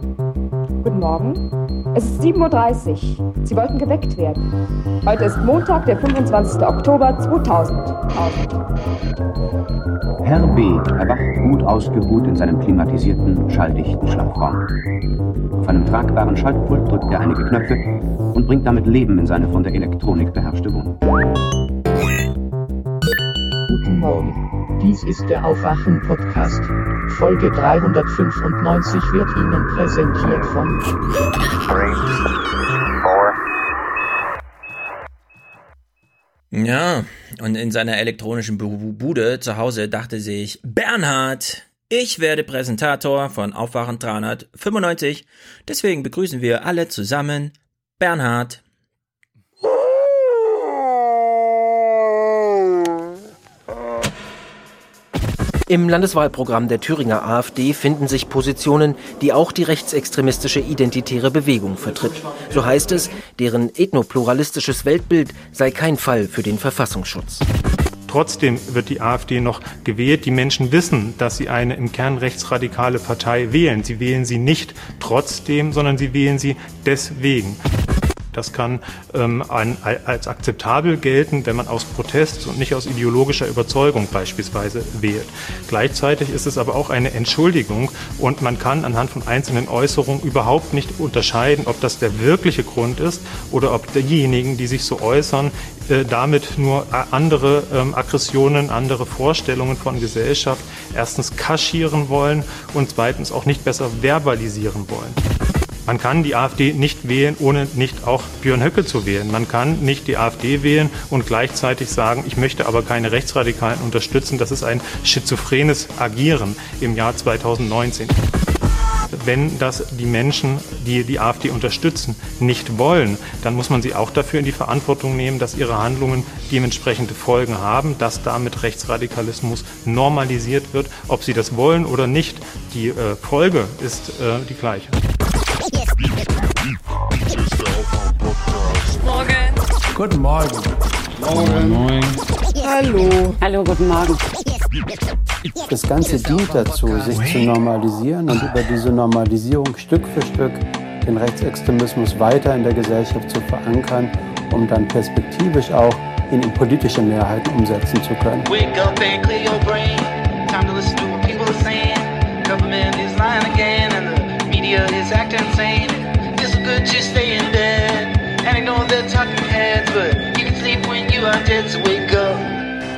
Guten Morgen. Es ist 7.30 Uhr. Sie wollten geweckt werden. Heute ist Montag, der 25. Oktober 2000. Herr B. erwacht gut ausgeruht in seinem klimatisierten, schalldichten Schlafraum. Auf einem tragbaren Schaltpult drückt er einige Knöpfe und bringt damit Leben in seine von der Elektronik beherrschte Wohnung. Guten Morgen. Dies ist der Aufwachen-Podcast. Folge 395 wird Ihnen präsentiert von Ja, und in seiner elektronischen Bude zu Hause dachte sich, Bernhard, ich werde Präsentator von Aufwachen 395. Deswegen begrüßen wir alle zusammen Bernhard. Im Landeswahlprogramm der Thüringer AfD finden sich Positionen, die auch die rechtsextremistische identitäre Bewegung vertritt. So heißt es, deren ethnopluralistisches Weltbild sei kein Fall für den Verfassungsschutz. Trotzdem wird die AfD noch gewählt. Die Menschen wissen, dass sie eine im Kern rechtsradikale Partei wählen. Sie wählen sie nicht trotzdem, sondern sie wählen sie deswegen. Das kann ähm, ein, als akzeptabel gelten, wenn man aus Protest und nicht aus ideologischer Überzeugung beispielsweise wählt. Gleichzeitig ist es aber auch eine Entschuldigung und man kann anhand von einzelnen Äußerungen überhaupt nicht unterscheiden, ob das der wirkliche Grund ist oder ob diejenigen, die sich so äußern, äh, damit nur andere ähm, Aggressionen, andere Vorstellungen von Gesellschaft erstens kaschieren wollen und zweitens auch nicht besser verbalisieren wollen. Man kann die AfD nicht wählen, ohne nicht auch Björn Höcke zu wählen. Man kann nicht die AfD wählen und gleichzeitig sagen, ich möchte aber keine Rechtsradikalen unterstützen. Das ist ein schizophrenes Agieren im Jahr 2019 wenn das die Menschen, die die AfD unterstützen, nicht wollen, dann muss man sie auch dafür in die Verantwortung nehmen, dass ihre Handlungen dementsprechende Folgen haben, dass damit Rechtsradikalismus normalisiert wird. Ob sie das wollen oder nicht, die äh, Folge ist äh, die gleiche. Morgen. Guten Morgen. Morgen. Moin. Hallo. Hallo, guten Morgen. Das Ganze dient dazu, sich zu normalisieren und über diese Normalisierung Stück für Stück den Rechtsextremismus weiter in der Gesellschaft zu verankern, um dann perspektivisch auch ihn in politische Mehrheiten umsetzen zu können. Wake up and clear your brain. Time to listen to what people are saying. Media is acting insane. It's good to stay in bed and ignore the talking heads, but you can sleep when you are dead, so wake.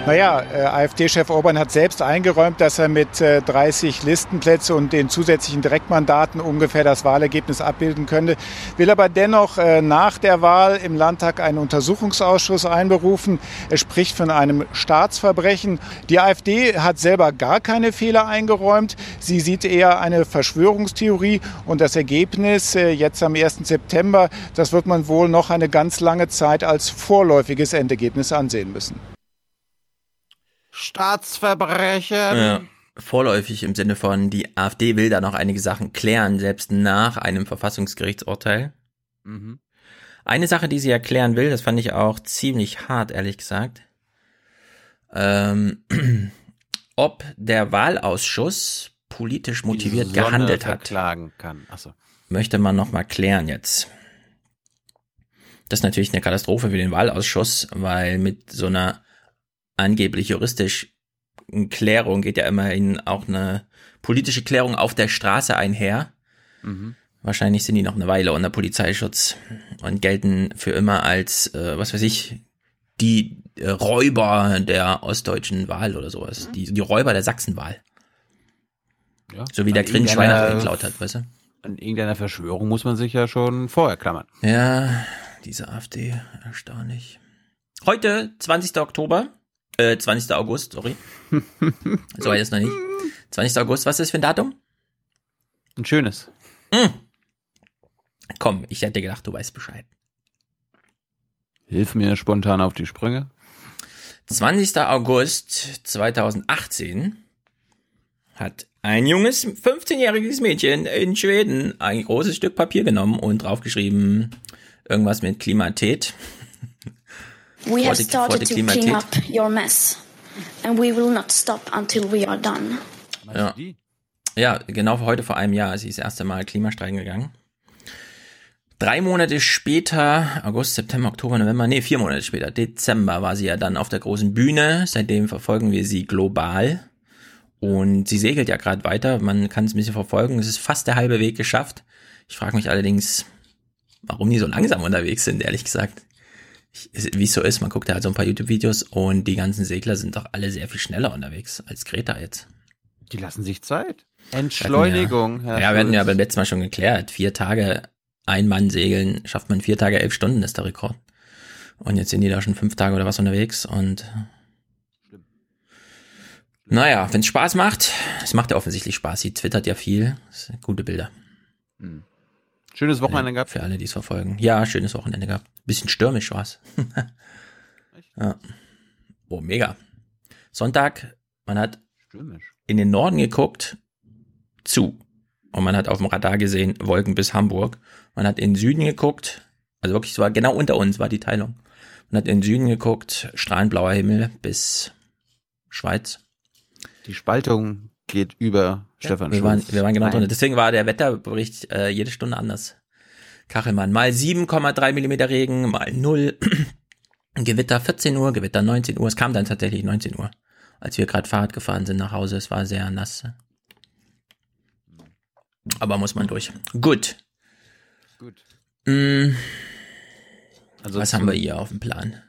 Naja, äh, AfD-Chef Orban hat selbst eingeräumt, dass er mit äh, 30 Listenplätze und den zusätzlichen Direktmandaten ungefähr das Wahlergebnis abbilden könnte, will aber dennoch äh, nach der Wahl im Landtag einen Untersuchungsausschuss einberufen. Er spricht von einem Staatsverbrechen. Die AfD hat selber gar keine Fehler eingeräumt. Sie sieht eher eine Verschwörungstheorie und das Ergebnis äh, jetzt am 1. September, das wird man wohl noch eine ganz lange Zeit als vorläufiges Endergebnis ansehen müssen. Staatsverbrechen. Ja, vorläufig im Sinne von, die AfD will da noch einige Sachen klären, selbst nach einem Verfassungsgerichtsurteil. Mhm. Eine Sache, die sie erklären will, das fand ich auch ziemlich hart, ehrlich gesagt. Ähm, ob der Wahlausschuss politisch motiviert gehandelt hat. Kann. Achso. Möchte man noch mal klären jetzt. Das ist natürlich eine Katastrophe für den Wahlausschuss, weil mit so einer angeblich juristisch Klärung geht ja immerhin auch eine politische Klärung auf der Straße einher. Mhm. Wahrscheinlich sind die noch eine Weile unter Polizeischutz und gelten für immer als, äh, was weiß ich, die äh, Räuber der ostdeutschen Wahl oder sowas. Mhm. Die, die Räuber der Sachsenwahl. Ja, so wie der Grinch Weihnachten geklaut hat, weißt du? An irgendeiner Verschwörung muss man sich ja schon vorher klammern. Ja, diese AfD, erstaunlich. Heute, 20. Oktober, äh, 20. August, sorry. so weit ist noch nicht. 20. August, was ist das für ein Datum? Ein schönes. Hm. Komm, ich hätte gedacht, du weißt Bescheid. Hilf mir spontan auf die Sprünge. 20. August 2018 hat ein junges 15-jähriges Mädchen in Schweden ein großes Stück Papier genommen und draufgeschrieben irgendwas mit Klimatät We have started to clean up your mess. And we will not stop until we are done. Ja. Ja, genau heute vor einem Jahr ist sie das erste Mal Klimastreiken gegangen. Drei Monate später, August, September, Oktober, November, nee, vier Monate später, Dezember war sie ja dann auf der großen Bühne. Seitdem verfolgen wir sie global. Und sie segelt ja gerade weiter. Man kann es ein bisschen verfolgen. Es ist fast der halbe Weg geschafft. Ich frage mich allerdings, warum die so langsam unterwegs sind, ehrlich gesagt. Wie es so ist, man guckt ja halt so ein paar YouTube-Videos und die ganzen Segler sind doch alle sehr viel schneller unterwegs als Greta jetzt. Die lassen sich Zeit. Entschleunigung. Ja, ja wir hatten ja beim letzten Mal schon geklärt. Vier Tage ein Mann segeln, schafft man vier Tage, elf Stunden, ist der Rekord. Und jetzt sind die da schon fünf Tage oder was unterwegs und naja, wenn es Spaß macht, es macht ja offensichtlich Spaß, sie twittert ja viel, gute Bilder. Hm. Schönes Wochenende gehabt. Für alle, die es verfolgen. Ja, schönes Wochenende gehabt. Bisschen stürmisch war's. ja. Oh, mega. Sonntag, man hat stürmisch. in den Norden geguckt, zu. Und man hat auf dem Radar gesehen, Wolken bis Hamburg. Man hat in den Süden geguckt, also wirklich, es war genau unter uns, war die Teilung. Man hat in den Süden geguckt, strahlenblauer Himmel bis Schweiz. Die Spaltung geht über ja, Stefan wir Waren, wir waren genau drin. Deswegen war der Wetterbericht äh, jede Stunde anders. Kachelmann, mal 7,3 Millimeter Regen, mal 0. Gewitter 14 Uhr, Gewitter 19 Uhr. Es kam dann tatsächlich 19 Uhr, als wir gerade Fahrrad gefahren sind nach Hause. Es war sehr nass. Aber muss man durch. Gut. Gut. Mm. Also Was haben wir hier auf dem Plan?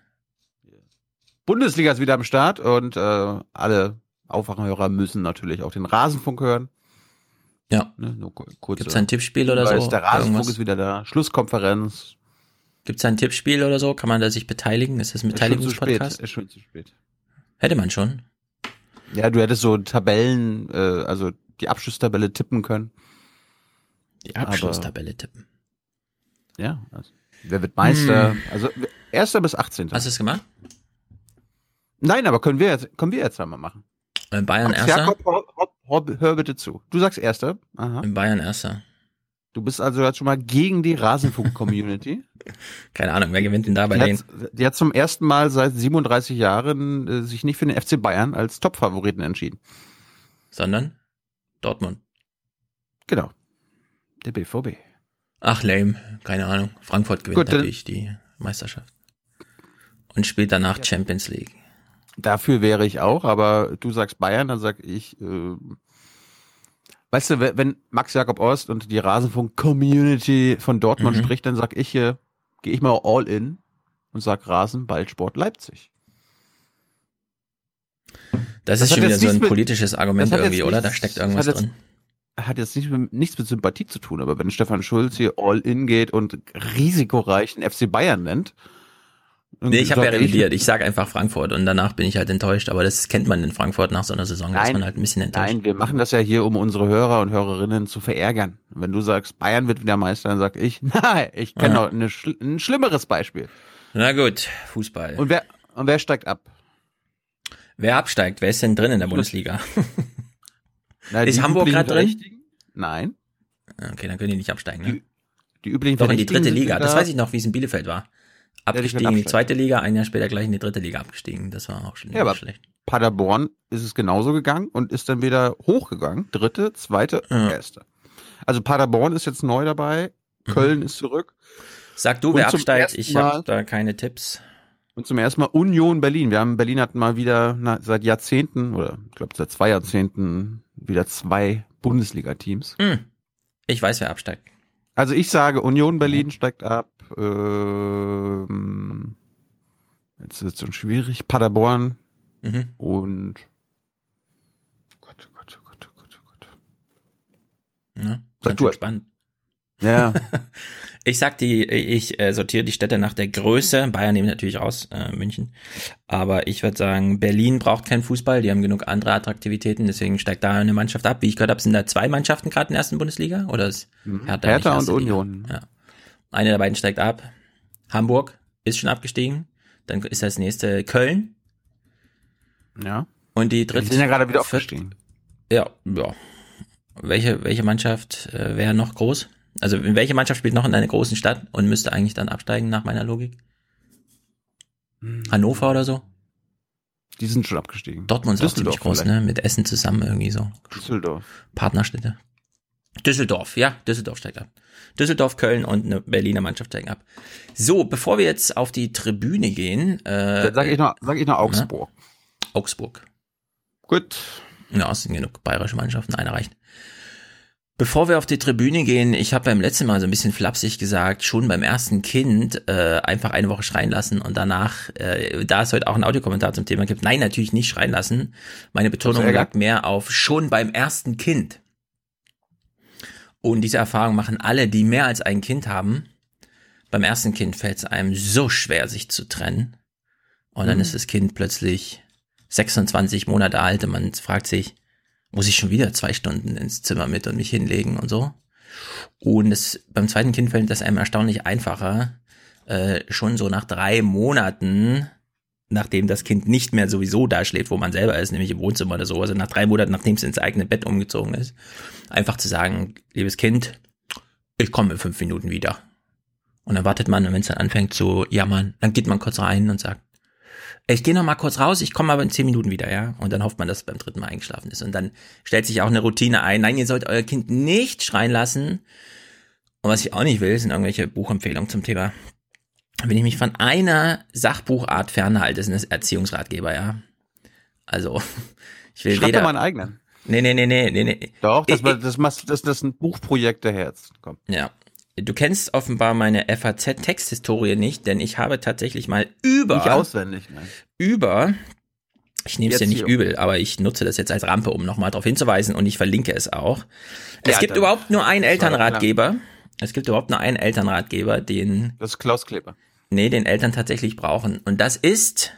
Bundesliga ist wieder am Start und äh, alle Aufwachenhörer müssen natürlich auch den Rasenfunk hören. Ja. Ne, nur kurz. Gibt es ein Tippspiel oder so? Der Rasenfunk Irgendwas? ist wieder da. Schlusskonferenz. Gibt es ein Tippspiel oder so? Kann man da sich beteiligen? Ist das ein Beteiligungspodcast? Ist schon zu spät. Hätte man schon. Ja, du hättest so Tabellen, äh, also die Abschlusstabelle tippen können. Die Abschlusstabelle Aber, tippen. Ja, also, wer wird Meister? Hm. Also 1. bis 18. Hast du es gemacht? Nein, aber können wir jetzt, können wir jetzt einmal machen. In Bayern Max Erster. Jakob, hör, bitte zu. Du sagst Erster. Aha. In Bayern Erster. Du bist also jetzt schon mal gegen die Rasenfunk-Community. Keine Ahnung, wer gewinnt denn da bei die denen? Hat, die hat zum ersten Mal seit 37 Jahren äh, sich nicht für den FC Bayern als Top-Favoriten entschieden. Sondern Dortmund. Genau. Der BVB. Ach, lame. Keine Ahnung. Frankfurt gewinnt Gut, natürlich die Meisterschaft. Und spielt danach ja. Champions League. Dafür wäre ich auch, aber du sagst Bayern, dann sag ich, äh, weißt du, wenn Max Jakob Ost und die Rasenfunk-Community von Dortmund mhm. spricht, dann sag ich hier, gehe ich mal all in und sag Rasenballsport Leipzig. Das, das ist schon wieder so ein mit, politisches Argument irgendwie, oder? Da steckt irgendwas jetzt, drin. Hat jetzt nicht mit, nichts mit Sympathie zu tun, aber wenn Stefan Schulz hier all in geht und risikoreichen FC Bayern nennt, Nee, ich habe ja revidiert. Ich sage einfach Frankfurt und danach bin ich halt enttäuscht. Aber das kennt man in Frankfurt nach so einer Saison. Nein, da ist man halt ein bisschen enttäuscht. Nein, wir machen das ja hier, um unsere Hörer und Hörerinnen zu verärgern. Wenn du sagst, Bayern wird wieder Meister, dann sag ich, nein, ich kenne noch eine, ein schlimmeres Beispiel. Na gut, Fußball. Und wer, und wer steigt ab? Wer absteigt? Wer ist denn drin in der Bundesliga? Na, ist Hamburg gerade drin? Nein. Okay, dann können die nicht absteigen. Ne? Die, die üblichen Doch in die dritte Liga. Das weiß ich noch, wie es in Bielefeld war abgestiegen in die zweite Liga, ein Jahr später gleich in die dritte Liga abgestiegen. Das war auch schon ja, aber schlecht. Paderborn ist es genauso gegangen und ist dann wieder hochgegangen. Dritte, zweite, ja. erste. Also Paderborn ist jetzt neu dabei, mhm. Köln mhm. ist zurück. Sag du, wer absteigt, ich habe da keine Tipps. Und zum ersten Mal Union Berlin. Wir haben Berlin hat mal wieder na, seit Jahrzehnten oder ich glaube seit zwei Jahrzehnten wieder zwei Bundesliga-Teams. Mhm. Ich weiß, wer absteigt. Also ich sage, Union Berlin steigt ab. Ähm, jetzt ist es schon schwierig. Paderborn mhm. und Gott, Gott, Gott, Gott, Gott. Ja, Sag du spannend. Ja. ich sag die, ich äh, sortiere die Städte nach der Größe. Bayern nehmen natürlich raus, äh, München. Aber ich würde sagen, Berlin braucht keinen Fußball, die haben genug andere Attraktivitäten, deswegen steigt da eine Mannschaft ab. Wie ich gehört habe, sind da zwei Mannschaften gerade in der ersten Bundesliga? Oder ist mhm. Hertha, Hertha und Union? Ja. Eine der beiden steigt ab. Hamburg ist schon abgestiegen. Dann ist das nächste Köln. Ja. Und die dritte. Die sind ja gerade wieder aufgestiegen. Ja, ja. Welche, welche Mannschaft äh, wäre noch groß? Also welche Mannschaft spielt noch in einer großen Stadt und müsste eigentlich dann absteigen nach meiner Logik? Hm. Hannover oder so? Die sind schon abgestiegen. Dortmund ist auch ziemlich groß, vielleicht. ne? Mit Essen zusammen irgendwie so. Düsseldorf. Partnerstädte. Düsseldorf, ja, Düsseldorf steigt ab. Düsseldorf, Köln und eine Berliner Mannschaft steigen ab. So, bevor wir jetzt auf die Tribüne gehen, äh, sag ich noch, sag ich noch Augsburg. Ne? Augsburg. Gut. Ja, es sind genug bayerische Mannschaften, einer reicht. Bevor wir auf die Tribüne gehen, ich habe beim letzten Mal so ein bisschen flapsig gesagt, schon beim ersten Kind äh, einfach eine Woche schreien lassen und danach, äh, da es heute auch ein Audiokommentar zum Thema gibt, nein, natürlich nicht schreien lassen. Meine Betonung lag mehr auf schon beim ersten Kind. Und diese Erfahrung machen alle, die mehr als ein Kind haben. Beim ersten Kind fällt es einem so schwer, sich zu trennen. Und dann mhm. ist das Kind plötzlich 26 Monate alt und man fragt sich, muss ich schon wieder zwei Stunden ins Zimmer mit und mich hinlegen und so. Und es, beim zweiten Kind fällt das einem erstaunlich einfacher, äh, schon so nach drei Monaten, nachdem das Kind nicht mehr sowieso da schläft, wo man selber ist, nämlich im Wohnzimmer oder so, also nach drei Monaten, nachdem es ins eigene Bett umgezogen ist, einfach zu sagen, liebes Kind, ich komme in fünf Minuten wieder. Und dann wartet man, und wenn es dann anfängt zu jammern, dann geht man kurz rein und sagt, ich gehe noch mal kurz raus, ich komme aber in zehn Minuten wieder, ja. Und dann hofft man, dass es beim dritten Mal eingeschlafen ist. Und dann stellt sich auch eine Routine ein. Nein, ihr sollt euer Kind nicht schreien lassen. Und was ich auch nicht will, sind irgendwelche Buchempfehlungen zum Thema. Wenn ich mich von einer Sachbuchart fernhalte, sind es Erziehungsratgeber, ja. Also, ich will Schreib weder... mal einen eigenen. Nee, nee, nee, nee, nee, nee. Doch, das, ich, das, das, das, das ist ein Buchprojekt der Herz. Komm. Ja, Du kennst offenbar meine FAZ-Texthistorie nicht, denn ich habe tatsächlich mal über. Nicht auswendig, nein. Über. Ich nehme es dir nicht hier. übel, aber ich nutze das jetzt als Rampe, um nochmal darauf hinzuweisen und ich verlinke es auch. Es ja, gibt überhaupt nur einen Elternratgeber. Es gibt überhaupt nur einen Elternratgeber, den. Das ist Klaus Kleber. Nee, den Eltern tatsächlich brauchen. Und das ist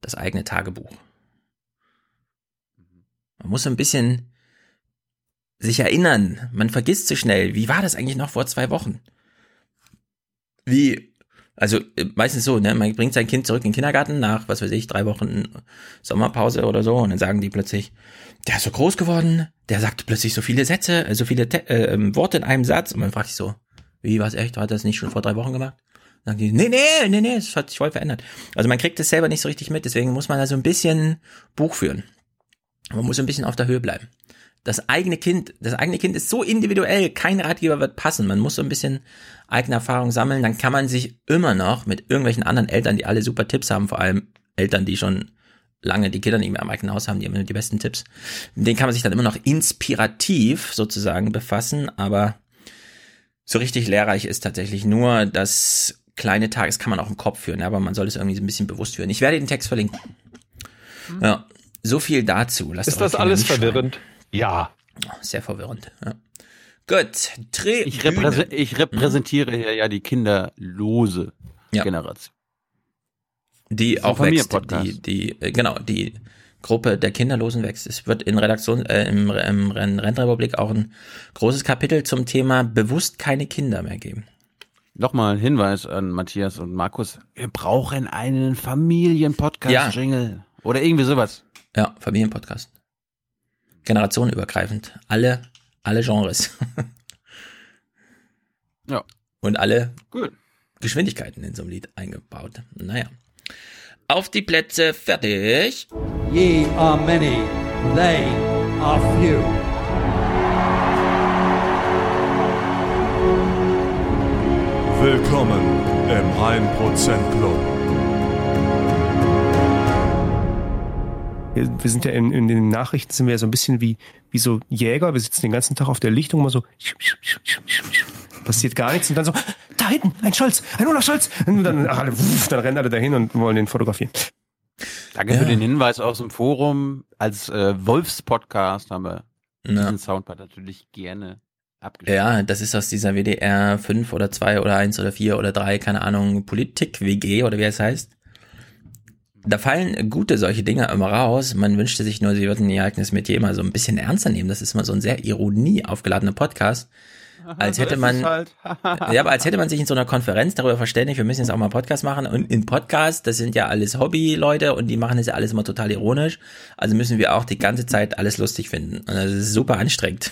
das eigene Tagebuch. Man muss so ein bisschen sich erinnern. Man vergisst zu schnell. Wie war das eigentlich noch vor zwei Wochen? Wie, also äh, meistens so, ne? Man bringt sein Kind zurück in den Kindergarten nach, was weiß ich, drei Wochen Sommerpause oder so und dann sagen die plötzlich, der ist so groß geworden, der sagt plötzlich so viele Sätze, äh, so viele äh, ähm, Worte in einem Satz und man fragt sich so, wie, was echt, hat er das nicht schon vor drei Wochen gemacht? Sagen die, nee, nee, nee, nee, es hat sich voll verändert. Also man kriegt es selber nicht so richtig mit, deswegen muss man da so ein bisschen Buch führen. Man muss ein bisschen auf der Höhe bleiben das eigene Kind, das eigene Kind ist so individuell, kein Ratgeber wird passen. Man muss so ein bisschen eigene Erfahrung sammeln, dann kann man sich immer noch mit irgendwelchen anderen Eltern, die alle super Tipps haben, vor allem Eltern, die schon lange die Kinder nicht mehr am eigenen Haus haben, die haben die besten Tipps. Mit denen kann man sich dann immer noch inspirativ sozusagen befassen, aber so richtig lehrreich ist tatsächlich nur das kleine Tag, das kann man auch im Kopf führen, aber man soll es irgendwie so ein bisschen bewusst führen. Ich werde den Text verlinken. Mhm. Ja, so viel dazu. Lasst ist das alles verwirrend? Ja. Sehr verwirrend. Ja. Gut, Tribüne. Ich, repräse ich repräsentiere hier ja die kinderlose ja. Generation. Die auch wächst, die, die, äh, genau, die Gruppe der Kinderlosen wächst. Es wird in Redaktion, äh, im, im Rennrepublik auch ein großes Kapitel zum Thema bewusst keine Kinder mehr geben. Nochmal ein Hinweis an Matthias und Markus. Wir brauchen einen Familienpodcast-Jingle. Ja. Oder irgendwie sowas. Ja, Familienpodcast generationenübergreifend. Alle, alle Genres. ja. Und alle Gut. Geschwindigkeiten in so einem Lied eingebaut. Naja. Auf die Plätze, fertig. Ye are many, they are few. Willkommen im 1% Club. wir sind ja in, in den Nachrichten sind wir ja so ein bisschen wie, wie so Jäger. Wir sitzen den ganzen Tag auf der Lichtung immer so, passiert gar nichts und dann so, da hinten, ein Scholz, ein Olaf Scholz. Und dann, ach, alle, dann rennen alle dahin und wollen den fotografieren. Danke ja. für den Hinweis aus dem Forum. Als äh, Wolfs-Podcast haben wir ja. diesen Soundpad natürlich gerne. Ja, das ist aus dieser WDR 5 oder 2 oder 1 oder 4 oder 3, keine Ahnung, Politik-WG oder wie es heißt da fallen gute solche Dinge immer raus. Man wünschte sich nur, sie würden ihr eigenes Metier mal so ein bisschen ernster nehmen. Das ist mal so ein sehr Ironie aufgeladener Podcast. Als hätte man, halt. ja, aber als hätte man sich in so einer Konferenz darüber verständigt, wir müssen jetzt auch mal Podcast machen. Und in Podcast, das sind ja alles Hobby-Leute und die machen das ja alles immer total ironisch. Also müssen wir auch die ganze Zeit alles lustig finden. Und das ist super anstrengend.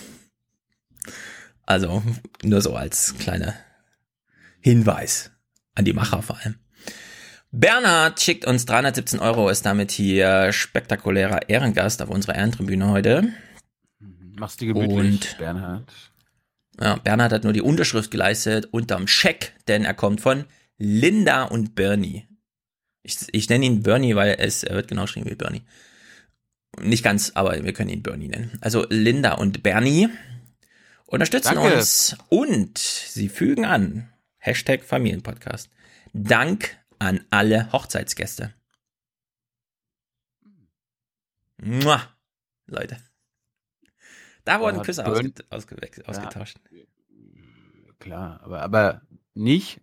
Also, nur so als kleiner Hinweis an die Macher vor allem. Bernhard schickt uns 317 Euro, ist damit hier spektakulärer Ehrengast auf unserer Ehrentribüne heute. Machst du gemütlich, Und, Bernhard. Ja, Bernhard hat nur die Unterschrift geleistet unterm Scheck, denn er kommt von Linda und Bernie. Ich, ich nenne ihn Bernie, weil es er wird genau geschrieben wie Bernie. Nicht ganz, aber wir können ihn Bernie nennen. Also Linda und Bernie unterstützen Danke. uns und sie fügen an. Hashtag Familienpodcast. Dank an alle Hochzeitsgäste. Mua, Leute. Da wurden Küsse ausge ausge ausgetauscht. Ja, klar, aber, aber nicht,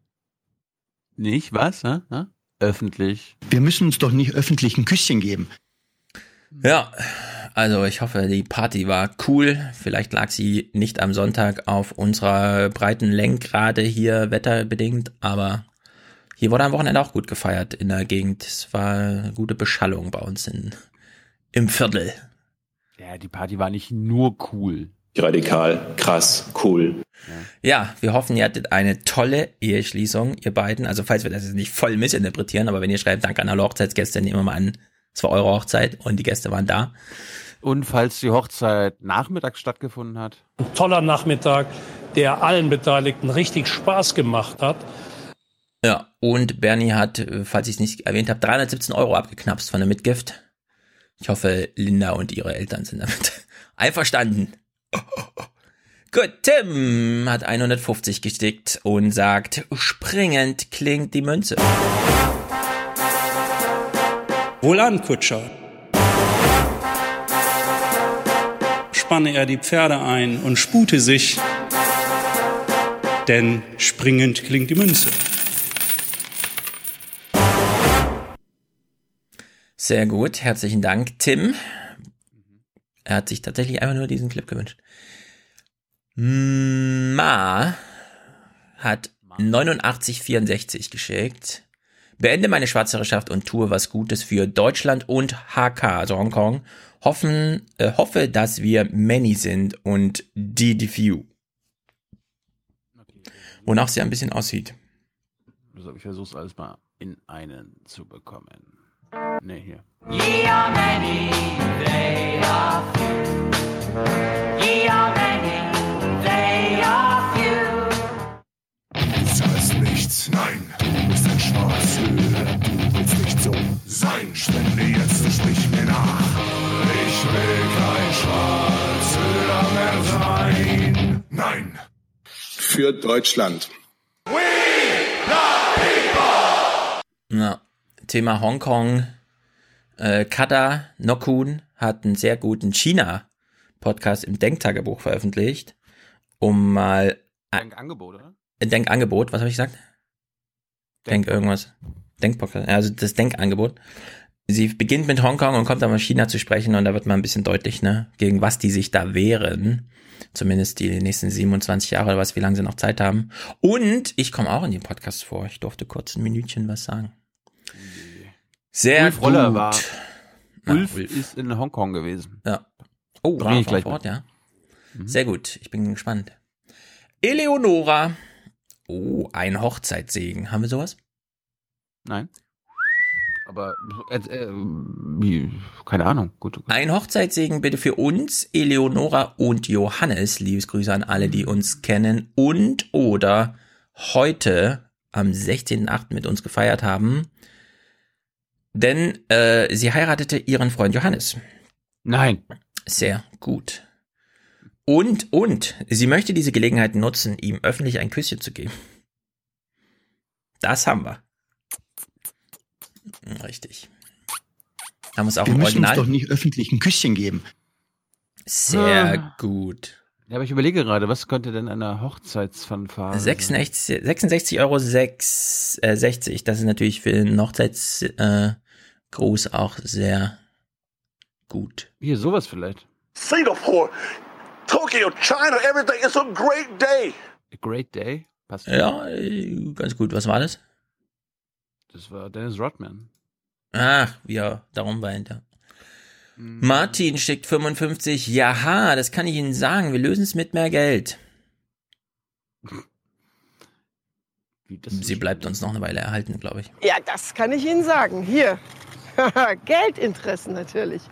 nicht was, ne? Öffentlich. Wir müssen uns doch nicht öffentlich ein Küsschen geben. Ja, also ich hoffe, die Party war cool. Vielleicht lag sie nicht am Sonntag auf unserer breiten Lenkrade hier wetterbedingt, aber hier wurde am Wochenende auch gut gefeiert in der Gegend. Es war eine gute Beschallung bei uns in, im Viertel. Ja, die Party war nicht nur cool. Radikal, krass, cool. Ja, wir hoffen, ihr hattet eine tolle Eheschließung, ihr beiden. Also falls wir das jetzt nicht voll missinterpretieren, aber wenn ihr schreibt, danke an alle Hochzeitsgäste, nehmen wir mal an, es war eure Hochzeit und die Gäste waren da. Und falls die Hochzeit nachmittags stattgefunden hat? Ein toller Nachmittag, der allen Beteiligten richtig Spaß gemacht hat. Ja, und Bernie hat, falls ich es nicht erwähnt habe, 317 Euro abgeknapst von der Mitgift. Ich hoffe, Linda und ihre Eltern sind damit einverstanden. Gut, Tim hat 150 gestickt und sagt, springend klingt die Münze. Wohlan, Kutscher. Spanne er die Pferde ein und spute sich, denn springend klingt die Münze. Sehr gut, herzlichen Dank, Tim. Er hat sich tatsächlich einfach nur diesen Clip gewünscht. Ma hat 8964 geschickt. Beende meine Schwarzherrschaft und tue was Gutes für Deutschland und HK, also Hongkong. Hoffen, äh, hoffe, dass wir many sind und die die few. Wonach sie ein bisschen aussieht. Also ich versuche es alles mal in einen zu bekommen. Ne, hier. Ye are many, they are few. Ye are many, they are few. Du zahlst nichts, nein, ein Schwarzhöhler. Du willst nicht so sein, spende jetzt und sprich mir nach. Ich will kein Schwarzhöhler mehr sein. Nein. Für Deutschland. We the people! Ja. Thema Hongkong. Äh, Kada Nokun hat einen sehr guten China-Podcast im Denktagebuch veröffentlicht, um mal. Denkangebot, oder? Ein Denkangebot, was habe ich gesagt? Denk, Denk irgendwas. Denkpodcast, also das Denkangebot. Sie beginnt mit Hongkong und kommt dann mal China zu sprechen und da wird mal ein bisschen deutlich, ne, gegen was die sich da wehren. Zumindest die nächsten 27 Jahre oder was, wie lange sie noch Zeit haben. Und ich komme auch in den Podcast vor. Ich durfte kurz ein Minütchen was sagen. Sehr Ulf Roller gut. war. Ulf, Ulf, ist in Hongkong gewesen. Ja. Oh, war ich gleich Ort, ja. Mhm. Sehr gut. Ich bin gespannt. Eleonora. Oh, ein Hochzeitssegen. Haben wir sowas? Nein. Aber äh, äh, keine Ahnung. Gut, gut. Ein Hochzeitssegen bitte für uns, Eleonora und Johannes. Liebesgrüße an alle, die uns kennen und oder heute am 16.8. mit uns gefeiert haben. Denn äh, sie heiratete ihren Freund Johannes. Nein. Sehr gut. Und, und, sie möchte diese Gelegenheit nutzen, ihm öffentlich ein Küsschen zu geben. Das haben wir. Richtig. Haben wir es auch wir im müssen Original. uns doch nicht öffentlich ein Küsschen geben. Sehr ah. gut. Ja, aber ich überlege gerade, was könnte denn eine Hochzeitsfanfare 66, 66 Euro 6, äh, 60. Das ist natürlich für einen Hochzeits, äh, auch sehr gut. Hier, sowas vielleicht. Singapore, Tokyo, China, everything is a great day. A great day? Passt ja, ganz gut. Was war das? Das war Dennis Rodman. Ach, ja, darum weint er. Mhm. Martin schickt 55. Jaha, das kann ich Ihnen sagen. Wir lösen es mit mehr Geld. Sie bleibt uns noch eine Weile erhalten, glaube ich. Ja, das kann ich Ihnen sagen. Hier. Geldinteressen natürlich.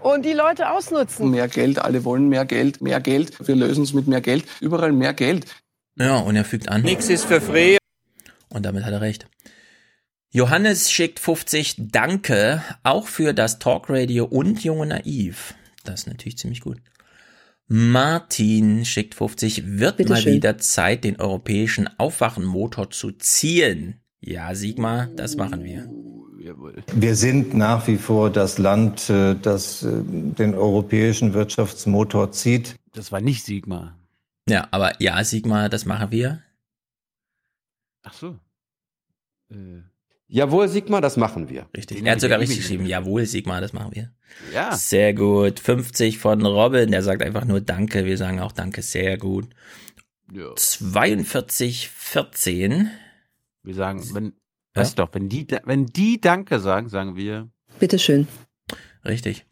Und die Leute ausnutzen. Mehr Geld, alle wollen mehr Geld, mehr Geld. Wir lösen es mit mehr Geld. Überall mehr Geld. Ja, und er fügt an. Nix ist für free. Und damit hat er recht. Johannes schickt 50 Danke, auch für das Talkradio und Junge Naiv. Das ist natürlich ziemlich gut. Martin schickt 50, wird Bitte mal schön. wieder Zeit, den europäischen Aufwachenmotor zu ziehen. Ja, Sigmar, das machen wir. Wir sind nach wie vor das Land, äh, das äh, den europäischen Wirtschaftsmotor zieht. Das war nicht Sigmar. Ja, aber ja, Sigmar, das machen wir. Ach so. Äh, Jawohl, Sigmar, das machen wir. Richtig. Er hat sogar richtig geschrieben. Jawohl, Sigmar, das machen wir. Ja. Sehr gut. 50 von Robin, der sagt einfach nur Danke. Wir sagen auch Danke, sehr gut. Ja. 42, 14. Wir sagen, wenn, weißt doch, wenn die, wenn die Danke sagen, sagen wir. Bitteschön. Richtig.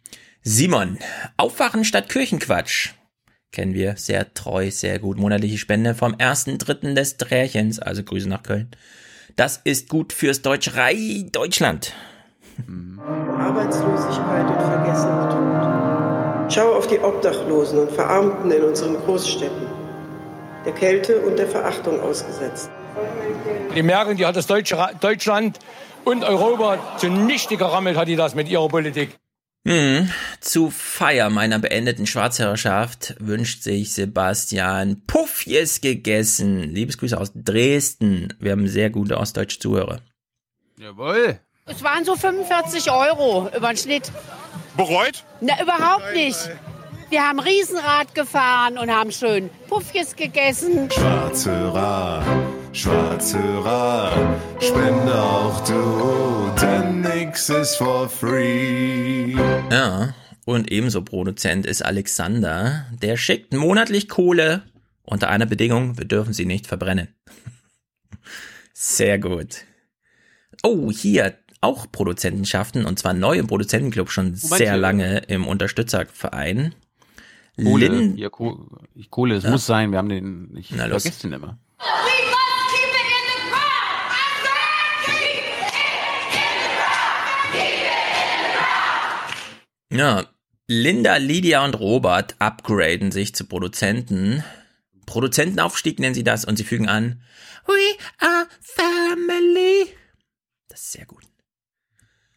Simon, Aufwachen statt Kirchenquatsch. Kennen wir. Sehr treu, sehr gut. Monatliche Spende vom ersten Dritten des Trärchens. Also Grüße nach Köln. Das ist gut fürs Deutscherei Deutschland. Arbeitslosigkeit und vergessener Tod. Schau auf die Obdachlosen und Verarmten in unseren Großstädten. Der Kälte und der Verachtung ausgesetzt. Die Merkel, die hat das Deutsche, Deutschland und Europa zunichte gerammelt, hat die das mit ihrer Politik. Hm. Zu Feier meiner beendeten Schwarzhörerschaft wünscht sich Sebastian Puffjes gegessen. Liebesgrüße aus Dresden. Wir haben sehr gute ostdeutsche Zuhörer. Jawohl. Es waren so 45 Euro über den Schnitt. Bereut? Na, überhaupt nicht. Wir haben Riesenrad gefahren und haben schön Puffjes gegessen. Schwarzhörer, Schwarzhörer, spende auch du, denn nix ist for free. Ja, und ebenso Produzent ist Alexander. Der schickt monatlich Kohle unter einer Bedingung, wir dürfen sie nicht verbrennen. Sehr gut. Oh, hier auch Produzentenschaften und zwar neu im Produzentenclub schon sehr hier. lange im Unterstützerverein. Kohle, Lin ja, Kohle, Kohle, es Ja. muss sein, wir haben den, ich Na los. vergesse den immer. Ja, Linda, Lydia und Robert upgraden sich zu Produzenten. Produzentenaufstieg nennen sie das und sie fügen an, We are family. Das ist sehr gut.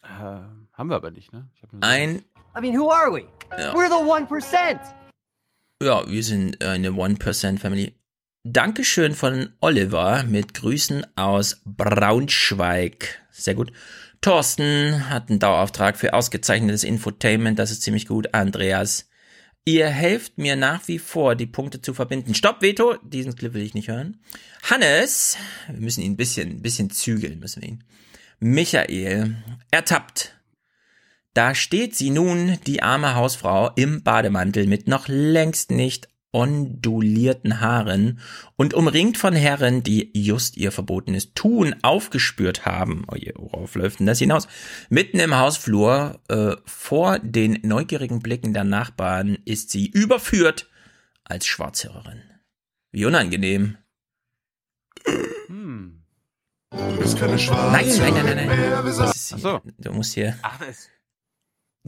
Äh, haben wir aber nicht, ne? Ich hab nur- Ein, I mean, who are we? Ja. We're the 1%. Ja, wir sind eine 1% Family. Dankeschön von Oliver mit Grüßen aus Braunschweig. Sehr gut. Thorsten hat einen Dauerauftrag für ausgezeichnetes Infotainment. Das ist ziemlich gut. Andreas, ihr helft mir nach wie vor, die Punkte zu verbinden. Stopp, Veto. Diesen Clip will ich nicht hören. Hannes, wir müssen ihn ein bisschen, ein bisschen zügeln, müssen wir ihn. Michael, ertappt. Da steht sie nun, die arme Hausfrau, im Bademantel mit noch längst nicht ondulierten Haaren und umringt von Herren, die just ihr verbotenes Tun aufgespürt haben. Oh je, worauf läuft denn das hinaus? Mitten im Hausflur, äh, vor den neugierigen Blicken der Nachbarn, ist sie überführt als Schwarzhörerin. Wie unangenehm. Du bist keine Schwarze. Nein, nein, nein, nein, nein. mehr, wir sagen- Das ist, Du musst hier. Ach,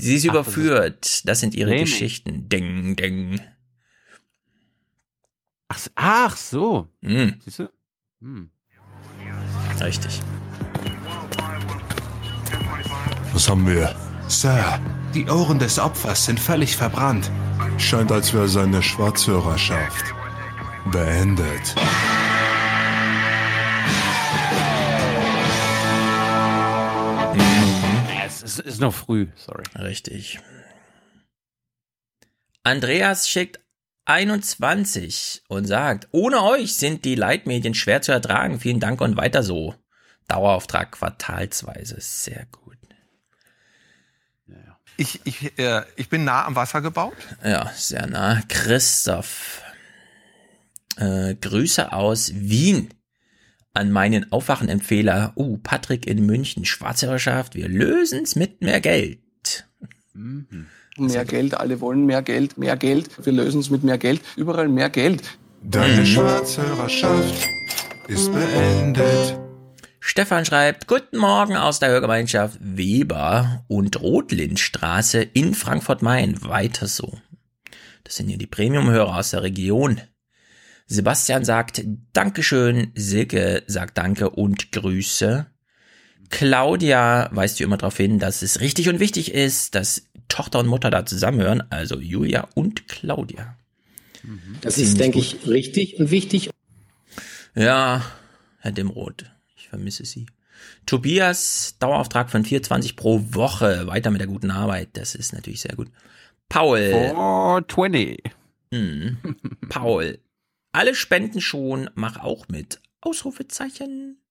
Sie ist Ach, das ist- überführt. Das sind ihre Framing. Geschichten. Ding, ding. ach, ach so. Hm, Siehst du? Hm. richtig. Was haben wir? Sir, die Ohren des Opfers sind völlig verbrannt. Scheint, als wäre seine Schwarzhörerschaft beendet. Es ist, noch früh, sorry. Richtig. Andreas schickt 21 und sagt, ohne euch sind die Leitmedien schwer zu ertragen. Vielen Dank und weiter so. Dauerauftrag quartalsweise. Sehr gut. Ich, ich, äh, ich bin nah am Wasser gebaut. Ja, sehr nah. Christoph. Äh, Grüße aus Wien an meinen Aufwachenempfehler. Uh, Patrick in München. Schwarzhörerschaft. Wir lösen's mit mehr Geld. Mehr Geld, alle wollen mehr Geld, mehr Geld. Wir lösen es mit mehr Geld. Überall mehr Geld. Deine Schwarzhörerschaft ist beendet. Stefan schreibt, guten Morgen aus der Hörgemeinschaft Weber und Rotlindstraße in Frankfurt-Main. Weiter so. Das sind hier die Premium-Hörer aus der Region. Sebastian sagt Dankeschön, Silke sagt Danke und Grüße. Claudia weist wie immer darauf hin, dass es richtig und wichtig ist, dass Tochter und Mutter da zusammenhören, also Julia und Claudia. Das ist, denke ich, richtig und wichtig. Ja, Herr Dimroth, ich vermisse Sie. Tobias, Dauerauftrag von 4,20 pro Woche. Weiter mit der guten Arbeit. Das ist natürlich sehr gut. Paul. 420. Hm. Paul. Alle Spenden schon, mach auch mit. Ausrufezeichen.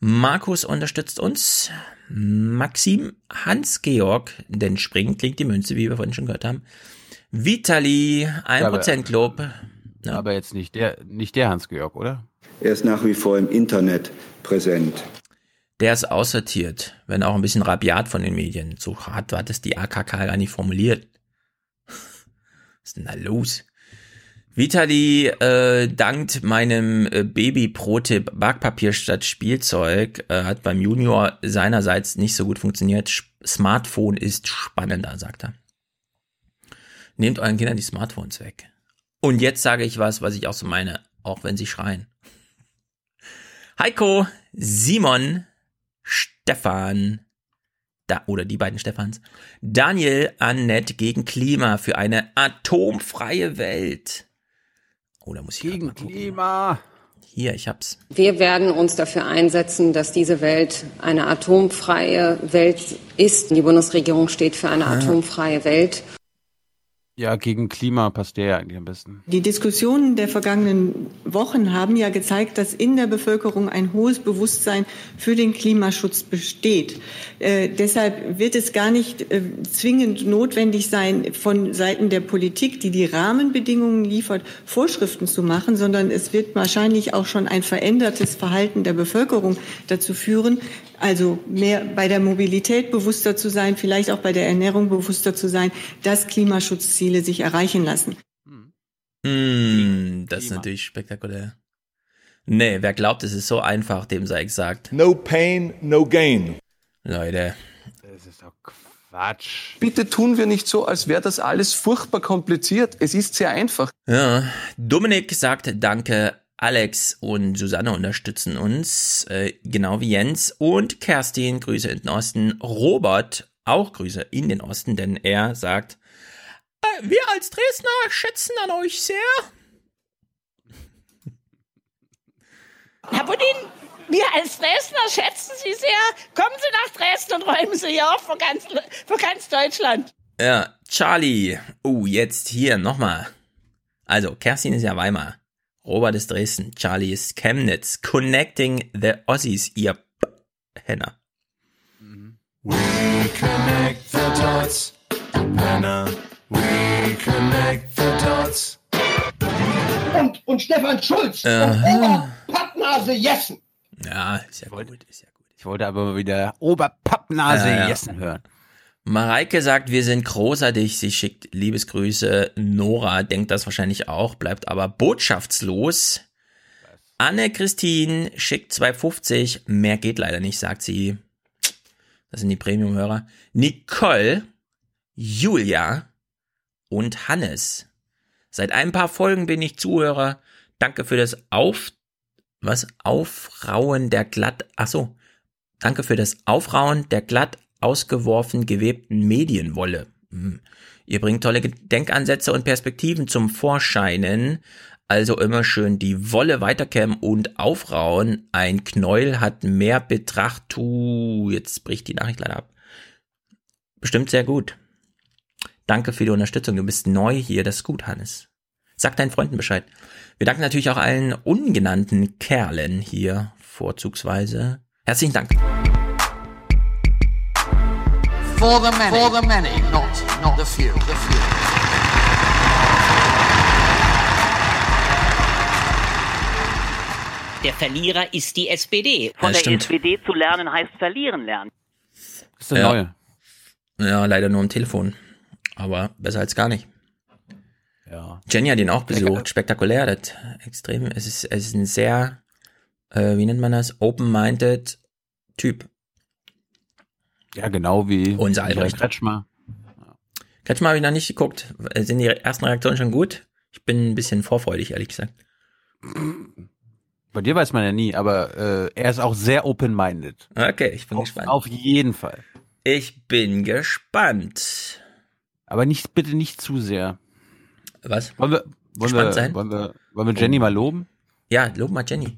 Markus unterstützt uns. Maxim, Hans-Georg, denn springend klingt die Münze, wie wir vorhin schon gehört haben. Vitali, 1% Club. Ja. Aber jetzt nicht der, nicht der Hans-Georg, oder? Er ist nach wie vor im Internet präsent. Der ist aussortiert, wenn auch ein bisschen rabiat von den Medien. So hart hat es die AKK gar nicht formuliert. Was ist denn da los? Vitali äh, dankt meinem äh, Baby-Pro-Tipp Backpapier statt Spielzeug. Äh, hat beim Junior seinerseits nicht so gut funktioniert. Sch Smartphone ist spannender, sagt er. Nehmt euren Kindern die Smartphones weg. Und jetzt sage ich was, was ich auch so meine, auch wenn sie schreien. Heiko, Simon, Stefan, da, oder die beiden Stefans, Daniel, Annette gegen Klima für eine atomfreie Welt. Oder muss ich gegen Klima? Hier, ich hab's. Wir werden uns dafür einsetzen, dass diese Welt eine atomfreie Welt ist. Die Bundesregierung steht für eine Ah. atomfreie Welt. Ja, gegen Klima passt der ja eigentlich am besten. Die Diskussionen der vergangenen Wochen haben ja gezeigt, dass in der Bevölkerung ein hohes Bewusstsein für den Klimaschutz besteht. Äh, deshalb wird es gar nicht äh, zwingend notwendig sein, von Seiten der Politik, die die Rahmenbedingungen liefert, Vorschriften zu machen, sondern es wird wahrscheinlich auch schon ein verändertes Verhalten der Bevölkerung dazu führen, also mehr bei der Mobilität bewusster zu sein, vielleicht auch bei der Ernährung bewusster zu sein, dass Klimaschutzziele sich erreichen lassen. Hm, das ist natürlich spektakulär. Nee, wer glaubt, es ist so einfach, dem sei gesagt. No pain, no gain. Leute. Das ist doch Quatsch. Bitte tun wir nicht so, als wäre das alles furchtbar kompliziert. Es ist sehr einfach. Ja, Dominik sagt Danke. Alex und Susanne unterstützen uns, äh, genau wie Jens und Kerstin, Grüße in den Osten. Robert, auch Grüße in den Osten, denn er sagt, äh, wir als Dresdner schätzen an euch sehr. Herr Budin, wir als Dresdner schätzen Sie sehr. Kommen Sie nach Dresden und räumen Sie hier auf für ganz, für ganz Deutschland. Ja, Charlie. Oh, jetzt hier nochmal. Also, Kerstin ist ja Weimar. Robert ist Dresden. Charlie ist Chemnitz. Connecting the Aussies, ihr P Henner. We connect the dots, Penner. We connect the dots. Und, und Stefan Schulz Äh. und Ober Pappnase Jessen. Ja, ist ja gut. Ist ja gut. Ich wollte aber mal wieder Oberpappnase ja. Jessen hören. Mareike sagt, wir sind großartig. Sie schickt Liebesgrüße. Nora denkt das wahrscheinlich auch, bleibt aber botschaftslos. Anne-Christine schickt 2,50. Mehr geht leider nicht, sagt sie. Das sind die Premium-Hörer. Nicole, Julia und Hannes. Seit ein paar Folgen bin ich Zuhörer. Danke für das Auf, was? Aufrauen der glatt, ach so. Danke für das Aufrauen der glatt ausgeworfen gewebten Medienwolle. Hm. Ihr bringt tolle Denkansätze und Perspektiven zum Vorscheinen. Also immer schön die Wolle weiterkämmen und aufrauen. Ein Knäuel hat mehr Betracht. Tu, jetzt bricht die Nachricht leider ab. Bestimmt sehr gut. Danke für die Unterstützung. Du bist neu hier. Das ist gut, Hannes. Sag deinen Freunden Bescheid. Wir danken natürlich auch allen ungenannten Kerlen hier vorzugsweise. Herzlichen Dank. For the many, for the many, not, not the few. The few. Der Verlierer ist die SPD. Von Ja, der stimmt. SPD zu lernen heißt verlieren lernen. Das ist der Ja. neue. Ja, leider nur am Telefon. Aber besser als gar nicht. Ja. Jenny hat ihn auch besucht. Spektakulär. Das extrem. Es ist, es ist ein sehr äh, wie nennt man das? Open-minded Typ. Ja, genau wie unser Albrecht. Kretschmer. Kretschmer habe ich noch nicht geguckt. Sind die ersten Reaktionen schon gut? Ich bin ein bisschen vorfreudig, ehrlich gesagt. Bei dir weiß man ja nie, aber äh, er ist auch sehr open-minded. Okay, ich bin auf, gespannt. Auf jeden Fall. Ich bin gespannt. Aber nicht, bitte nicht zu sehr. Was? Wollen wir, wollen Gespannt wir, sein? Wollen wir, wollen wir Jenny mal loben? Ja, lob mal Jenny.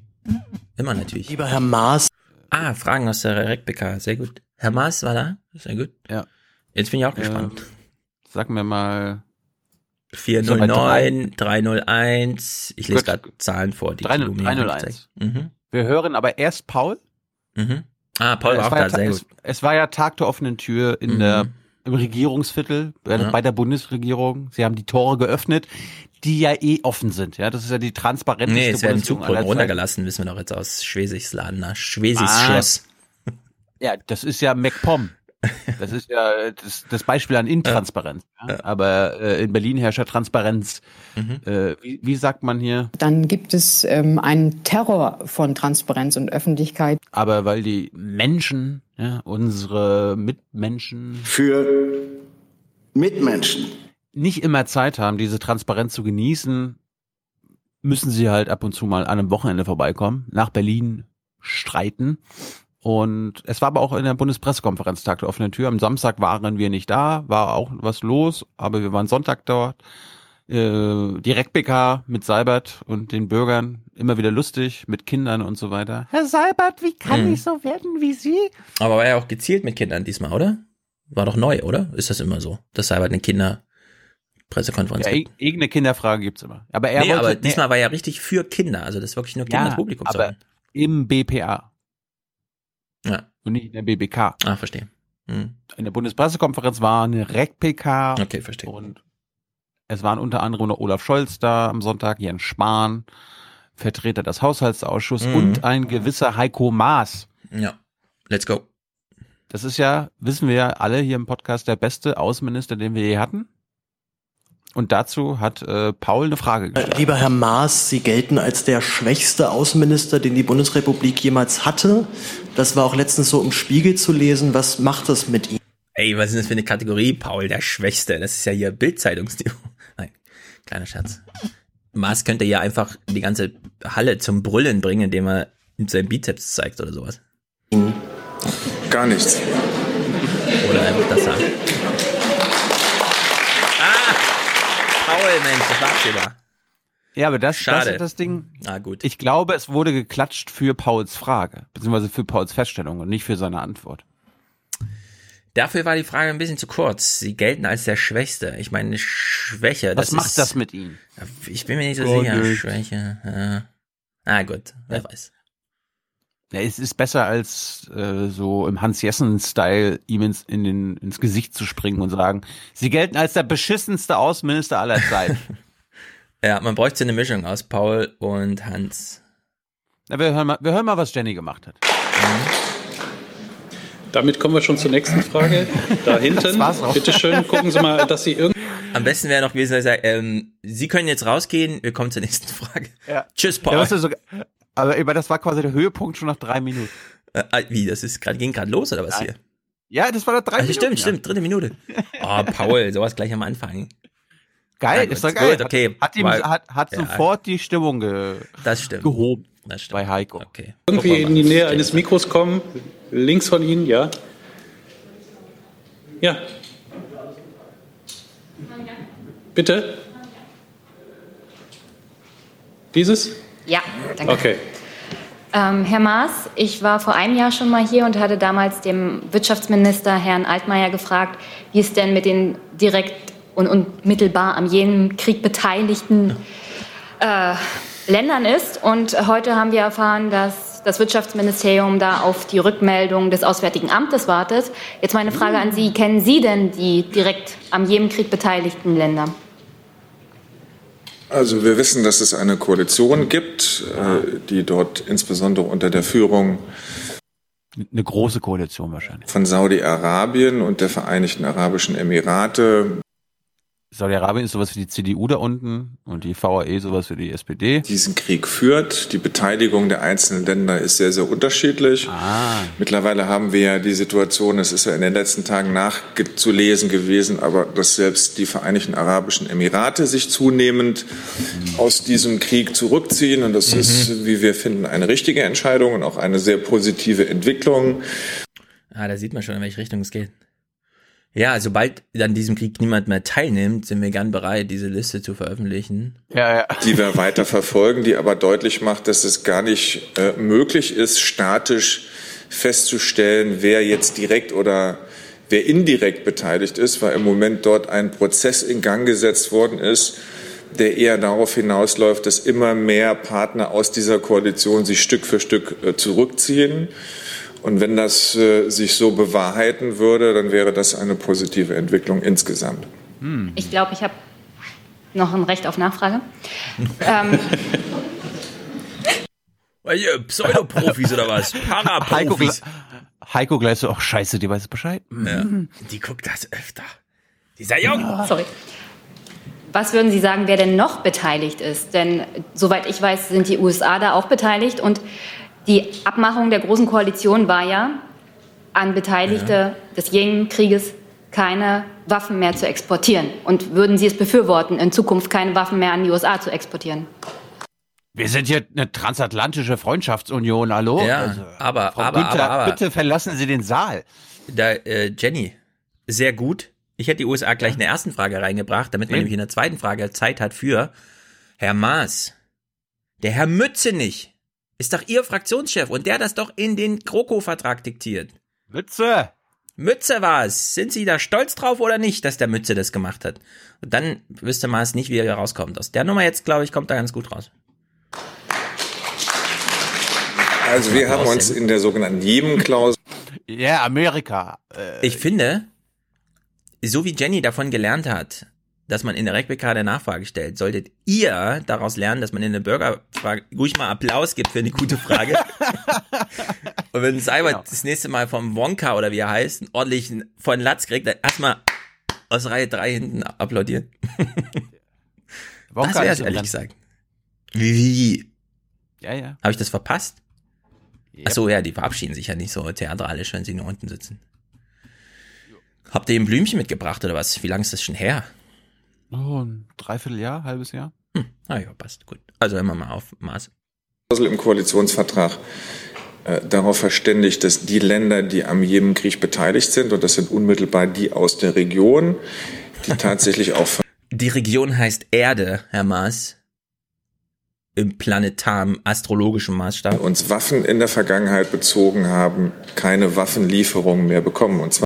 Immer natürlich. Lieber Herr Maas. Ah, Fragen aus der RecBK, sehr gut. Herr Maas war da, sehr gut. Ja. Jetzt bin ich auch gespannt. Äh, sag mir mal. 409, 301, ich lese gerade Zahlen vor. Die 301. 301. Mhm. Wir hören aber erst Paul. Mhm. Ah, Paul war auch da, ja, sehr es, gut. Es war ja Tag der offenen Tür in Mhm. der, im Regierungsviertel, bei, Ja. bei der Bundesregierung. Sie haben die Tore geöffnet, die ja eh offen sind. Ja, das ist ja die transparenteste Nee, es werden Zugbrücken runtergelassen, wissen wir doch jetzt aus Schwesigs Laden, nach Schwesigs Was? Schloss. Ja, das ist ja MacPom. Das ist ja das, das Beispiel an Intransparenz. Ja. Aber äh, in Berlin herrscht ja Transparenz. Mhm. Äh, wie, wie sagt man hier? Dann gibt es ähm, einen Terror von Transparenz und Öffentlichkeit. Aber weil die Menschen, ja, unsere Mitmenschen Für Mitmenschen. nicht immer Zeit haben, diese Transparenz zu genießen, müssen sie halt ab und zu mal an einem Wochenende vorbeikommen, nach Berlin streiten. Und es war aber auch in der Bundespressekonferenz Tag der offenen Tür. Am Samstag waren wir nicht da, war auch was los, aber wir waren Sonntag dort. Äh, direkt BK mit Seibert und den Bürgern immer wieder lustig, mit Kindern und so weiter. Herr Seibert, wie kann Mhm. ich so werden wie Sie? Aber war ja auch gezielt mit Kindern diesmal, oder? War doch neu, oder? Ist das immer so? Das sei halt eine Kinderpressekonferenz. Ja, gibt? ir- irgendeine Kinderfrage gibt's immer. Aber er nee, wollte, aber diesmal war ja richtig für Kinder, also das ist wirklich nur Kinder Ja, das Publikum aber sollen. im BPA. Ja. Und nicht in der BBK. Ah, verstehe. Hm. In der Bundespressekonferenz war eine REC-PK. Okay, verstehe. Und es waren unter anderem noch Olaf Scholz da am Sonntag, Jens Spahn, Vertreter des Haushaltsausschuss Mhm. und ein gewisser Heiko Maas. Ja. Let's go. Das ist ja, wissen wir ja alle hier im Podcast, der beste Außenminister, den wir je hatten. Und dazu hat äh, Paul eine Frage gestellt. Lieber Herr Maas, Sie gelten als der schwächste Außenminister, den die Bundesrepublik jemals hatte. Das war auch letztens so im Spiegel zu lesen. Was macht das mit Ihnen? Ey, was ist das für eine Kategorie? Paul, der Schwächste. Das ist ja hier Bildzeitungsniveau. Nein, kleiner Scherz. Maas könnte ja einfach die ganze Halle zum Brüllen bringen, indem er mit seinen Bizeps zeigt oder sowas. Gar nichts. Oder einfach das sagen. Ah! Paul, Mensch, das war absehbar. Ja, aber das, das Schade. ist das Ding. Na gut. Ich glaube, es wurde geklatscht für Pauls Frage, beziehungsweise für Pauls Feststellung und nicht für seine Antwort. Dafür war die Frage ein bisschen zu kurz. Sie gelten als der Schwächste. Ich meine, Schwäche. Was das macht ist, das mit ihnen? Ich bin mir nicht so Gar sicher. nichts. Schwäche. Ja. Ah, gut. Wer weiß. Ja, es ist besser als äh, so im Hans Jessen-Style ihm ins, in den, ins Gesicht zu springen und sagen, sie gelten als der beschissenste Außenminister aller Zeiten. Ja, man bräuchte eine Mischung aus Paul und Hans. Na, wir, hören mal, wir hören mal, was Jenny gemacht hat. Damit kommen wir schon zur nächsten Frage. Da hinten. Das war's auch. Bitte schön, gucken Sie mal, dass Sie irgendwie. Am besten wäre noch gewesen, dass er sagt, ähm, Sie können jetzt rausgehen, wir kommen zur nächsten Frage. Ja. Tschüss, Paul. Ja, weißt du, sogar, aber aber das war quasi der Höhepunkt schon nach drei Minuten. Äh, ah, wie, das ist gerade ging gerade los oder was Nein. hier? Ja, das war nach drei Also Minuten. stimmt, ja. stimmt, dritte Minute. Oh, Paul, sowas gleich am Anfang. Geil, ist doch geil. Gut, okay. Hat, hat, ihm, Weil- hat, hat Ja. sofort die Stimmung ge, Das stimmt. gehoben Das stimmt. bei Heiko. Okay. irgendwie in die Nähe eines Mikros kommen. Links von Ihnen, ja. Ja. Bitte? Dieses? Ja, danke. Okay. Ähm, Herr Maas, ich war vor einem Jahr schon mal hier und hatte damals dem Wirtschaftsminister Herrn Altmaier gefragt, wie es denn mit den direkt und unmittelbar am jenen Krieg beteiligten äh, Ländern ist. Und heute haben wir erfahren, dass das Wirtschaftsministerium da auf die Rückmeldung des Auswärtigen Amtes wartet. Jetzt meine Frage an Sie, kennen Sie denn die direkt am jenem Krieg beteiligten Länder? Also wir wissen, dass es eine Koalition gibt, äh, die dort insbesondere unter der Führung Eine große Koalition wahrscheinlich. von Saudi-Arabien und der Vereinigten Arabischen Emirate Saudi-Arabien ist sowas wie die CDU da unten und die VAE sowas wie die SPD. Diesen Krieg führt. Die Beteiligung der einzelnen Länder ist sehr, sehr unterschiedlich. Ah. Mittlerweile haben wir ja die Situation, es ist ja in den letzten Tagen nachzulesen gewesen, aber dass selbst die Vereinigten Arabischen Emirate sich zunehmend aus diesem Krieg zurückziehen. Und das Mhm. ist, wie wir finden, eine richtige Entscheidung und auch eine sehr positive Entwicklung. Ah, da sieht man schon, in welche Richtung es geht. Ja, sobald an diesem Krieg niemand mehr teilnimmt, sind wir gern bereit, diese Liste zu veröffentlichen. Ja, ja. die wir weiter verfolgen, die aber deutlich macht, dass es gar nicht äh, möglich ist, statisch festzustellen, wer jetzt direkt oder wer indirekt beteiligt ist, weil im Moment dort ein Prozess in Gang gesetzt worden ist, der eher darauf hinausläuft, dass immer mehr Partner aus dieser Koalition sich Stück für Stück äh, zurückziehen. Und wenn das äh, sich so bewahrheiten würde, dann wäre das eine positive Entwicklung insgesamt. Ich glaube, ich habe noch ein Recht auf Nachfrage. ähm, Pseudoprofis oder was? Heiko, Paraprofis. Heiko gleich so, ach scheiße, die weiß Bescheid. Ja. Die guckt das öfter. Dieser Junge. sorry. Was würden Sie sagen, wer denn noch beteiligt ist? Denn soweit ich weiß, sind die USA da auch beteiligt und die Abmachung der Großen Koalition war ja, an Beteiligte des Jemen-Krieges keine Waffen mehr zu exportieren. Und würden Sie es befürworten, in Zukunft keine Waffen mehr an die USA zu exportieren? Wir sind hier eine transatlantische Freundschaftsunion, hallo? Ja, Also, aber, Frau aber, Günther, aber, aber. bitte verlassen Sie den Saal. Da, äh, Jenny, sehr gut. Ich hätte die USA gleich in der ersten Frage reingebracht, damit man Wen? nämlich in der zweiten Frage Zeit hat für Herr Maas. Der Herr Mützenich ist doch Ihr Fraktionschef und der das doch in den Kroko-Vertrag diktiert. Mütze! Mütze war's. Sind Sie da stolz drauf oder nicht, dass der Mütze das gemacht hat? Und dann wüsste Maas nicht, wie er rauskommt. Aus der Nummer jetzt, glaube ich, kommt er ganz gut raus. Also wir haben uns in der sogenannten Jemen-Klausel Ja, Amerika. Äh, Ich finde, so wie Jenny davon gelernt hat, dass man in der eine Nachfrage stellt, solltet ihr daraus lernen, dass man in der Bürgerfrage ruhig mal Applaus gibt für eine gute Frage. Und wenn Seibert Genau. das nächste Mal vom Wonka oder wie er heißt, einen ordentlichen von Latz kriegt, dann erstmal aus Reihe 3 hinten applaudieren. Wonka das es ehrlich gesagt. Wie? Ja, ja. Habe ich das verpasst? Ach so, ja, die verabschieden sich ja nicht so theatralisch, wenn sie nur unten sitzen. Habt ihr ihm Blümchen mitgebracht oder was? Wie lange ist das schon her? Oh, ein Dreivierteljahr, halbes Jahr. Ah ja, passt, gut. Also immer mal auf Maß. im Koalitionsvertrag äh, darauf verständigt, dass die Länder, die am Jemenkrieg beteiligt sind, und das sind unmittelbar die aus der Region, die tatsächlich auch Die Region heißt Erde, Herr Maas. Im planetaren, astrologischen Maßstab. uns Waffen in der Vergangenheit bezogen haben, keine Waffenlieferungen mehr bekommen. Und zwar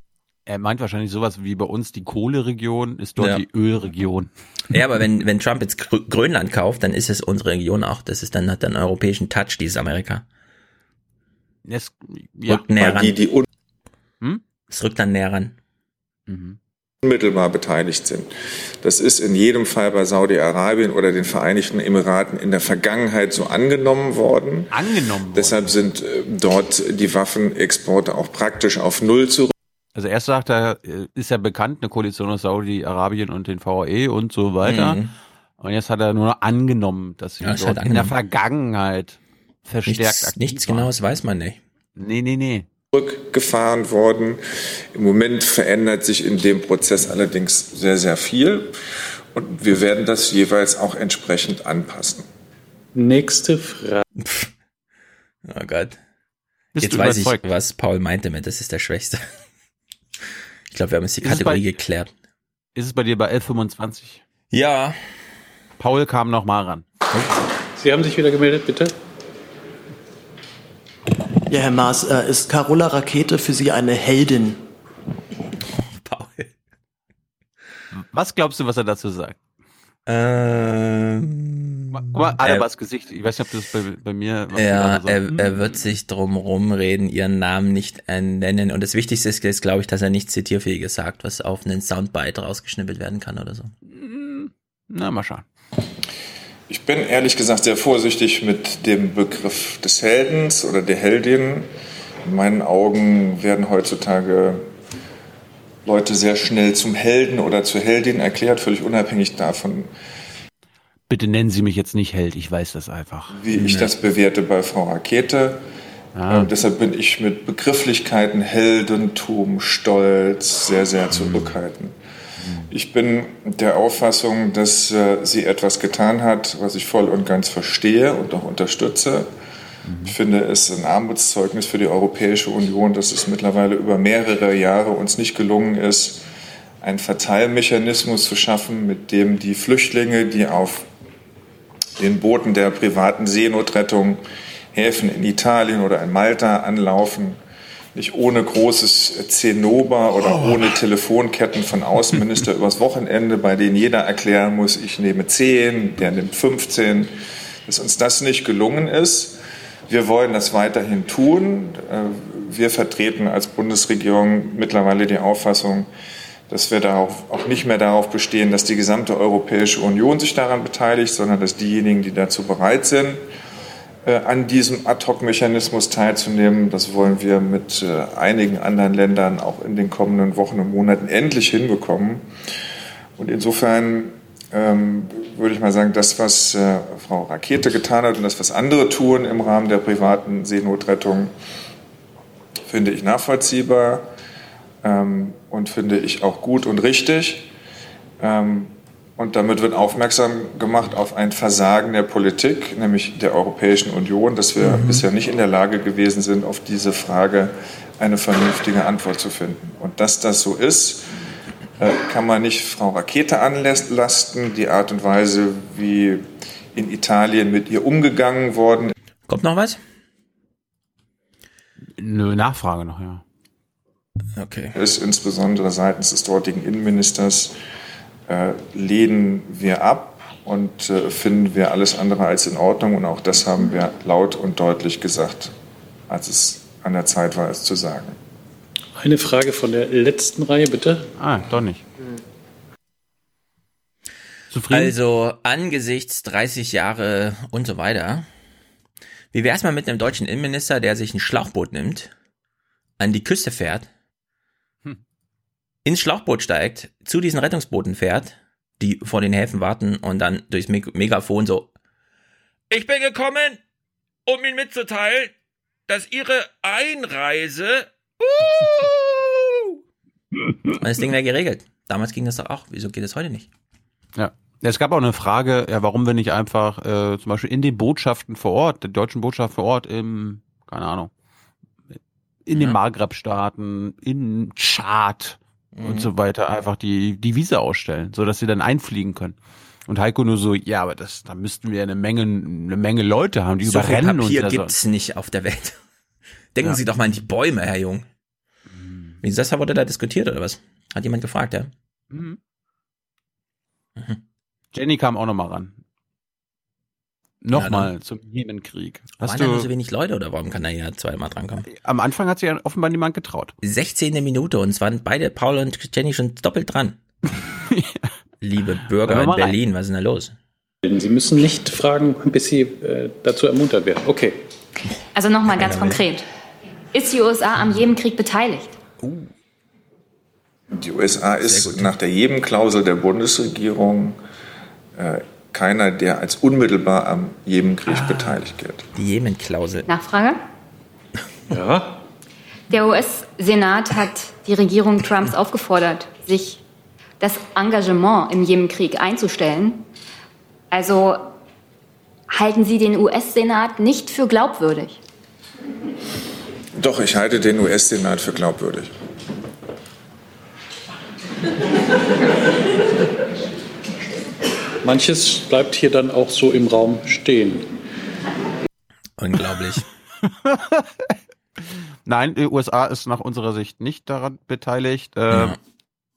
Er meint wahrscheinlich sowas wie bei uns die Kohleregion ist dort Ja. die Ölregion. Ja, aber wenn, wenn Trump jetzt Grö Grönland kauft, dann ist es unsere Region auch. Das ist dann, hat dann europäischen Touch, dieses Amerika. Es, ja. Rückt näher ran. die, die Hm? Es rückt dann näher ran. Mhm. unmittelbar beteiligt sind. Das ist in jedem Fall bei Saudi-Arabien oder den Vereinigten Emiraten in der Vergangenheit so angenommen worden. Angenommen worden. Deshalb sind äh, dort die Waffenexporte auch praktisch auf Null zurück. Also erst sagt er, äh, ist ja bekannt, eine Koalition aus Saudi-Arabien und den VAE und so weiter. Mhm. Und jetzt hat er nur noch angenommen, dass sie Ja, dort halt in der angenommen. Vergangenheit verstärkt Nichts, aktiv nichts waren. Genaues weiß man nicht. Nee, nee, nee. zurückgefahren worden. Im Moment verändert sich in dem Prozess allerdings sehr, sehr viel. Und wir werden das jeweils auch entsprechend anpassen. Nächste Frage. Oh Gott. Bist Jetzt weiß ich, was Paul meinte mit, das ist der Schwächste. Ich glaube, wir haben jetzt die Ist Kategorie bei- geklärt. Ist es bei dir bei 1125? Ja. Paul kam noch mal ran. Sie haben sich wieder gemeldet, bitte. Ja, Herr Maas, äh, ist Carola Rakete für Sie eine Heldin? Paul. Was glaubst du, was er dazu sagt? Ähm, Guck mal, er- Adabas Gesicht. Ich weiß nicht, ob das bei, bei mir. Ja, er, er wird sich drum rumreden, ihren Namen nicht äh, nennen. Und das Wichtigste ist, jetzt, glaube ich, dass er nichts Zitierfähiges sagt, was auf einen Soundbite rausgeschnippelt werden kann oder so. Na, mal schauen. Ich bin ehrlich gesagt sehr vorsichtig mit dem Begriff des Heldens oder der Heldin. In meinen Augen werden heutzutage Leute sehr schnell zum Helden oder zur Heldin erklärt, völlig unabhängig davon, Bitte nennen Sie mich jetzt nicht Held, ich weiß das einfach. wie ich das bewerte bei Frau Rakete. Ah. Äh, deshalb bin ich mit Begrifflichkeiten Heldentum, Stolz sehr, sehr zurückhaltend. Ich bin der Auffassung, dass äh, sie etwas getan hat, was ich voll und ganz verstehe und auch unterstütze. Ich finde es ein Armutszeugnis für die Europäische Union, dass es mittlerweile über mehrere Jahre uns nicht gelungen ist, einen Verteilmechanismus zu schaffen, mit dem die Flüchtlinge, die auf den Booten der privaten Seenotrettung Häfen in Italien oder in Malta anlaufen, nicht ohne großes Zinnober oder ohne Telefonketten von Außenminister übers Wochenende, bei denen jeder erklären muss, ich nehme 10, der nimmt 15, dass uns das nicht gelungen ist. Wir wollen das weiterhin tun. Äh, Wir vertreten als Bundesregierung mittlerweile die Auffassung, dass wir darauf, auch nicht mehr darauf bestehen, dass die gesamte Europäische Union sich daran beteiligt, sondern dass diejenigen, die dazu bereit sind, äh, an diesem Ad-Hoc-Mechanismus teilzunehmen, das wollen wir mit äh, einigen anderen Ländern auch in den kommenden Wochen und Monaten endlich hinbekommen. Und insofern ähm, würde ich mal sagen, das, was äh, Frau Rakete getan hat und das, was andere tun im Rahmen der privaten Seenotrettung, finde ich nachvollziehbar ähm, und finde ich auch gut und richtig. Ähm, und damit wird aufmerksam gemacht auf ein Versagen der Politik, nämlich der Europäischen Union, dass wir bisher nicht in der Lage gewesen sind, auf diese Frage eine vernünftige Antwort zu finden. Und dass das so ist, kann man nicht Frau Rakete anlasten. Die Art und Weise, wie in Italien mit ihr umgegangen worden Kommt noch was? Eine Nachfrage noch, ja. Okay. ist, insbesondere seitens des dortigen Innenministers, äh, lehnen wir ab und äh, finden wir alles andere als in Ordnung. Und auch das haben wir laut und deutlich gesagt, als es an der Zeit war, es zu sagen. Eine Frage von der letzten Reihe, bitte. Ah, doch nicht. Zufrieden? Also angesichts 30 Jahre und so weiter. Wie wär's mal mit einem deutschen Innenminister, der sich ein Schlauchboot nimmt, an die Küste fährt, ins Schlauchboot steigt, zu diesen Rettungsbooten fährt, die vor den Häfen warten und dann durchs Meg Megafon so Ich bin gekommen, um Ihnen mitzuteilen, dass Ihre Einreise und das Ding wäre geregelt. Damals ging das doch auch. Wieso geht es heute nicht? Ja. Es gab auch eine Frage, ja, warum wir nicht einfach äh, zum Beispiel in den Botschaften vor Ort, der deutschen Botschaft vor Ort im, keine Ahnung, in den Maghreb-Staaten, in Tschad und so weiter einfach die, die Visa ausstellen, so dass sie dann einfliegen können. Und Heiko nur so, ja, aber das, da müssten wir eine Menge, eine Menge Leute haben, die so viel überrennen Papier und gibt's nicht auf der Welt. Denken Ja. Sie doch mal an die Bäume, Herr Jung. Wie das wurde da diskutiert oder was? Hat jemand gefragt, ja? Mhm. Jenny kam auch nochmal ran. Nochmal dann. zum Jemenkrieg. Waren Hast da nur so du, wenig Leute oder warum kann er ja zweimal drankommen? am Anfang hat sich ja offenbar niemand getraut. 16. Minute und es waren beide, Paul und Jenny, schon doppelt dran. Liebe Bürger in mal rein? Berlin, was ist denn da los? Sie müssen nicht fragen, bis Sie äh, dazu ermuntert werden. Okay. Also nochmal ganz konkret. Ist die USA am Jemenkrieg beteiligt? Die USA ist nach der Jemen-Klausel der Bundesregierung äh, keiner, der als unmittelbar am Jemenkrieg beteiligt gilt. Die Jemen-Klausel. Nachfrage? Ja. Der US-Senat hat die Regierung Trumps aufgefordert, sich das Engagement im Jemenkrieg einzustellen. Also halten Sie den US-Senat nicht für glaubwürdig? Doch, ich halte den US-Senat für glaubwürdig. Manches bleibt hier dann auch so im Raum stehen. Unglaublich. Nein, die USA ist nach unserer Sicht nicht daran beteiligt. Äh,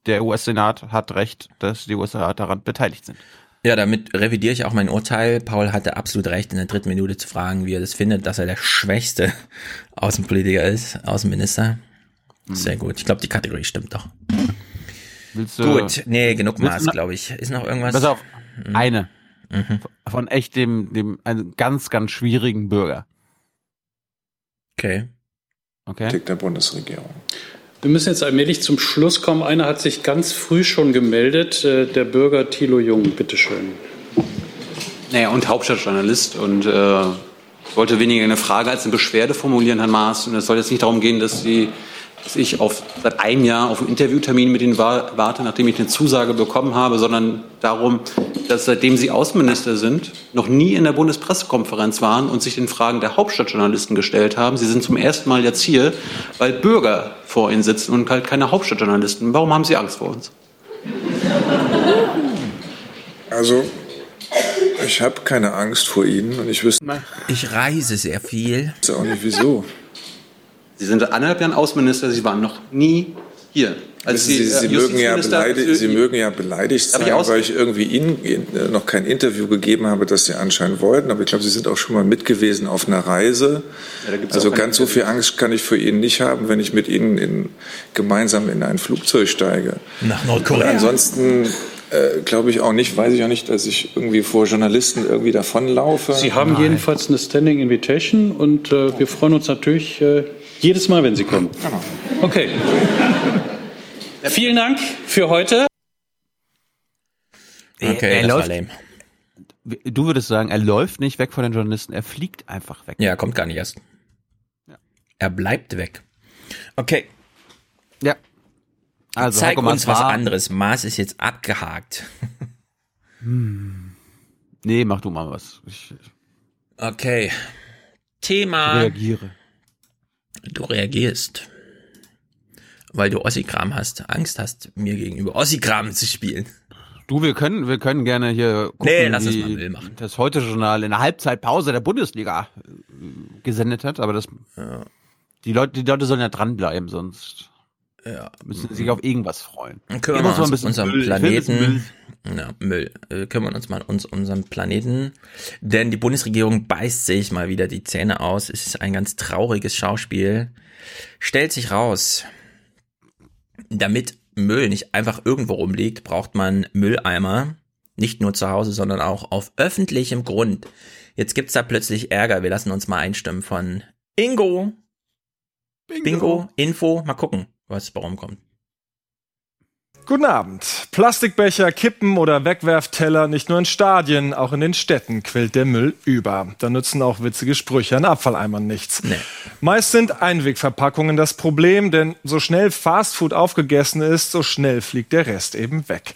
Der US-Senat hat recht, dass die USA daran beteiligt sind. Ja, damit revidiere ich auch mein Urteil. Paul hatte absolut recht, in der dritten Minute zu fragen, wie er das findet, dass er der schwächste Außenpolitiker ist, Außenminister. Sehr gut. Ich glaube, die Kategorie stimmt doch. Willst du, Gut, nee, genug Maß, glaube ich. Ist noch irgendwas? Pass auf, Mhm. eine. Mhm. Von echt dem, dem, einem ganz, ganz schwierigen Bürger. Okay. Okay. Politik der Bundesregierung. Wir müssen jetzt allmählich zum Schluss kommen. Einer hat sich ganz früh schon gemeldet, äh, der Bürger Thilo Jung. Bitteschön. Naja, und Hauptstadtjournalist und äh, wollte weniger eine Frage als eine Beschwerde formulieren, Herrn Maas. Und es soll jetzt nicht darum gehen, dass Sie dass ich auf, seit einem Jahr auf einen Interviewtermin mit Ihnen war, warte, nachdem ich eine Zusage bekommen habe, sondern darum, dass seitdem Sie Außenminister sind, noch nie in der Bundespressekonferenz waren und sich den Fragen der Hauptstadtjournalisten gestellt haben. Sie sind zum ersten Mal jetzt hier, weil Bürger vor Ihnen sitzen und halt keine Hauptstadtjournalisten. Warum haben Sie Angst vor uns? Also, ich habe keine Angst vor Ihnen und ich wüsste. Ich reise sehr viel. Ich weiß auch nicht wieso. Sie sind anderthalb Jahre Außenminister, Sie waren noch nie hier. Also Sie, Sie, Sie, mögen ja beleidigt, Sie mögen ja beleidigt sein, ich weil ich irgendwie Ihnen noch kein Interview gegeben habe, das Sie anscheinend wollten. Aber ich glaube, Sie sind auch schon mal mit gewesen auf einer Reise. Ja, also ganz so viel Angst kann ich für Ihnen nicht haben, wenn ich mit Ihnen in, gemeinsam in ein Flugzeug steige. Nach Nordkorea. Und ansonsten äh, glaube ich auch nicht, weiß ich auch nicht, dass ich irgendwie vor Journalisten irgendwie davonlaufe. Sie haben Nein. jedenfalls eine Standing Invitation und äh, wir freuen uns natürlich äh, jedes Mal, wenn Sie kommen. Okay. Vielen Dank für heute. Okay, er, läuft, Du würdest sagen, er läuft nicht weg von den Journalisten, er fliegt einfach weg. Ja, er kommt gar nicht erst. Ja. Er bleibt weg. Okay. Ja. Also, Zeig uns was anderes. Mars ist jetzt abgehakt. hm. Nee, mach du mal was. Ich, okay. Thema. Ich reagiere. Du reagierst. Weil du Ossikram hast, Angst hast, mir gegenüber Ossikram zu spielen. Du, wir können, wir können gerne hier gucken, nee, lass uns mal Müll machen. das heute Journal in der Halbzeitpause der Bundesliga äh, gesendet hat, aber das, ja. die Leute, die Leute sollen ja dranbleiben, sonst ja. müssen sie sich auf irgendwas freuen. Kümmern wir uns um unseren Müll. Planeten. Müll. Ja, Müll. Wir kümmern uns mal uns um unseren Planeten. Denn die Bundesregierung beißt sich mal wieder die Zähne aus. Es ist ein ganz trauriges Schauspiel. Stellt sich raus, damit Müll nicht einfach irgendwo rumliegt, braucht man Mülleimer. Nicht nur zu Hause, sondern auch auf öffentlichem Grund. Jetzt gibt's da plötzlich Ärger. Wir lassen uns mal einstimmen von Ingo. Bingo. Bingo. Info. Mal gucken, was warum kommt. Guten Abend. Plastikbecher, Kippen oder Wegwerfteller, nicht nur in Stadien, auch in den Städten quillt der Müll über. Da nützen auch witzige Sprüche an Abfalleimern nichts. Nee. Meist sind Einwegverpackungen das Problem, denn so schnell Fastfood aufgegessen ist, so schnell fliegt der Rest eben weg.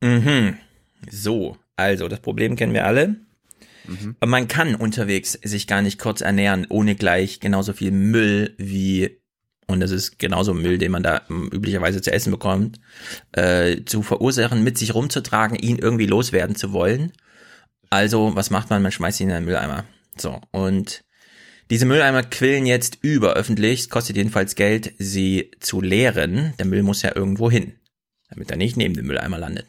Mhm. So, also das Problem kennen wir alle. Mhm. Man kann unterwegs sich gar nicht kurz ernähren, ohne gleich genauso viel Müll wie und das ist genauso Müll, den man da ähm, üblicherweise zu essen bekommt, äh, zu verursachen, mit sich rumzutragen, ihn irgendwie loswerden zu wollen. Also, was macht man? Man schmeißt ihn in den Mülleimer. So, und diese Mülleimer quillen jetzt über öffentlich. Es kostet jedenfalls Geld, sie zu leeren. Der Müll muss ja irgendwo hin, damit er nicht neben dem Mülleimer landet.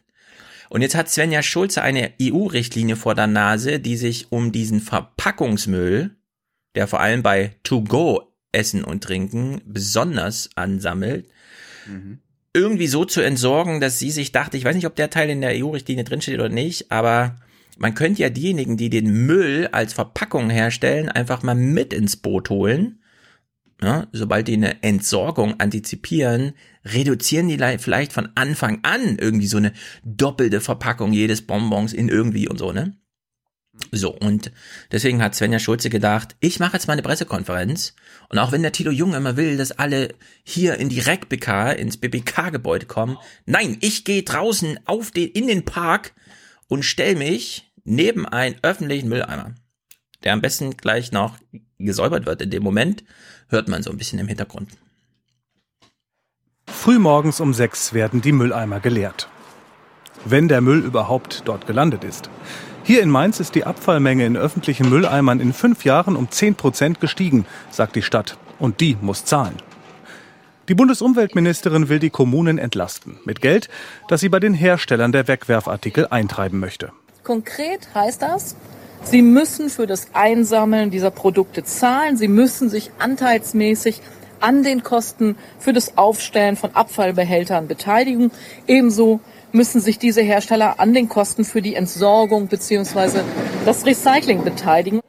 Und jetzt hat Svenja Schulze eine EU-Richtlinie vor der Nase, die sich um diesen Verpackungsmüll, der vor allem bei To-Go Essen und Trinken besonders ansammelt, mhm. irgendwie so zu entsorgen, dass sie sich dachte, ich weiß nicht, ob der Teil in der EU-Richtlinie drinsteht oder nicht, aber man könnte ja diejenigen, die den Müll als Verpackung herstellen, einfach mal mit ins Boot holen. Ja, sobald die eine Entsorgung antizipieren, reduzieren die vielleicht von Anfang an irgendwie so eine doppelte Verpackung jedes Bonbons in irgendwie und so, ne? So, und deswegen hat Svenja Schulze gedacht, ich mache jetzt mal eine Pressekonferenz. Und auch wenn der Tilo Jung immer will, dass alle hier in die REC-BK, ins BBK-Gebäude kommen, nein, ich gehe draußen auf den, in den Park und stell mich neben einen öffentlichen Mülleimer, der am besten gleich noch gesäubert wird. In dem Moment hört man so ein bisschen im Hintergrund. Frühmorgens um sechs werden die Mülleimer geleert. Wenn der Müll überhaupt dort gelandet ist. Hier in Mainz ist die Abfallmenge in öffentlichen Mülleimern in fünf Jahren um 10 Prozent gestiegen, sagt die Stadt. Und die muss zahlen. Die Bundesumweltministerin will die Kommunen entlasten. Mit Geld, das sie bei den Herstellern der Wegwerfartikel eintreiben möchte. Konkret heißt das, Sie müssen für das Einsammeln dieser Produkte zahlen. Sie müssen sich anteilsmäßig an den Kosten für das Aufstellen von Abfallbehältern beteiligen. Ebenso müssen sich diese Hersteller an den Kosten für die Entsorgung bzw. das Recycling beteiligen.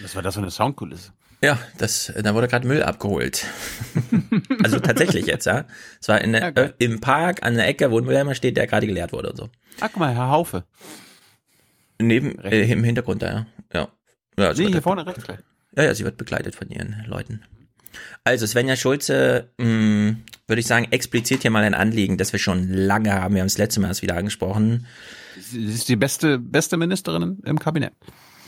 Was war das für eine Soundkulisse? Ja, das, da wurde gerade Müll abgeholt. also tatsächlich jetzt, ja. Es war in der, äh, im Park an der Ecke, wo ein Mülleimer steht, der gerade geleert wurde und so. Ach, guck mal, Herr Haufe. Neben, äh, im Hintergrund da, ja. Ja, ja Nee, wird- hier vorne rechts gleich. Ja, ja, sie wird begleitet von ihren Leuten. Also Svenja Schulze, mh, würde ich sagen, explizit hier mal ein Anliegen, das wir schon lange haben. Wir haben es letzte Mal erst wieder angesprochen. Sie ist die beste, beste Ministerin im Kabinett.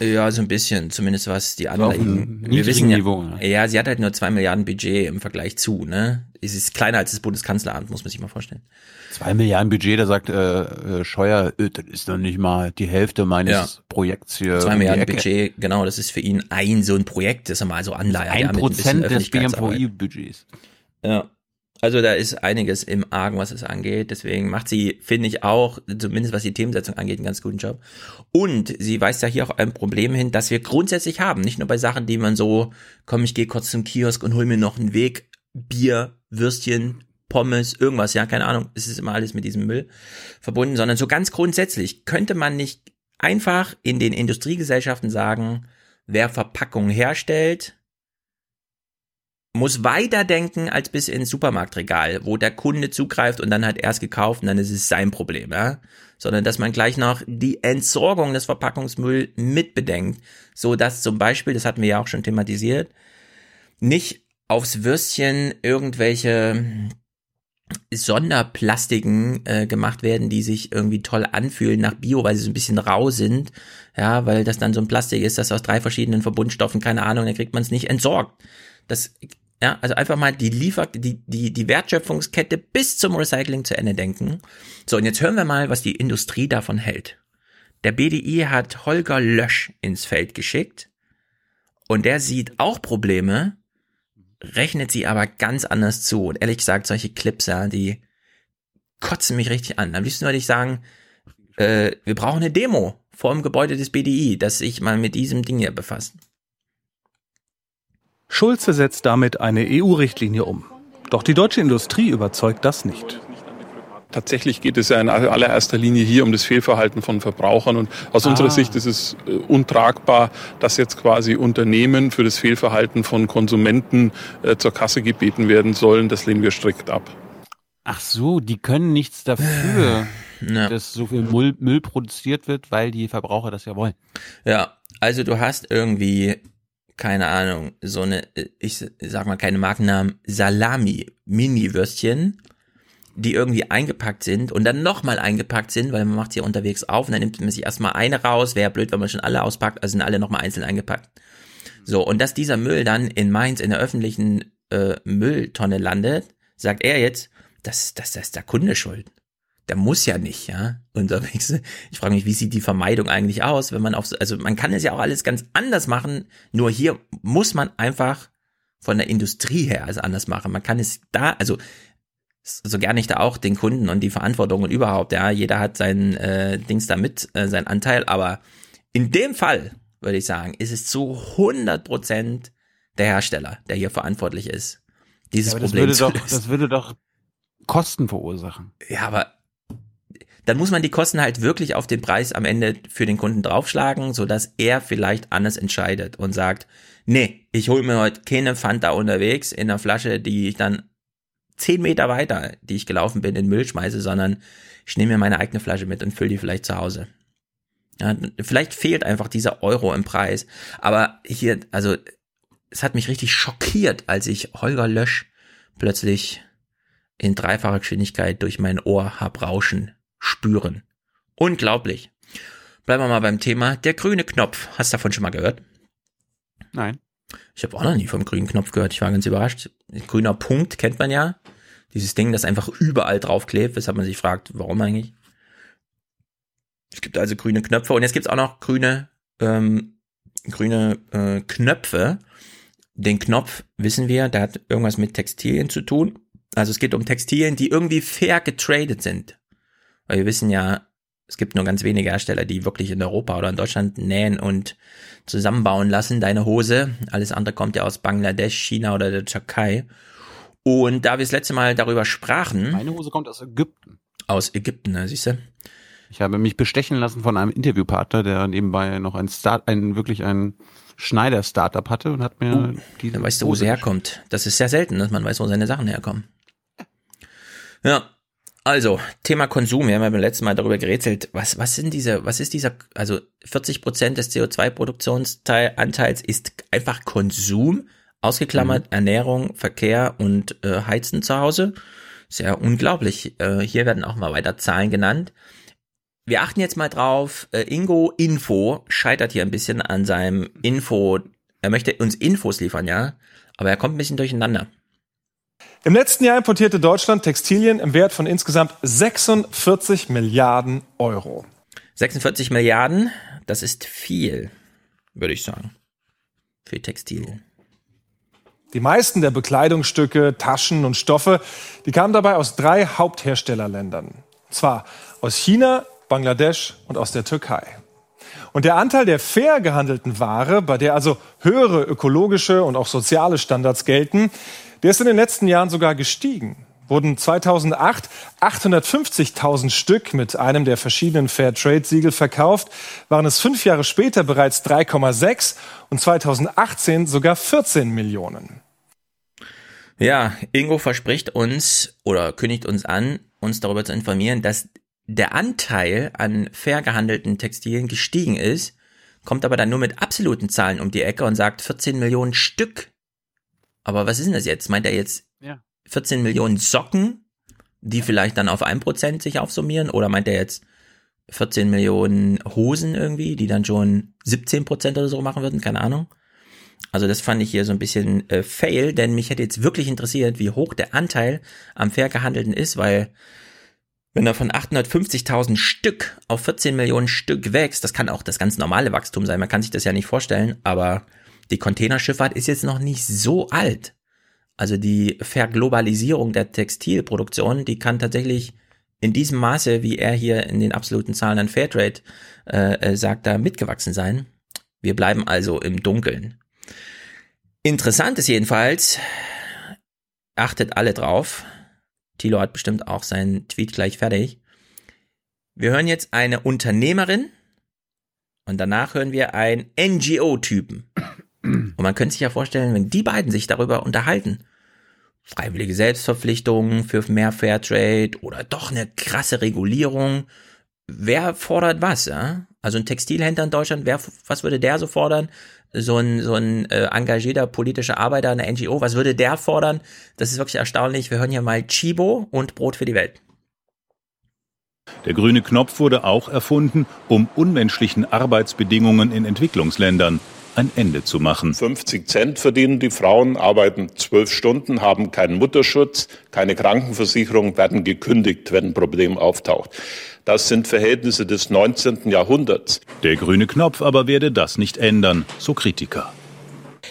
Ja, so ein bisschen, zumindest was die einem Anliegen. Wir wissen ja, Niveau, ne? ja, sie hat halt nur zwei Milliarden Budget im Vergleich zu, ne? Es ist kleiner als das Bundeskanzleramt, muss man sich mal vorstellen. Zwei Milliarden Budget, da sagt äh, äh, Scheuer, äh, das ist doch nicht mal die Hälfte meines Ja. Projekts hier. Zwei Milliarden. Budget, genau, das ist für ihn ein so ein Projekt, das er mal so anleiert. Ein ja, Prozent des. BMVI-Budgets. Ja. Also da ist einiges im Argen, was es angeht. Deswegen macht sie, finde ich auch, zumindest was die Themensetzung angeht, einen ganz guten Job. Und sie weist ja hier auch ein Problem hin, das wir grundsätzlich haben. Nicht nur bei Sachen, die man so, komm, ich gehe kurz zum Kiosk und hol mir noch einen Weg, Bier, Würstchen, Pommes, irgendwas, ja, keine Ahnung. Es ist immer alles mit diesem Müll verbunden, sondern so ganz grundsätzlich könnte man nicht einfach in den Industriegesellschaften sagen, wer Verpackungen herstellt, muss weiter denken als bis ins Supermarktregal, wo der Kunde zugreift und dann hat er es gekauft und dann ist es sein Problem, ja. Sondern dass man gleich noch die Entsorgung des Verpackungsmüll mitbedenkt, so dass zum Beispiel, das hatten wir ja auch schon thematisiert, nicht aufs Würstchen irgendwelche Sonderplastiken äh, gemacht werden, die sich irgendwie toll anfühlen nach Bio, weil sie so ein bisschen rau sind, ja, weil das dann so ein Plastik ist, das aus drei verschiedenen Verbundstoffen, keine Ahnung, dann kriegt man es nicht entsorgt. Das, ja, also einfach mal die Liefer, die, die, die Wertschöpfungskette bis zum Recycling zu Ende denken. So, und jetzt hören wir mal, was die Industrie davon hält. Der BDI hat Holger Lösch ins Feld geschickt und der sieht auch Probleme, rechnet sie aber ganz anders zu. Und ehrlich gesagt, solche Clips, ja, die kotzen mich richtig an. Am liebsten würde ich sagen, äh, wir brauchen eine Demo vor dem Gebäude des BDI, das sich mal mit diesem Ding hier befasst. Schulze setzt damit eine EU-Richtlinie um. Doch die deutsche Industrie überzeugt das nicht. Tatsächlich geht es ja in allererster Linie hier um das Fehlverhalten von Verbrauchern. Und aus Ah. unserer Sicht ist es äh, untragbar, dass jetzt quasi Unternehmen für das Fehlverhalten von Konsumenten äh, zur Kasse gebeten werden sollen. Das lehnen wir strikt ab. Ach so, die können nichts dafür, dass so viel Müll, Müll produziert wird, weil die Verbraucher das ja wollen. Ja, also du hast irgendwie, keine Ahnung, so eine, ich sag mal keine Markennamen, Salami-Mini-Würstchen, die irgendwie eingepackt sind und dann nochmal eingepackt sind, weil man macht sie unterwegs auf und dann nimmt man sich erstmal eine raus, wäre blöd, wenn man schon alle auspackt, also sind alle nochmal einzeln eingepackt. So, und dass dieser Müll dann in Mainz in der öffentlichen äh, Mülltonne landet, sagt er jetzt, das, das, das ist der Kunde schuld. Der muss ja nicht, ja. Unterwegs. Ich frage mich, wie sieht die Vermeidung eigentlich aus, wenn man auf, so- also man kann es ja auch alles ganz anders machen, nur hier muss man einfach von der Industrie her also anders machen. Man kann es da, also so gerne ich da auch den Kunden und die Verantwortung und überhaupt, ja, jeder hat sein äh, Dings da mit, äh, seinen Anteil, aber in dem Fall würde ich sagen, ist es zu 100 Prozent der Hersteller, der hier verantwortlich ist, dieses Ja, aber das Problem würde zu doch, lösen. das würde doch Kosten verursachen. Ja, aber dann muss man die Kosten halt wirklich auf den Preis am Ende für den Kunden draufschlagen, so dass er vielleicht anders entscheidet und sagt, nee, ich hole mir heute keine Fanta unterwegs in einer Flasche, die ich dann zehn Meter weiter, die ich gelaufen bin, in Müll schmeiße, sondern ich nehme mir meine eigene Flasche mit und fülle die vielleicht zu Hause. Ja, vielleicht fehlt einfach dieser Euro im Preis. Aber hier, also, es hat mich richtig schockiert, als ich Holger Lösch plötzlich in dreifacher Geschwindigkeit durch mein Ohr hab rauschen spüren. Unglaublich. Bleiben wir mal beim Thema. Der grüne Knopf. Hast du davon schon mal gehört? Nein. Ich habe auch noch nie vom grünen Knopf gehört. Ich war ganz überrascht. Grüner Punkt kennt man ja. Dieses Ding, das einfach überall draufklebt, weshalb man sich fragt, warum eigentlich. Es gibt also grüne Knöpfe und jetzt gibt's auch noch grüne, ähm, grüne äh, Knöpfe. Den Knopf wissen wir, der hat irgendwas mit Textilien zu tun. Also es geht um Textilien, die irgendwie fair getradet sind. Weil wir wissen ja, es gibt nur ganz wenige Hersteller, die wirklich in Europa oder in Deutschland nähen und zusammenbauen lassen, deine Hose. Alles andere kommt ja aus Bangladesch, China oder der Türkei. Und da wir das letzte Mal darüber sprachen. Meine Hose kommt aus Ägypten. Aus Ägypten, ne, siehst du? Ich habe mich bestechen lassen von einem Interviewpartner, der nebenbei noch ein Start, ein wirklich ein Schneider-Startup hatte und hat mir Uh, diese Dann weißt du, wo sie herkommt. Das ist sehr selten, dass man weiß, wo seine Sachen herkommen. Ja, also Thema Konsum. Wir haben ja beim letzten Mal darüber gerätselt. Was, was sind diese, was ist dieser, also 40 Prozent des CO2-Produktionsanteils ist einfach Konsum, ausgeklammert Ernährung, Verkehr und äh, Heizen zu Hause. Sehr unglaublich. Äh, hier werden auch mal weiter Zahlen genannt. Wir achten jetzt mal drauf. Äh, Ingo Info scheitert hier ein bisschen an seinem Info. Er möchte uns Infos liefern, ja, aber er kommt ein bisschen durcheinander. Im letzten Jahr importierte Deutschland Textilien im Wert von insgesamt 46 Milliarden Euro. 46 Milliarden, das ist viel, würde ich sagen. Für Textilien. Die meisten der Bekleidungsstücke, Taschen und Stoffe, die kamen dabei aus drei Hauptherstellerländern. Und zwar aus China, Bangladesch und aus der Türkei. Und der Anteil der fair gehandelten Ware, bei der also höhere ökologische und auch soziale Standards gelten, der ist in den letzten Jahren sogar gestiegen. Wurden 2008 850.000 Stück mit einem der verschiedenen Fairtrade-Siegel verkauft, waren es fünf Jahre später bereits 3,6 und 2018 sogar 14 Millionen. Ja, Ingo verspricht uns oder kündigt uns an, uns darüber zu informieren, dass der Anteil an fair gehandelten Textilien gestiegen ist, kommt aber dann nur mit absoluten Zahlen um die Ecke und sagt 14 Millionen Stück. Aber was ist denn das jetzt? Meint er jetzt Ja. 14 Millionen Socken, die vielleicht dann auf 1% sich aufsummieren? Oder meint er jetzt 14 Millionen Hosen irgendwie, die dann schon 17% oder so machen würden? Keine Ahnung. Also das fand ich hier so ein bisschen äh, fail, denn mich hätte jetzt wirklich interessiert, wie hoch der Anteil am fair gehandelten ist, weil wenn er von 850.000 Stück auf 14 Millionen Stück wächst, das kann auch das ganz normale Wachstum sein, man kann sich das ja nicht vorstellen, aber die Containerschifffahrt ist jetzt noch nicht so alt. Also die Verglobalisierung der Textilproduktion, die kann tatsächlich in diesem Maße, wie er hier in den absoluten Zahlen an Fairtrade äh, äh, sagt, da mitgewachsen sein. Wir bleiben also im Dunkeln. Interessant ist jedenfalls, achtet alle drauf. Thilo hat bestimmt auch seinen Tweet gleich fertig. Wir hören jetzt eine Unternehmerin und danach hören wir einen NGO-Typen. Und man könnte sich ja vorstellen, wenn die beiden sich darüber unterhalten, freiwillige Selbstverpflichtungen für mehr Fairtrade oder doch eine krasse Regulierung, wer fordert was? Ja? Also ein Textilhändler in Deutschland, wer, was würde der so fordern? So ein, so ein äh, engagierter politischer Arbeiter, eine NGO, was würde der fordern? Das ist wirklich erstaunlich. Wir hören hier mal Chibo und Brot für die Welt. Der grüne Knopf wurde auch erfunden, um unmenschlichen Arbeitsbedingungen in Entwicklungsländern ein Ende zu machen. 50 Cent verdienen die Frauen, arbeiten zwölf Stunden, haben keinen Mutterschutz, keine Krankenversicherung, werden gekündigt, wenn ein Problem auftaucht. Das sind Verhältnisse des 19. Jahrhunderts. Der grüne Knopf aber werde das nicht ändern, so Kritiker.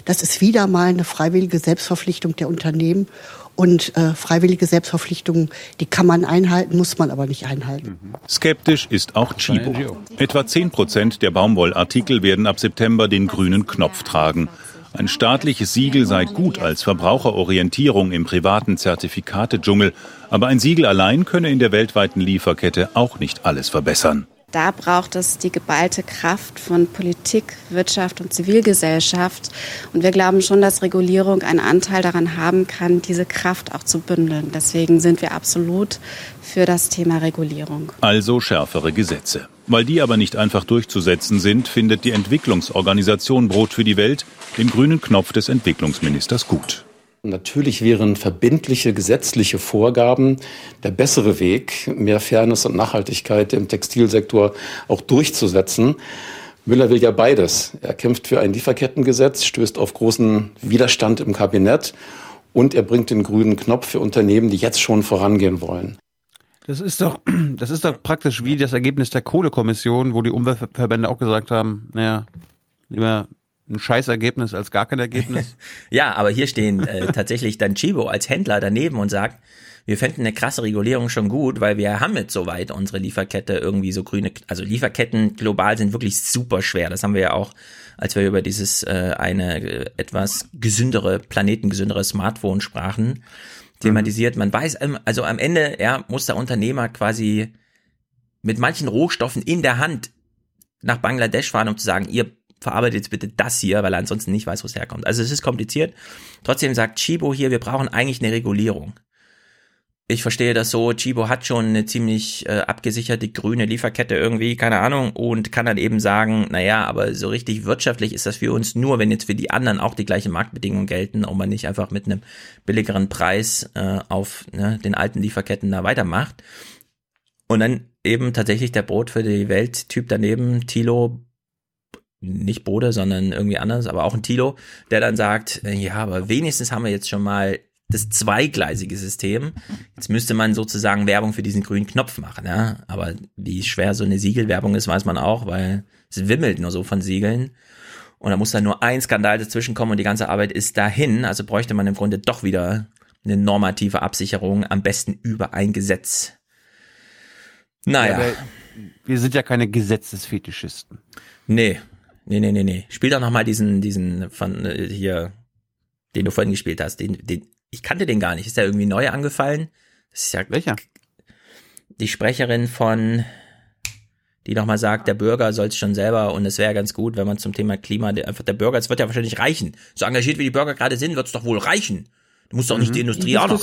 Das ist wieder mal eine freiwillige Selbstverpflichtung der Unternehmen. Und äh, freiwillige Selbstverpflichtungen, die kann man einhalten, muss man aber nicht einhalten. Skeptisch ist auch Chibo. Etwa 10 Prozent der Baumwollartikel werden ab September den grünen Knopf tragen. Ein staatliches Siegel sei gut als Verbraucherorientierung im privaten Zertifikatedschungel, aber ein Siegel allein könne in der weltweiten Lieferkette auch nicht alles verbessern. Da braucht es die geballte Kraft von Politik, Wirtschaft und Zivilgesellschaft. Und wir glauben schon, dass Regulierung einen Anteil daran haben kann, diese Kraft auch zu bündeln. Deswegen sind wir absolut für das Thema Regulierung. Also schärfere Gesetze. Weil die aber nicht einfach durchzusetzen sind, findet die Entwicklungsorganisation Brot für die Welt den grünen Knopf des Entwicklungsministers gut. Natürlich wären verbindliche gesetzliche Vorgaben der bessere Weg, mehr Fairness und Nachhaltigkeit im Textilsektor auch durchzusetzen. Müller will ja beides. Er kämpft für ein Lieferkettengesetz, stößt auf großen Widerstand im Kabinett und er bringt den grünen Knopf für Unternehmen, die jetzt schon vorangehen wollen. Das ist doch, das ist doch praktisch wie das Ergebnis der Kohlekommission, wo die Umweltverbände auch gesagt haben, naja, lieber ein Scheißergebnis als gar kein Ergebnis. ja, aber hier stehen äh, tatsächlich dann Chibo als Händler daneben und sagt, wir fänden eine krasse Regulierung schon gut, weil wir haben jetzt soweit unsere Lieferkette irgendwie so grüne, also Lieferketten global sind wirklich super schwer. Das haben wir ja auch, als wir über dieses äh, eine äh, etwas gesündere, planetengesündere Smartphone sprachen, thematisiert. Man weiß, also am Ende, ja, muss der Unternehmer quasi mit manchen Rohstoffen in der Hand nach Bangladesch fahren, um zu sagen, ihr verarbeitet jetzt bitte das hier, weil er ansonsten nicht weiß, wo es herkommt. Also es ist kompliziert. Trotzdem sagt Chibo hier, wir brauchen eigentlich eine Regulierung. Ich verstehe das so, Chibo hat schon eine ziemlich äh, abgesicherte grüne Lieferkette irgendwie, keine Ahnung, und kann dann eben sagen, naja, aber so richtig wirtschaftlich ist das für uns nur, wenn jetzt für die anderen auch die gleichen Marktbedingungen gelten und man nicht einfach mit einem billigeren Preis äh, auf ne, den alten Lieferketten da weitermacht. Und dann eben tatsächlich der Brot für die Welt-Typ daneben, Tilo, nicht Bode, sondern irgendwie anders, aber auch ein Tilo, der dann sagt, äh, ja, aber wenigstens haben wir jetzt schon mal das zweigleisige System. Jetzt müsste man sozusagen Werbung für diesen grünen Knopf machen, ja. Aber wie schwer so eine Siegelwerbung ist, weiß man auch, weil es wimmelt nur so von Siegeln. Und da muss dann nur ein Skandal dazwischen kommen und die ganze Arbeit ist dahin. Also bräuchte man im Grunde doch wieder eine normative Absicherung, am besten über ein Gesetz. Naja. Ja, wir sind ja keine Gesetzesfetischisten. Nee. Nee, nee, nee, nee. Spiel doch noch mal diesen, diesen von äh, hier, den du vorhin gespielt hast. Den, den, ich kannte den gar nicht. Ist der irgendwie neu angefallen? Das ist ja Welcher? Die Sprecherin von, die nochmal sagt, der Bürger soll es schon selber und es wäre ganz gut, wenn man zum Thema Klima, der, einfach der Bürger, es wird ja wahrscheinlich reichen. So engagiert wie die Bürger gerade sind, wird es doch wohl reichen. Du musst doch nicht die Industrie Die auch noch.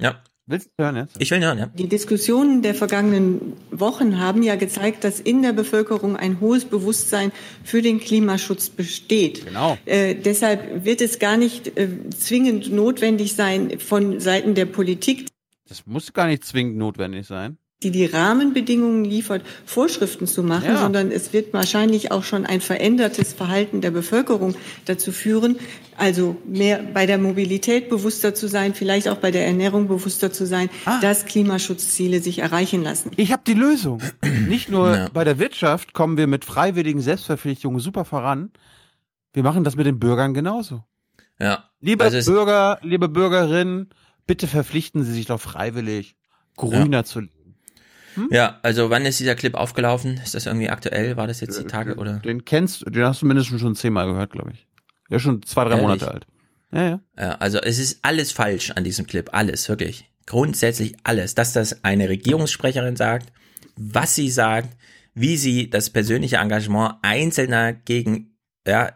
Ja. Willst du hören jetzt? Ich will hören, ja. Die Diskussionen der vergangenen Wochen haben ja gezeigt, dass in der Bevölkerung ein hohes Bewusstsein für den Klimaschutz besteht. Genau. Äh, deshalb wird es gar nicht äh, zwingend notwendig sein, von Seiten der Politik, Das muss gar nicht zwingend notwendig sein. Die die Rahmenbedingungen liefert, Vorschriften zu machen, Ja. sondern es wird wahrscheinlich auch schon ein verändertes Verhalten der Bevölkerung dazu führen, also mehr bei der Mobilität bewusster zu sein, vielleicht auch bei der Ernährung bewusster zu sein, dass Klimaschutzziele sich erreichen lassen. Ich habe die Lösung. Nicht nur Ja. bei der Wirtschaft kommen wir mit freiwilligen Selbstverpflichtungen super voran. Wir machen das mit den Bürgern genauso. Ja. Liebe Also Bürger, liebe Bürgerinnen, bitte verpflichten Sie sich doch freiwillig, grüner zu leben. Ja, also wann ist dieser Clip aufgelaufen? Ist das irgendwie aktuell? War das jetzt die Tage oder? Den kennst du, den hast du mindestens schon zehnmal gehört, glaube ich. Der ist schon zwei, drei Ehrlich? Monate alt. Ja, ja. Ja, also es ist alles falsch an diesem Clip, alles, wirklich. Grundsätzlich alles. Dass das eine Regierungssprecherin sagt, was sie sagt, wie sie das persönliche Engagement Einzelner gegen ja,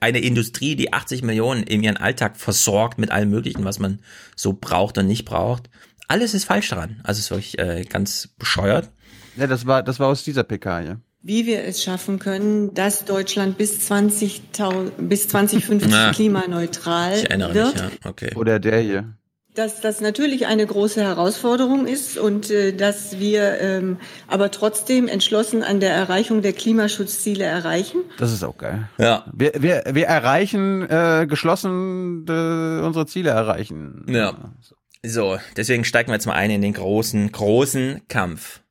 eine Industrie, die 80 Millionen in ihren Alltag versorgt mit allem Möglichen, was man so braucht und nicht braucht. Alles ist falsch daran. Also es ist wirklich äh, ganz bescheuert. Ja, das war, das war aus dieser PK, ja. Wie wir es schaffen können, dass Deutschland bis 20.000 bis 2050 Na, klimaneutral Ich erinnere wird. mich, ja. Okay. Oder der hier. Dass das natürlich eine große Herausforderung ist und äh, dass wir ähm, aber trotzdem entschlossen an der Erreichung der Klimaschutzziele erreichen. Das ist auch geil. Ja. Wir, wir, wir erreichen äh, geschlossen äh, unsere Ziele erreichen. Ja. So, deswegen steigen wir jetzt mal ein in den großen, großen Kampf.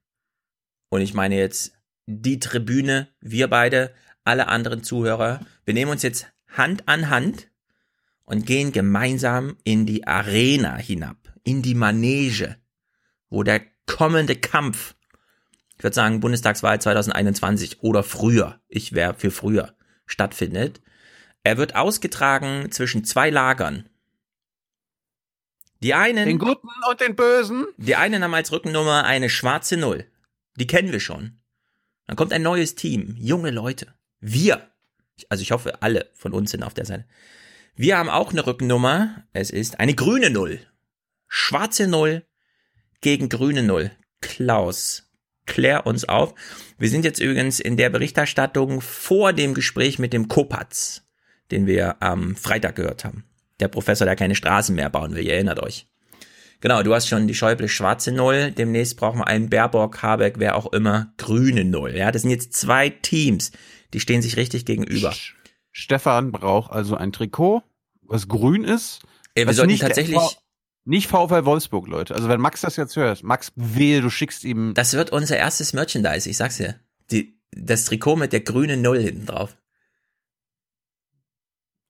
Und ich meine jetzt die Tribüne, wir beide, alle anderen Zuhörer. Wir nehmen uns jetzt Hand an Hand und gehen gemeinsam in die Arena hinab, in die Manege, wo der kommende Kampf, ich würde sagen Bundestagswahl 2021 oder früher, ich wäre für früher, stattfindet. Er wird ausgetragen zwischen zwei Lagern. Die einen. Den Guten und den Bösen. Die einen haben als Rückennummer eine schwarze Null. Die kennen wir schon. Dann kommt ein neues Team, junge Leute. Wir. Also ich hoffe, alle von uns sind auf der Seite. Wir haben auch eine Rückennummer. Es ist eine grüne Null. Schwarze Null gegen grüne Null. Klaus, klär uns auf. Wir sind jetzt übrigens in der Berichterstattung vor dem Gespräch mit dem Kopatz, den wir am Freitag gehört haben. Der Professor, der keine Straßen mehr bauen will, ihr erinnert euch. Genau, du hast schon die Schäuble schwarze Null. Demnächst brauchen wir einen Baerbock, Habeck, wer auch immer, grüne Null. Ja, das sind jetzt zwei Teams, die stehen sich richtig gegenüber. Stefan braucht also ein Trikot, was grün ist. Ey, wir sollten nicht tatsächlich- Nicht VfL Wolfsburg, Leute. Also wenn Max das jetzt hört, Max, wehe, du schickst ihm. Das wird unser erstes Merchandise, ich sag's dir. Die, das Trikot mit der grünen Null hinten drauf.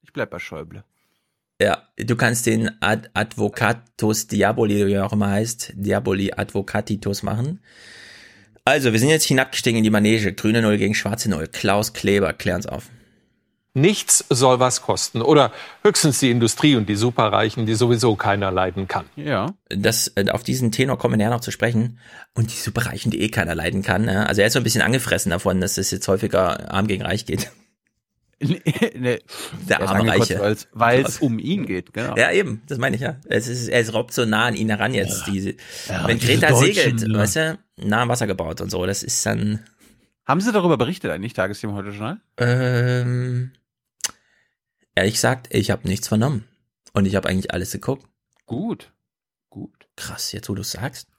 Ich bleib bei Schäuble. Ja, du kannst den Ad Advocatus Diaboli, wie er auch immer heißt, Diaboli Advocatitus machen. Also, wir sind jetzt hinabgestiegen in die Manege. Grüne Null gegen schwarze Null. Klaus Kleber, klär uns auf. Nichts soll was kosten. Oder höchstens die Industrie und die Superreichen, die sowieso keiner leiden kann. Ja. Das, äh, auf diesen Tenor kommen wir ja noch zu sprechen. Und die Superreichen, die eh keiner leiden kann. Also er ist so ein bisschen angefressen davon, dass es jetzt häufiger arm gegen reich geht. Nee, Der arme Reiche. Weil es um ihn geht, genau. Ja, eben, das meine ich ja. Es ist, er robbt so nah an ihn heran jetzt. Diese, Ja, wenn Greta Deutschen, segelt, ne? weißt du, nah am Wasser gebaut und so, das ist dann. Haben Sie darüber berichtet eigentlich, Tagesthema heute schon? Ähm, ehrlich gesagt, ich habe nichts vernommen. Und ich habe eigentlich alles geguckt. Gut. Gut. Krass, jetzt wo du sagst.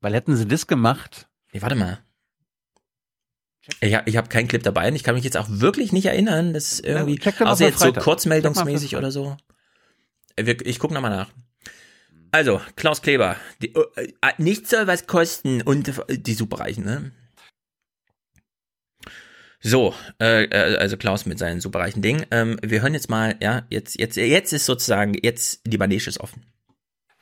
Weil hätten Sie das gemacht. Nee, warte mal. Ich habe ich hab keinen Clip dabei und ich kann mich jetzt auch wirklich nicht erinnern, dass irgendwie, mal außer jetzt so Freitag. kurzmeldungsmäßig Check mal für oder so. Ich gucke nochmal nach. Also, Klaus Kleber. Die, äh, äh, nichts soll was kosten und die Superreichen, ne? So, äh, äh, also Klaus mit seinen superreichen Ding. Ähm, wir hören jetzt mal, ja, jetzt, jetzt, jetzt ist sozusagen, jetzt die Manege ist offen.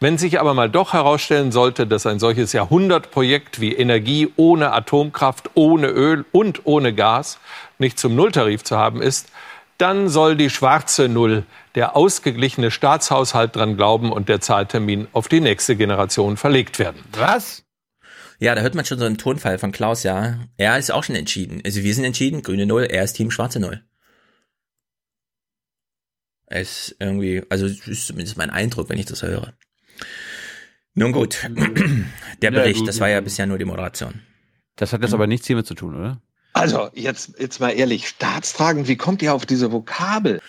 Wenn sich aber mal doch herausstellen sollte, dass ein solches Jahrhundertprojekt wie Energie ohne Atomkraft, ohne Öl und ohne Gas nicht zum Nulltarif zu haben ist, dann soll die schwarze Null, der ausgeglichene Staatshaushalt dran glauben und der Zahltermin auf die nächste Generation verlegt werden. Was? Ja, da hört man schon so einen Tonfall von Klaus, ja. Er ist auch schon entschieden. Also wir sind entschieden, grüne Null, er ist Team schwarze Null. Er ist irgendwie, also das ist zumindest mein Eindruck, wenn ich das höre. Nun gut, der Ja, Bericht, gut, das war ja bisher nur die Moderation. Das hat jetzt aber nichts hiermit zu tun, oder? Also, jetzt, jetzt mal ehrlich, Staatstragen, wie kommt ihr auf diese Vokabel?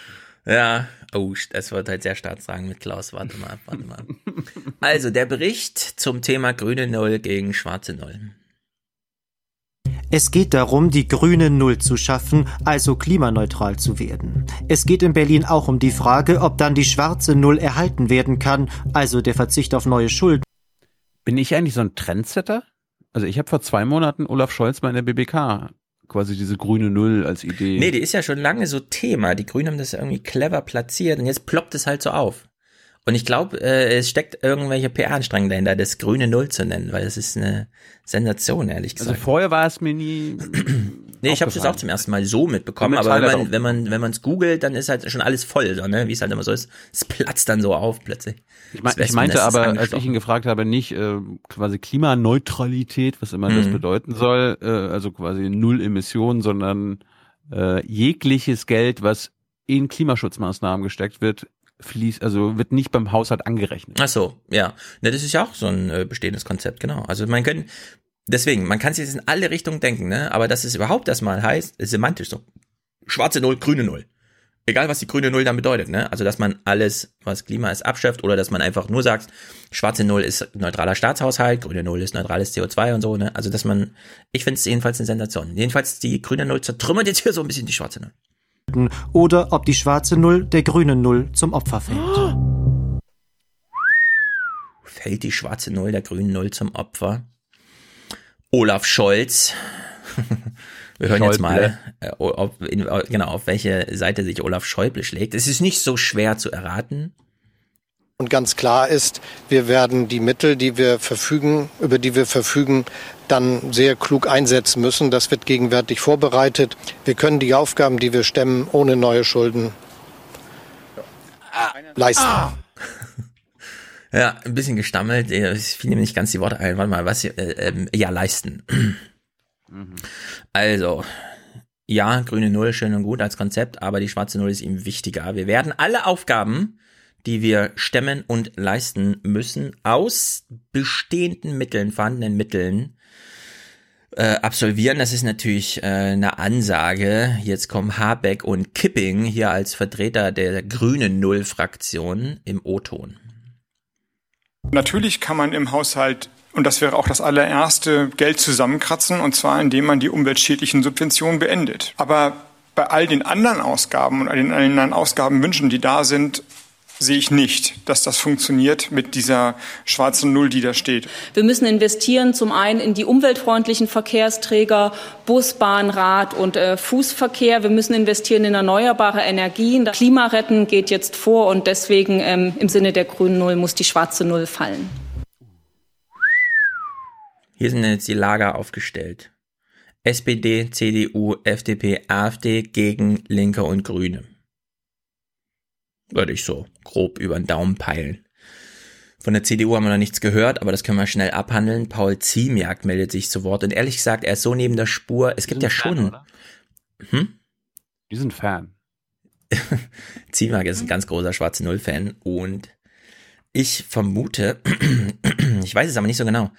Ja, oh, das wird halt sehr stark sagen mit Klaus. Warte mal, warte mal. Also, der Bericht zum Thema grüne Null gegen schwarze Null. Es geht darum, die grüne Null zu schaffen, also klimaneutral zu werden. Es geht in Berlin auch um die Frage, ob dann die schwarze Null erhalten werden kann, also der Verzicht auf neue Schulden. Bin ich eigentlich so ein Trendsetter? Also ich habe vor zwei Monaten Olaf Scholz mal in der BBK quasi diese grüne Null als Idee. Nee, die ist ja schon lange so Thema. Die Grünen haben das irgendwie clever platziert und jetzt ploppt es halt so auf. Und ich glaube, äh, es steckt irgendwelche PR-Anstrengungen dahinter, das grüne Null zu nennen, weil das ist eine Sensation, ehrlich also gesagt. vorher war es mir nie. nee, ich habe das auch zum ersten Mal so mitbekommen, Komm, aber wenn man, wenn man, wenn man es googelt, dann ist halt schon alles voll, so, ne? wie es halt immer so ist. Es platzt dann so auf plötzlich. Ich, mein, Das ich meinte aber, als ich ihn gefragt habe, nicht äh, quasi Klimaneutralität, was immer das Mhm. bedeuten soll, äh, also quasi null Emissionen, sondern äh, jegliches Geld, was in Klimaschutzmaßnahmen gesteckt wird, fließt, also wird nicht beim Haushalt angerechnet. Ach so, ja. Ne, das ist ja auch so ein äh, bestehendes Konzept, genau. Also man kann, deswegen, man kann sich jetzt in alle Richtungen denken, ne? Aber dass es überhaupt das mal heißt, ist semantisch so. Schwarze Null, grüne Null. Egal, was die grüne Null dann bedeutet, ne? Also, dass man alles, was Klima ist, abschafft oder dass man einfach nur sagt, schwarze Null ist neutraler Staatshaushalt, grüne Null ist neutrales CO2 und so, ne? Also, dass man, ich finde es jedenfalls eine Sensation. Jedenfalls die grüne Null zertrümmert jetzt hier so ein bisschen die schwarze Null. Oder ob die schwarze Null der grünen Null zum Opfer fällt. Fällt die schwarze Null der grünen Null zum Opfer? Olaf Scholz. Wir hören jetzt mal, äh, ob, in, genau, auf welche Seite sich Olaf Schäuble schlägt. Es ist nicht so schwer zu erraten. Und ganz klar ist, wir werden die Mittel, die wir verfügen, über die wir verfügen, dann sehr klug einsetzen müssen. Das wird gegenwärtig vorbereitet. Wir können die Aufgaben, die wir stemmen, ohne neue Schulden leisten. Ja, ein bisschen gestammelt. äh, Es fiel mir nicht ganz die Worte ein. Warte mal, was? Äh, ähm, ja, leisten. Also, ja, grüne Null, schön und gut als Konzept, aber die schwarze Null ist ihm wichtiger. Wir werden alle Aufgaben, die wir stemmen und leisten müssen, aus bestehenden Mitteln, vorhandenen Mitteln, äh, absolvieren. Das ist natürlich äh, eine Ansage. Jetzt kommen Habeck und Kipping hier als Vertreter der grünen Null-Fraktion im O-Ton. Natürlich kann man im Haushalt, und das wäre auch das allererste, Geld zusammenkratzen, und zwar indem man die umweltschädlichen Subventionen beendet. Aber bei all den anderen Ausgaben und all den anderen Ausgabenwünschen, die da sind, sehe ich nicht, dass das funktioniert mit dieser schwarzen Null, die da steht. Wir müssen investieren zum einen in die umweltfreundlichen Verkehrsträger, Bus, Bahn, Rad und äh, Fußverkehr. Wir müssen investieren in erneuerbare Energien. Das Klima retten geht jetzt vor und deswegen ähm, im Sinne der grünen Null muss die schwarze Null fallen. Hier sind jetzt die Lager aufgestellt. SPD, CDU, FDP, AfD gegen Linke und Grüne. Würde ich so grob über den Daumen peilen. Von der CDU haben wir noch nichts gehört, aber das können wir schnell abhandeln. Paul Ziemiak meldet sich zu Wort und ehrlich gesagt, er ist so neben der Spur. Es gibt ja schon. Fan, hm? Die sind Fan. Ziemiak ist ein ganz großer Schwarze Null-Fan und ich vermute, ich weiß es aber nicht so genau.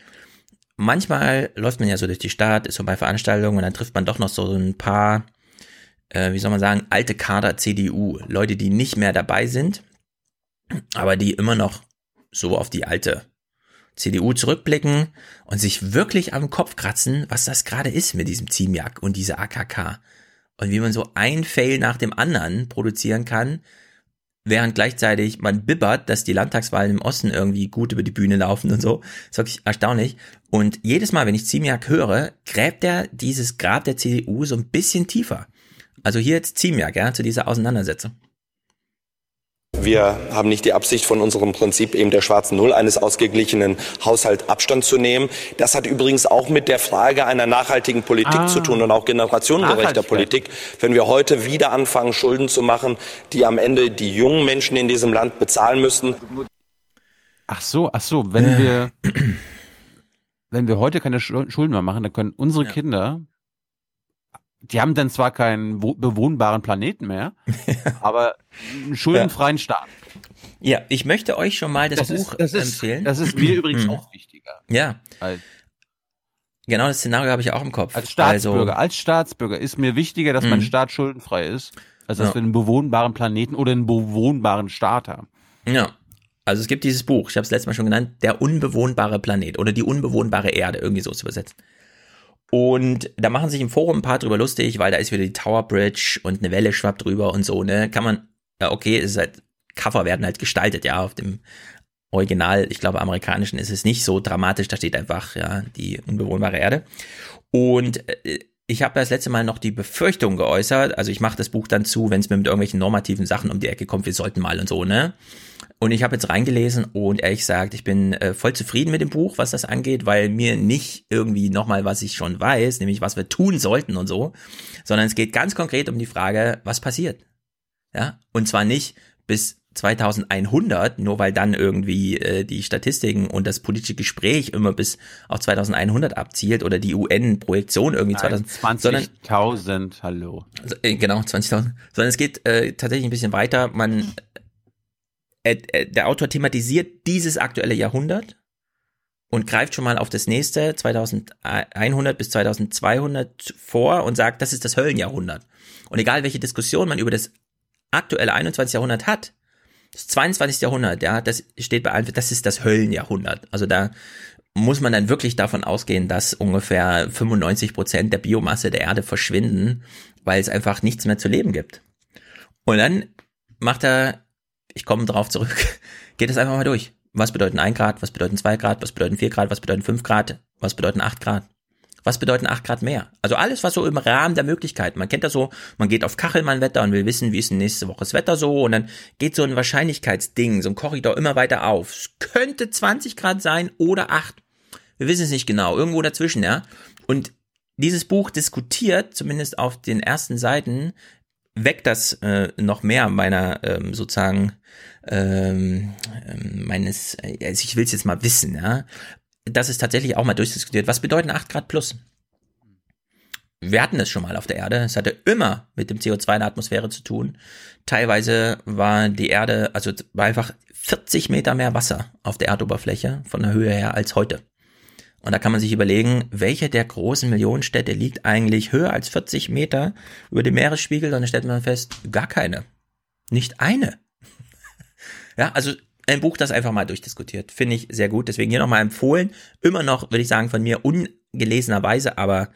Manchmal läuft man ja so durch die Stadt, ist so bei Veranstaltungen und dann trifft man doch noch so ein paar, äh, wie soll man sagen, alte Kader CDU. Leute, die nicht mehr dabei sind, aber die immer noch so auf die alte CDU zurückblicken und sich wirklich am Kopf kratzen, was das gerade ist mit diesem Ziemiak und dieser AKK. Und wie man so ein Fail nach dem anderen produzieren kann, während gleichzeitig man bibbert, dass die Landtagswahlen im Osten irgendwie gut über die Bühne laufen und so. Das ist wirklich erstaunlich. Und jedes Mal, wenn ich Ziemiak höre, gräbt er dieses Grab der CDU so ein bisschen tiefer. Also hier jetzt Ziemiak, ja, zu dieser Auseinandersetzung. Wir haben nicht die Absicht, von unserem Prinzip eben der schwarzen Null eines ausgeglichenen Haushalts Abstand zu nehmen. Das hat übrigens auch mit der Frage einer nachhaltigen Politik Ah. zu tun und auch generationengerechter. Politik. Wenn wir heute wieder anfangen, Schulden zu machen, die am Ende die jungen Menschen in diesem Land bezahlen müssen. Ach so, ach so, wenn wir, wenn wir heute keine Schul- Schulden mehr machen, dann können unsere Kinder, die haben dann zwar keinen wo- bewohnbaren Planeten mehr, aber einen schuldenfreien Staat. Ja, ich möchte euch schon mal das, Das Buch ist- das ist- empfehlen. das ist mir übrigens Mhm. auch wichtiger. Ja. Als, Genau das Szenario habe ich auch im Kopf. als Staatsbürger, Also, als Staatsbürger ist mir wichtiger, dass mein Mhm. Staat schuldenfrei ist, als dass Ja. wir einen bewohnbaren Planeten oder einen bewohnbaren Staat haben. ja. Also es gibt dieses Buch, ich habe es letztes Mal schon genannt, Der unbewohnbare Planet oder die unbewohnbare Erde, irgendwie so zu übersetzen. Und da machen sich im Forum ein paar drüber lustig, weil da ist wieder die Tower Bridge und eine Welle schwappt drüber und so, ne? Kann man, ja, okay, es ist halt, Cover werden halt gestaltet, ja, auf dem Original, ich glaube, amerikanischen ist es nicht so dramatisch, da steht einfach, ja, die unbewohnbare Erde. Und äh, ich habe das letzte Mal noch die Befürchtung geäußert, also ich mache das Buch dann zu, wenn es mir mit irgendwelchen normativen Sachen um die Ecke kommt, wir sollten mal und so, ne? Und ich habe jetzt reingelesen und ehrlich gesagt, ich bin äh, voll zufrieden mit dem Buch, was das angeht, weil mir nicht irgendwie nochmal, was ich schon weiß, nämlich was wir tun sollten und so, sondern es geht ganz konkret um die Frage, was passiert. Ja, und zwar nicht bis 2100, nur weil dann irgendwie äh, die Statistiken und das politische Gespräch immer bis auf 2100 abzielt oder die UN-Projektion irgendwie 2000, sondern 20.000, hallo. äh, genau, 20.000. Sondern es geht äh, tatsächlich ein bisschen weiter. Man, äh, äh, der Autor thematisiert dieses aktuelle Jahrhundert und greift schon mal auf das nächste 2100 bis 2200 vor und sagt, das ist das Höllenjahrhundert. Und egal welche Diskussion man über das aktuelle 21. Jahrhundert hat, das 22. Jahrhundert, ja, das steht bei allen, das ist das Höllenjahrhundert. Also da muss man dann wirklich davon ausgehen, dass ungefähr 95 Prozent der Biomasse der Erde verschwinden, weil es einfach nichts mehr zu leben gibt. Und dann macht er, ich komme drauf zurück, geht es einfach mal durch. Was bedeuten 1 Grad, was bedeuten 2 Grad, was bedeuten 4 Grad, was bedeuten 5 Grad, was bedeuten 8 Grad? Was bedeuten 8 Grad mehr? Also alles, was so im Rahmen der Möglichkeiten. Man kennt das so, man geht auf Kachelmann-Wetter und will wissen, wie ist denn nächste Woche das Wetter so und dann geht so ein Wahrscheinlichkeitsding, so ein Korridor immer weiter auf. Es könnte 20 Grad sein oder 8. Wir wissen es nicht genau, irgendwo dazwischen, ja. Und dieses Buch diskutiert, zumindest auf den ersten Seiten, weckt das äh, noch mehr meiner ähm, sozusagen ähm, ähm, meines, also ich will es jetzt mal wissen, ja, dass es tatsächlich auch mal durchdiskutiert. Was bedeuten 8 Grad plus? Wir hatten es schon mal auf der Erde. Es hatte immer mit dem CO2 in der Atmosphäre zu tun. Teilweise war die Erde, also war einfach 40 Meter mehr Wasser auf der Erdoberfläche von der Höhe her als heute. Und da kann man sich überlegen, welche der großen Millionenstädte liegt eigentlich höher als 40 Meter über dem Meeresspiegel? Und dann stellt man fest, gar keine. Nicht eine. ja, also ein Buch, das einfach mal durchdiskutiert. Finde ich sehr gut. Deswegen hier nochmal empfohlen. Immer noch, würde ich sagen, von mir ungelesenerweise, aber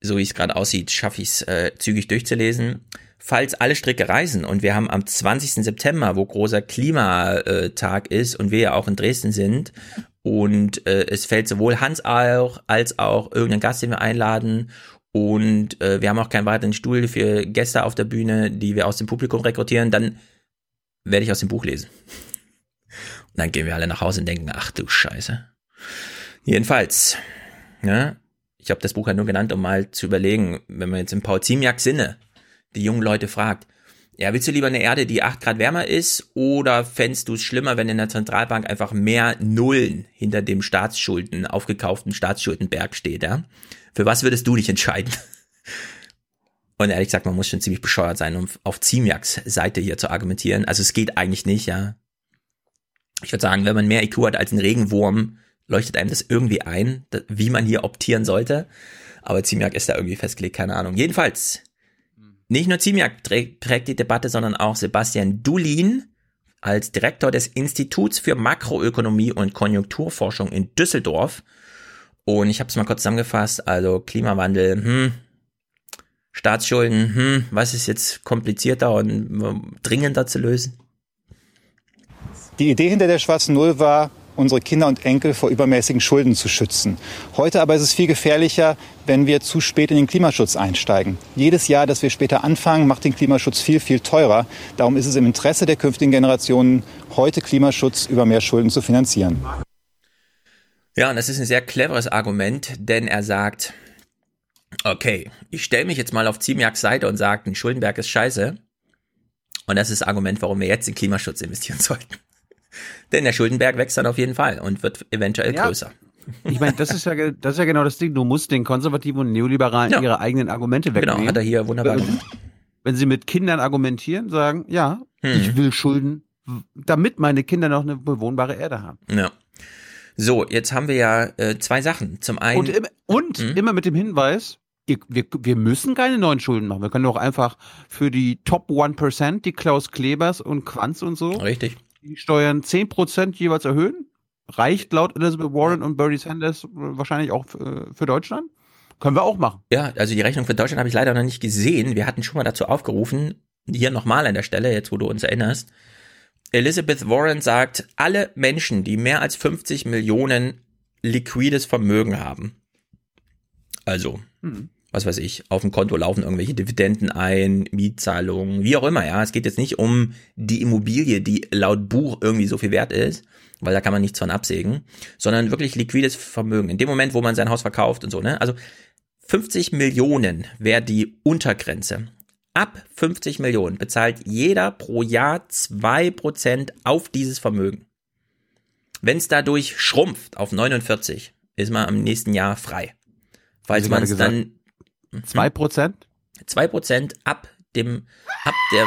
so wie es gerade aussieht, schaffe ich es äh, zügig durchzulesen. Falls alle Stricke reisen und wir haben am 20. September, wo großer Klimatag ist und wir ja auch in Dresden sind und äh, es fällt sowohl Hans auch als auch irgendein Gast, den wir einladen und äh, wir haben auch keinen weiteren Stuhl für Gäste auf der Bühne, die wir aus dem Publikum rekrutieren, dann werde ich aus dem Buch lesen. Und dann gehen wir alle nach Hause und denken, ach du Scheiße. Jedenfalls, ja, Ich habe das Buch ja nur genannt, um mal zu überlegen, wenn man jetzt im Paul Ziemiak Sinne die jungen Leute fragt, ja, willst du lieber eine Erde, die acht Grad wärmer ist, oder fändest du es schlimmer, wenn in der Zentralbank einfach mehr Nullen hinter dem Staatsschulden, aufgekauften Staatsschuldenberg steht, ja? Für was würdest du dich entscheiden? Und ehrlich gesagt, man muss schon ziemlich bescheuert sein, um auf Ziemiaks Seite hier zu argumentieren. Also es geht eigentlich nicht, ja. Ich würde sagen, wenn man mehr IQ hat als ein Regenwurm, leuchtet einem das irgendwie ein, wie man hier optieren sollte. Aber Ziemiak ist da irgendwie festgelegt, keine Ahnung. Jedenfalls, nicht nur Ziemiak prägt die Debatte, sondern auch Sebastian Dulin als Direktor des Instituts für Makroökonomie und Konjunkturforschung in Düsseldorf. Und ich habe es mal kurz zusammengefasst, also Klimawandel, hm, Staatsschulden, hm, was ist jetzt komplizierter und dringender zu lösen? Die Idee hinter der schwarzen Null war, unsere Kinder und Enkel vor übermäßigen Schulden zu schützen. Heute aber ist es viel gefährlicher, wenn wir zu spät in den Klimaschutz einsteigen. Jedes Jahr, das wir später anfangen, macht den Klimaschutz viel, viel teurer. Darum ist es im Interesse der künftigen Generationen, heute Klimaschutz über mehr Schulden zu finanzieren. Ja, und das ist ein sehr cleveres Argument, denn er sagt, okay, ich stelle mich jetzt mal auf Ziemiaks Seite und sage, ein Schuldenberg ist scheiße. Und das ist das Argument, warum wir jetzt in Klimaschutz investieren sollten. Denn der Schuldenberg wächst dann auf jeden Fall und wird eventuell ja. größer. Ich meine, das ist ja das ist ja genau das Ding. Du musst den Konservativen und Neoliberalen ja. ihre eigenen Argumente wegnehmen. Genau, hat er hier wunderbar gemacht. Wenn sie mit Kindern argumentieren, sagen, ja, hm. ich will Schulden, damit meine Kinder noch eine bewohnbare Erde haben. Ja. So, jetzt haben wir ja äh, zwei Sachen. Zum einen. Und, im, und hm? immer mit dem Hinweis, wir, wir müssen keine neuen Schulden machen. Wir können doch einfach für die Top 1%, die Klaus Klebers und Quanz und so. Richtig die Steuern 10% jeweils erhöhen. Reicht laut Elizabeth Warren und Bernie Sanders wahrscheinlich auch für Deutschland. Können wir auch machen. Ja, also die Rechnung für Deutschland habe ich leider noch nicht gesehen. Wir hatten schon mal dazu aufgerufen, hier nochmal an der Stelle, jetzt wo du uns erinnerst. Elizabeth Warren sagt, alle Menschen, die mehr als 50 Millionen liquides Vermögen haben, also hm was weiß ich, auf dem Konto laufen irgendwelche Dividenden ein, Mietzahlungen, wie auch immer, ja. Es geht jetzt nicht um die Immobilie, die laut Buch irgendwie so viel wert ist, weil da kann man nichts von absägen, sondern wirklich liquides Vermögen. In dem Moment, wo man sein Haus verkauft und so, ne? Also 50 Millionen wäre die Untergrenze. Ab 50 Millionen bezahlt jeder pro Jahr zwei Prozent auf dieses Vermögen. Wenn es dadurch schrumpft auf 49, ist man am nächsten Jahr frei. Falls man es dann Zwei Prozent? Zwei Prozent ab dem, ab der,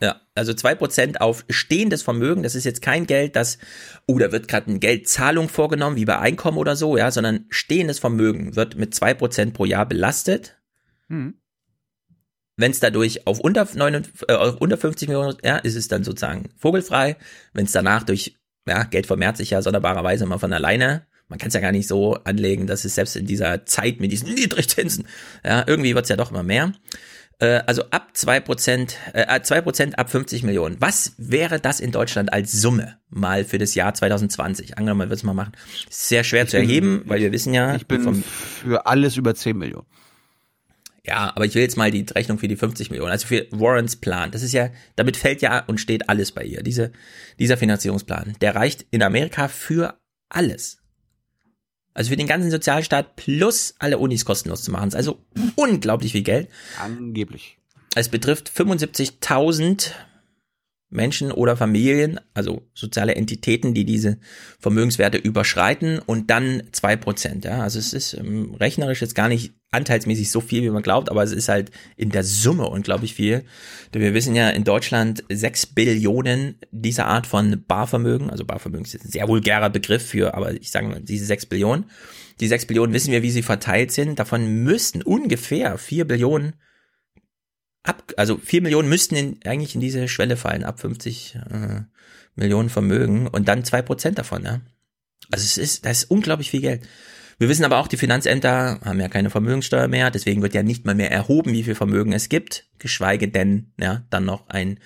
ja, also zwei Prozent auf stehendes Vermögen. Das ist jetzt kein Geld, das, oh, da wird gerade eine Geldzahlung vorgenommen, wie bei Einkommen oder so, ja, sondern stehendes Vermögen wird mit zwei Prozent pro Jahr belastet. Hm. Wenn es dadurch auf unter, 9, äh, auf unter 50 Millionen, ja, ist es dann sozusagen vogelfrei. Wenn es danach durch, ja, Geld vermehrt sich ja sonderbarerweise immer von alleine man kann es ja gar nicht so anlegen, dass es selbst in dieser Zeit mit diesen Niedrigzinsen, ja, irgendwie wird's ja doch immer mehr. Äh, also ab zwei Prozent, äh, zwei Prozent ab 50 Millionen. Was wäre das in Deutschland als Summe mal für das Jahr 2020? Angenommen, man wird es mal machen. Sehr schwer ich zu bin, erheben, weil wir wissen ja. Ich bin vom, für alles über 10 Millionen. Ja, aber ich will jetzt mal die Rechnung für die 50 Millionen, also für Warrens Plan. Das ist ja, damit fällt ja und steht alles bei ihr. Diese, dieser Finanzierungsplan, der reicht in Amerika für alles. Also für den ganzen Sozialstaat plus alle Unis kostenlos zu machen. Also unglaublich viel Geld. Angeblich. Es betrifft 75.000 Menschen oder Familien, also soziale Entitäten, die diese Vermögenswerte überschreiten und dann zwei Prozent. Ja, also es ist ähm, rechnerisch jetzt gar nicht anteilsmäßig so viel, wie man glaubt, aber es ist halt in der Summe unglaublich viel. Denn wir wissen ja in Deutschland sechs Billionen dieser Art von Barvermögen, also Barvermögen ist ein sehr vulgärer Begriff für, aber ich sage mal, diese sechs Billionen. Die sechs Billionen wissen wir, wie sie verteilt sind. Davon müssten ungefähr vier Billionen ab, also vier Millionen müssten in, eigentlich in diese Schwelle fallen, ab 50 äh, Millionen Vermögen und dann zwei Prozent davon, ja. Also es ist, das ist unglaublich viel Geld. Wir wissen aber auch, die Finanzämter haben ja keine Vermögenssteuer mehr, deswegen wird ja nicht mal mehr erhoben, wie viel Vermögen es gibt, geschweige denn, ja, dann noch ein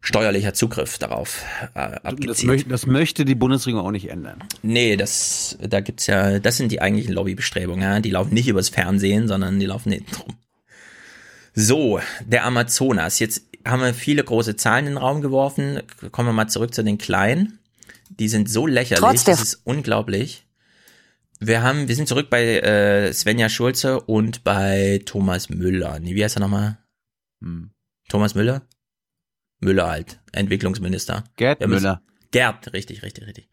steuerlicher Zugriff darauf äh, abgezielt. Das, möcht, das möchte die Bundesregierung auch nicht ändern. Nee, das, da gibt's ja, das sind die eigentlichen Lobbybestrebungen, ja. Die laufen nicht übers Fernsehen, sondern die laufen hinten drum. So, der Amazonas. Jetzt haben wir viele große Zahlen in den Raum geworfen. Kommen wir mal zurück zu den kleinen. Die sind so lächerlich, das ist unglaublich. wir haben, wir sind zurück bei äh, Svenja Schulze und bei Thomas Müller. Nee, wie heißt er nochmal? Hm. Thomas Müller? Müller halt, Entwicklungsminister. Gerd Müller. Gerd, richtig, richtig, richtig.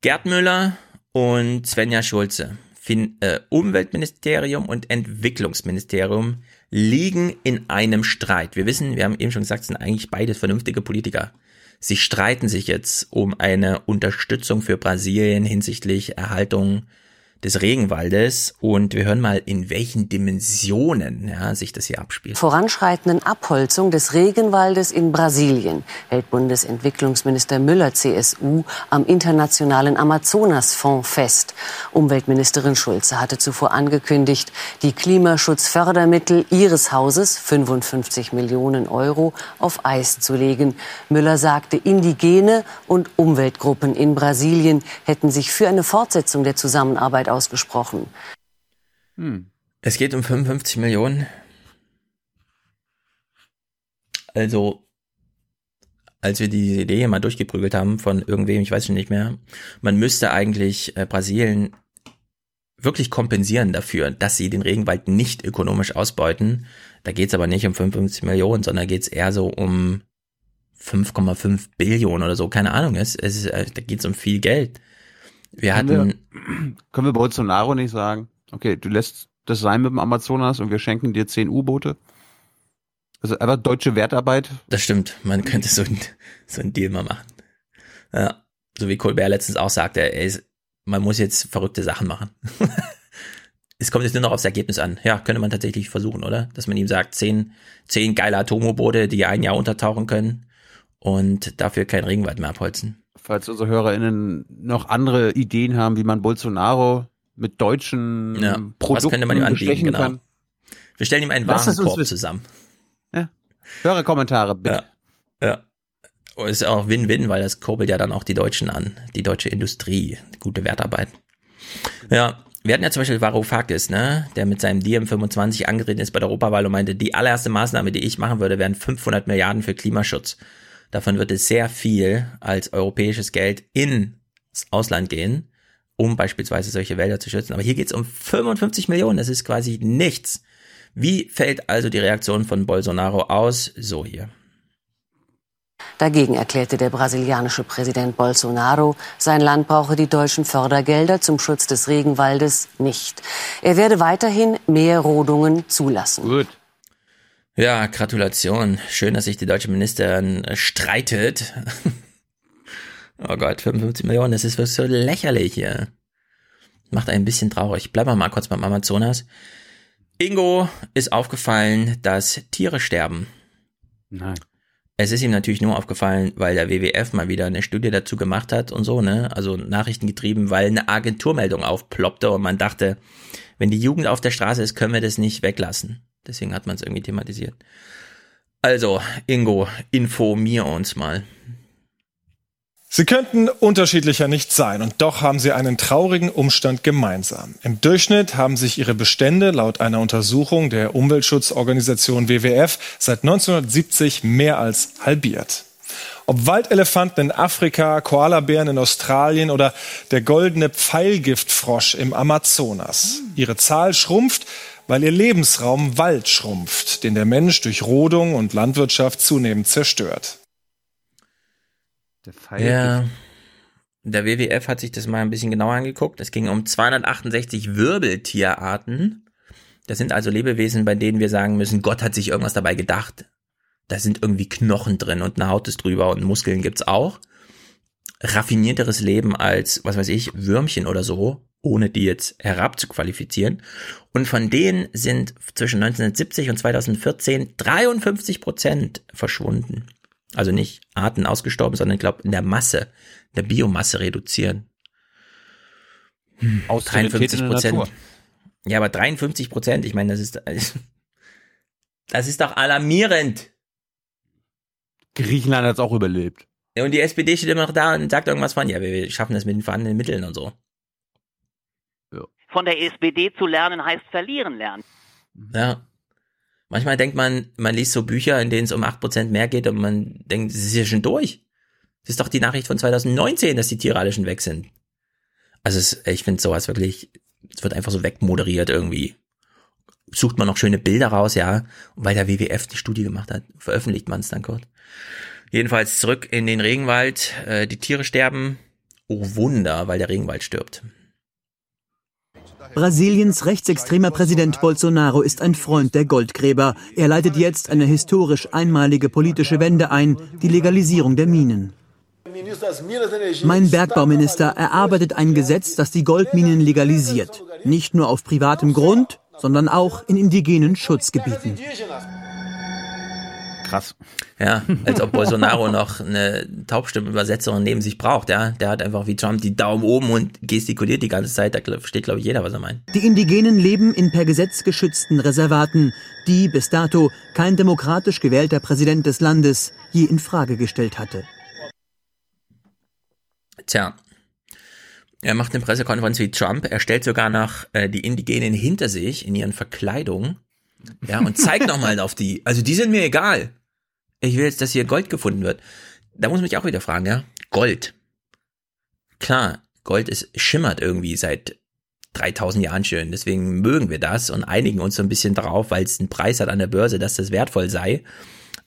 Gerd Müller und Svenja Schulze, fin äh, Umweltministerium und Entwicklungsministerium liegen in einem Streit. Wir wissen, wir haben eben schon gesagt, es sind eigentlich beides vernünftige Politiker. Sie streiten sich jetzt um eine Unterstützung für Brasilien hinsichtlich Erhaltung des Regenwaldes und wir hören mal, in welchen Dimensionen ja, sich das hier abspielt. voranschreitenden Abholzung des Regenwaldes in Brasilien hält Bundesentwicklungsminister Müller CSU am internationalen Amazonasfonds fest. Umweltministerin Schulze hatte zuvor angekündigt, die Klimaschutzfördermittel ihres Hauses, 55 Millionen Euro, auf Eis zu legen. Müller sagte, Indigene und Umweltgruppen in Brasilien hätten sich für eine Fortsetzung der Zusammenarbeit ausgesprochen. Hm. Es geht um 55 Millionen. Also, als wir die Idee mal durchgeprügelt haben von irgendwem, ich weiß schon nicht mehr, man müsste eigentlich äh, Brasilien wirklich kompensieren dafür, dass sie den Regenwald nicht ökonomisch ausbeuten. Da geht's aber nicht um 55 Millionen, sondern geht's eher so um 5,5 Billionen oder so, keine Ahnung. Es, es, äh, da geht's um viel Geld. Wir Können hatten, wir, können wir Bolsonaro nicht sagen, okay, du lässt das sein mit dem Amazonas und wir schenken dir 10 U-Boote? Also einfach deutsche Wertarbeit. Das stimmt. Man könnte so ein, so ein Deal mal machen. Ja. So wie Colbert letztens auch sagte, ey, man muss jetzt verrückte Sachen machen. es kommt jetzt nur noch aufs Ergebnis an. Ja, könnte man tatsächlich versuchen, oder? Dass man ihm sagt, zehn, zehn geile Atomobote, die ein Jahr untertauchen können und dafür kein Regenwald mehr abholzen. Falls unsere HörerInnen noch andere Ideen haben, wie man Bolsonaro mit deutschen Ja. Produkten Was könnte man ihm anbieten? Genau. kann. Wir stellen ihm einen Warenkorb zusammen. Hörerkommentare, bitte. Ja. Und ist auch Win-Win, weil das kurbelt ja dann auch die Deutschen an, die deutsche Industrie, gute Wertarbeit. Ja, wir hatten ja zum Beispiel Varoufakis, ne, der mit seinem DM25 angetreten ist bei der Europawahl und meinte, die allererste Maßnahme, die ich machen würde, wären 500 Milliarden für Klimaschutz. Davon wird es sehr viel als europäisches Geld ins Ausland gehen, um beispielsweise solche Wälder zu schützen. Aber hier geht es um 55 Millionen, das ist quasi nichts. Wie fällt also die Reaktion von Bolsonaro aus? So hier. Dagegen erklärte der brasilianische Präsident Bolsonaro, sein Land brauche die deutschen Fördergelder zum Schutz des Regenwaldes nicht. Er werde weiterhin mehr Rodungen zulassen. Gut. Ja, Gratulation. Schön, dass sich die deutsche Ministerin äh, streitet. oh Gott, 55 Millionen, das ist wirklich so lächerlich hier. Macht ein bisschen traurig. Bleiben wir mal kurz beim Amazonas. Ingo ist aufgefallen, dass Tiere sterben. Nein. Es ist ihm natürlich nur aufgefallen, weil der WWF mal wieder eine Studie dazu gemacht hat und so, ne? Also Nachrichten getrieben, weil eine Agenturmeldung aufploppte und man dachte, wenn die Jugend auf der Straße ist, können wir das nicht weglassen. Deswegen hat man es irgendwie thematisiert. Also, Ingo, informier uns mal. Sie könnten unterschiedlicher nicht sein und doch haben sie einen traurigen Umstand gemeinsam. Im Durchschnitt haben sich ihre Bestände laut einer Untersuchung der Umweltschutzorganisation WWF seit 1970 mehr als halbiert. Ob Waldelefanten in Afrika, Koalabären in Australien oder der goldene Pfeilgiftfrosch im Amazonas. Ihre Zahl schrumpft, weil ihr Lebensraum Wald schrumpft, den der Mensch durch Rodung und Landwirtschaft zunehmend zerstört. Der Ja. Der WWF hat sich das mal ein bisschen genauer angeguckt. Es ging um 268 Wirbeltierarten. Das sind also Lebewesen, bei denen wir sagen müssen, Gott hat sich irgendwas dabei gedacht. Da sind irgendwie Knochen drin und eine Haut ist drüber und Muskeln gibt's auch. Raffinierteres Leben als, was weiß ich, Würmchen oder so, ohne die jetzt herabzuqualifizieren. Und von denen sind zwischen 1970 und 2014 53 Prozent verschwunden. Also nicht Arten ausgestorben, sondern ich glaube in der Masse, der Biomasse reduzieren. Hm, Austerität 53 in der Prozent. Ja, aber 53 Prozent, ich meine, das ist, das ist doch alarmierend. Griechenland hat es auch überlebt. Ja, Und die SPD steht immer noch da und sagt irgendwas von, ja, wir wir schaffen das mit den vorhandenen Mitteln und so. Von der SPD zu lernen heißt verlieren lernen. Ja. Manchmal denkt man, man liest so Bücher, in denen es um 8% mehr geht und man denkt, es ist ja schon durch. Das ist doch die Nachricht von 2019, dass die Tiere schon weg sind. Also es, ich finde sowas wirklich, es wird einfach so wegmoderiert irgendwie. Sucht man noch schöne Bilder raus, ja. Und weil der WWF die Studie gemacht hat, veröffentlicht man es dann kurz. Jedenfalls zurück in den Regenwald. Äh, die Tiere sterben. Oh Wunder, weil der Regenwald stirbt. Brasiliens rechtsextremer Präsident Bolsonaro ist ein Freund der Goldgräber. Er leitet jetzt eine historisch einmalige politische Wende ein, die Legalisierung der Minen. Mein Bergbauminister erarbeitet ein Gesetz, das die Goldminen legalisiert. Nicht nur auf privatem Grund, sondern auch in indigenen Schutzgebieten. Krass. Ja, als ob Bolsonaro noch eine Taubstimmenübersetzerin neben sich braucht, ja. Der hat einfach wie Trump die Daumen oben und gestikuliert die ganze Zeit. Da versteht, glaube ich, jeder, was er meint. Die Indigenen leben in per Gesetz geschützten Reservaten, die bis dato kein demokratisch gewählter Präsident des Landes je in Frage gestellt hatte. Tja. Er macht eine Pressekonferenz wie Trump. Er stellt sogar noch äh, die Indigenen hinter sich in ihren Verkleidungen. Ja, und zeigt nochmal auf die. Also die sind mir egal. Ich will jetzt, dass hier Gold gefunden wird. Da muss man sich auch wieder fragen, ja? Gold. Klar, Gold ist, schimmert irgendwie seit 3000 Jahren schön. Deswegen mögen wir das und einigen uns so ein bisschen drauf, weil es einen Preis hat an der Börse, dass das wertvoll sei.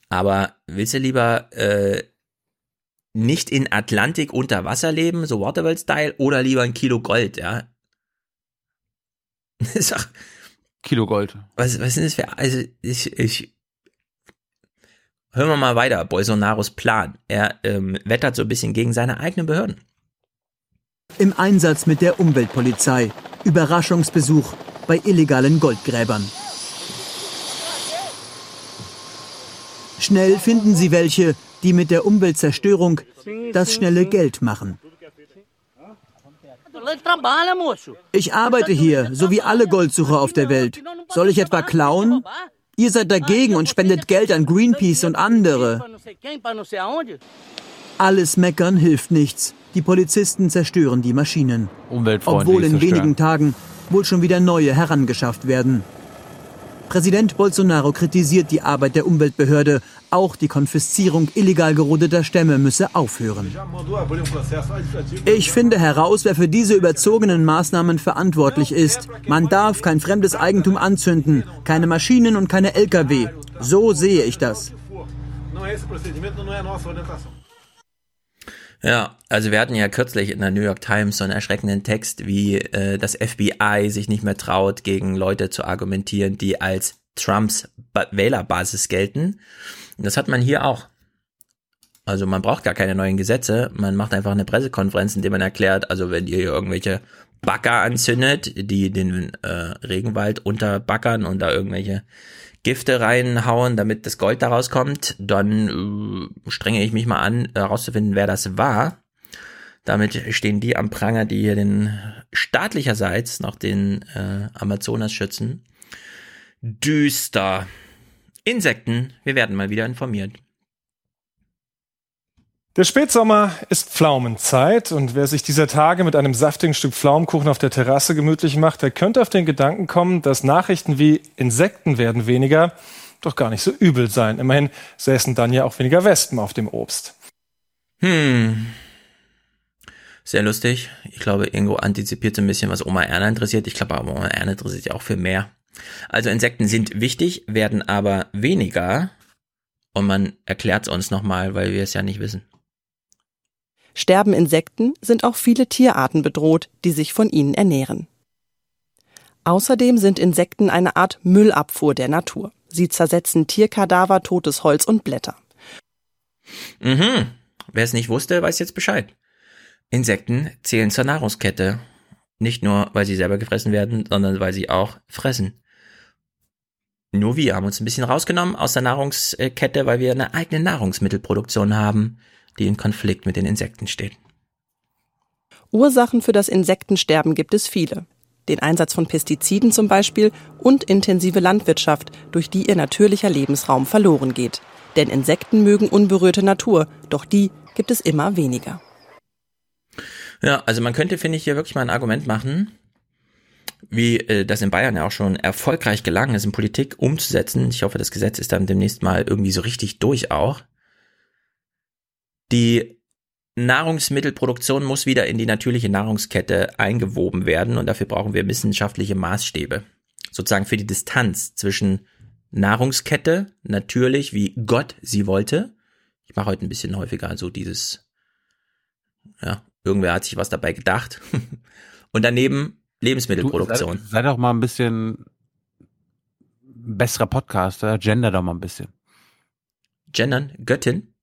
Aber willst du lieber äh, nicht in Atlantik unter Wasser leben, so Waterworld-Style, oder lieber ein Kilo Gold, ja? Sag, Kilo Gold. Was, was sind das für, also ich, ich, hören wir mal weiter, Bolsonaros Plan. Er ähm, wettert so ein bisschen gegen seine eigenen Behörden. Im Einsatz mit der Umweltpolizei. Überraschungsbesuch bei illegalen Goldgräbern. Schnell finden sie welche, die mit der Umweltzerstörung das schnelle Geld machen. Ich arbeite hier, so wie alle Goldsucher auf der Welt. Soll ich etwa klauen? Ihr seid dagegen und spendet Geld an Greenpeace und andere. Alles Meckern hilft nichts. Die Polizisten zerstören die Maschinen. Obwohl in wenigen Tagen wohl schon wieder neue herangeschafft werden. Präsident Bolsonaro kritisiert die Arbeit der Umweltbehörde. Auch die Konfiszierung illegal gerodeter Stämme müsse aufhören. Ich finde heraus, wer für diese überzogenen Maßnahmen verantwortlich ist. Man darf kein fremdes Eigentum anzünden, keine Maschinen und keine Lkw. So sehe ich das. Ja, also wir hatten ja kürzlich in der New York Times so einen erschreckenden Text, wie äh, das FBI sich nicht mehr traut, gegen Leute zu argumentieren, die als Trumps ba Wählerbasis gelten. Das hat man hier auch. Also man braucht gar keine neuen Gesetze, man macht einfach eine Pressekonferenz, in der man erklärt, also wenn ihr hier irgendwelche Bagger anzündet, die den äh, Regenwald unterbackern und da irgendwelche Gifte reinhauen, damit das Gold daraus kommt, dann äh, strenge ich mich mal an, herauszufinden, wer das war. Damit stehen die am Pranger, die hier den staatlicherseits noch den äh, Amazonas schützen. Düster. Insekten, wir werden mal wieder informiert. Der Spätsommer ist Pflaumenzeit und wer sich dieser Tage mit einem saftigen Stück Pflaumenkuchen auf der Terrasse gemütlich macht, der könnte auf den Gedanken kommen, dass Nachrichten wie Insekten werden weniger doch gar nicht so übel sein. Immerhin säßen dann ja auch weniger Wespen auf dem Obst. Hm. Sehr lustig. Ich glaube, Ingo antizipiert so ein bisschen, was Oma Erna interessiert. Ich glaube aber, Oma Erna interessiert sich auch für mehr. Also Insekten sind wichtig, werden aber weniger. Und man erklärt es uns nochmal, weil wir es ja nicht wissen. Sterben Insekten, sind auch viele Tierarten bedroht, die sich von ihnen ernähren. Außerdem sind Insekten eine Art Müllabfuhr der Natur. Sie zersetzen Tierkadaver, totes Holz und Blätter. Mhm. Wer es nicht wusste, weiß jetzt Bescheid. Insekten zählen zur Nahrungskette. Nicht nur, weil sie selber gefressen werden, sondern weil sie auch fressen. Nur wir haben uns ein bisschen rausgenommen aus der Nahrungskette, weil wir eine eigene Nahrungsmittelproduktion haben die in Konflikt mit den Insekten steht. Ursachen für das Insektensterben gibt es viele. Den Einsatz von Pestiziden zum Beispiel und intensive Landwirtschaft, durch die ihr natürlicher Lebensraum verloren geht. Denn Insekten mögen unberührte Natur, doch die gibt es immer weniger. Ja, also man könnte, finde ich, hier wirklich mal ein Argument machen, wie äh, das in Bayern ja auch schon erfolgreich gelangen ist, in Politik umzusetzen. Ich hoffe, das Gesetz ist dann demnächst mal irgendwie so richtig durch auch die Nahrungsmittelproduktion muss wieder in die natürliche Nahrungskette eingewoben werden und dafür brauchen wir wissenschaftliche Maßstäbe. Sozusagen für die Distanz zwischen Nahrungskette, natürlich, wie Gott sie wollte. Ich mache heute ein bisschen häufiger so dieses, ja, irgendwer hat sich was dabei gedacht. und daneben Lebensmittelproduktion. Du, sei, sei, doch mal ein bisschen besserer Podcaster, gender doch mal ein bisschen. Gendern? Göttin?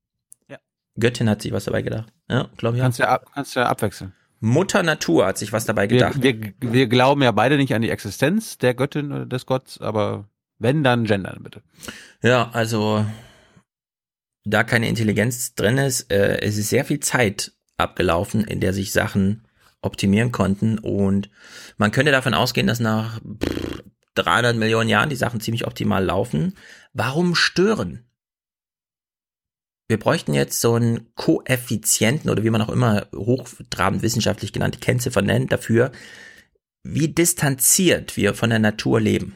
Ja. Göttin hat sich was dabei gedacht. Ja, glaube ich. Kannst ja, ab, kannst ja abwechseln. Mutter Natur hat sich was dabei gedacht. Wir, wir, wir glauben ja beide nicht an die Existenz der Göttin oder des Gottes, aber wenn, dann gendern bitte. Ja, also da keine Intelligenz drin ist, äh, es ist sehr viel Zeit abgelaufen, in der sich Sachen optimieren konnten und man könnte davon ausgehen, dass nach 300 Millionen Jahren die Sachen ziemlich optimal laufen. Warum stören? Wir bräuchten jetzt so einen Koeffizienten oder wie man auch immer hochtrabend wissenschaftlich genannte Kennziffer nennt dafür, wie distanziert wir von der Natur leben.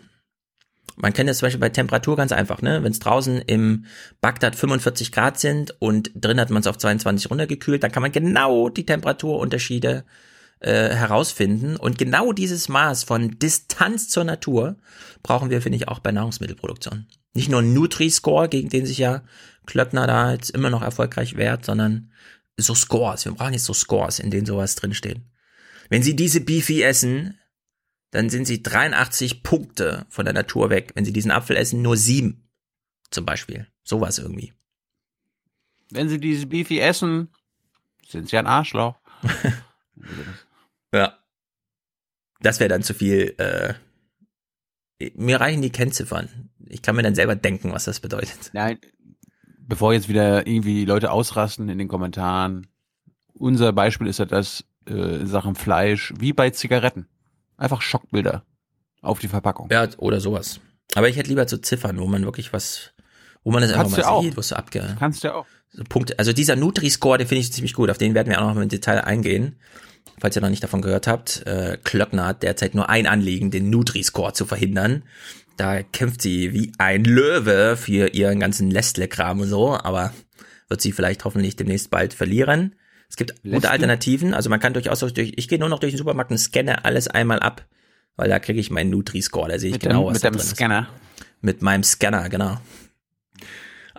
Man kennt das zum Beispiel bei Temperatur ganz einfach, ne? Wenn es draußen im Bagdad 45 Grad sind und drin hat man es auf 22 runtergekühlt, dann kann man genau die Temperaturunterschiede äh, herausfinden. Und genau dieses Maß von Distanz zur Natur brauchen wir, finde ich, auch bei Nahrungsmittelproduktion. Nicht nur Nutri-Score, gegen den sich ja Klöckner da jetzt immer noch erfolgreich wehrt, sondern so Scores. Wir brauchen jetzt so Scores, in denen sowas drinsteht. Wenn Sie diese Beefy essen, dann sind Sie 83 Punkte von der Natur weg. Wenn Sie diesen Apfel essen, nur sieben. Zum Beispiel. Sowas irgendwie. Wenn Sie diese Beefy essen, sind Sie ein Arschloch. ja. Das wäre dann zu viel. Äh, mir reichen die Kennziffern. Ich kann mir dann selber denken, was das bedeutet. Nein, bevor jetzt wieder irgendwie Leute ausrasten in den Kommentaren, unser Beispiel ist ja das äh, in Sachen Fleisch, wie bei Zigaretten. Einfach Schockbilder auf die Verpackung. Ja, oder sowas. Aber ich hätte lieber zu Ziffern, wo man wirklich was, wo man das einfach mal sieht, wo es so abge... Kannst du ja auch. So Punkte. Also dieser Nutri-Score, den finde ich ziemlich gut. Auf den werden wir auch noch mal im Detail eingehen. Falls ihr noch nicht davon gehört habt, äh, Klöckner hat derzeit nur ein Anliegen, den Nutri-Score zu verhindern. Da kämpft sie wie ein Löwe für ihren ganzen Lestle-Kram und so, aber wird sie vielleicht hoffentlich demnächst bald verlieren. Es gibt Lestle? gute Alternativen, also man kann durchaus durch, ich gehe nur noch durch den Supermarkt und scanne alles einmal ab, weil da kriege ich meinen Nutri-Score, da sehe ich mit genau, dem, was mit da dem Scanner. Ist. Mit meinem Scanner, genau.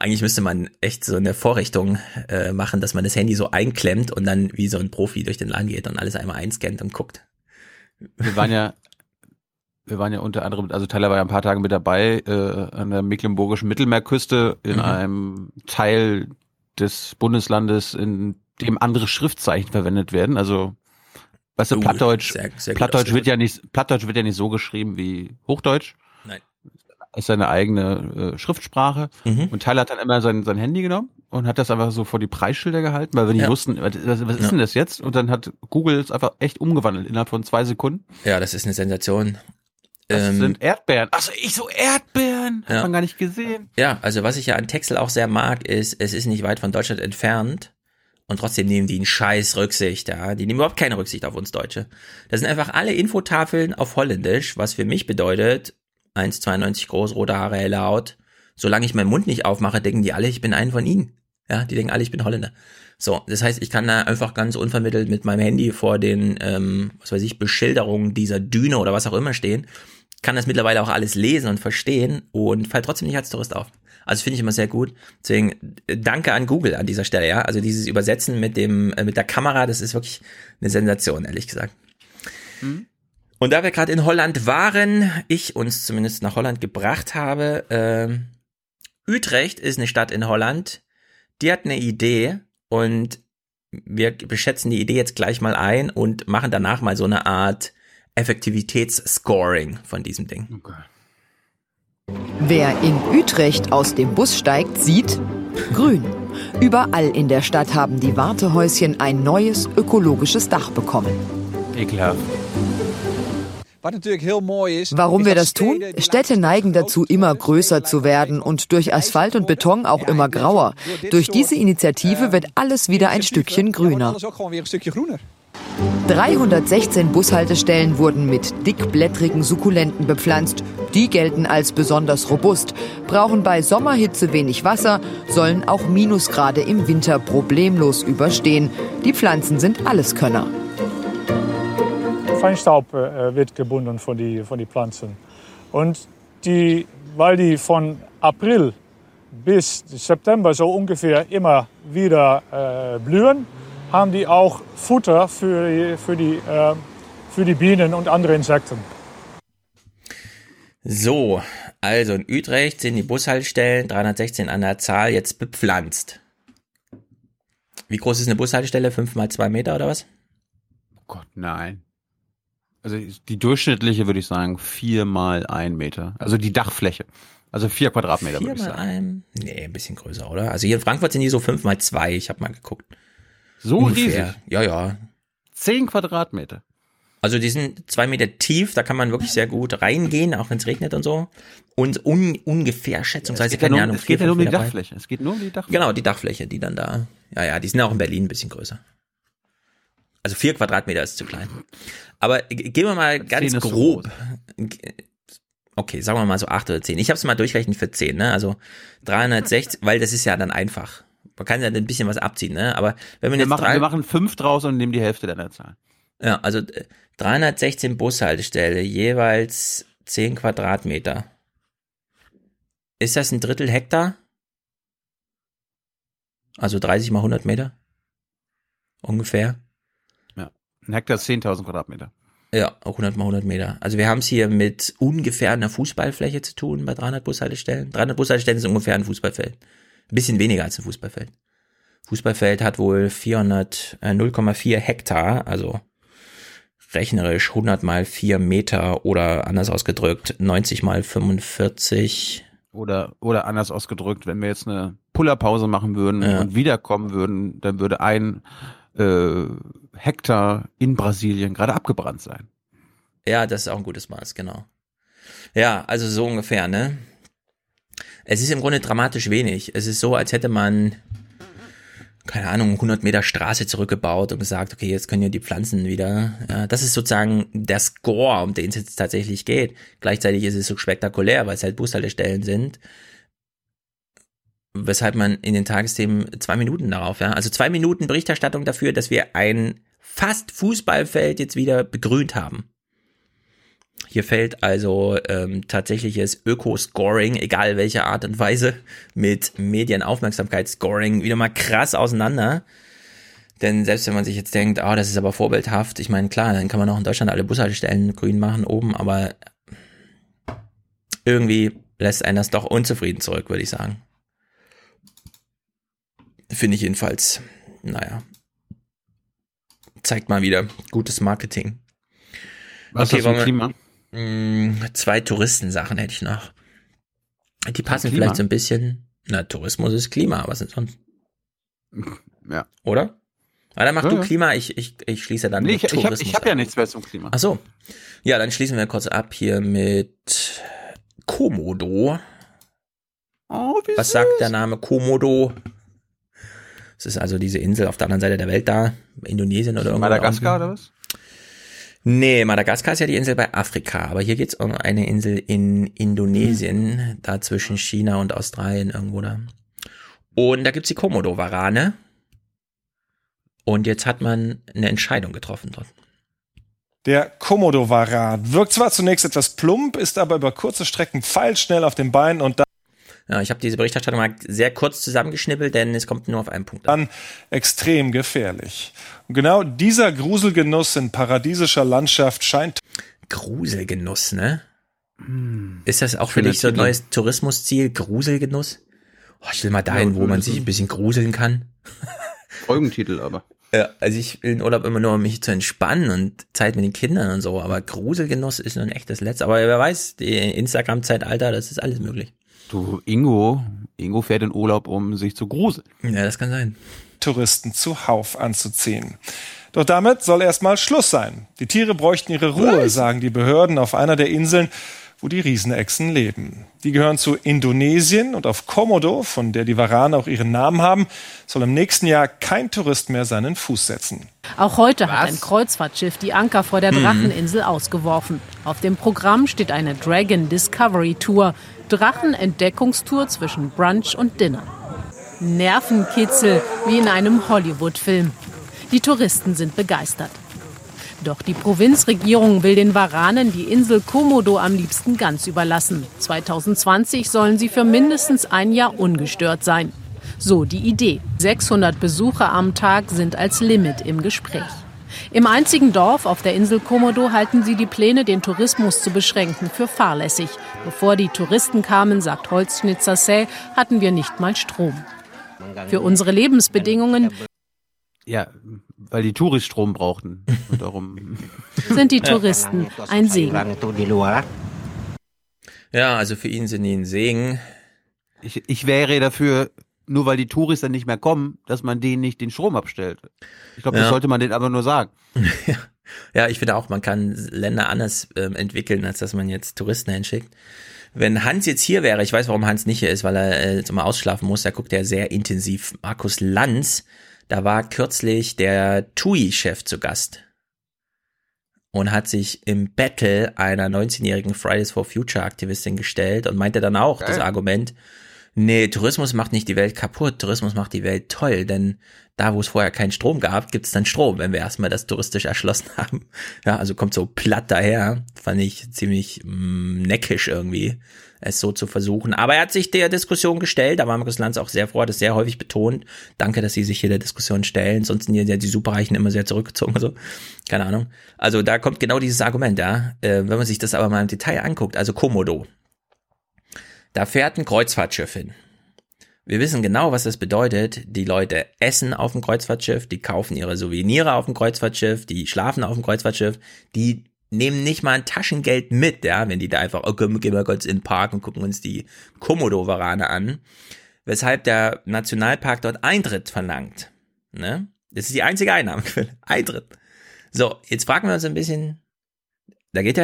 Eigentlich müsste man echt so eine Vorrichtung äh, machen, dass man das Handy so einklemmt und dann wie so ein Profi durch den Laden geht und alles einmal einscannt und guckt. Wir waren ja wir waren ja unter anderem, also Tyler war ja ein paar Tage mit dabei äh, an der mecklenburgischen Mittelmeerküste in mhm. einem Teil des Bundeslandes, in dem andere Schriftzeichen verwendet werden. Also, weißt du, uh, Plattdeutsch, sehr, sehr Plattdeutsch wird ja nicht, Plattdeutsch wird ja nicht so geschrieben wie Hochdeutsch. Seine eigene äh, Schriftsprache. Mhm. Und Tyler hat dann immer sein, sein Handy genommen und hat das einfach so vor die Preisschilder gehalten, weil wir nicht ja. wussten, was, was ist ja. denn das jetzt? Und dann hat Google es einfach echt umgewandelt innerhalb von zwei Sekunden. Ja, das ist eine Sensation. Das ähm, sind Erdbeeren. Achso, ich so Erdbeeren. Hat ja. man gar nicht gesehen. Ja, also was ich ja an Texel auch sehr mag, ist, es ist nicht weit von Deutschland entfernt. Und trotzdem nehmen die einen scheiß Rücksicht, ja. Die nehmen überhaupt keine Rücksicht auf uns Deutsche. Das sind einfach alle Infotafeln auf Holländisch, was für mich bedeutet, 1,92 groß, rote Haare, helle Haut. Solange ich meinen Mund nicht aufmache, denken die alle, ich bin ein von ihnen. Ja, die denken alle, ich bin Holländer. So, das heißt, ich kann da einfach ganz unvermittelt mit meinem Handy vor den, ähm, was weiß ich, Beschilderungen dieser Düne oder was auch immer stehen kann das mittlerweile auch alles lesen und verstehen und fällt trotzdem nicht als Tourist auf. Also finde ich immer sehr gut. Deswegen äh, danke an Google an dieser Stelle, ja. Also dieses Übersetzen mit dem äh, mit der Kamera, das ist wirklich eine Sensation, ehrlich gesagt. Mhm. Und da wir gerade in Holland waren, ich uns zumindest nach Holland gebracht habe, äh, Utrecht ist eine Stadt in Holland, die hat eine Idee und wir beschätzen die Idee jetzt gleich mal ein und machen danach mal so eine Art Effektivitätsscoring von diesem Ding. Okay. Wer in Utrecht aus dem Bus steigt, sieht grün. Überall in der Stadt haben die Wartehäuschen ein neues ökologisches Dach bekommen. Ekelhaft. Warum wir das tun? Städte neigen dazu, immer größer zu werden und durch Asphalt und Beton auch immer grauer. Durch diese Initiative wird alles wieder ein Stückchen grüner. 316 Bushaltestellen wurden mit dickblättrigen Sukkulenten bepflanzt. Die gelten als besonders robust, brauchen bei Sommerhitze wenig Wasser, sollen auch Minusgrade im Winter problemlos überstehen. Die Pflanzen sind Alleskönner. Feinstaub äh, wird gebunden von die, von die Pflanzen. Und die, weil die von April bis September so ungefähr immer wieder äh, blühen, haben die auch Futter für die, für die, äh, für die Bienen und andere Insekten. So, also in Utrecht sind die Bushaltestellen 316 an der Zahl jetzt bepflanzt. Wie groß ist eine Bushaltestelle? 5 mal 2 Meter oder was? Oh Gott, nein. Also die durchschnittliche würde ich sagen 4 mal 1 Meter. Also die Dachfläche. Also 4 Quadratmeter vier würde ich mal sagen. Ein, nee, ein bisschen größer, oder? Also hier in Frankfurt sind die so 5 mal 2. Ich habe mal geguckt. So Ungefähr. riesig? Ja, ja. 10 Quadratmeter. Also die sind zwei Meter tief, da kann man wirklich sehr gut reingehen, auch wenn es regnet und so. Und un, ungefähr schätzungsweise, ja keine nur- Ahnung, es geht ja vier, nur um die fünf Dachfläche. Es geht nur um die Dachfläche. Genau, die Dachfläche, die dann da. Ja, ja, die sind auch in Berlin ein bisschen größer. Also vier Quadratmeter ist zu klein. Aber gehen wir mal ganz grob. Okay, sagen wir mal so acht oder zehn. Ich habe es mal durchgerechnet für zehn, ne? Also 360, weil das ist ja dann einfach. Man kann ja ein bisschen was abziehen, ne? Aber wenn man Wir jetzt machen, drei, wir machen 5 draus und nehmen die Hälfte deiner Zahl. ja, also äh, 316 Bushaltestelle, jeweils 10 Quadratmeter. Ist das ein Drittel Hektar? Also 30 mal 100 Meter? Ungefähr. Ein Hektar ist 10.000 Quadratmeter. Ja, auch 100 mal 100 Meter. Also wir haben es hier mit ungefähr einer Fußballfläche zu tun bei 300 Bushaltestellen. 300 Bushaltestellen ist ungefähr ein Fußballfeld. Ein bisschen weniger als ein Fußballfeld. Fußballfeld hat wohl 400, äh, 0,4 Hektar, also rechnerisch 100 mal 4 Meter oder anders ausgedrückt 90 mal 45. Oder, oder anders ausgedrückt, wenn wir jetzt eine Pullerpause machen würden Ja. und wiederkommen würden, dann würde ein äh, Hektar in Brasilien gerade abgebrannt sein. Ja, das ist auch ein gutes Maß, genau. Ja, also so ungefähr, ne? Es ist im Grunde dramatisch wenig. Es ist so, als hätte man, keine Ahnung, 100 Meter Straße zurückgebaut und gesagt, okay, jetzt können ja die Pflanzen wieder. Ja, das ist sozusagen der Score, um den es jetzt tatsächlich geht. Gleichzeitig ist es so spektakulär, weil es halt Bushaltestellen sind. Weshalb man in den Tagesthemen zwei Minuten darauf, ja, also zwei Minuten Berichterstattung dafür, dass wir ein fast Fußballfeld jetzt wieder begrünt haben. Hier fällt also ähm, tatsächliches Öko-Scoring, egal welche Art und Weise, mit Medienaufmerksamkeitsscoring wieder mal krass auseinander. Denn selbst wenn man sich jetzt denkt, ah, das ist aber vorbildhaft, ich meine, klar, dann kann man auch in Deutschland alle Bushaltestellen grün machen oben, aber irgendwie lässt einen das doch unzufrieden zurück, würde ich sagen. Finde ich jedenfalls, naja. Zeigt mal wieder gutes Marketing. Was ist wir- ein Klima? Mm, Zwei Touristensachen hätte ich noch. Die passen vielleicht so ein bisschen. Na, Tourismus ist Klima, was denn sonst? Ja. Oder? Ah, dann mach Ja, du. Klima, ich, ich, ich schließe dann Nee, mit ich, ich habe Tourismus ich hab ab. ja nichts mehr zum Klima. Ach so. Ja, dann schließen wir kurz ab hier mit Komodo. Oh, wie Was sagt der Name Komodo? Es ist also diese Insel auf der anderen Seite der Welt da, Indonesien oder irgendwo. Madagaskar oder was? Nee, Madagaskar ist ja die Insel bei Afrika, aber hier geht's um eine Insel in Indonesien, da zwischen China und Australien irgendwo da. Und da gibt's die Komodo-Warane. Und jetzt hat man eine Entscheidung getroffen dort. Der Komodo-Varan wirkt zwar zunächst etwas plump, ist aber über kurze Strecken pfeilschnell auf den Beinen und Ja, ich habe diese Berichterstattung mal sehr kurz zusammengeschnippelt, denn es kommt nur auf einen Punkt. dann extrem gefährlich. Und genau dieser Gruselgenuss in paradiesischer Landschaft scheint Gruselgenuss, ne? Ist das auch für dich so ein neues Tourismusziel? Gruselgenuss? Oh, ich will mal dahin, wo man sich ein bisschen gruseln kann. Folgentitel aber. Ja, also ich will in Urlaub immer nur, um mich zu entspannen und Zeit mit den Kindern und so, aber Gruselgenuss ist nun echt das Letzte. Aber wer weiß, die Instagram-Zeitalter, das ist alles möglich. Du, Ingo, Ingo fährt in Urlaub, um sich zu gruseln. Ja, das kann sein. Touristen zuhauf anzuziehen. Doch damit soll erstmal Schluss sein. Die Tiere bräuchten ihre Ruhe, sagen die Behörden auf einer der Inseln, wo die Riesenechsen leben. Die gehören zu Indonesien und auf Komodo, von der die Warane auch ihren Namen haben, soll im nächsten Jahr kein Tourist mehr seinen Fuß setzen. Auch heute Was? hat ein Kreuzfahrtschiff die Anker vor der. Dracheninsel mhm. ausgeworfen. Auf dem Programm steht eine Dragon Discovery Tour, Drachenentdeckungstour zwischen Brunch und Dinner. Nervenkitzel wie in einem Hollywood-Film. Die Touristen sind begeistert. Doch die Provinzregierung will den Waranen die Insel Komodo am liebsten ganz überlassen. 2020 sollen sie für mindestens ein Jahr ungestört sein. So die Idee. 600 Besucher am Tag sind als Limit im Gespräch. Im einzigen Dorf auf der Insel Komodo halten sie die Pläne, den Tourismus zu beschränken, für fahrlässig. Bevor die Touristen kamen, sagt Holzschnitzer Säh, hatten wir nicht mal Strom. Für unsere Lebensbedingungen ja, weil die Touris Strom brauchten. Und darum sind die Touristen ein Segen. Ja, also für ihn sind die ein Segen. Ich, ich wäre dafür, nur weil die Touris dann nicht mehr kommen, dass man denen nicht den Strom abstellt. Ich glaube, das ja. sollte man denen aber nur sagen. ja, ich finde auch, man kann Länder anders äh, entwickeln, als dass man jetzt Touristen hinschickt. Wenn Hans jetzt hier wäre, ich weiß, warum Hans nicht hier ist, weil er äh, jetzt immer ausschlafen muss, da guckt er sehr intensiv Markus Lanz da war kürzlich der TUI-Chef zu Gast und hat sich im Battle einer 19-jährigen Fridays for Future Aktivistin gestellt und meinte dann auch Geil. das Argument, nee, Tourismus macht nicht die Welt kaputt, Tourismus macht die Welt toll, denn da, wo es vorher keinen Strom gab, gibt es dann Strom, wenn wir erstmal das touristisch erschlossen haben. Ja, also kommt so platt daher, fand ich ziemlich mh, mm, neckisch irgendwie es so zu versuchen. Aber er hat sich der Diskussion gestellt, da war Markus Lanz auch sehr froh, hat es sehr häufig betont. Danke, dass Sie sich hier der Diskussion stellen, sonst sind ja die Superreichen immer sehr zurückgezogen. Also, keine Ahnung. Also da kommt genau dieses Argument, ja. Äh, wenn man sich das aber mal im Detail anguckt, also Komodo. Da fährt ein Kreuzfahrtschiff hin. Wir wissen genau, was das bedeutet. Die Leute essen auf dem Kreuzfahrtschiff, die kaufen ihre Souvenirs auf dem Kreuzfahrtschiff, die schlafen auf dem Kreuzfahrtschiff, die nehmen nicht mal ein Taschengeld mit, ja, wenn die da einfach, okay, gehen wir kurz in den Park und gucken uns die Komodo-Warane an. Weshalb der Nationalpark dort Eintritt verlangt. Ne? Das ist die einzige Einnahmequelle. Eintritt. So, jetzt fragen wir uns ein bisschen, da geht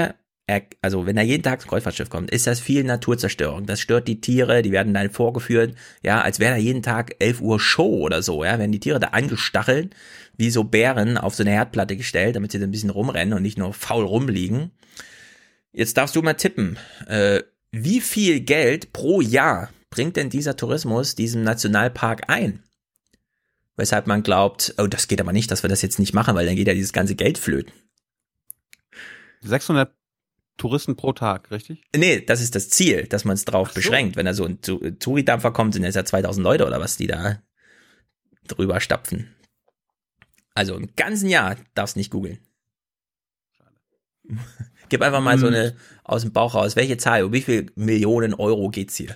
also wenn er jeden Tag zum Kreuzfahrtschiff kommt, ist das viel Naturzerstörung. Das stört die Tiere, die werden dann vorgeführt, ja, als wäre da jeden Tag 11 Uhr Show oder so, ja, werden die Tiere da angestachelt wie so Bären auf so eine Herdplatte gestellt, damit sie da ein bisschen rumrennen und nicht nur faul rumliegen. Jetzt darfst du mal tippen, äh, wie viel Geld pro Jahr bringt denn dieser Tourismus diesem Nationalpark ein? Weshalb man glaubt, oh, das geht aber nicht, dass wir das jetzt nicht machen, weil dann geht ja dieses ganze Geld flöten. 600 Touristen pro Tag, richtig? Nee, das ist das Ziel, dass man es drauf so. beschränkt. Wenn da so ein Touridampfer kommt, sind es ja 2000 Leute oder was, die da drüber stapfen. Also im ganzen Jahr darfst nicht googeln. Gib einfach mal so hm. eine aus dem Bauch raus. Welche Zahl? Um wie viel Millionen Euro geht's hier?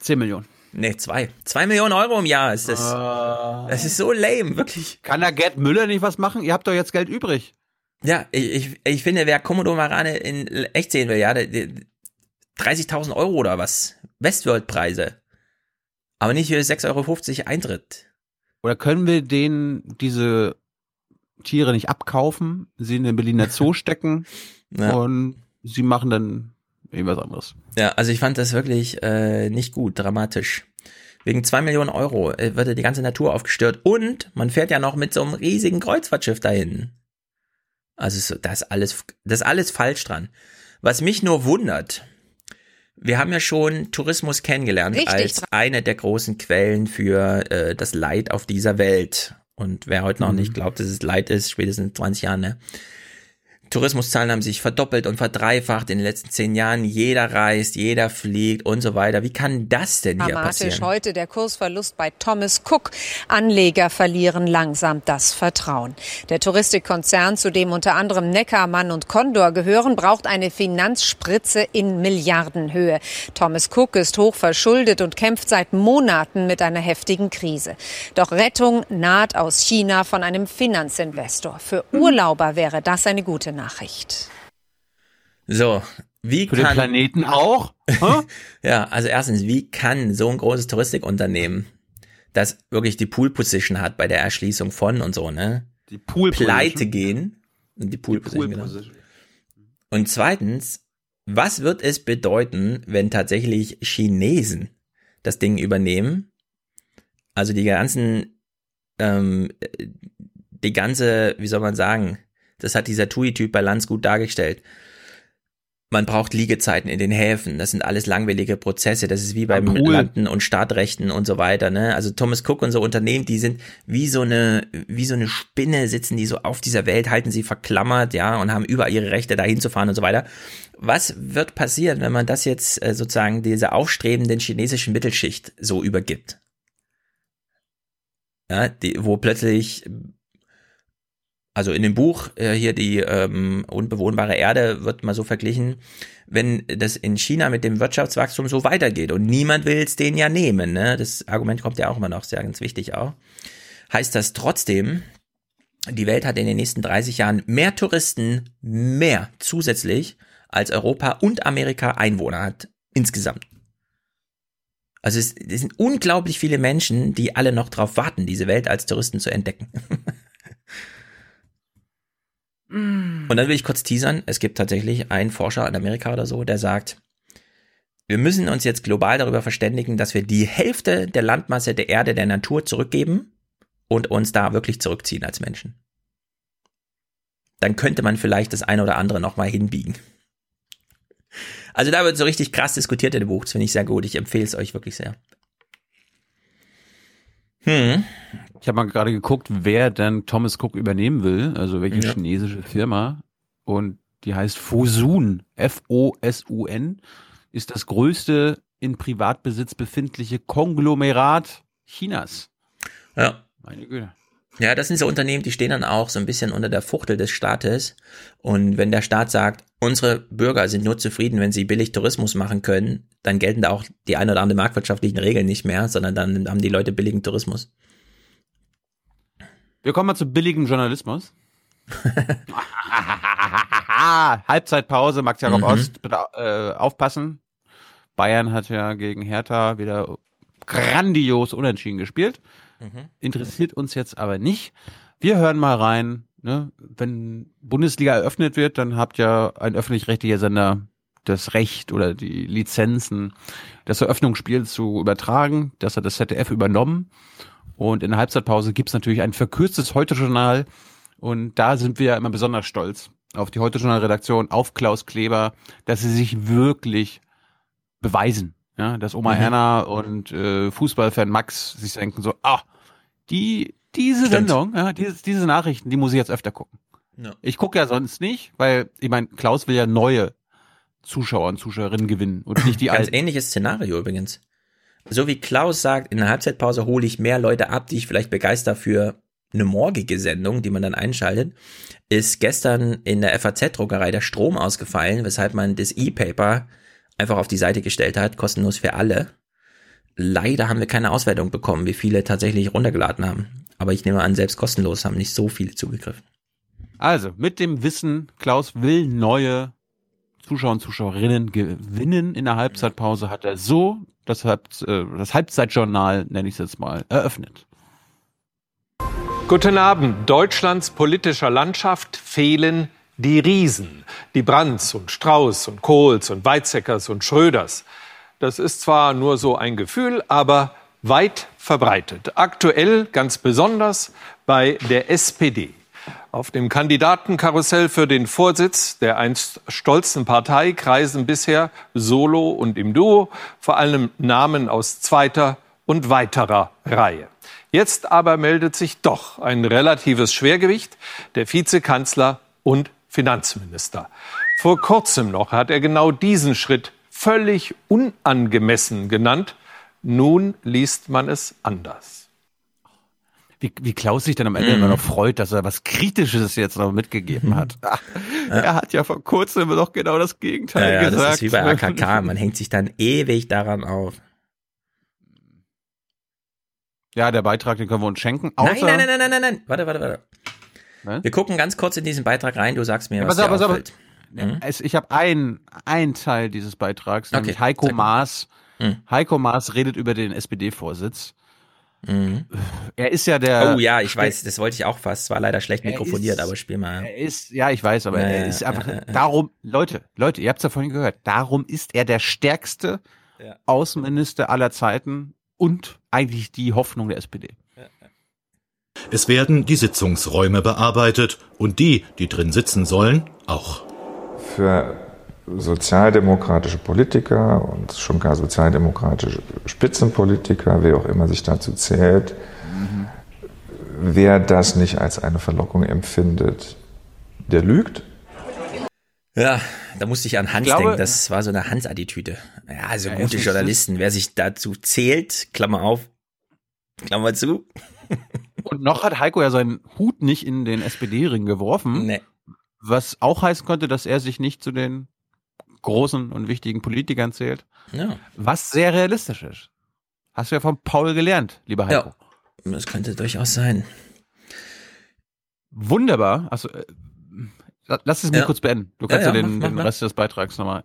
10 Millionen. Nee, zwei. Zwei Millionen Euro im Jahr ist das. Uh, das ist so lame, wirklich. Kann da Gerd Müller nicht was machen? Ihr habt doch jetzt Geld übrig. Ja, ich, ich, ich finde, wer Komodo Marane in echt sehen will, ja, 30.000 Euro oder was. Westworld-Preise. Aber nicht für 6,50 Euro Eintritt. Oder können wir denen diese Tiere nicht abkaufen, sie in den Berliner Zoo stecken ja. und sie machen dann irgendwas anderes. Ja, also ich fand das wirklich äh, nicht gut, dramatisch. Wegen zwei Millionen Euro äh, wird die ganze Natur aufgestört und man fährt ja noch mit so einem riesigen Kreuzfahrtschiff dahin. Also das ist alles, das ist alles falsch dran. Was mich nur wundert, wir haben ja schon Tourismus kennengelernt Richtig. als eine der großen Quellen für äh, das Leid auf dieser Welt. Und wer heute noch mhm. nicht glaubt, dass es Leid ist, spätestens 20 Jahren, ne? Tourismuszahlen haben sich verdoppelt und verdreifacht in den letzten zehn Jahren. Jeder reist, jeder fliegt und so weiter. Wie kann das denn hier Dramatisch passieren? heute der Kursverlust bei Thomas Cook. Anleger verlieren langsam das Vertrauen. Der Touristikkonzern, zu dem unter anderem Neckarmann und Condor gehören, braucht eine Finanzspritze in Milliardenhöhe. Thomas Cook ist hoch verschuldet und kämpft seit Monaten mit einer heftigen Krise. Doch Rettung naht aus China von einem Finanzinvestor. Für Urlauber wäre das eine gute Nachricht. So, wie Für kann. den Planeten auch? ja, also erstens, wie kann so ein großes Toustikunternehmen, das wirklich die Pool Position hat bei der Erschließung von und so, ne? Die Pool Pleite gehen. Die Pool, die Pool Position. Genau. Und zweitens, was wird es bedeuten, wenn tatsächlich Chinesen das Ding übernehmen? Also die ganzen, ähm, die ganze, wie soll man sagen, das hat dieser TUI-Typ bei Lanz gut dargestellt man braucht Liegezeiten in den Häfen. Das sind alles langwellige Prozesse. Das ist wie beim cool. Landen und Startrechten und so weiter. Ne? Also Thomas Cook und so Unternehmen, die sind wie so eine wie so eine Spinne sitzen die so auf dieser Welt, halten sie verklammert, ja, und haben überall ihre Rechte dahin zu fahren und so weiter. Was wird passieren, wenn man das jetzt äh, sozusagen diese aufstrebenden chinesischen Mittelschicht so übergibt? Ja, die, wo plötzlich also in dem Buch äh, hier die ähm, unbewohnbare Erde wird mal so verglichen, wenn das in China mit dem Wirtschaftswachstum so weitergeht und niemand will es denen ja nehmen, ne? das Argument kommt ja auch immer noch sehr ganz wichtig auch, heißt das trotzdem, die Welt hat in den nächsten 30 Jahren mehr Touristen, mehr zusätzlich, als Europa und Amerika Einwohner hat insgesamt. Also es, es sind unglaublich viele Menschen, die alle noch darauf warten, diese Welt als Touristen zu entdecken. Und dann will ich kurz teasern. Es gibt tatsächlich einen Forscher in Amerika oder so, der sagt, wir müssen uns jetzt global darüber verständigen, dass wir die Hälfte der Landmasse der Erde der Natur zurückgeben und uns da wirklich zurückziehen als Menschen. Dann könnte man vielleicht das eine oder andere nochmal hinbiegen. Also da wird so richtig krass diskutiert in dem Buch. Das finde ich sehr gut. Ich empfehle es euch wirklich sehr. Hm. Ich habe mal gerade geguckt, wer denn Thomas Cook übernehmen will, also welche ja. chinesische Firma. Und die heißt Fosun, F-O-S-U-N, ist das größte in Privatbesitz befindliche Konglomerat Chinas. Ja. Meine Güte. Ja, das sind so Unternehmen, die stehen dann auch so ein bisschen unter der Fuchtel des Staates. Und wenn der Staat sagt, unsere Bürger sind nur zufrieden, wenn sie billig Tourismus machen können, dann gelten da auch die ein oder andere marktwirtschaftlichen Regeln nicht mehr, sondern dann haben die Leute billigen Tourismus. Wir kommen mal zu billigem Journalismus. Halbzeitpause, Max Jakob mhm. Ost, bitte äh, aufpassen. Bayern hat ja gegen Hertha wieder grandios unentschieden gespielt. Mhm. Interessiert uns jetzt aber nicht. Wir hören mal rein, ne? wenn Bundesliga eröffnet wird, dann habt ja ein öffentlich-rechtlicher Sender das Recht oder die Lizenzen, das Eröffnungsspiel zu übertragen. Das hat das ZDF übernommen. Und in der Halbzeitpause gibt's natürlich ein verkürztes Heute-Journal. Und da sind wir ja immer besonders stolz auf die Heute-Journal-Redaktion, auf Klaus Kleber, dass sie sich wirklich beweisen. Ja, dass Oma mhm. Erna und äh, Fußballfan Max sich denken so, ah, die, diese Stimmt. Sendung, ja, diese, diese Nachrichten, die muss ich jetzt öfter gucken. Ja. Ich gucke ja sonst nicht, weil ich meine, Klaus will ja neue Zuschauer und Zuschauerinnen gewinnen und nicht die Ganz alten. ähnliches Szenario übrigens. So wie Klaus sagt, in der Halbzeitpause hole ich mehr Leute ab, die ich vielleicht begeister für eine morgige Sendung, die man dann einschaltet, ist gestern in der FAZ-Druckerei der Strom ausgefallen, weshalb man das E-Paper einfach auf die Seite gestellt hat, kostenlos für alle. Leider haben wir keine Auswertung bekommen, wie viele tatsächlich runtergeladen haben. Aber ich nehme an, selbst kostenlos haben nicht so viele zugegriffen. Also, mit dem Wissen, Klaus will neue Zuschauer und Zuschauerinnen gewinnen in der Halbzeitpause, hat er so das, Halb, äh, das Halbzeitjournal, nenne ich es jetzt mal, eröffnet. Guten Abend. Deutschlands politischer Landschaft fehlen die Riesen. Die Brands und Strauß und Kohls und Weizsäckers und Schröders. Das ist zwar nur so ein Gefühl, aber weit verbreitet. Aktuell ganz besonders bei der SPD. Auf dem Kandidatenkarussell für den Vorsitz der einst stolzen Partei kreisen bisher solo und im Duo vor allem Namen aus zweiter und weiterer Reihe. Jetzt aber meldet sich doch ein relatives Schwergewicht, der Vizekanzler und Finanzminister. Vor kurzem noch hat er genau diesen Schritt völlig unangemessen genannt. Nun liest man es anders wie, wie Klaus sich dann am Ende mm. immer noch freut, dass er was Kritisches jetzt noch mitgegeben hat. Ja. Er hat ja vor kurzem noch genau das Gegenteil ja, ja, gesagt. Das ist wie bei AKK, man hängt sich dann ewig daran auf. Ja, der Beitrag, den können wir uns schenken. Nein, nein, nein, nein, nein, nein, nein. Warte, warte, warte. Was? Wir gucken ganz kurz in diesen Beitrag rein, du sagst mir, ja, was dir auffällt. Mhm. Ich habe einen Teil dieses Beitrags, nämlich okay, Heiko Maas. Mhm. Heiko Maas redet über den SPD-Vorsitz Mhm. Er ist ja der. Oh ja, ich weiß, das wollte ich auch fast. Es war leider schlecht mikrofoniert, ist, aber spiel mal. Er ist, ja, ich weiß, aber ja, er ist einfach. Ja, darum, Leute, Leute, ihr habt es ja vorhin gehört. Darum ist er der stärkste Außenminister aller Zeiten und eigentlich die Hoffnung der SPD. Es werden die Sitzungsräume bearbeitet und die, die drin sitzen sollen, auch. Für sozialdemokratische Politiker und schon gar sozialdemokratische Spitzenpolitiker, wer auch immer sich dazu zählt, mhm. wer das nicht als eine Verlockung empfindet, der lügt. Ja, da musste ich an Hans ich glaube, denken. Das war so eine Hans-Attitüde. Ja, also ja, gute Journalisten. Wer sich dazu zählt, Klammer auf, Klammer zu. Und noch hat Heiko ja seinen Hut nicht in den SPD-Ring geworfen. Nee. Was auch heißen könnte, dass er sich nicht zu den großen und wichtigen Politikern zählt. Ja. Was sehr realistisch ist. Hast du ja von Paul gelernt, lieber Heiko. Ja, das könnte durchaus sein. Wunderbar. Also, äh, lass es mir ja. kurz beenden. Du kannst ja, ja den, mach, mach, den Rest des Beitrags nochmal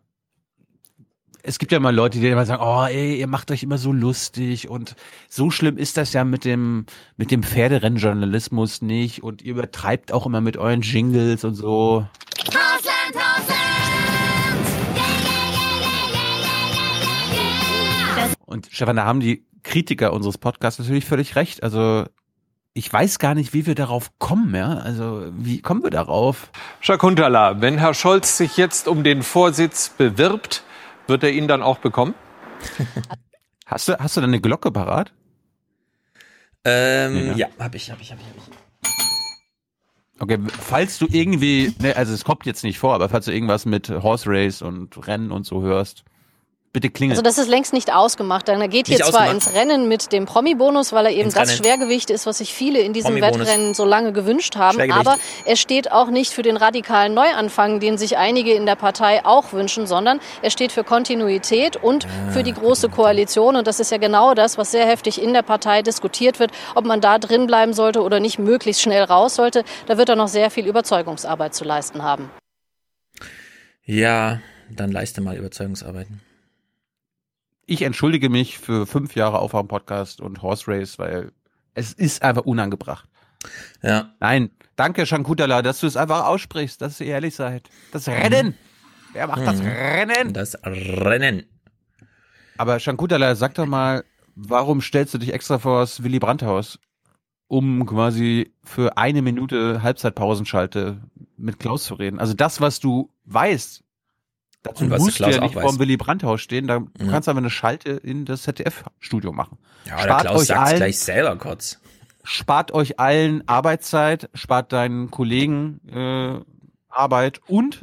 es gibt ja mal Leute, die immer sagen, oh, ey, ihr macht euch immer so lustig und so schlimm ist das ja mit dem, mit dem Pferderennjournalismus nicht und ihr übertreibt auch immer mit euren Jingles und so. Und Stefan, da haben die Kritiker unseres Podcasts natürlich völlig recht. Also ich weiß gar nicht, wie wir darauf kommen, ja. Also, wie kommen wir darauf? Shakuntala, wenn Herr Scholz sich jetzt um den Vorsitz bewirbt, wird er ihn dann auch bekommen? hast du, hast du da eine Glocke parat? Ähm, ja, ja habe ich, habe ich, habe ich, hab ich. Okay, falls du irgendwie, ne, also es kommt jetzt nicht vor, aber falls du irgendwas mit Horse Race und Rennen und so hörst, Bitte klingeln. Also das ist längst nicht ausgemacht. Er geht hier zwar ins Rennen mit dem Promi-Bonus, weil er eben ins das Rennen. Schwergewicht ist, was sich viele in diesem Wettrennen so lange gewünscht haben. Aber er steht auch nicht für den radikalen Neuanfang, den sich einige in der Partei auch wünschen, sondern er steht für Kontinuität und ah, für die große Koalition. Und das ist ja genau das, was sehr heftig in der Partei diskutiert wird, ob man da drin bleiben sollte oder nicht möglichst schnell raus sollte. Da wird er noch sehr viel Überzeugungsarbeit zu leisten haben. Ja, dann leiste mal Überzeugungsarbeiten ich entschuldige mich für fünf Jahre Aufwachen-Podcast und Horse Race, weil es ist einfach unangebracht. Ja. Nein, danke Shankutala, dass du es einfach aussprichst, dass ihr ehrlich seid. Das Rennen. Mhm. Wer macht mhm. das Rennen? Das Rennen. Aber Shankutala, sag doch mal, warum stellst du dich extra vor das Willy Brandt-Haus, um quasi für eine Minute Halbzeitpausenschalte mit Klaus zu reden? Also das, was du weißt, Dazu musst du ja nicht vor dem Willy Brandt-Haus stehen, da ja. kannst du aber eine Schalte in das ZDF-Studio machen. Ja, spart Klaus euch allen, gleich selber kurz. Spart euch allen Arbeitszeit, spart deinen Kollegen äh, Arbeit und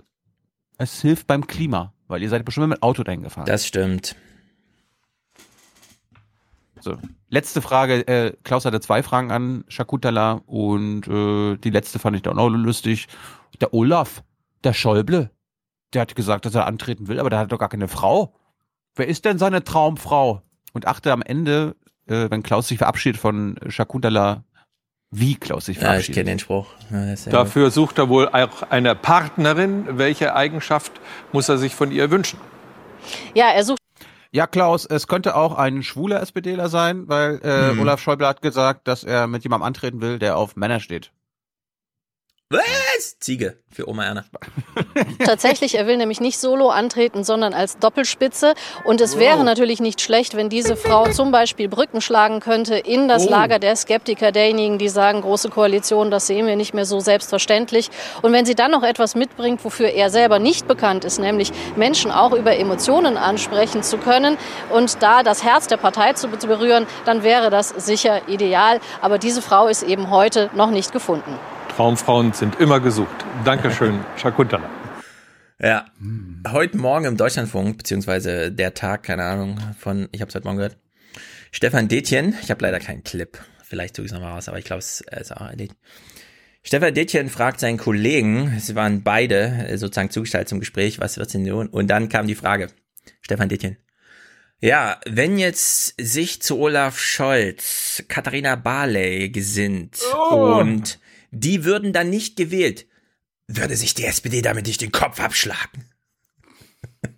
es hilft beim Klima, weil ihr seid bestimmt mit Auto dahin gefahren. Das stimmt. So, letzte Frage. Äh, Klaus hatte zwei Fragen an Shakutala und äh, die letzte fand ich dann auch lustig. Der Olaf, der Schäuble, der hat gesagt, dass er antreten will, aber der hat doch gar keine Frau. Wer ist denn seine Traumfrau? Und achte am Ende, äh, wenn Klaus sich verabschiedet von Shakuntala, wie Klaus sich verabschiedet. Ja, ich kenne den Spruch. Ja, Dafür gut. sucht er wohl auch eine Partnerin. Welche Eigenschaft muss er sich von ihr wünschen? Ja, er sucht ja, Klaus, es könnte auch ein schwuler SPDler sein, weil äh, mhm. Olaf Schäuble hat gesagt, dass er mit jemandem antreten will, der auf Männer steht. Was? Ziege für Oma Erna. Tatsächlich, er will nämlich nicht solo antreten, sondern als Doppelspitze. Und es wäre natürlich nicht schlecht, wenn diese Frau zum Beispiel Brücken schlagen könnte in das oh. Lager der Skeptiker, derjenigen, die sagen, große Koalition, das sehen wir nicht mehr so selbstverständlich. Und wenn sie dann noch etwas mitbringt, wofür er selber nicht bekannt ist, nämlich Menschen auch über Emotionen ansprechen zu können und da das Herz der Partei zu berühren, dann wäre das sicher ideal. Aber diese Frau ist eben heute noch nicht gefunden. Traumfrauen sind immer gesucht. Dankeschön, Shakuntala. Ja, heute Morgen im Deutschlandfunk, beziehungsweise der Tag, keine Ahnung, von, ich habe es heute Morgen gehört, Stefan Detjen, ich habe leider keinen Clip, vielleicht tue ich es nochmal raus, aber ich glaube, es ist auch erledigt. Stefan Detjen fragt seinen Kollegen, sie waren beide äh, sozusagen zugestellt zum Gespräch, was wird denn tun? Und dann kam die Frage, Stefan Detjen, ja, wenn jetzt sich zu Olaf Scholz Katharina Barley gesinnt oh. und die würden dann nicht gewählt. Würde sich die SPD damit nicht den Kopf abschlagen?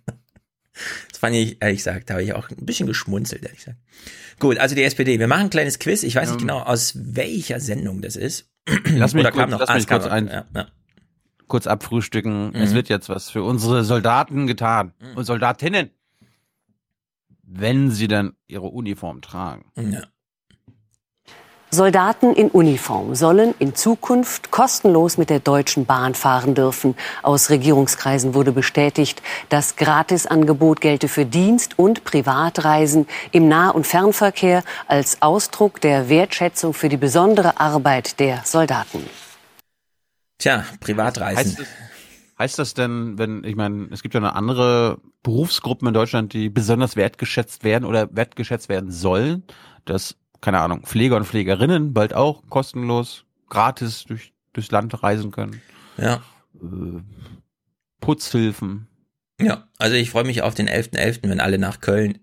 das fand ich, ehrlich gesagt, da habe ich auch ein bisschen geschmunzelt, ehrlich gesagt. Gut, also die SPD. Wir machen ein kleines Quiz. Ich weiß nicht genau, aus welcher Sendung das ist. Lass mich, kurz, noch, lass mich kurz, ein, ja, ja. kurz abfrühstücken. Mhm. Es wird jetzt was für unsere Soldaten getan mhm. und Soldatinnen, wenn sie dann ihre Uniform tragen. Ja. Soldaten in Uniform sollen in Zukunft kostenlos mit der Deutschen Bahn fahren dürfen. Aus Regierungskreisen wurde bestätigt, das Gratisangebot gelte für Dienst- und Privatreisen im Nah- und Fernverkehr als Ausdruck der Wertschätzung für die besondere Arbeit der Soldaten. Tja, Privatreisen. Heißt das, heißt das denn, wenn, ich meine, es gibt ja eine andere Berufsgruppen in Deutschland, die besonders wertgeschätzt werden oder wertgeschätzt werden sollen, dass keine Ahnung, Pfleger und Pflegerinnen bald auch kostenlos, gratis durch, durchs Land reisen können. Ja. Äh, Putzhilfen. Ja, also ich freue mich auf den 11.11., .11., wenn alle nach Köln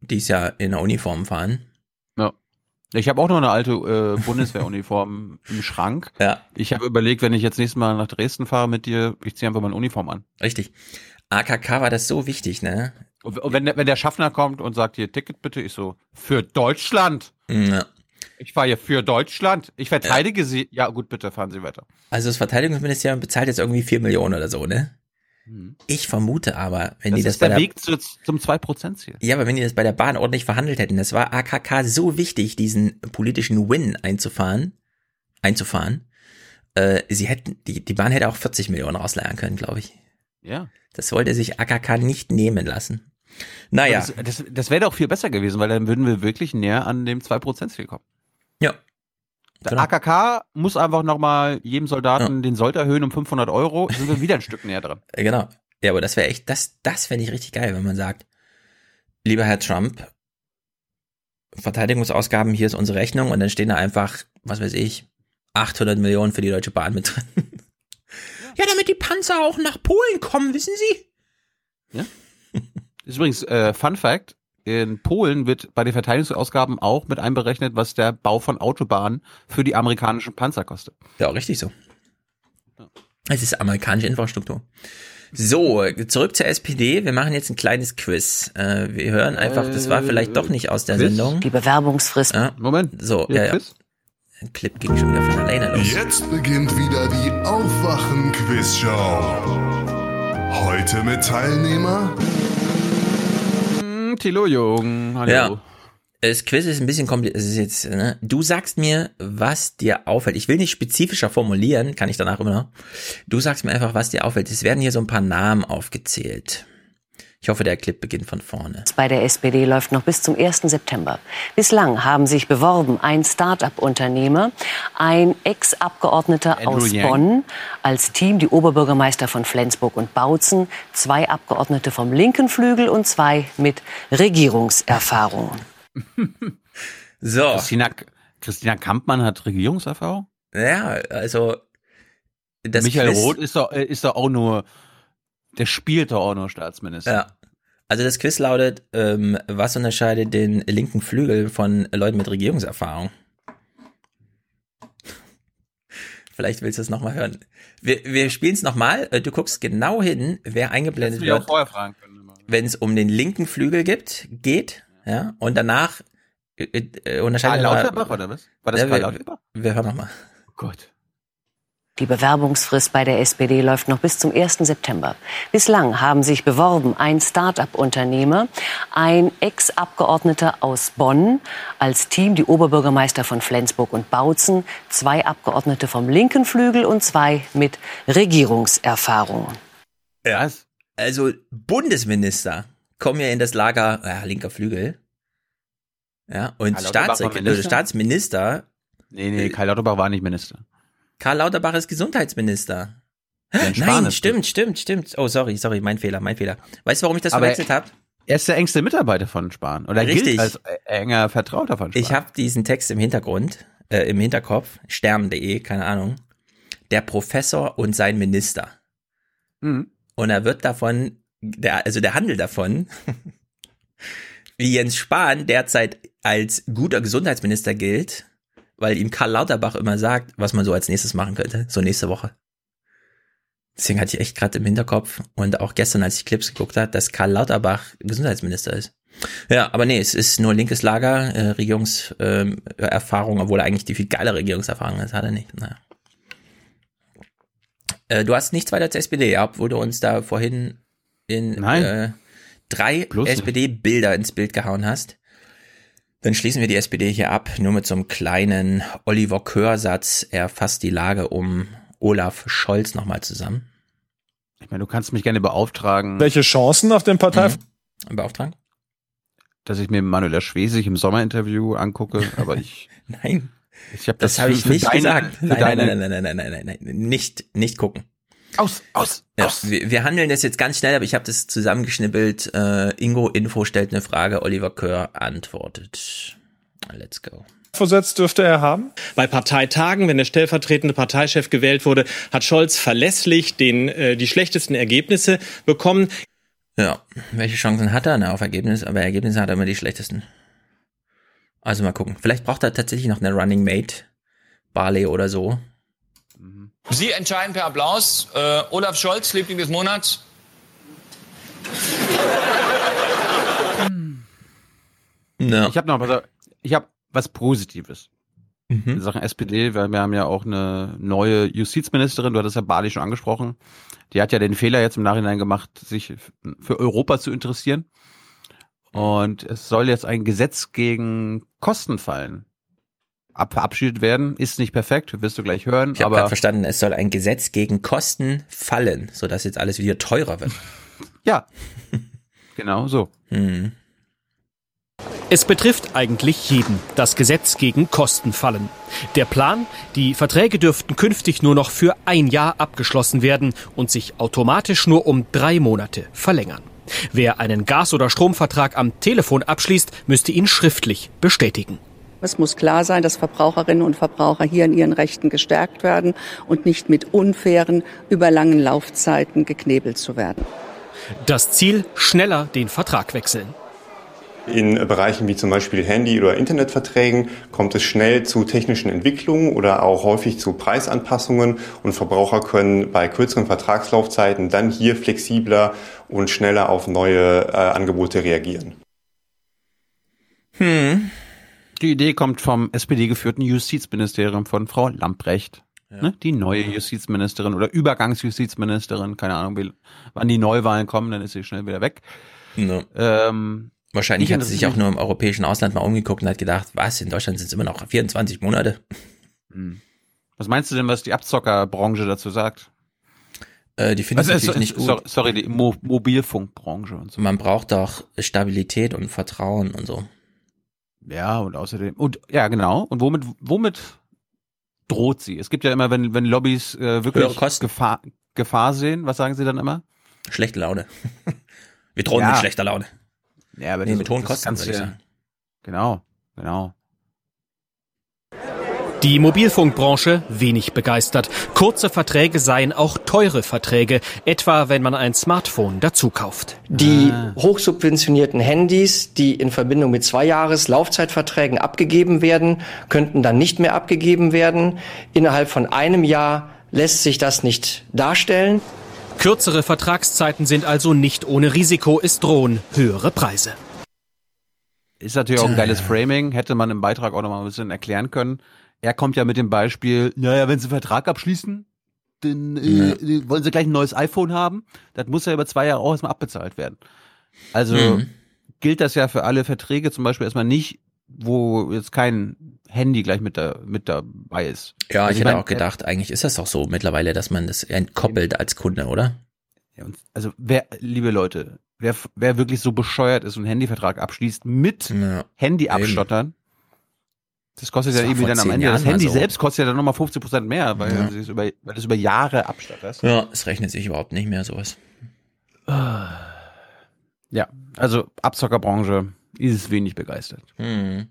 dies Jahr in der Uniform fahren. Ja. Ich habe auch noch eine alte äh, Bundeswehruniform im Schrank. Ja. Ich habe überlegt, wenn ich jetzt nächstes Mal nach Dresden fahre mit dir, ich ziehe einfach meine Uniform an. Richtig. AKK war das so wichtig, ne? Und wenn, wenn der Schaffner kommt und sagt, hier, Ticket bitte, ich so, für Deutschland. Ja. Ich fahre hier für Deutschland. Ich verteidige ja. sie. Ja, gut, bitte fahren Sie weiter. Also das Verteidigungsministerium bezahlt jetzt irgendwie vier Millionen oder so, ne? Hm. Ich vermute aber, wenn das die das ist der bei der Weg zu, zum 2%-Ziel. Ja, aber wenn die das bei der Bahn ordentlich verhandelt hätten, das war AKK so wichtig, diesen politischen Win einzufahren, einzufahren. Äh, sie hätten, die, die Bahn hätte auch 40 Millionen rausleiern können, glaube ich. Ja. Das wollte sich AKK nicht nehmen lassen. Naja. Das, das, das wäre doch viel besser gewesen, weil dann würden wir wirklich näher an dem 2%-Ziel kommen. Ja. Der genau. AKK muss einfach nochmal jedem Soldaten ja. den Sold erhöhen um 500 Euro, sind wir wieder ein Stück näher dran. Genau. Ja, aber das wäre echt, das, das fände ich richtig geil, wenn man sagt, lieber Herr Trump, Verteidigungsausgaben, hier ist unsere Rechnung und dann stehen da einfach, was weiß ich, 800 Millionen für die Deutsche Bahn mit drin. Ja, damit die Panzer auch nach Polen kommen, wissen Sie? Ja. Ist übrigens äh, Fun Fact, in Polen wird bei den Verteidigungsausgaben auch mit einberechnet, was der Bau von Autobahnen für die amerikanischen Panzer kostet. Ja, richtig so. Es ist amerikanische Infrastruktur. So, zurück zur SPD. Wir machen jetzt ein kleines Quiz. Äh, wir hören einfach, das war vielleicht doch nicht aus der Quiz? Sendung. Die Bewerbungsfrist. Ja. Moment. So, ja, ja. Ein Clip ging schon wieder von alleine los. Jetzt beginnt wieder die Aufwachen-Quiz-Show. Heute mit Teilnehmer Thilo Jung. Hallo. Ja. Das Quiz ist ein bisschen kompliziert. ne? Du sagst mir, was dir auffällt. Ich will nicht spezifischer formulieren, kann ich danach immer noch. Du sagst mir einfach, was dir auffällt. Es werden hier so ein paar Namen aufgezählt. Ich hoffe, der Clip beginnt von vorne. Bei der SPD läuft noch bis zum 1. September. Bislang haben sich beworben ein Start-up-Unternehmer, ein Ex-Abgeordneter aus Yang. Bonn, als Team die Oberbürgermeister von Flensburg und Bautzen, zwei Abgeordnete vom linken Flügel und zwei mit Regierungserfahrung. so. Christina, Christina Kampmann hat Regierungserfahrung? Ja, also das Michael Quiz, Roth ist doch, ist doch auch nur der spielt doch auch nur Staatsminister. Ja. Also das Quiz lautet, ähm, was unterscheidet den linken Flügel von Leuten mit Regierungserfahrung? Vielleicht willst du es nochmal hören. Wir, wir spielen es nochmal. Du guckst genau hin, wer eingeblendet wird, wenn es um den linken Flügel gibt, geht. Ja, und danach äh, äh, unterscheidet Karl Lauterbach oder was? War das ja, Karl wir, Lauterbach? wir hören nochmal. Oh Gott. Die Bewerbungsfrist bei der SPD läuft noch bis zum 1. September. Bislang haben sich beworben ein Start-up-Unternehmer, ein Ex-Abgeordneter aus Bonn, als Team die Oberbürgermeister von Flensburg und Bautzen, zwei Abgeordnete vom linken Flügel und zwei mit Regierungserfahrung. Ja, also Bundesminister kommen ja in das Lager ja, linker Flügel. Ja, und Karl Lauterbach war Staatssekretär, Minister? Staatsminister. Nee, nee, Karl Lauterbach war nicht Minister. Karl Lauterbach ist Gesundheitsminister. Spahn Nein, stimmt, stimmt, stimmt. Oh, sorry, sorry, mein Fehler, mein Fehler. Weißt du, warum ich das Aber verwechselt habe? Er ist der engste Mitarbeiter von Spahn. Oder Richtig. gilt als enger Vertrauter von Spahn. Ich habe diesen Text im Hintergrund, äh, im Hinterkopf, stern.de, keine Ahnung. Der Professor und sein Minister. Mhm. Und er wird davon, der, also der Handel davon, wie Jens Spahn derzeit als guter Gesundheitsminister gilt, weil ihm Karl Lauterbach immer sagt, was man so als nächstes machen könnte, so nächste Woche. Deswegen hatte ich echt gerade im Hinterkopf und auch gestern, als ich Clips geguckt habe, dass Karl Lauterbach Gesundheitsminister ist. Ja, aber nee, es ist nur linkes Lager, äh, Regierungserfahrung, äh, obwohl er eigentlich die viel geile Regierungserfahrung ist, hat er nicht. Naja. Äh, du hast nichts weiter zur SPD, ja, obwohl du uns da vorhin in äh, drei SPD-Bilder ins Bild gehauen hast. Dann schließen wir die SPD hier ab, nur mit so einem kleinen Oliver Kör-Satz. Er fasst die Lage um Olaf Scholz nochmal zusammen. Ich meine, du kannst mich gerne beauftragen. Welche Chancen auf dem Partei? Mhm. Beauftragen? Dass ich mir Manuela Schwesig im Sommerinterview angucke, aber ich. nein. Ich hab das, das habe ich nicht deine, gesagt. Nein, nein, nein, nein, nein, nein, nein, nein, nein, nicht, nicht gucken. Aus, aus, ja, aus. Wir, wir handeln das jetzt ganz schnell, aber ich habe das zusammengeschnippelt. Äh, Ingo Info stellt eine Frage, Oliver Kör antwortet. Let's go. Versetzt dürfte er haben? Bei Parteitagen, wenn der stellvertretende Parteichef gewählt wurde, hat Scholz verlässlich den, äh, die schlechtesten Ergebnisse bekommen. Ja, welche Chancen hat er na, auf Ergebnis? Aber Ergebnisse hat er immer die schlechtesten. Also mal gucken. Vielleicht braucht er tatsächlich noch eine Running Mate. Barley oder so. Sie entscheiden per Applaus. Äh, Olaf Scholz, Liebling des Monats. No. Ich habe noch was, ich habe was Positives. Mhm. In Sachen SPD, wir, wir haben ja auch eine neue Justizministerin, du hattest ja Bali schon angesprochen. Die hat ja den Fehler jetzt im Nachhinein gemacht, sich für Europa zu interessieren. Und es soll jetzt ein Gesetz gegen Kosten fallen verabschiedet werden. Ist nicht perfekt, wirst du gleich hören. Ich habe gerade verstanden, es soll ein Gesetz gegen Kosten fallen, sodass jetzt alles wieder teurer wird. ja, genau so. Hm. Es betrifft eigentlich jeden, das Gesetz gegen Kosten fallen. Der Plan, die Verträge dürften künftig nur noch für ein Jahr abgeschlossen werden und sich automatisch nur um drei Monate verlängern. Wer einen Gas- oder Stromvertrag am Telefon abschließt, müsste ihn schriftlich bestätigen. Es muss klar sein, dass Verbraucherinnen und Verbraucher hier in ihren Rechten gestärkt werden und nicht mit unfairen, überlangen Laufzeiten geknebelt zu werden. Das Ziel, schneller den Vertrag wechseln. In Bereichen wie zum Beispiel Handy- oder Internetverträgen kommt es schnell zu technischen Entwicklungen oder auch häufig zu Preisanpassungen und Verbraucher können bei kürzeren Vertragslaufzeiten dann hier flexibler und schneller auf neue äh, Angebote reagieren. Hm. Die Idee kommt vom SPD-geführten Justizministerium von Frau Lamprecht. Ja. Ne? Die neue Justizministerin oder Übergangsjustizministerin, keine Ahnung, wann die Neuwahlen kommen, dann ist sie schnell wieder weg. No. Ähm, Wahrscheinlich hat sie sich auch nur im europäischen Ausland mal umgeguckt und hat gedacht, was, in Deutschland sind es immer noch 24 Monate. Hm. Was meinst du denn, was die Abzockerbranche dazu sagt? Äh, die findet also, natürlich so, nicht gut. Sorry, die Mo Mobilfunkbranche und so. Man braucht doch Stabilität und Vertrauen und so. Ja, und außerdem, und ja, genau. Und womit, womit droht sie? Es gibt ja immer, wenn, wenn Lobbys äh, wirklich Gefahr, Gefahr sehen, was sagen sie dann immer? Schlechte Laune. Wir drohen ja. mit schlechter Laune. Ja, aber nee, das, mit hohen Kosten, würde ich sagen. Genau, genau. Die Mobilfunkbranche wenig begeistert. Kurze Verträge seien auch teure Verträge, etwa wenn man ein Smartphone dazu kauft. Die ah. hochsubventionierten Handys, die in Verbindung mit zwei Jahres Laufzeitverträgen abgegeben werden, könnten dann nicht mehr abgegeben werden. Innerhalb von einem Jahr lässt sich das nicht darstellen. Kürzere Vertragszeiten sind also nicht ohne Risiko, es drohen höhere Preise. Ist natürlich auch ein geiles Framing, hätte man im Beitrag auch noch mal ein bisschen erklären können er kommt ja mit dem Beispiel, naja, wenn sie einen Vertrag abschließen, dann äh, ja. wollen sie gleich ein neues iPhone haben. Das muss ja über zwei Jahre auch erstmal abbezahlt werden. Also mhm. gilt das ja für alle Verträge zum Beispiel erstmal nicht, wo jetzt kein Handy gleich mit, da, mit dabei ist. Ja, also ich hätte mein, auch gedacht, eigentlich ist das doch so mittlerweile, dass man das entkoppelt als Kunde, oder? Ja, und also wer, liebe Leute, wer, wer wirklich so bescheuert ist und einen Handyvertrag abschließt mit ja, Handy abstottern, das kostet das ja irgendwie dann am Ende. Jahren das Handy so. selbst kostet ja dann nochmal 50 Prozent mehr, weil, ja. es über, weil das über Jahre abstattet. Ja, es rechnet sich überhaupt nicht mehr sowas. Ja, also Abzockerbranche ist wenig begeistert. Hm.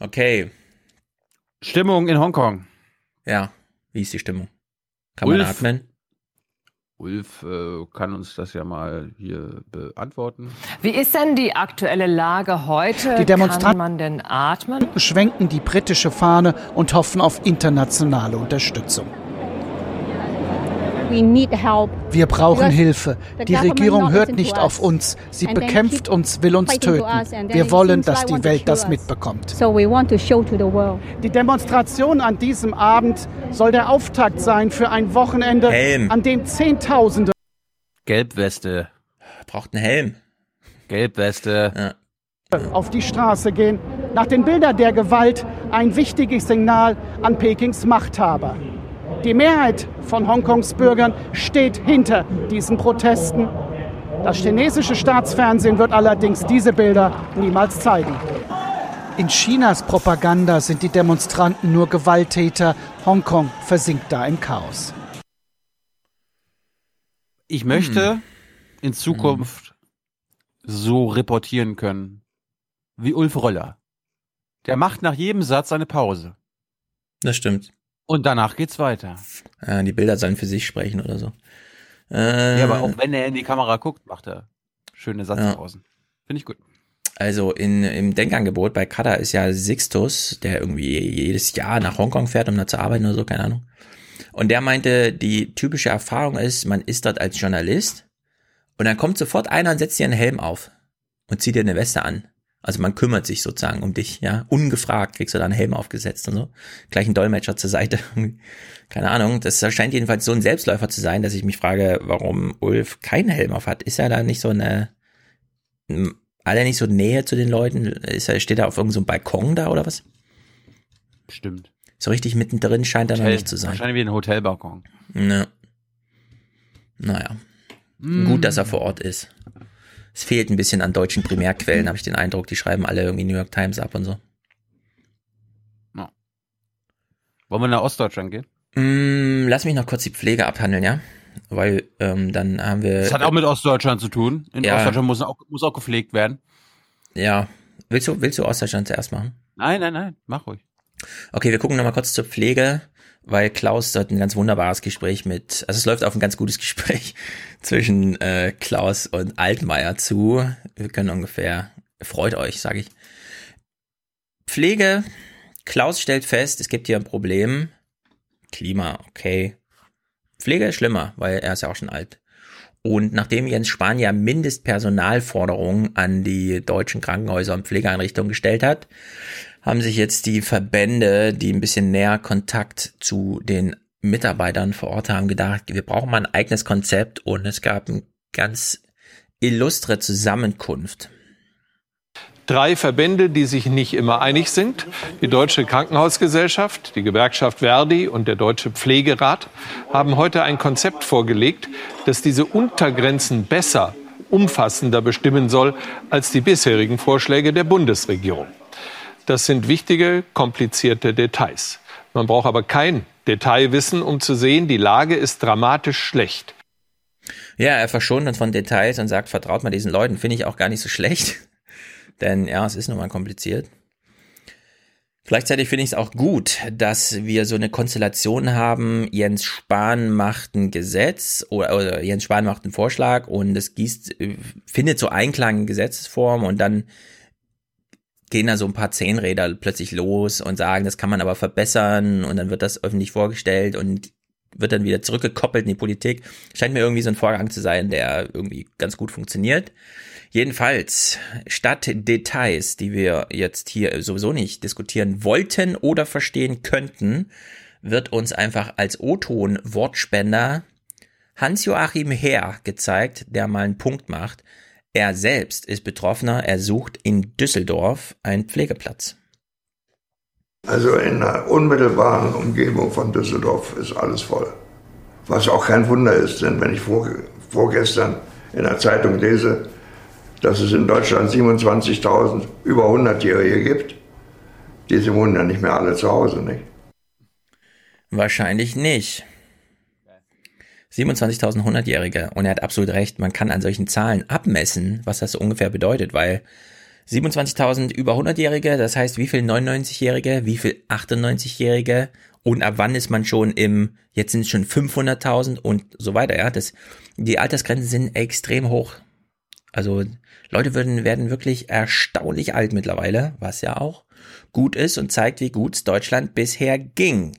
Okay. Stimmung in Hongkong. Ja, wie ist die Stimmung? Kann Ulf, man atmen? Ulf äh, kann uns das ja mal hier beantworten. Wie ist denn die aktuelle Lage heute? Die Demonstranten kann man denn atmen? schwenken die britische Fahne und hoffen auf internationale Unterstützung. Wir brauchen Hilfe. Die Regierung hört nicht auf uns. Sie bekämpft uns, will uns töten. Wir wollen, dass die Welt das mitbekommt. Die Demonstration an diesem Abend soll der Auftakt sein für ein Wochenende, Helm. an dem Zehntausende Gelbweste. Braucht einen Helm. Gelbweste. auf die Straße gehen. Nach den Bildern der Gewalt ein wichtiges Signal an Pekings Machthaber. Die Mehrheit von Hongkongs Bürgern steht hinter diesen Protesten. Das chinesische Staatsfernsehen wird allerdings diese Bilder niemals zeigen. In Chinas Propaganda sind die Demonstranten nur Gewalttäter. Hongkong versinkt da im Chaos. Ich möchte in Zukunft so reportieren können wie Ulf Röller. Der macht nach jedem Satz eine Pause. Das stimmt. Und danach geht's weiter. Ja, die Bilder sollen für sich sprechen oder so. Äh, Ja, aber auch wenn er in die Kamera guckt, macht er schöne Satzpausen. Finde ich gut. Also in, im Denkangebot bei Qatar ist ja Sixtus, der irgendwie jedes Jahr nach Hongkong fährt, um da zu arbeiten oder so, keine Ahnung. Und der meinte, die typische Erfahrung ist, man ist dort als Journalist und dann kommt sofort einer und setzt dir einen Helm auf und zieht dir eine Weste an. Also man kümmert sich sozusagen um dich, ja. Ungefragt kriegst du da einen Helm aufgesetzt und so. Gleich ein Dolmetscher zur Seite. Keine Ahnung. Das scheint jedenfalls so ein Selbstläufer zu sein, dass ich mich frage, warum Ulf keinen Helm auf hat. Ist er da nicht so eine, hat er nicht so Nähe zu den Leuten? Ist er, steht er auf irgendeinem so einem Balkon da oder was? Stimmt. So richtig mittendrin scheint er noch Hotel- nicht zu sein. Wahrscheinlich wie ein Hotelbalkon. Ja. Naja. Mm. Gut, dass er vor Ort ist. Es fehlt ein bisschen an deutschen Primärquellen, habe ich den Eindruck. Die schreiben alle irgendwie New York Times ab und so. Wollen wir nach Ostdeutschland gehen? Mm, lass mich noch kurz die Pflege abhandeln, ja? Weil ähm, dann haben wir. Das hat auch mit Ostdeutschland zu tun. In Ja. Ostdeutschland muss auch, muss auch gepflegt werden. Ja. Willst du, willst du Ostdeutschland zuerst machen? Nein, nein, nein, mach ruhig. Okay, wir gucken nochmal kurz zur Pflege, weil Klaus hat ein ganz wunderbares Gespräch mit, also es läuft auf ein ganz gutes Gespräch zwischen äh, Klaus und Altmaier zu. Wir können ungefähr, freut euch, sage ich. Pflege, Klaus stellt fest, es gibt hier ein Problem. Klima, okay. Pflege ist schlimmer, weil er ist ja auch schon alt. Und nachdem Jens Spahn ja Mindestpersonalforderungen an die deutschen Krankenhäuser und Pflegeeinrichtungen gestellt hat, haben sich jetzt die Verbände, die ein bisschen näher Kontakt zu den Mitarbeitern vor Ort haben, gedacht, wir brauchen mal ein eigenes Konzept und es gab eine ganz illustre Zusammenkunft. Drei Verbände, die sich nicht immer einig sind. Die Deutsche Krankenhausgesellschaft, die Gewerkschaft Verdi und der Deutsche Pflegerat haben heute ein Konzept vorgelegt, das diese Untergrenzen besser, umfassender bestimmen soll als die bisherigen Vorschläge der Bundesregierung. Das sind wichtige, komplizierte Details. Man braucht aber kein Detailwissen, um zu sehen, die Lage ist dramatisch schlecht. Ja, er verschont uns von Details und sagt, vertraut mal diesen Leuten, finde ich auch gar nicht so schlecht. Denn ja, es ist nun mal kompliziert. Gleichzeitig finde ich es auch gut, dass wir so eine Konstellation haben. Jens Spahn macht ein Gesetz oder, oder Jens Spahn macht einen Vorschlag und es gießt, äh, findet so Einklang in Gesetzesform und dann gehen da so ein paar Zehnräder plötzlich los und sagen, das kann man aber verbessern und dann wird das öffentlich vorgestellt und wird dann wieder zurückgekoppelt in die Politik. Scheint mir irgendwie so ein Vorgang zu sein, der irgendwie ganz gut funktioniert. Jedenfalls, statt Details, die wir jetzt hier sowieso nicht diskutieren wollten oder verstehen könnten, wird uns einfach als O-Ton-Wortspender Hans-Joachim Herr gezeigt, der mal einen Punkt macht. Er selbst ist Betroffener, er sucht in Düsseldorf einen Pflegeplatz. Also in der unmittelbaren Umgebung von Düsseldorf ist alles voll. Was auch kein Wunder ist, denn wenn ich vor, vorgestern in der Zeitung lese, dass es in Deutschland 27.000 über 100-Jährige gibt, die sind wohnen ja nicht mehr alle zu Hause, nicht? Wahrscheinlich nicht. 27.000 100-Jährige. Und er hat absolut recht, man kann an solchen Zahlen abmessen, was das so ungefähr bedeutet, weil 27.000 über 100-Jährige, das heißt, wie viel 99-Jährige, wie viel 98-Jährige und ab wann ist man schon im, jetzt sind es schon 500.000 und so weiter, ja, das, die Altersgrenzen sind extrem hoch. Also, Leute würden, werden wirklich erstaunlich alt mittlerweile, was ja auch gut ist und zeigt, wie gut Deutschland bisher ging.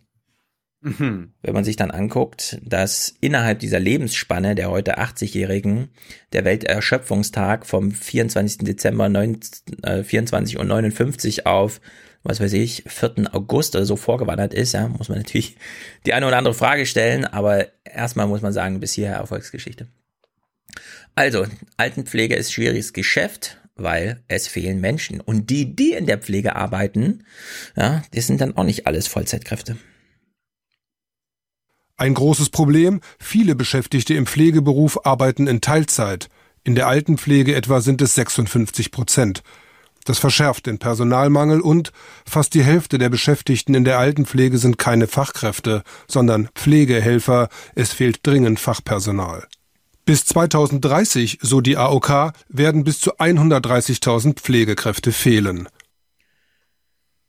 Mhm. Wenn man sich dann anguckt, dass innerhalb dieser Lebensspanne der heute 80-Jährigen der Welterschöpfungstag vom 24. Dezember 19, äh, 24 und 59 auf, was weiß ich, 4. August oder so vorgewandert ist, ja, muss man natürlich die eine oder andere Frage stellen, aber erstmal muss man sagen, bis hierher Erfolgsgeschichte. Also, Altenpflege ist schwieriges Geschäft, weil es fehlen Menschen. Und die, die in der Pflege arbeiten, ja, die sind dann auch nicht alles Vollzeitkräfte. Ein großes Problem, viele Beschäftigte im Pflegeberuf arbeiten in Teilzeit. In der Altenpflege etwa sind es 56 Prozent. Das verschärft den Personalmangel und fast die Hälfte der Beschäftigten in der Altenpflege sind keine Fachkräfte, sondern Pflegehelfer. Es fehlt dringend Fachpersonal. Bis 2030, so die AOK, werden bis zu 130.000 Pflegekräfte fehlen.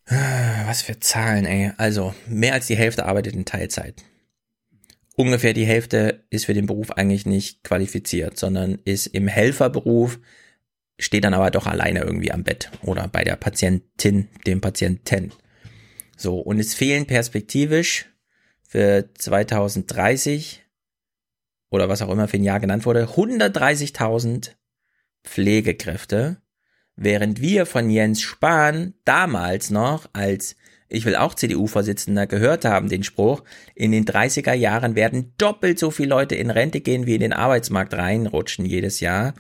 Was für Zahlen, ey. Also, mehr als die Hälfte arbeitet in Teilzeit ungefähr die Hälfte ist für den Beruf eigentlich nicht qualifiziert, sondern ist im Helferberuf, steht dann aber doch alleine irgendwie am Bett oder bei der Patientin, dem Patienten. So, und es fehlen perspektivisch für 2030 oder was auch immer für ein Jahr genannt wurde, 130.000 Pflegekräfte, während wir von Jens Spahn damals noch als ich will auch CDU-Vorsitzender, gehört haben, den Spruch, in den 30er Jahren werden doppelt so viele Leute in Rente gehen, wie in den Arbeitsmarkt reinrutschen jedes Jahr.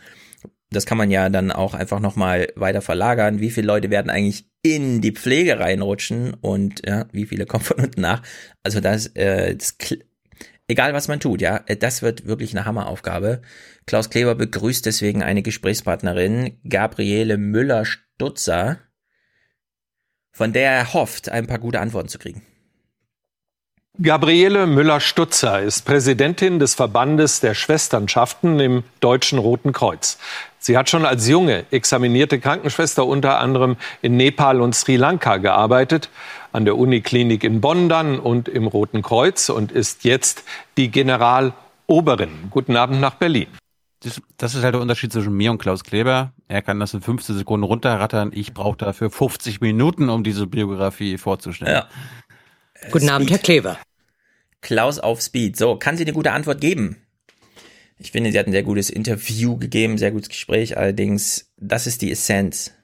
Das kann man ja dann auch einfach nochmal weiter verlagern. Wie viele Leute werden eigentlich in die Pflege reinrutschen und ja, wie viele kommen von unten nach? Also das, äh, das egal was man tut, ja, das wird wirklich eine Hammeraufgabe. Klaus Kleber begrüßt deswegen eine Gesprächspartnerin, Gabriele Müller-Stutzer von der er hofft, ein paar gute Antworten zu kriegen. Gabriele Müller-Stutzer ist Präsidentin des Verbandes der Schwesternschaften im Deutschen Roten Kreuz. Sie hat schon als junge examinierte Krankenschwester unter anderem in Nepal und Sri Lanka gearbeitet, an der Uniklinik in Bonn dann und im Roten Kreuz und ist jetzt die Generaloberin. Guten Abend nach Berlin. Das, das, ist halt der Unterschied zwischen mir und Klaus Kleber. Er kann das in 15 Sekunden runterrattern. Ich brauche dafür 50 Minuten, um diese Biografie vorzustellen. Ja. Guten Speed. Abend, Herr Kleber. Klaus auf Speed. So, kann sie eine gute Antwort geben? Ich finde, sie hat ein sehr gutes Interview gegeben, sehr gutes Gespräch. Allerdings, das ist die Essenz.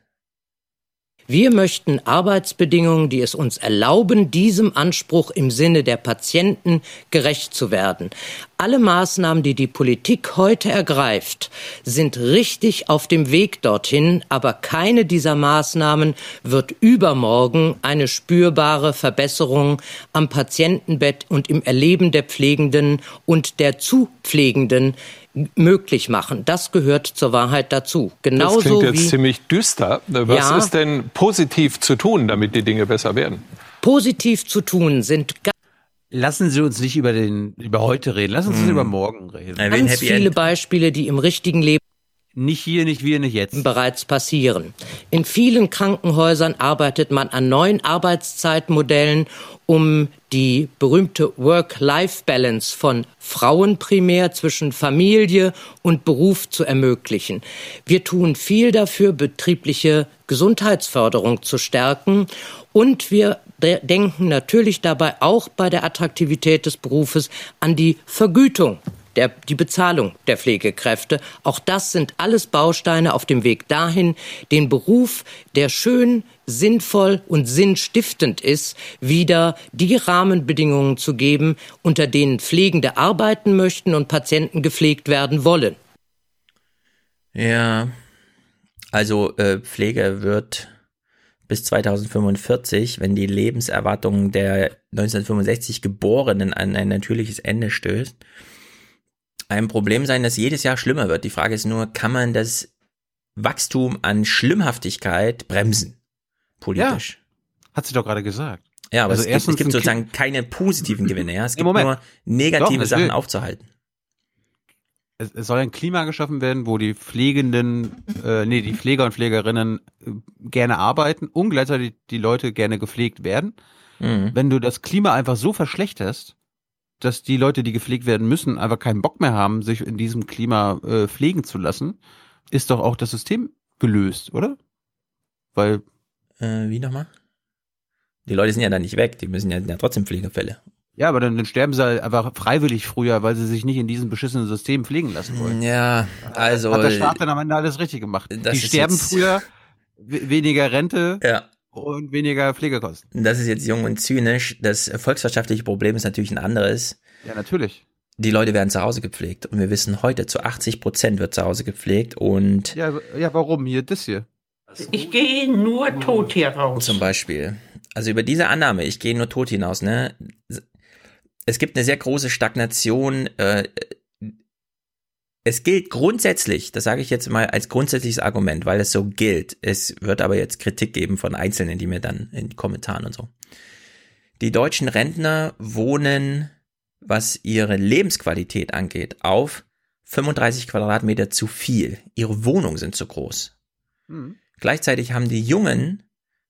Wir möchten Arbeitsbedingungen, die es uns erlauben, diesem Anspruch im Sinne der Patienten gerecht zu werden. Alle Maßnahmen, die die Politik heute ergreift, sind richtig auf dem Weg dorthin, aber keine dieser Maßnahmen wird übermorgen eine spürbare Verbesserung am Patientenbett und im Erleben der Pflegenden und der Zupflegenden möglich machen. Das gehört zur Wahrheit dazu. Genauso das klingt jetzt wie, ziemlich düster. Was ja, ist denn positiv zu tun, damit die Dinge besser werden? Positiv zu tun sind Lassen Sie uns nicht über den über heute reden. Lassen Sie uns hm. über morgen reden. Ganz viele Beispiele, die im richtigen Leben nicht hier, nicht wir, nicht jetzt. Bereits passieren. In vielen Krankenhäusern arbeitet man an neuen Arbeitszeitmodellen, um die berühmte Work-Life-Balance von Frauen primär zwischen Familie und Beruf zu ermöglichen. Wir tun viel dafür, betriebliche Gesundheitsförderung zu stärken und wir denken natürlich dabei auch bei der Attraktivität des Berufes an die Vergütung der, die Bezahlung der Pflegekräfte. Auch das sind alles Bausteine auf dem Weg dahin, den Beruf, der schön, sinnvoll und sinnstiftend ist, wieder die Rahmenbedingungen zu geben, unter denen Pflegende arbeiten möchten und Patienten gepflegt werden wollen. Ja, also äh, Pflege wird bis 2045, wenn die Lebenserwartung der 1965 Geborenen an ein natürliches Ende stößt, ein Problem sein, das jedes Jahr schlimmer wird. Die Frage ist nur, kann man das Wachstum an Schlimmhaftigkeit bremsen? Politisch. Ja, hat sie doch gerade gesagt. Ja, aber also es, gibt, es gibt sozusagen keine positiven Gewinne. Ja? Es gibt nur negative doch, Sachen aufzuhalten. Es, es, soll ein Klima geschaffen werden, wo die Pflegenden, äh, nee, die Pfleger und Pflegerinnen äh, gerne arbeiten und gleichzeitig die Leute gerne gepflegt werden. Mhm. Wenn du das Klima einfach so verschlechterst, dass die Leute, die gepflegt werden müssen, einfach keinen Bock mehr haben, sich in diesem Klima äh, pflegen zu lassen, ist doch auch das System gelöst, oder? Weil. Äh, wie nochmal? Die Leute sind ja dann nicht weg, die müssen ja, ja trotzdem Pflegefälle. Ja, aber dann, dann sterben sie halt einfach freiwillig früher, weil sie sich nicht in diesem beschissenen System pflegen lassen wollen. Ja, also. Hat der Staat dann am Ende alles richtig gemacht. Die sterben früher, we- weniger Rente Ja. Und weniger Pflegekosten. Das ist jetzt jung und zynisch. Das volkswirtschaftliche Problem ist natürlich ein anderes. Ja, natürlich. Die Leute werden zu Hause gepflegt. Und wir wissen heute, zu 80 Prozent wird zu Hause gepflegt. Und Ja, ja, warum? Hier, das hier. Ich gehe nur tot hier raus. Zum Beispiel. Also über diese Annahme, ich gehe nur tot hinaus, ne? Es gibt eine sehr große Stagnation. Äh, es gilt grundsätzlich, das sage ich jetzt mal als grundsätzliches Argument, weil es so gilt. Es wird aber jetzt Kritik geben von Einzelnen, die mir dann in den Kommentaren und so. Die deutschen Rentner wohnen, was ihre Lebensqualität angeht, auf 35 Quadratmeter zu viel. Ihre Wohnungen sind zu groß. Hm. Gleichzeitig haben die Jungen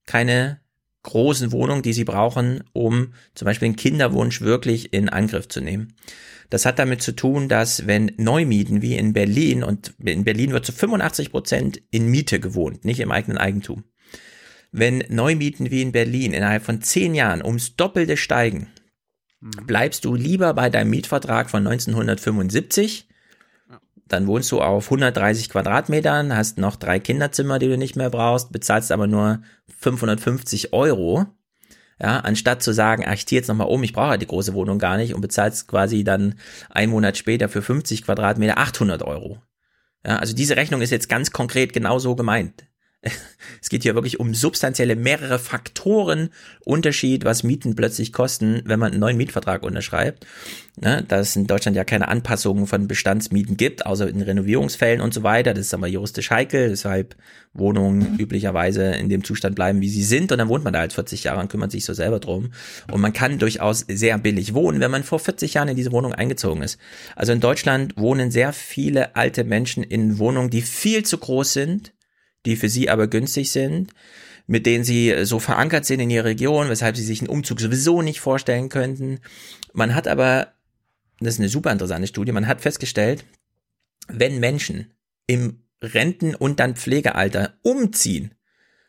keine großen Wohnungen, die sie brauchen, um zum Beispiel den Kinderwunsch wirklich in Angriff zu nehmen. Das hat damit zu tun, dass wenn Neumieten wie in Berlin und in Berlin wird zu 85 Prozent in Miete gewohnt, nicht im eigenen Eigentum. Wenn Neumieten wie in Berlin innerhalb von zehn Jahren ums Doppelte steigen, bleibst du lieber bei deinem Mietvertrag von 1975 dann wohnst du auf 130 Quadratmetern, hast noch drei Kinderzimmer, die du nicht mehr brauchst, bezahlst aber nur 550 Euro. Ja, anstatt zu sagen, ach, ich ziehe jetzt nochmal um, ich brauche die große Wohnung gar nicht und bezahlst quasi dann einen Monat später für 50 Quadratmeter 800 Euro. Ja, also diese Rechnung ist jetzt ganz konkret genau so gemeint. Es geht hier wirklich um substanzielle mehrere Faktoren Unterschied, was Mieten plötzlich kosten, wenn man einen neuen Mietvertrag unterschreibt. Ne, da es in Deutschland ja keine Anpassungen von Bestandsmieten gibt, außer in Renovierungsfällen und so weiter. Das ist aber juristisch heikel, deshalb Wohnungen üblicherweise in dem Zustand bleiben, wie sie sind. Und dann wohnt man da halt 40 Jahre und kümmert sich so selber drum. Und man kann durchaus sehr billig wohnen, wenn man vor 40 Jahren in diese Wohnung eingezogen ist. Also in Deutschland wohnen sehr viele alte Menschen in Wohnungen, die viel zu groß sind die für sie aber günstig sind, mit denen sie so verankert sind in ihrer Region, weshalb sie sich einen Umzug sowieso nicht vorstellen könnten. Man hat aber, das ist eine super interessante Studie, man hat festgestellt, wenn Menschen im Renten- und dann Pflegealter umziehen,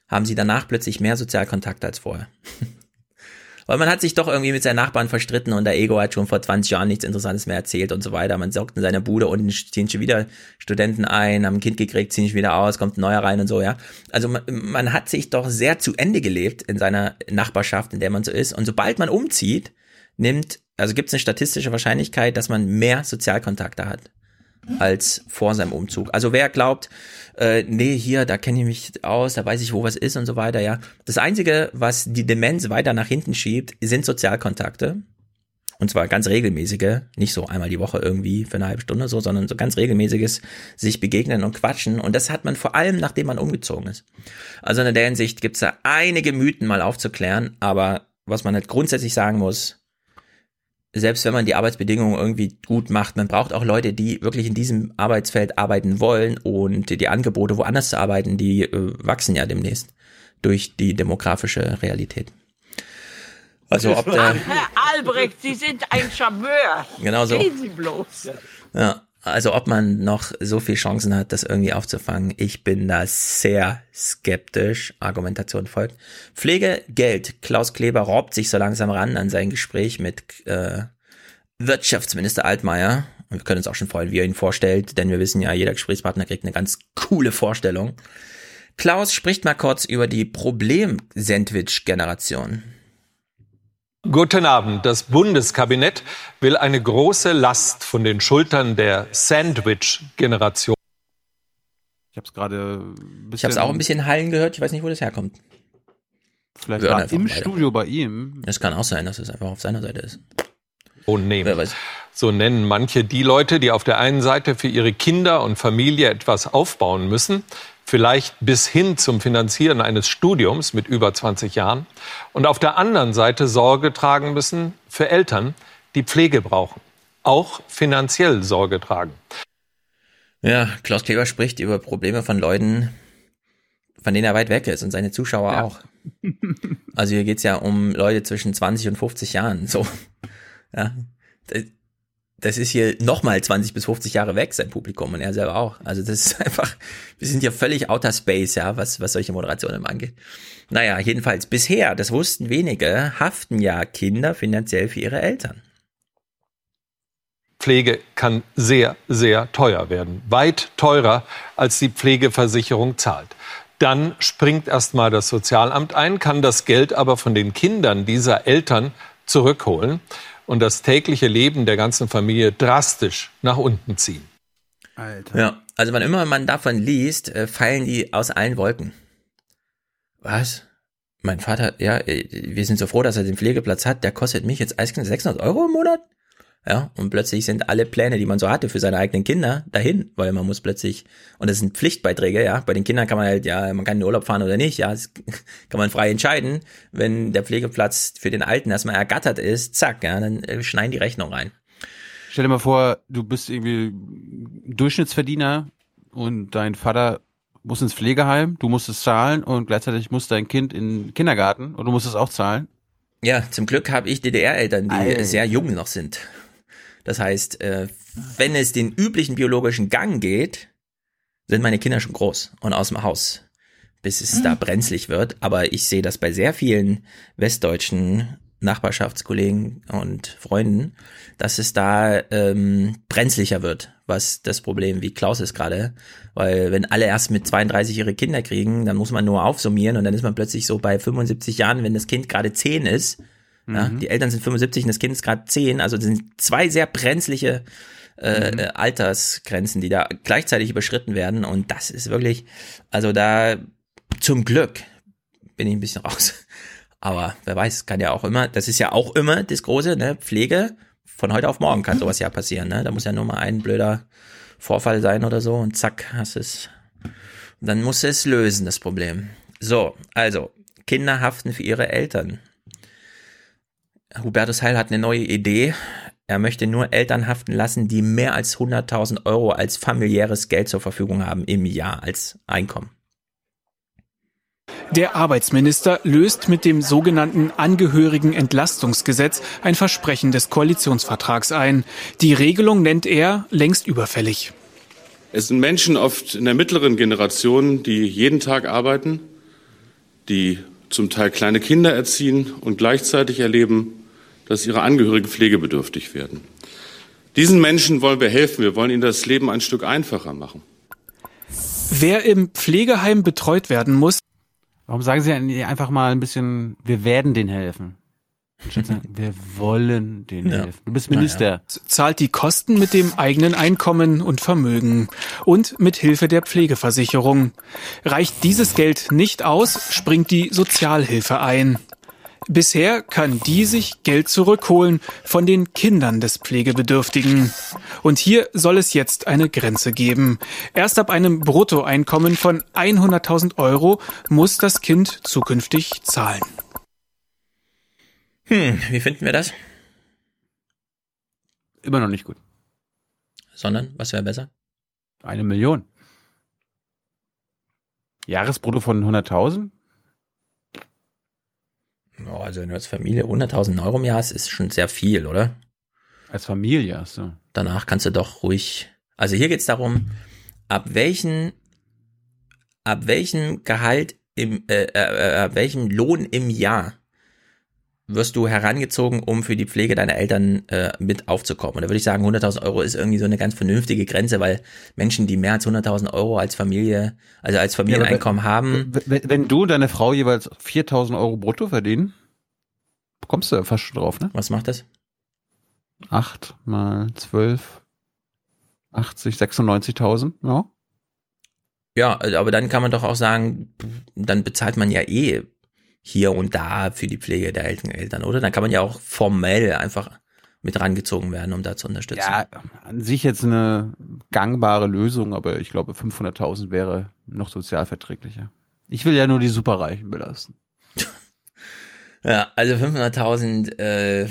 haben sie danach plötzlich mehr Sozialkontakte als vorher. Weil man hat sich doch irgendwie mit seinen Nachbarn verstritten und der Ego hat schon vor 20 Jahren nichts Interessantes mehr erzählt und so weiter. Man saugt in seiner Bude und ziehen schon wieder Studenten ein, haben ein Kind gekriegt, ziehen sich wieder aus, kommt ein neuer rein und so, ja. Also man, man hat sich doch sehr zu Ende gelebt in seiner Nachbarschaft, in der man so ist. Und sobald man umzieht, nimmt, also gibt es eine statistische Wahrscheinlichkeit, dass man mehr Sozialkontakte hat als vor seinem Umzug. Also wer glaubt, äh, nee, hier, da kenne ich mich aus, da weiß ich, wo was ist und so weiter, ja. Das Einzige, was die Demenz weiter nach hinten schiebt, sind Sozialkontakte. Und zwar ganz regelmäßige, nicht so einmal die Woche irgendwie für eine halbe Stunde so, sondern so ganz regelmäßiges sich begegnen und quatschen. Und das hat man vor allem, nachdem man umgezogen ist. Also in der Hinsicht gibt's da einige Mythen mal aufzuklären, aber was man halt grundsätzlich sagen muss, selbst wenn man die Arbeitsbedingungen irgendwie gut macht, man braucht auch Leute, die wirklich in diesem Arbeitsfeld arbeiten wollen und die Angebote woanders zu arbeiten, die äh, wachsen ja demnächst durch die demografische Realität. Also ob der, Herr Albrecht, Sie sind ein Charmeur. Genau so. Gehen Sie bloß. ja, also ob man noch so viel Chancen hat, das irgendwie aufzufangen, ich bin da sehr skeptisch. Argumentation folgt. Pflegegeld. Klaus Kleber robbt sich so langsam ran an sein Gespräch mit äh, Wirtschaftsminister Altmaier. Und wir können uns auch schon freuen, wie er ihn vorstellt, denn wir wissen ja, jeder Gesprächspartner kriegt eine ganz coole Vorstellung. Klaus spricht mal kurz über die Problem-Sandwich-Generation. Guten Abend. Das Bundeskabinett will eine große Last von den Schultern der Sandwich-Generation. Ich habe es gerade. Ich habe es auch ein bisschen Hallen gehört. Ich weiß nicht, wo das herkommt. Vielleicht war im weiter. Studio bei ihm. Es kann auch sein, dass es einfach auf seiner Seite ist. Oh, nehmen. So nennen manche die Leute, die auf der einen Seite für ihre Kinder und Familie etwas aufbauen müssen, vielleicht bis hin zum Finanzieren eines Studiums mit über 20 Jahren, und auf der anderen Seite Sorge tragen müssen für Eltern, die Pflege brauchen, auch finanziell Sorge tragen. Ja, Klaus Kleber spricht über Probleme von Leuten, von denen er weit weg ist und seine Zuschauer auch. Also hier geht's ja um Leute zwischen 20 und 50 Jahren. So. Ja. Das ist hier nochmal 20 bis 50 Jahre weg, sein Publikum und er selber auch. Also das ist einfach, wir sind ja völlig outer space, ja, was, was solche Moderationen angeht. Naja, jedenfalls bisher, das wussten wenige, haften ja Kinder finanziell für ihre Eltern. Pflege kann sehr, sehr teuer werden. Weit teurer, als die Pflegeversicherung zahlt. Dann springt erstmal das Sozialamt ein, kann das Geld aber von den Kindern dieser Eltern zurückholen und das tägliche Leben der ganzen Familie drastisch nach unten ziehen. Alter. Ja, also wann immer man davon liest, äh, fallen die aus allen Wolken. Was? Mein Vater, ja, äh, wir sind so froh, dass er den Pflegeplatz hat, der kostet mich jetzt eiskalt 600 Euro im Monat? Ja, und plötzlich sind alle Pläne, die man so hatte für seine eigenen Kinder, dahin, weil man muss plötzlich, und das sind Pflichtbeiträge, ja, bei den Kindern kann man halt, ja, man kann in den Urlaub fahren oder nicht, ja, das kann man frei entscheiden. Wenn der Pflegeplatz für den Alten erstmal ergattert ist, zack, ja, dann äh, schneiden die Rechnung rein. Stell dir mal vor, du bist irgendwie Durchschnittsverdiener und dein Vater muss ins Pflegeheim, du musst es zahlen und gleichzeitig muss dein Kind in den Kindergarten und du musst es auch zahlen. Ja, zum Glück habe ich DDR-Eltern, die Alter. sehr jung noch sind. Das heißt, äh, wenn es den üblichen biologischen Gang geht, sind meine Kinder schon groß und aus dem Haus, bis es mhm. da brenzlig wird. Aber ich sehe das bei sehr vielen westdeutschen Nachbarschaftskollegen und Freunden, dass es da ähm, brenzlicher wird, was das Problem, wie Klaus ist gerade, weil wenn alle erst mit 32 ihre Kinder kriegen, dann muss man nur aufsummieren und dann ist man plötzlich so bei 75 Jahren, wenn das Kind gerade 10 ist, ja, mhm. Die Eltern sind 75 und das Kind ist gerade 10. Also das sind zwei sehr brenzliche äh, mhm. Äh, Altersgrenzen, die da gleichzeitig überschritten werden. Und das ist wirklich, also da zum Glück bin ich ein bisschen raus. Aber wer weiß, kann ja auch immer, das ist ja auch immer das Große, ne? Pflege. Von heute auf morgen kann sowas ja passieren, ne? Da muss ja nur mal ein blöder Vorfall sein oder so und zack, hast es. Und dann musst du es lösen, das Problem. So, also, Kinder haften für ihre Eltern. Hubertus Heil hat eine neue Idee. Er möchte nur Eltern haften lassen, die mehr als 100.000 Euro als familiäres Geld zur Verfügung haben im Jahr als Einkommen. Der Arbeitsminister löst mit dem sogenannten Angehörigen-Entlastungsgesetz ein Versprechen des Koalitionsvertrags ein. Die Regelung nennt er längst überfällig. Es sind Menschen oft in der mittleren Generation, die jeden Tag arbeiten, die zum Teil kleine Kinder erziehen und gleichzeitig erleben, dass ihre Angehörigen pflegebedürftig werden. Diesen Menschen wollen wir helfen. Wir wollen ihnen das Leben ein Stück einfacher machen. Wer im Pflegeheim betreut werden muss. Warum sagen Sie einfach mal ein bisschen, wir werden denen helfen? Wir wollen denen ja. helfen. Du bist Minister. Ja. Zahlt die Kosten mit dem eigenen Einkommen und Vermögen und mit Hilfe der Pflegeversicherung. Reicht dieses Geld nicht aus, springt die Sozialhilfe ein. Bisher kann die sich Geld zurückholen von den Kindern des Pflegebedürftigen. Und hier soll es jetzt eine Grenze geben. Erst ab einem Bruttoeinkommen von 100.000 Euro muss das Kind zukünftig zahlen. Hm, wie finden wir das? Immer noch nicht gut. Sondern, was wäre besser? Eine Million. Jahresbrutto von 100.000? Oh, also wenn du als Familie 100.000 Euro im Jahr hast, ist schon sehr viel, oder? Als Familie, so. Danach kannst du doch ruhig. Also hier geht's darum, ab welchen, ab welchem Gehalt im, äh, äh, äh ab welchem Lohn im Jahr wirst du herangezogen, um für die Pflege deiner Eltern äh, mit aufzukommen. Und da würde ich sagen, 100.000 Euro ist irgendwie so eine ganz vernünftige Grenze, weil Menschen, die mehr als 100.000 Euro als Familie, also als Familieneinkommen ja, haben. Wenn, wenn, du und deine Frau jeweils 4.000 Euro brutto verdienen, kommst du fast schon drauf, ne? Was macht das? 8 mal 12, 80, 96.000, ja. Ja, aber dann kann man doch auch sagen, dann bezahlt man ja eh hier und da für die Pflege der Eltern, oder? Dann kann man ja auch formell einfach mit rangezogen werden, um da zu unterstützen. Ja, an sich jetzt eine gangbare Lösung, aber ich glaube 500.000 wäre noch sozialverträglicher. Ich will ja nur die Superreichen belasten. ja, also 500.000, äh,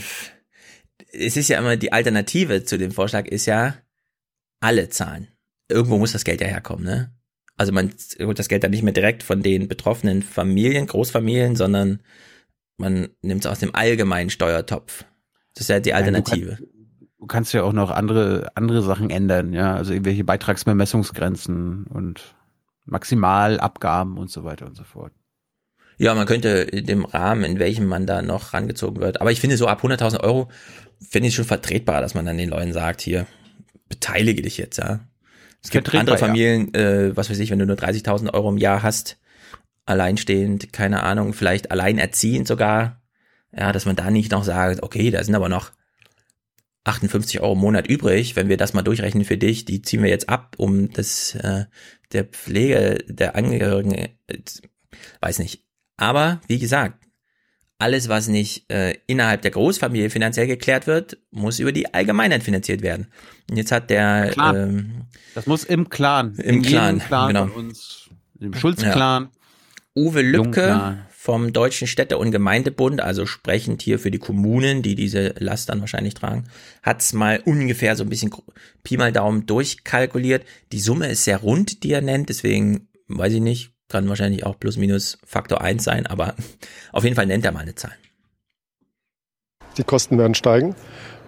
es ist ja immer die Alternative zu dem Vorschlag ist ja alle zahlen. Irgendwo muss das Geld ja herkommen, ne? Also man holt das Geld dann nicht mehr direkt von den betroffenen Familien, Großfamilien, sondern man nimmt es aus dem allgemeinen Steuertopf. Das ist ja die Alternative. Nein, du, du kannst ja auch noch andere, andere Sachen ändern, ja, also irgendwelche Beitragsbemessungsgrenzen und Maximalabgaben und so weiter und so fort. Ja, man könnte in dem Rahmen, in welchem man da noch rangezogen wird. Aber ich finde so ab 100.000 Euro finde ich schon vertretbar, dass man dann den Leuten sagt, hier, beteilige dich jetzt, ja. Es gibt andere Familien, äh, was weiß ich, wenn du nur 30.000 Euro im Jahr hast, alleinstehend, keine Ahnung, vielleicht alleinerziehend sogar, ja, dass man da nicht noch sagt, okay, da sind aber noch 58 Euro im Monat übrig, wenn wir das mal durchrechnen für dich, die ziehen wir jetzt ab, um das äh, der Pflege der Angehörigen, äh, weiß nicht. Aber wie gesagt, alles, was nicht äh, innerhalb der Großfamilie finanziell geklärt wird, muss über die Allgemeinheit finanziert werden. Und jetzt hat der ähm, das muss im Clan, im Clan, Clan genau. uns, im Schulz-Clan. Ja. Uwe Lücke Jungclan. vom Deutschen Städte- und Gemeindebund, also sprechend hier für die Kommunen, die diese Last dann wahrscheinlich tragen, hat's mal ungefähr so ein bisschen Pi mal Daumen durchkalkuliert. Die Summe ist sehr rund, die er nennt, deswegen weiß ich nicht, kann wahrscheinlich auch plus minus Faktor 1 sein, aber auf jeden Fall nennt er mal eine Zahl. Die Kosten werden steigen,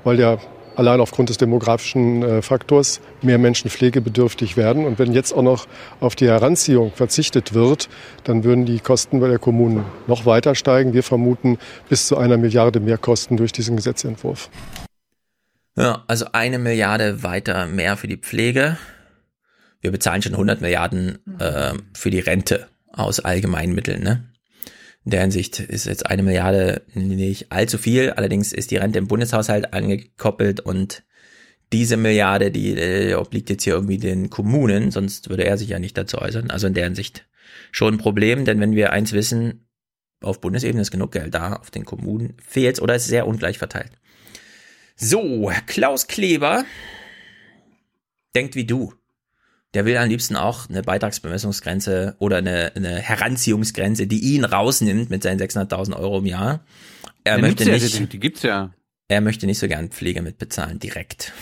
weil ja allein aufgrund des demografischen äh, Faktors mehr Menschen pflegebedürftig werden. Und wenn jetzt auch noch auf die Heranziehung verzichtet wird, dann würden die Kosten bei der Kommunen noch weiter steigen. Wir vermuten bis zu einer Milliarde Mehrkosten durch diesen Gesetzentwurf. Ja, also eine Milliarde weiter mehr für die Pflege. Wir bezahlen schon 100 Milliarden äh, für die Rente aus allgemeinen Mitteln, ne? In der Hinsicht ist jetzt eine Milliarde nicht allzu viel. Allerdings ist die Rente im Bundeshaushalt angekoppelt und diese Milliarde, die äh, obliegt jetzt hier irgendwie den Kommunen, sonst würde er sich ja nicht dazu äußern. Also in der Hinsicht schon ein Problem, denn wenn wir eins wissen, auf Bundesebene ist genug Geld da, auf den Kommunen fehlt oder ist sehr ungleich verteilt. So, Klaus Kleber denkt wie du der will am liebsten auch eine Beitragsbemessungsgrenze oder eine, eine Heranziehungsgrenze, die ihn rausnimmt mit seinen 600.000 Euro im Jahr. Er Der möchte nicht, Ja, die, gibt's ja. er möchte nicht so gern Pflege mitbezahlen, direkt.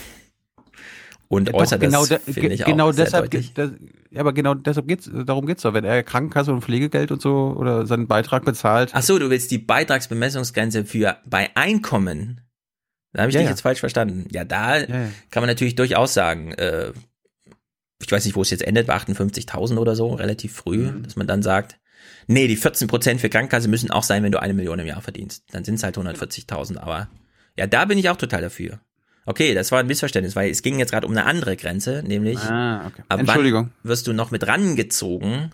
Und Ja, äußert genau das, de- finde ich genau auch sehr deshalb, deutlich. das, ja, aber genau deshalb geht's, darum geht's doch. Wenn er Krankenkasse und Pflegegeld und so oder seinen Beitrag bezahlt. Ach so, du willst die Beitragsbemessungsgrenze für bei Einkommen. Da habe ich Ja, dich ja. jetzt falsch verstanden. Ja, da ja. kann man natürlich durchaus sagen, äh, ich weiß nicht, wo es jetzt endet, bei 58.000 oder so, relativ früh, Mhm. dass man dann sagt, nee, die 14% für Krankenkasse müssen auch sein, wenn du eine Million im Jahr verdienst. Dann sind es halt 140.000, aber ja, da bin ich auch total dafür. Okay, das war ein Missverständnis, weil es ging jetzt gerade um eine andere Grenze, nämlich Ah, okay. ab Entschuldigung. wann wirst du noch mit rangezogen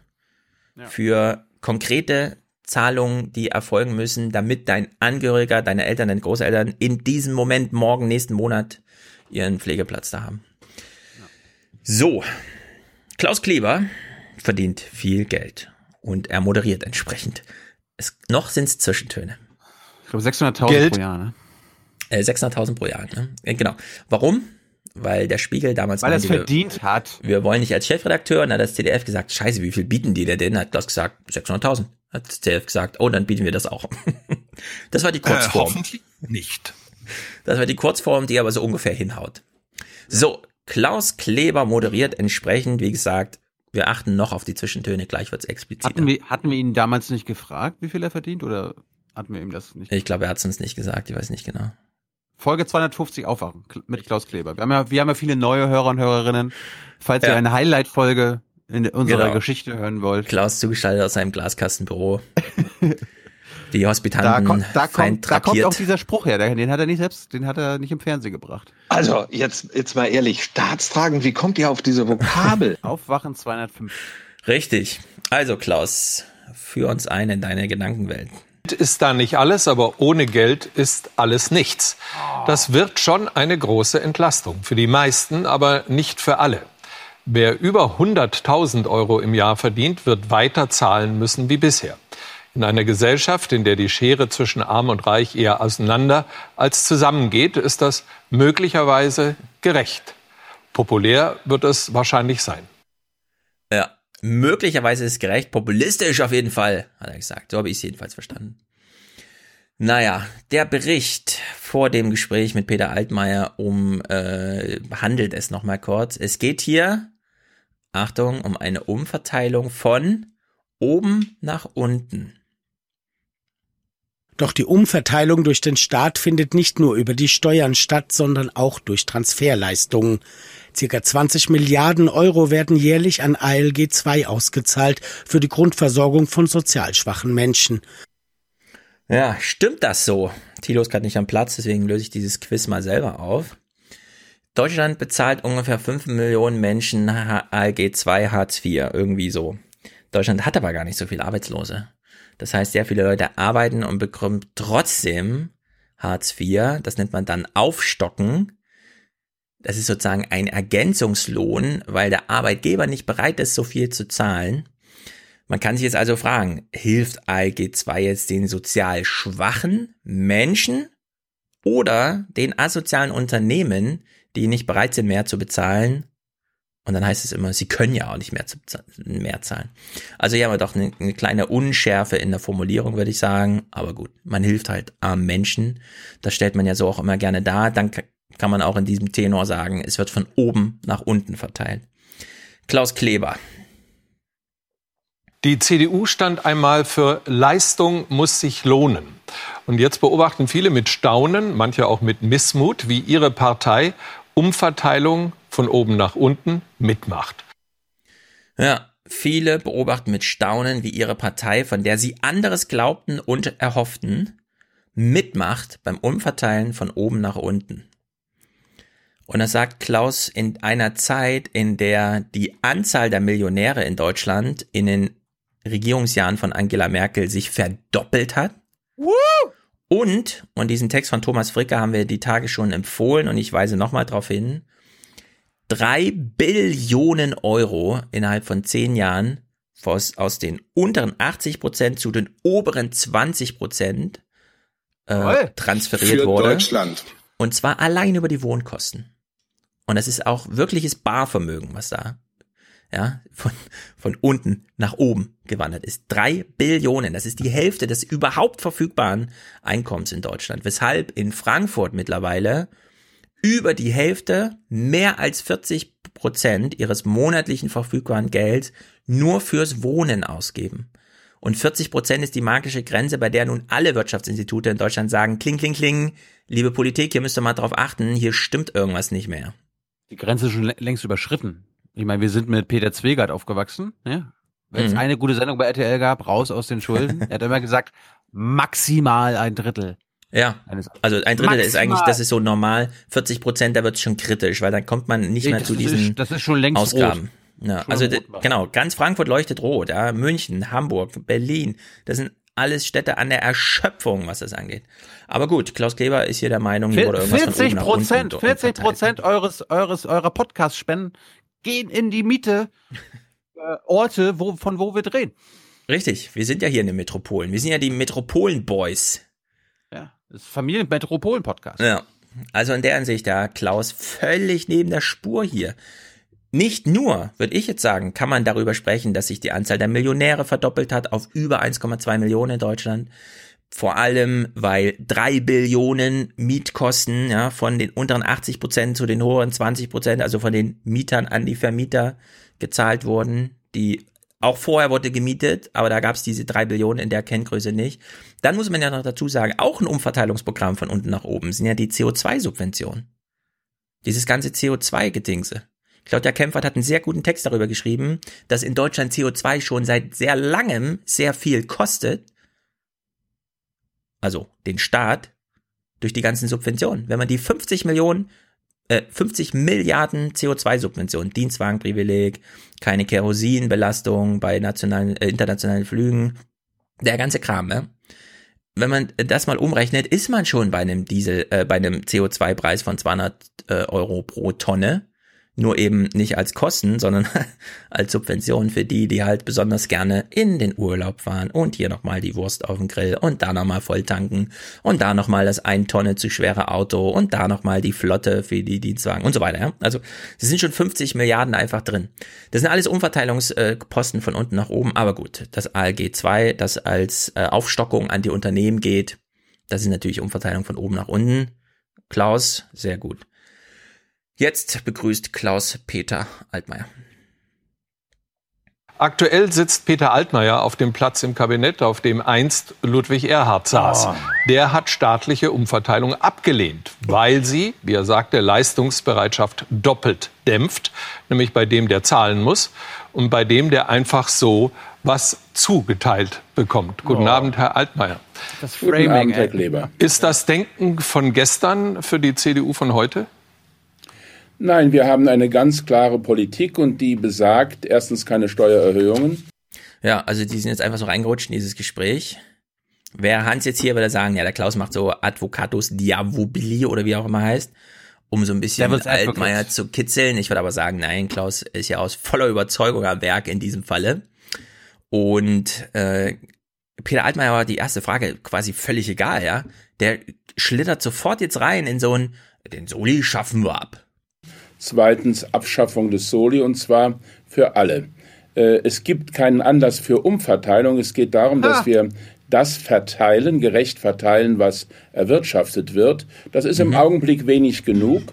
für konkrete Zahlungen, die erfolgen müssen, damit dein Angehöriger, deine Eltern, deine Großeltern in diesem Moment, morgen, nächsten Monat ihren Pflegeplatz da haben. So, Klaus Kleber verdient viel Geld und er moderiert entsprechend. Es, noch sind es Zwischentöne. Ich glaube 600.000 Geld. pro Jahr, ne? Äh, 600.000 pro Jahr, ne? Äh, Genau. Warum? Weil der Spiegel damals Weil er es verdient hat. wir wollen nicht als Chefredakteur, und dann hat das ZDF gesagt, scheiße, wie viel bieten die denn? Hat Klaus gesagt, 600.000. Hat das ZDF gesagt, oh, dann bieten wir das auch. das war die Kurzform. Äh, hoffentlich nicht. Das war die Kurzform, die aber so ungefähr hinhaut. So, Klaus Kleber moderiert entsprechend, wie gesagt, wir achten noch auf die Zwischentöne, gleich wird's explizit. Hatten wir, hatten wir ihn damals nicht gefragt, wie viel er verdient oder hatten wir ihm das nicht? Ich glaube, er hat's uns nicht gesagt, ich weiß nicht genau. Folge 250 Aufwachen mit Klaus Kleber. Wir haben ja, wir haben ja viele neue Hörer und Hörerinnen. Falls ihr Ja. eine Highlight-Folge in unserer Genau. Geschichte hören wollt. Klaus zugeschaltet aus seinem Glaskastenbüro. Die Da Hospitanten kommt, da, fein kommt, da kommt auch dieser Spruch her. Den hat er nicht selbst, den hat er nicht im Fernsehen gebracht. Also, jetzt, jetzt mal ehrlich, Staatstragend, wie kommt ihr auf diese Vokabel? Aufwachen 205. Richtig. Also Klaus, führ uns ein in deine Gedankenwelt. ist da nicht alles, aber ohne Geld ist alles nichts. Das wird schon eine große Entlastung. Für die meisten, aber nicht für alle. Wer über 100.000 Euro im Jahr verdient, wird weiter zahlen müssen wie bisher. In einer Gesellschaft, in der die Schere zwischen Arm und Reich eher auseinander als zusammengeht, ist das möglicherweise gerecht. Populär wird es wahrscheinlich sein. Ja, möglicherweise ist gerecht, populistisch auf jeden Fall, hat er gesagt. So habe ich es jedenfalls verstanden. Naja, der Bericht vor dem Gespräch mit Peter Altmaier um äh, handelt es nochmal kurz. Es geht hier, Achtung, um eine Umverteilung von oben nach unten. Doch die Umverteilung durch den Staat findet nicht nur über die Steuern statt, sondern auch durch Transferleistungen. Circa 20 Milliarden Euro werden jährlich an ALG II ausgezahlt für die Grundversorgung von sozial schwachen Menschen. Ja, stimmt das so? Tilo ist gerade nicht am Platz, deswegen löse ich dieses Quiz mal selber auf. Deutschland bezahlt ungefähr 5 Millionen Menschen ALG 2 Hartz IV, irgendwie so. Deutschland hat aber gar nicht so viele Arbeitslose. Das heißt, sehr viele Leute arbeiten und bekommen trotzdem Hartz IV. Das nennt man dann Aufstocken. Das ist sozusagen ein Ergänzungslohn, weil der Arbeitgeber nicht bereit ist, so viel zu zahlen. Man kann sich jetzt also fragen, hilft ALG 2 jetzt den sozial schwachen Menschen oder den asozialen Unternehmen, die nicht bereit sind, mehr zu bezahlen? Und dann heißt es immer, sie können ja auch nicht mehr, zu, mehr zahlen. Also haben wir doch eine, eine kleine Unschärfe in der Formulierung, würde ich sagen. Aber gut, man hilft halt armen Menschen. Das stellt man ja so auch immer gerne dar. Dann kann man auch in diesem Tenor sagen, es wird von oben nach unten verteilt. Klaus Kleber. Die CDU stand einmal für Leistung muss sich lohnen. Und jetzt beobachten viele mit Staunen, manche auch mit Missmut, wie ihre Partei Umverteilung von oben nach unten mitmacht. Ja, viele beobachten mit Staunen, wie ihre Partei, von der sie anderes glaubten und erhofften, mitmacht beim Umverteilen von oben nach unten. Und das sagt Klaus in einer Zeit, in der die Anzahl der Millionäre in Deutschland in den Regierungsjahren von Angela Merkel sich verdoppelt hat. Woo! Und, und diesen Text von Thomas Fricke haben wir die Tage schon empfohlen und ich weise nochmal darauf hin, drei Billionen Euro innerhalb von zehn Jahren aus, aus den unteren 80 Prozent zu den oberen 20 Prozent äh, transferiert Für wurde. Deutschland. Und zwar allein über die Wohnkosten. Und das ist auch wirkliches Barvermögen, was da ja, von, von unten nach oben gewandert ist. Drei Billionen, das ist die Hälfte des überhaupt verfügbaren Einkommens in Deutschland. Weshalb in Frankfurt mittlerweile über die Hälfte, mehr als 40 Prozent ihres monatlichen verfügbaren Gelds nur fürs Wohnen ausgeben. Und 40 Prozent ist die magische Grenze, bei der nun alle Wirtschaftsinstitute in Deutschland sagen, kling, kling, kling, liebe Politik, hier müsst ihr mal drauf achten, hier stimmt irgendwas nicht mehr. Die Grenze ist schon längst überschritten. Ich meine, wir sind mit Peter Zwegert aufgewachsen. Ja? Wenn es Mhm. eine gute Sendung bei RTL gab, raus aus den Schulden. er hat immer gesagt, maximal ein Drittel. Ja, also ein Drittel ist eigentlich, das ist so normal. 40 Prozent, da wird es schon kritisch, weil dann kommt man nicht Nee, mehr zu ist- diesen das ist schon längst Ausgaben. rot. Ja, also genau, ganz Frankfurt leuchtet rot, ja, München, Hamburg, Berlin, das sind alles Städte an der Erschöpfung, was das angeht. Aber gut, Klaus Kleber ist hier der Meinung, hier wurde irgendwas von 40 oben nach unten Prozent, do- 40 verteilt. Prozent eures, eures, eurer Podcast-Spenden gehen in die Miete, äh, Orte, wo, von wo wir drehen. Richtig, wir sind ja hier in den Metropolen. Wir sind ja die Metropolen-Boys. Ja, das ist Familien-Metropolen-Podcast. Ja, also in der Hinsicht, ja, Klaus völlig neben der Spur hier. Nicht nur, würde ich jetzt sagen, kann man darüber sprechen, dass sich die Anzahl der Millionäre verdoppelt hat auf über 1,2 Millionen in Deutschland. Vor allem, weil drei Billionen Mietkosten ja, von den unteren 80 Prozent zu den hohen 20 Prozent, also von den Mietern an die Vermieter gezahlt wurden, die auch vorher wurde gemietet, aber da gab es diese drei Billionen in der Kenngröße nicht. Dann muss man ja noch dazu sagen, auch ein Umverteilungsprogramm von unten nach oben sind ja die CO2-Subventionen. Dieses ganze CO2-Gedingse. Claudia Kempfert hat einen sehr guten Text darüber geschrieben, dass in Deutschland CO2 schon seit sehr langem sehr viel kostet. Also den Staat durch die ganzen Subventionen. Wenn man die 50 Millionen, äh, 50 Milliarden CO2-Subventionen, Dienstwagenprivileg, keine Kerosinbelastung bei nationalen, äh, internationalen Flügen, der ganze Kram, ne? Wenn man das mal umrechnet, ist man schon bei einem Diesel, äh, bei einem CO2-Preis von 200 äh, Euro pro Tonne. Nur eben nicht als Kosten, sondern als Subvention für die, die halt besonders gerne in den Urlaub fahren und hier nochmal die Wurst auf dem Grill und da nochmal voll tanken und da nochmal das ein Tonne zu schwere Auto und da nochmal die Flotte für die Dienstwagen und so weiter. Ja? Also es sind schon 50 Milliarden einfach drin. Das sind alles Umverteilungsposten von unten nach oben, aber gut, das ALG 2, das als äh, Aufstockung an die Unternehmen geht, das ist natürlich Umverteilung von oben nach unten. Klaus, sehr gut. Jetzt begrüßt Klaus Peter Altmaier. Aktuell sitzt Peter Altmaier auf dem Platz im Kabinett, auf dem einst Ludwig Erhard saß. Oh. Der hat staatliche Umverteilung abgelehnt, weil sie, wie er sagte, Leistungsbereitschaft doppelt dämpft, nämlich bei dem, der zahlen muss und bei dem, der einfach so was zugeteilt bekommt. Guten Oh. Abend, Herr Altmaier. Das Guten Framing, Abend, Herr. Kleber. Ist das Denken von gestern für die CDU von heute? Nein, wir haben eine ganz klare Politik und die besagt erstens keine Steuererhöhungen. Ja, also die sind jetzt einfach so reingerutscht in dieses Gespräch. Wäre Hans jetzt hier, würde er sagen, ja, der Klaus macht so Advocatus Diavobili oder wie auch immer heißt, um so ein bisschen. Altmaier zu kitzeln. Ich würde aber sagen, nein, Klaus ist ja aus voller Überzeugung am Werk in diesem Falle. Und äh, Peter Altmaier war die erste Frage quasi völlig egal, ja. Der schlittert sofort jetzt rein in so ein, den Soli schaffen wir ab. Zweitens Abschaffung des Soli und zwar für alle. Äh, Es gibt keinen Anlass für Umverteilung. Es geht darum, dass wir das verteilen, gerecht verteilen, was erwirtschaftet wird. Das ist im Augenblick wenig genug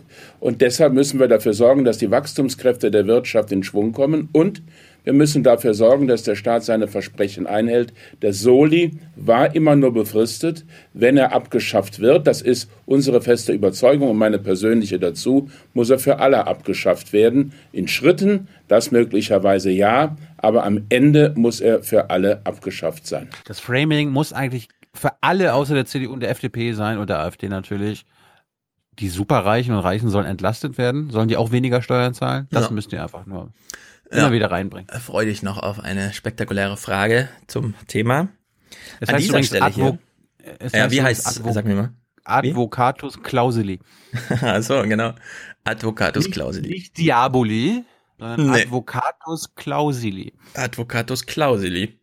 und deshalb müssen wir dafür sorgen, dass die Wachstumskräfte der Wirtschaft in Schwung kommen und wir müssen dafür sorgen, dass der Staat seine Versprechen einhält. Der Soli war immer nur befristet, wenn er abgeschafft wird. Das ist unsere feste Überzeugung und meine persönliche dazu, muss er für alle abgeschafft werden. In Schritten, das möglicherweise ja, aber am Ende muss er für alle abgeschafft sein. Das Framing muss eigentlich für alle außer der CDU und der FDP sein und der AfD natürlich. Die Superreichen und Reichen sollen entlastet werden. Sollen die auch weniger Steuern zahlen? Das Ja. müsst ihr einfach nur immer wieder reinbringen. Freue dich noch auf eine spektakuläre Frage zum Thema. Es An heißt dieser Stelle Advo hier. es ja, wie heißt Advo Sag mir mal. Advocatus Clausuli. Achso, genau. Advocatus Clausuli. Nicht Diaboli, sondern Nee. Advocatus Clausili. Advocatus Clausili.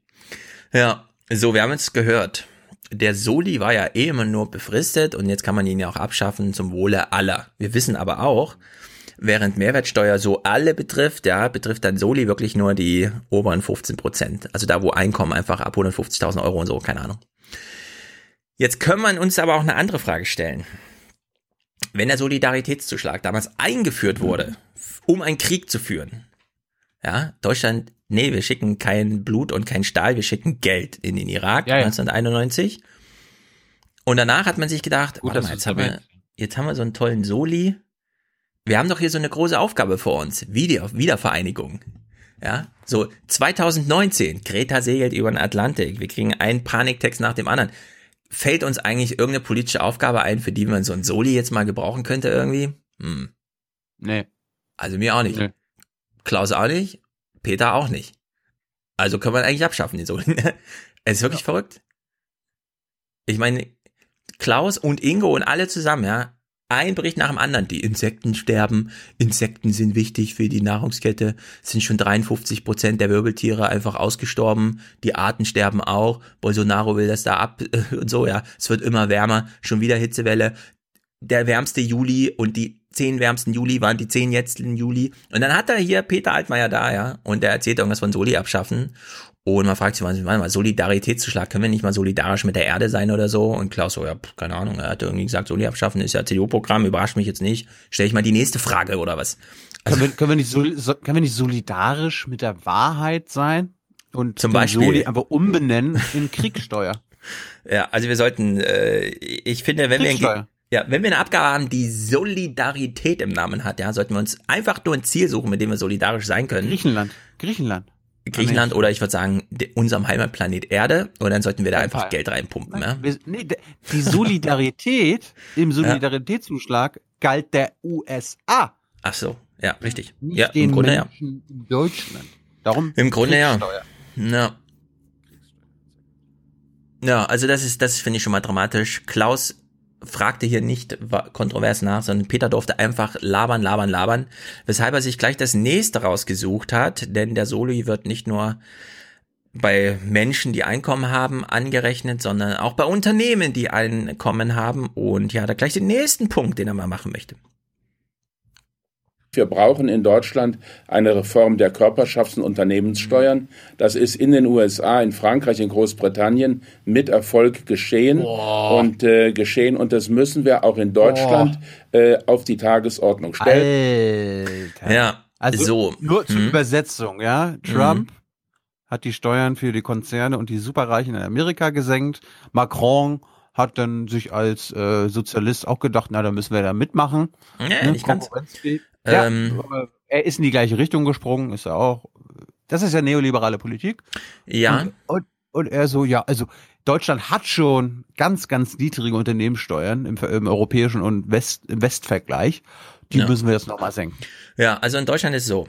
Ja, so, wir haben es gehört. Der Soli war ja eh immer nur befristet und jetzt kann man ihn ja auch abschaffen zum Wohle aller. Wir wissen aber auch, während Mehrwertsteuer so alle betrifft, ja, betrifft dann Soli wirklich nur die oberen 15 Prozent. Also da, wo Einkommen einfach ab 150.000 Euro und so, keine Ahnung. Jetzt können wir uns aber auch eine andere Frage stellen. Wenn der Solidaritätszuschlag damals eingeführt wurde, um einen Krieg zu führen, ja, Deutschland, nee, wir schicken kein Blut und kein Stahl, wir schicken Geld in den Irak Ja, ja. 1991. Und danach hat man sich gedacht, Gut, warte mal, jetzt haben, wir, jetzt haben wir so einen tollen Soli. Wir haben doch hier so eine große Aufgabe vor uns. Wieder, Wiedervereinigung. Ja, so 2019, Greta segelt über den Atlantik. Wir kriegen einen Paniktext nach dem anderen. Fällt uns eigentlich irgendeine politische Aufgabe ein, für die man so einen Soli jetzt mal gebrauchen könnte irgendwie? Hm. Nee. Also mir auch nicht. Nee. Klaus auch nicht, Peter auch nicht. Also können wir eigentlich abschaffen, den Soli. es ist wirklich verrückt. Ich meine, Klaus und Ingo und alle zusammen, ja, ein Bericht nach dem anderen. Die Insekten sterben. Insekten sind wichtig für die Nahrungskette. Sind schon 53 Prozent der Wirbeltiere einfach ausgestorben. Die Arten sterben auch. Bolsonaro will das da ab und so, ja. Es wird immer wärmer. Schon wieder Hitzewelle. Der wärmste Juli und die zehn wärmsten Juli waren die zehn letzten Juli. Und dann hat er hier Peter Altmaier da, ja. Und der erzählt irgendwas von Soli abschaffen. Und man fragt sich, warte mal, Solidaritätszuschlag, können wir nicht mal solidarisch mit der Erde sein oder so? Und Klaus so, ja, keine Ahnung, er hat irgendwie gesagt, Soli abschaffen ist ja CDU-Programm, überrascht mich jetzt nicht. Stell ich mal die nächste Frage oder was? Können wir, können, wir nicht so, können wir nicht solidarisch mit der Wahrheit sein? Und Zum Beispiel. Soli einfach umbenennen in Kriegssteuer. Ja, also wir sollten, äh, ich finde, wenn wir. Ja, wenn wir eine Abgabe haben, die Solidarität im Namen hat, ja, sollten wir uns einfach nur ein Ziel suchen, mit dem wir solidarisch sein können. Griechenland. Griechenland. Griechenland oder ich würde sagen, unserem Heimatplanet Erde. Und dann sollten wir da einfach. Geld reinpumpen, ja. Wir- Nee, die Solidarität im Solidaritätszuschlag galt der USA, Ach so, ja, richtig. nicht Ja, im Grunde ja. Menschen in Deutschland. Darum Im Grunde ja. Ja. Ja, also das ist, das finde ich schon mal dramatisch. Klaus fragte hier nicht kontrovers nach, sondern Peter durfte einfach labern, labern, labern, weshalb er sich gleich das nächste rausgesucht hat, denn der Soli wird nicht nur bei Menschen, die Einkommen haben, angerechnet, sondern auch bei Unternehmen, die Einkommen haben. Und ja, da gleich den nächsten Punkt, den er mal machen möchte. Wir brauchen in Deutschland eine Reform der Körperschafts- und Unternehmenssteuern. Das ist in den USA, in Frankreich, in Großbritannien mit Erfolg geschehen und äh, geschehen. Und das müssen wir auch in Deutschland äh, auf die Tagesordnung stellen. Alter. Ja, Also so. nur zur Hm. Übersetzung, ja. Trump hat die Steuern für die Konzerne und die Superreichen in Amerika gesenkt. Macron hat dann sich als äh, Sozialist auch gedacht, na, da müssen wir da mitmachen. Nee, Ne, nicht ganz. Ja, Ähm, aber er ist in die gleiche Richtung gesprungen, ist er auch. Das ist ja neoliberale Politik. Ja. Und, und, und er so, ja, also Deutschland hat schon ganz, ganz niedrige Unternehmenssteuern im, im europäischen und West, im Westvergleich. Die Ja. müssen wir jetzt nochmal senken. Ja, also in Deutschland ist es so.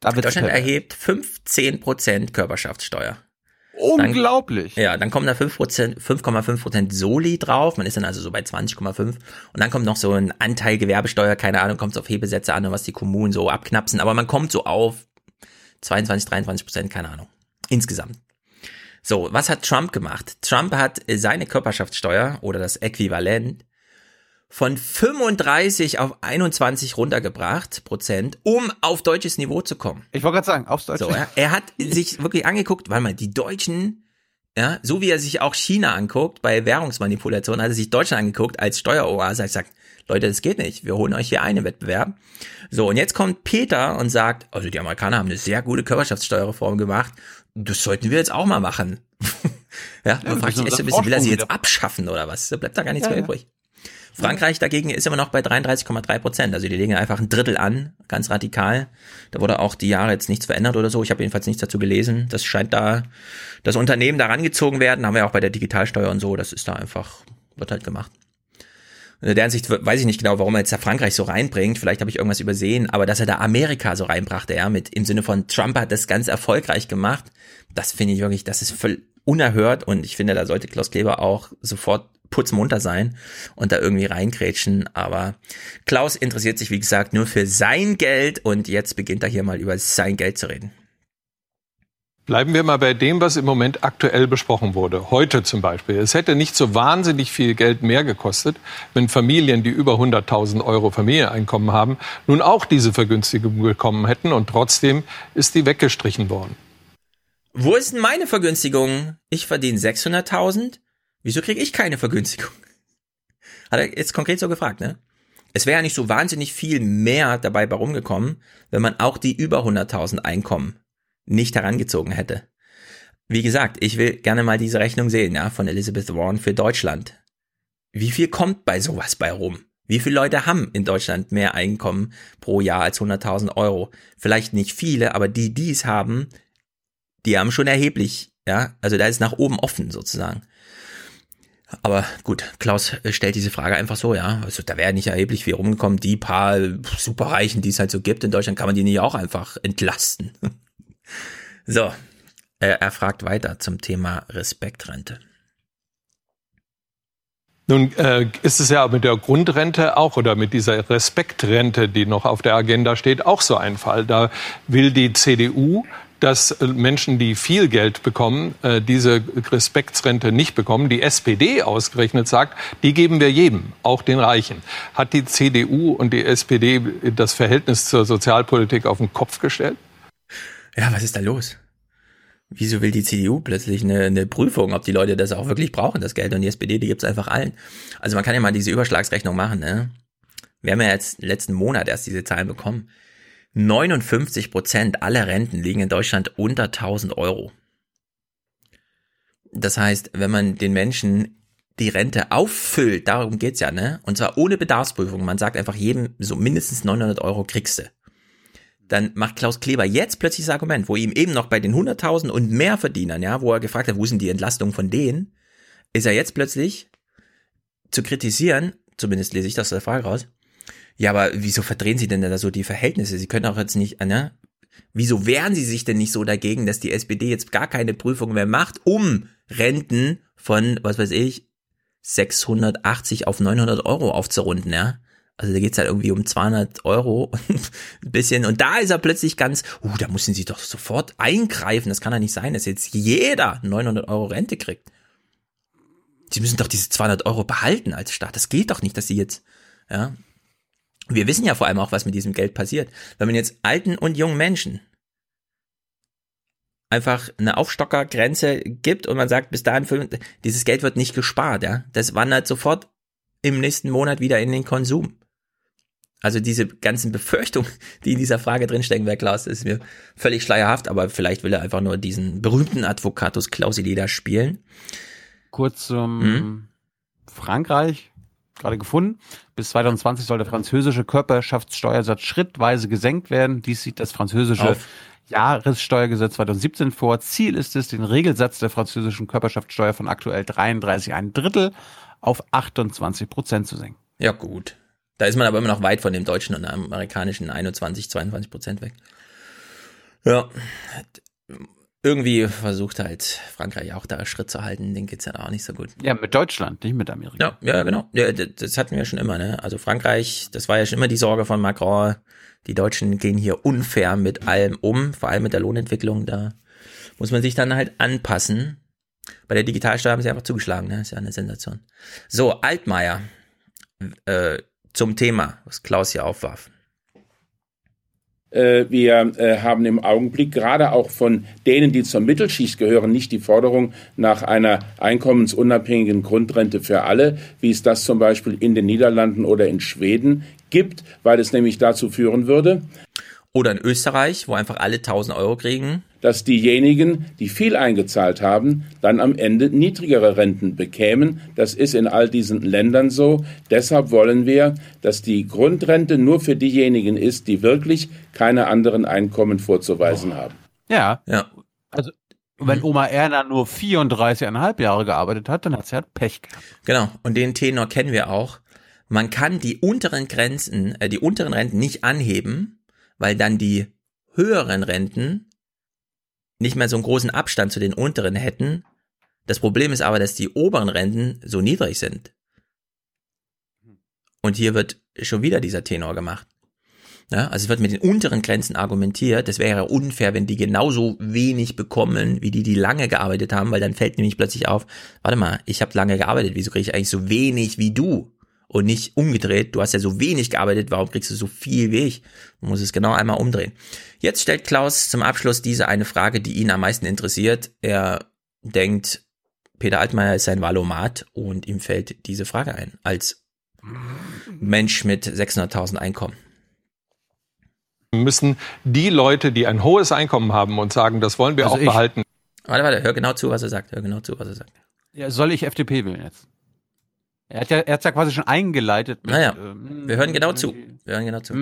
Deutschland erhebt 15% Körperschaftssteuer. Unglaublich. Dann, ja, dann kommen da 5%, 5,5% Soli drauf. Man ist dann also so bei 20,5. Und dann kommt noch so ein Anteil Gewerbesteuer, keine Ahnung, kommt es auf Hebesätze an und was die Kommunen so abknapsen. Aber man kommt so auf 22, 23 Prozent, keine Ahnung. Insgesamt. So, was hat Trump gemacht? Trump hat seine Körperschaftssteuer oder das Äquivalent von 35 auf 21 runtergebracht, Prozent, um auf deutsches Niveau zu kommen. Ich wollte gerade sagen, aufs Deutsche. So, er, er hat sich wirklich angeguckt, weil mal die Deutschen, ja, so wie er sich auch China anguckt bei Währungsmanipulation, hat er sich Deutschland angeguckt als Steueroase. Er sagt, Leute, das geht nicht. Wir holen euch hier einen Wettbewerb. So, und jetzt kommt Peter und sagt, also die Amerikaner haben eine sehr gute Körperschaftssteuerreform gemacht. Das sollten wir jetzt auch mal machen. ja, man wir fragt sich echt so ein bisschen, will er sie jetzt abschaffen oder was? Da bleibt da gar nichts Ja, mehr ja. Frankreich dagegen ist immer noch bei 33,3 Prozent. Also die legen einfach ein Drittel an, ganz radikal. Da wurde auch die Jahre jetzt nichts verändert oder so. Ich habe jedenfalls nichts dazu gelesen. Das scheint da, das Unternehmen da rangezogen werden. Haben wir auch bei der Digitalsteuer und so. Das ist da einfach, wird halt gemacht. In der Ansicht weiß ich nicht genau, warum er jetzt da Frankreich so reinbringt. Vielleicht habe ich irgendwas übersehen, aber dass er da Amerika so reinbrachte, ja, mit im Sinne von Trump hat das ganz erfolgreich gemacht, das finde ich wirklich, das ist voll unerhört und ich finde, da sollte Klaus Kleber auch sofort putzmunter sein und da irgendwie reingrätschen. Aber Klaus interessiert sich, wie gesagt, nur für sein Geld und jetzt beginnt er hier mal über sein Geld zu reden. Bleiben wir mal bei dem, was im Moment aktuell besprochen wurde. Heute zum Beispiel. Es hätte nicht so wahnsinnig viel Geld mehr gekostet, wenn Familien, die über 100.000 Euro Familieneinkommen haben, nun auch diese Vergünstigung bekommen hätten und trotzdem ist die weggestrichen worden. Wo ist denn meine Vergünstigung? Ich verdiene 600.000. Wieso kriege ich keine Vergünstigung? Hat er jetzt konkret so gefragt, ne? Es wäre ja nicht so wahnsinnig viel mehr dabei bei rumgekommen, wenn man auch die über 100.000 Einkommen nicht herangezogen hätte. Wie gesagt, ich will gerne mal diese Rechnung sehen, ja, von Elizabeth Warren für Deutschland. Wie viel kommt bei sowas bei rum? Wie viele Leute haben in Deutschland mehr Einkommen pro Jahr als 100.000 Euro? Vielleicht nicht viele, aber die, die es haben, die haben schon erheblich, ja, also da ist nach oben offen sozusagen. Aber gut, Klaus äh, stellt diese Frage einfach so, ja. Also da wäre nicht erheblich viel rumgekommen. Die paar Superreichen, die es halt so gibt in Deutschland, kann man die nicht auch einfach entlasten. so, er, fragt weiter zum Thema Respektrente. Nun äh, ist es ja mit der Grundrente auch oder mit dieser Respektrente, die noch auf der Agenda steht, auch so ein Fall. Da will die CDU, dass äh, Menschen, die viel Geld bekommen, äh, diese Respektsrente nicht bekommen. Die SPD ausgerechnet sagt, die geben wir jedem, auch den Reichen. Hat die CDU und die SPD das Verhältnis zur Sozialpolitik auf den Kopf gestellt? Ja, was ist da los? Wieso will die CDU plötzlich eine, eine Prüfung, ob die Leute das auch wirklich brauchen, das Geld? Und die SPD, die gibt's einfach allen. Also man kann ja mal diese Überschlagsrechnung machen. Ne? Wir haben ja jetzt letzten Monat erst diese Zahlen bekommen. 59 Prozent aller Renten liegen in Deutschland unter 1000 Euro. Das heißt, wenn man den Menschen die Rente auffüllt, darum geht's ja, ne? Und zwar ohne Bedarfsprüfung. Man sagt einfach jedem so mindestens 900 Euro kriegst du dann macht Klaus Kleber jetzt plötzlich das Argument, wo ihm eben noch bei den 100.000 und mehr Verdienern, ja, wo er gefragt hat, wo sind die Entlastungen von denen, ist er jetzt plötzlich zu kritisieren, zumindest lese ich das aus der Frage raus, ja, aber wieso verdrehen Sie denn da so die Verhältnisse? Sie können auch jetzt nicht, ne? Wieso wehren Sie sich denn nicht so dagegen, dass die SPD jetzt gar keine Prüfung mehr macht, um Renten von, was weiß ich, 680 auf 900 Euro aufzurunden, ja? Also da geht's halt irgendwie um 200 Euro ein bisschen. Und da ist er plötzlich ganz, uh, da müssen sie doch sofort eingreifen. Das kann ja nicht sein, dass jetzt jeder 900 Euro Rente kriegt. Sie müssen doch diese 200 Euro behalten als Staat. Das geht doch nicht, dass sie jetzt, ja. Wir wissen ja vor allem auch, was mit diesem Geld passiert. Wenn man jetzt alten und jungen Menschen einfach eine Aufstockergrenze gibt und man sagt, bis dahin, dieses Geld wird nicht gespart, ja. Das wandert sofort im nächsten Monat wieder in den Konsum. Also diese ganzen Befürchtungen, die in dieser Frage drinstecken, wer Klaus ist mir völlig schleierhaft, aber vielleicht will er einfach nur diesen berühmten Advocatus Clausili da spielen. Kurz zum Frankreich, gerade gefunden. Bis 2020 soll der französische Körperschaftssteuersatz schrittweise gesenkt werden. Dies sieht das französische Auf. Jahressteuergesetz 2017 vor. Ziel ist es, den Regelsatz der französischen Körperschaftssteuer von aktuell 33 ein Drittel auf 28 Prozent zu senken. Ja, gut. Da ist man aber immer noch weit von dem deutschen und amerikanischen 21, 22 Prozent weg. Ja. Irgendwie versucht halt Frankreich auch da Schritt zu halten, den geht's ja auch nicht so gut. Ja, mit Deutschland, nicht mit Amerika. Ja, ja, genau. Ja, das hatten wir schon immer, ne? Also Frankreich, das war ja schon immer die Sorge von Macron. Die Deutschen gehen hier unfair mit allem um, vor allem mit der Lohnentwicklung. Da muss man sich dann halt anpassen. Bei der Digitalsteuer haben sie einfach zugeschlagen, ne? Ist ja eine Sensation. So, Altmaier, äh, zum Thema, was Klaus hier aufwarf. Äh, Wir äh, haben im Augenblick gerade auch von denen, die zur Mittelschicht gehören, nicht die Forderung nach einer einkommensunabhängigen Grundrente für alle, wie es das zum Beispiel in den Niederlanden oder in Schweden gibt, weil es nämlich dazu führen würde, Oder in Österreich, wo einfach alle 1000 Euro kriegen. dass diejenigen, die viel eingezahlt haben, dann am Ende niedrigere Renten bekämen. Das ist in all diesen Ländern so. Deshalb wollen wir, dass die Grundrente nur für diejenigen ist, die wirklich keine anderen Einkommen vorzuweisen haben. Ja. Ja. Also, wenn Oma Erna nur 34,5 Jahre gearbeitet hat, dann hat sie halt Pech gehabt. Genau, und den Tenor kennen wir auch. Man kann die unteren Grenzen, äh, die unteren Renten nicht anheben, weil dann die höheren Renten nicht mehr so einen großen Abstand zu den unteren hätten. Das Problem ist aber, dass die oberen Renten so niedrig sind. Und hier wird schon wieder dieser Tenor gemacht. Ja, also es wird mit den unteren Grenzen argumentiert. Das wäre unfair, wenn die genauso wenig bekommen, wie die, die lange gearbeitet haben, weil dann fällt nämlich plötzlich auf, warte mal, ich habe lange gearbeitet, wieso kriege ich eigentlich so wenig wie du? Und nicht umgedreht, du hast ja so wenig gearbeitet, warum kriegst du so viel wie ich? Man muss es genau einmal umdrehen. Jetzt stellt Klaus zum Abschluss diese eine Frage, die ihn am meisten interessiert. Er denkt, Peter Altmaier ist ein Valomat und ihm fällt diese Frage ein, als Mensch mit 600.000 Einkommen. Müssen die Leute, die ein hohes Einkommen haben und sagen, das wollen wir Also auch ich. behalten, Warte, warte, hör genau zu, was er sagt. Hör genau zu, was er sagt. Ja, soll ich FDP wählen jetzt? Er hat ja, er hat's ja quasi schon eingeleitet. Mit, Naja, ähm, wir hören genau zu. Wir hören genau zu.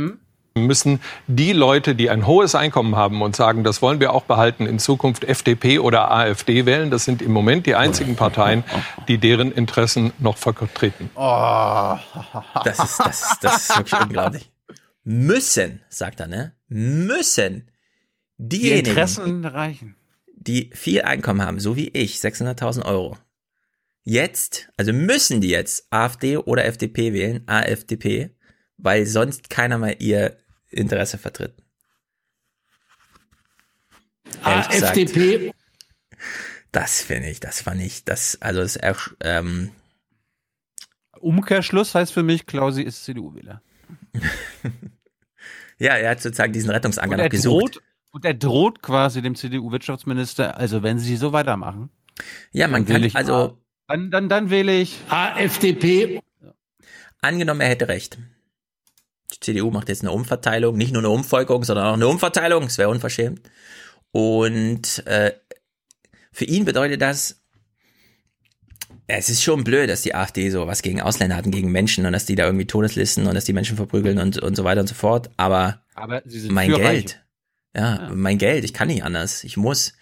müssen die Leute, die ein hohes Einkommen haben und sagen, das wollen wir auch behalten, in Zukunft FDP oder AfD wählen. Das sind im Moment die einzigen Parteien, die deren Interessen noch vertreten. Oh. Das ist, das, ist- das ist wirklich unglaublich. Müssen, sagt er, ne? Müssen Die diejenigen, Interessen reichen. die viel Einkommen haben, so wie ich, 600.000 Euro, jetzt, also müssen die jetzt AfD oder FDP wählen, AfDP, weil sonst keiner mehr ihr Interesse vertritt. AfDP. Das finde ich, das fand ich, das, also das, ähm, Umkehrschluss heißt für mich, Klausi ist CDU-Wähler. ja, er hat sozusagen diesen Rettungsanker noch gesucht. droht, und er droht quasi dem CDU-Wirtschaftsminister, also wenn sie so weitermachen. Ja, man kann, also, Dann, dann, dann wähle ich. AfDP. Angenommen, er hätte recht. Die CDU macht jetzt eine Umverteilung, nicht nur eine Umvolkung, sondern auch eine Umverteilung. Es wäre unverschämt. Und äh, für ihn bedeutet das, es ist schon blöd, dass die AfD so was gegen Ausländer hatten, gegen Menschen und dass die da irgendwie Todeslisten und dass die Menschen verprügeln und, und so weiter und so fort. Aber Aber mein Geld, Reiche. ja, mein Geld, ich kann nicht anders, ich muss.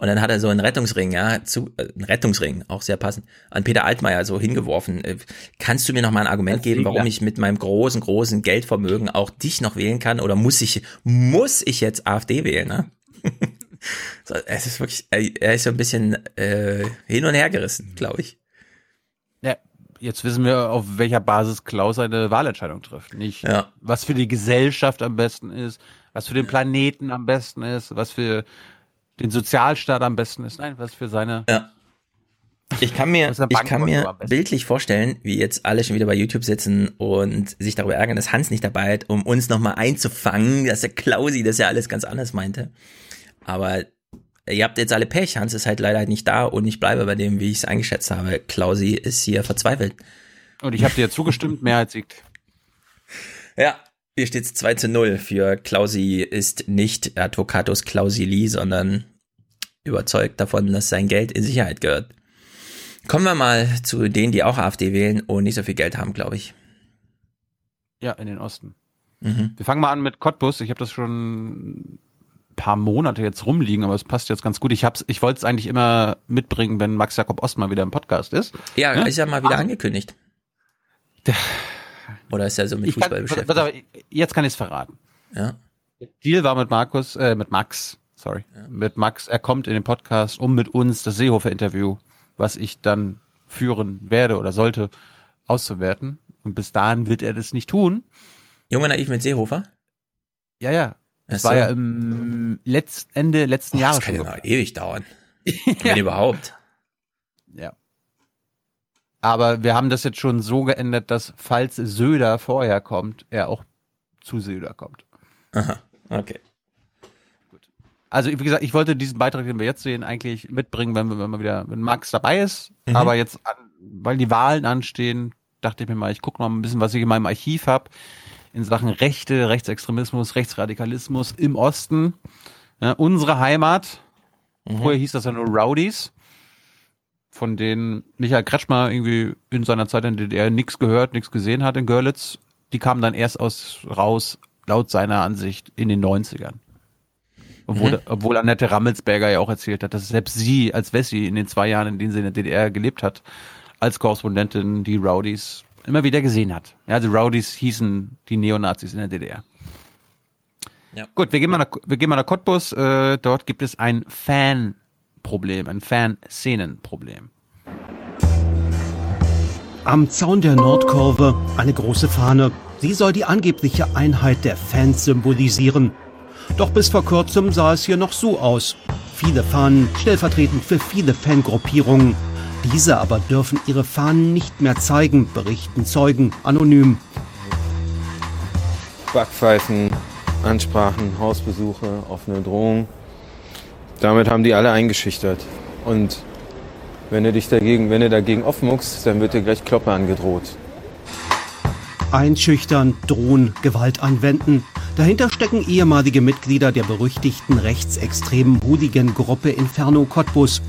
Und dann hat er so einen Rettungsring, ja, zu, äh, einen Rettungsring, auch sehr passend, an Peter Altmaier so hingeworfen. Äh, kannst du mir noch mal ein Argument geben, warum ich mit meinem großen, großen Geldvermögen auch dich noch wählen kann? Oder muss ich, muss ich jetzt AfD wählen, ne? so, es ist wirklich, er er ist so ein bisschen äh, hin und her gerissen, glaube ich. Ja, jetzt wissen wir, auf welcher Basis Klaus eine Wahlentscheidung trifft. Nicht, Ja. was für die Gesellschaft am besten ist, was für den Planeten am besten ist, was für den Sozialstaat am besten ist. Nein, was für seine. Ja. Ich kann mir, ich kann mir bildlich vorstellen, wie jetzt alle schon wieder bei YouTube sitzen und sich darüber ärgern, dass Hans nicht dabei ist, um uns nochmal einzufangen, dass der Klausi das ja alles ganz anders meinte. Aber ihr habt jetzt alle Pech. Hans ist halt leider nicht da und ich bleibe bei dem, wie ich es eingeschätzt habe. Klausi ist hier verzweifelt. Und ich habe dir zugestimmt, Mehrheit siegt. Ja, Hier steht es 2 zu 0 für Klausi ist nicht Advocatus Clausili, sondern überzeugt davon, dass sein Geld in Sicherheit gehört. Kommen wir mal zu denen, die auch AfD wählen und nicht so viel Geld haben, glaube ich. Ja, in den Osten. Mhm. Wir fangen mal an mit Cottbus. Ich habe das schon ein paar Monate jetzt rumliegen, aber es passt jetzt ganz gut. Ich hab's, ich wollte es eigentlich immer mitbringen, wenn Max Jakob Ost mal wieder im Podcast ist. Ja, Ja? ist ja mal wieder Ah. angekündigt. Oder ist er so mit Ich kann, Fußball pass, beschäftigt? auf, jetzt kann ich es verraten. Ja. Deal war mit Markus, äh, mit Max, sorry, mit Max. Er kommt in den Podcast, um mit uns das Seehofer-Interview, was ich dann führen werde oder sollte, auszuwerten. Und bis dahin wird er das nicht tun. Junge Naiv mit Seehofer? Ja, ja. Das so. war ja im Letz Ende letzten Oh, Jahres. das kann ja noch ewig dauern. Wenn überhaupt. Ja. Aber wir haben das jetzt schon so geändert, dass falls Söder vorher kommt, er auch zu Söder kommt. Aha, okay. Also wie gesagt, ich wollte diesen Beitrag, den wir jetzt sehen, eigentlich mitbringen, wenn, wir- wenn wir wieder, wenn Max dabei ist. Mhm. Aber jetzt, weil die Wahlen anstehen, dachte ich mir mal, ich gucke mal ein bisschen, was ich in meinem Archiv habe in Sachen Rechte, Rechtsextremismus, Rechtsradikalismus im Osten. Ja, unsere Heimat. Vorher hieß das ja nur Rowdies, von denen Michael Kretschmer irgendwie in seiner Zeit in der DDR nichts gehört, nichts gesehen hat in Görlitz. Die kamen dann erst aus raus, laut seiner Ansicht, in den 90ern. Obwohl, Mhm. obwohl Annette Rammelsberger ja auch erzählt hat, dass selbst sie als Wessi in den zwei Jahren, in denen sie in der DDR gelebt hat, als Korrespondentin die Rowdies immer wieder gesehen hat. Ja, die Rowdies hießen die Neonazis in der DDR. Ja. Gut, wir gehen mal nach, wir gehen mal nach Cottbus. Äh, dort gibt es ein Fanproblem, ein Fanszenenproblem. Am Zaun der Nordkurve eine große Fahne. Sie soll die angebliche Einheit der Fans symbolisieren. Doch bis vor kurzem sah es hier noch so aus. Viele Fahnen, stellvertretend für viele Fangruppierungen. Diese aber dürfen ihre Fahnen nicht mehr zeigen, berichten Zeugen anonym. Backpfeifen, Ansprachen, Hausbesuche, offene Drohungen. Damit haben die alle eingeschüchtert. Und wenn du dich dagegen, wenn du dagegen aufmuckst, dann wird dir gleich Kloppe angedroht. Einschüchtern, drohen, Gewalt anwenden. Dahinter stecken ehemalige Mitglieder der berüchtigten rechtsextremen Hooligan-Gruppe Inferno Cottbus.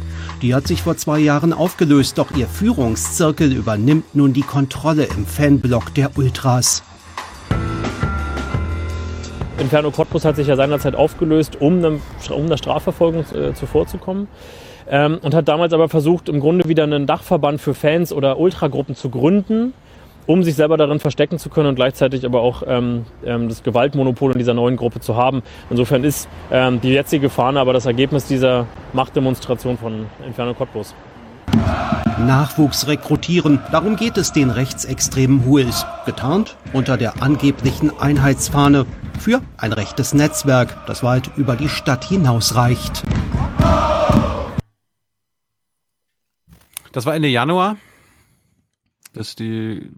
Die hat sich vor zwei Jahren aufgelöst, doch ihr Führungszirkel übernimmt nun die Kontrolle im Fanblock der Ultras. Inferno Cottbus hat sich ja seinerzeit aufgelöst, um, einem, um der Strafverfolgung äh, zuvorzukommen. Ähm, und hat damals aber versucht, im Grunde wieder einen Dachverband für Fans oder Ultragruppen zu gründen, um sich selber darin verstecken zu können und gleichzeitig aber auch ähm, ähm, das Gewaltmonopol in dieser neuen Gruppe zu haben. Insofern ist ähm, die jetzige Fahne aber das Ergebnis dieser Machtdemonstration von Inferno Cottbus. Nachwuchs rekrutieren, darum geht es den rechtsextremen Huils. Getarnt unter der angeblichen Einheitsfahne für ein rechtes Netzwerk, das weit über die Stadt hinausreicht. Das war Ende Januar, dass die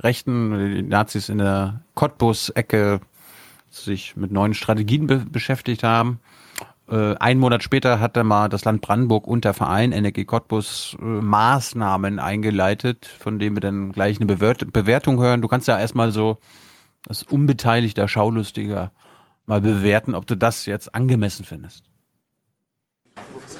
Rechten, die Nazis in der Cottbus-Ecke sich mit neuen Strategien be beschäftigt haben. Äh, ein Monat später hat dann mal das Land Brandenburg und der Verein Energie Cottbus äh, Maßnahmen eingeleitet, von denen wir dann gleich eine Bewert Bewertung hören. Du kannst ja erstmal so als unbeteiligter Schaulustiger mal bewerten, ob du das jetzt angemessen findest.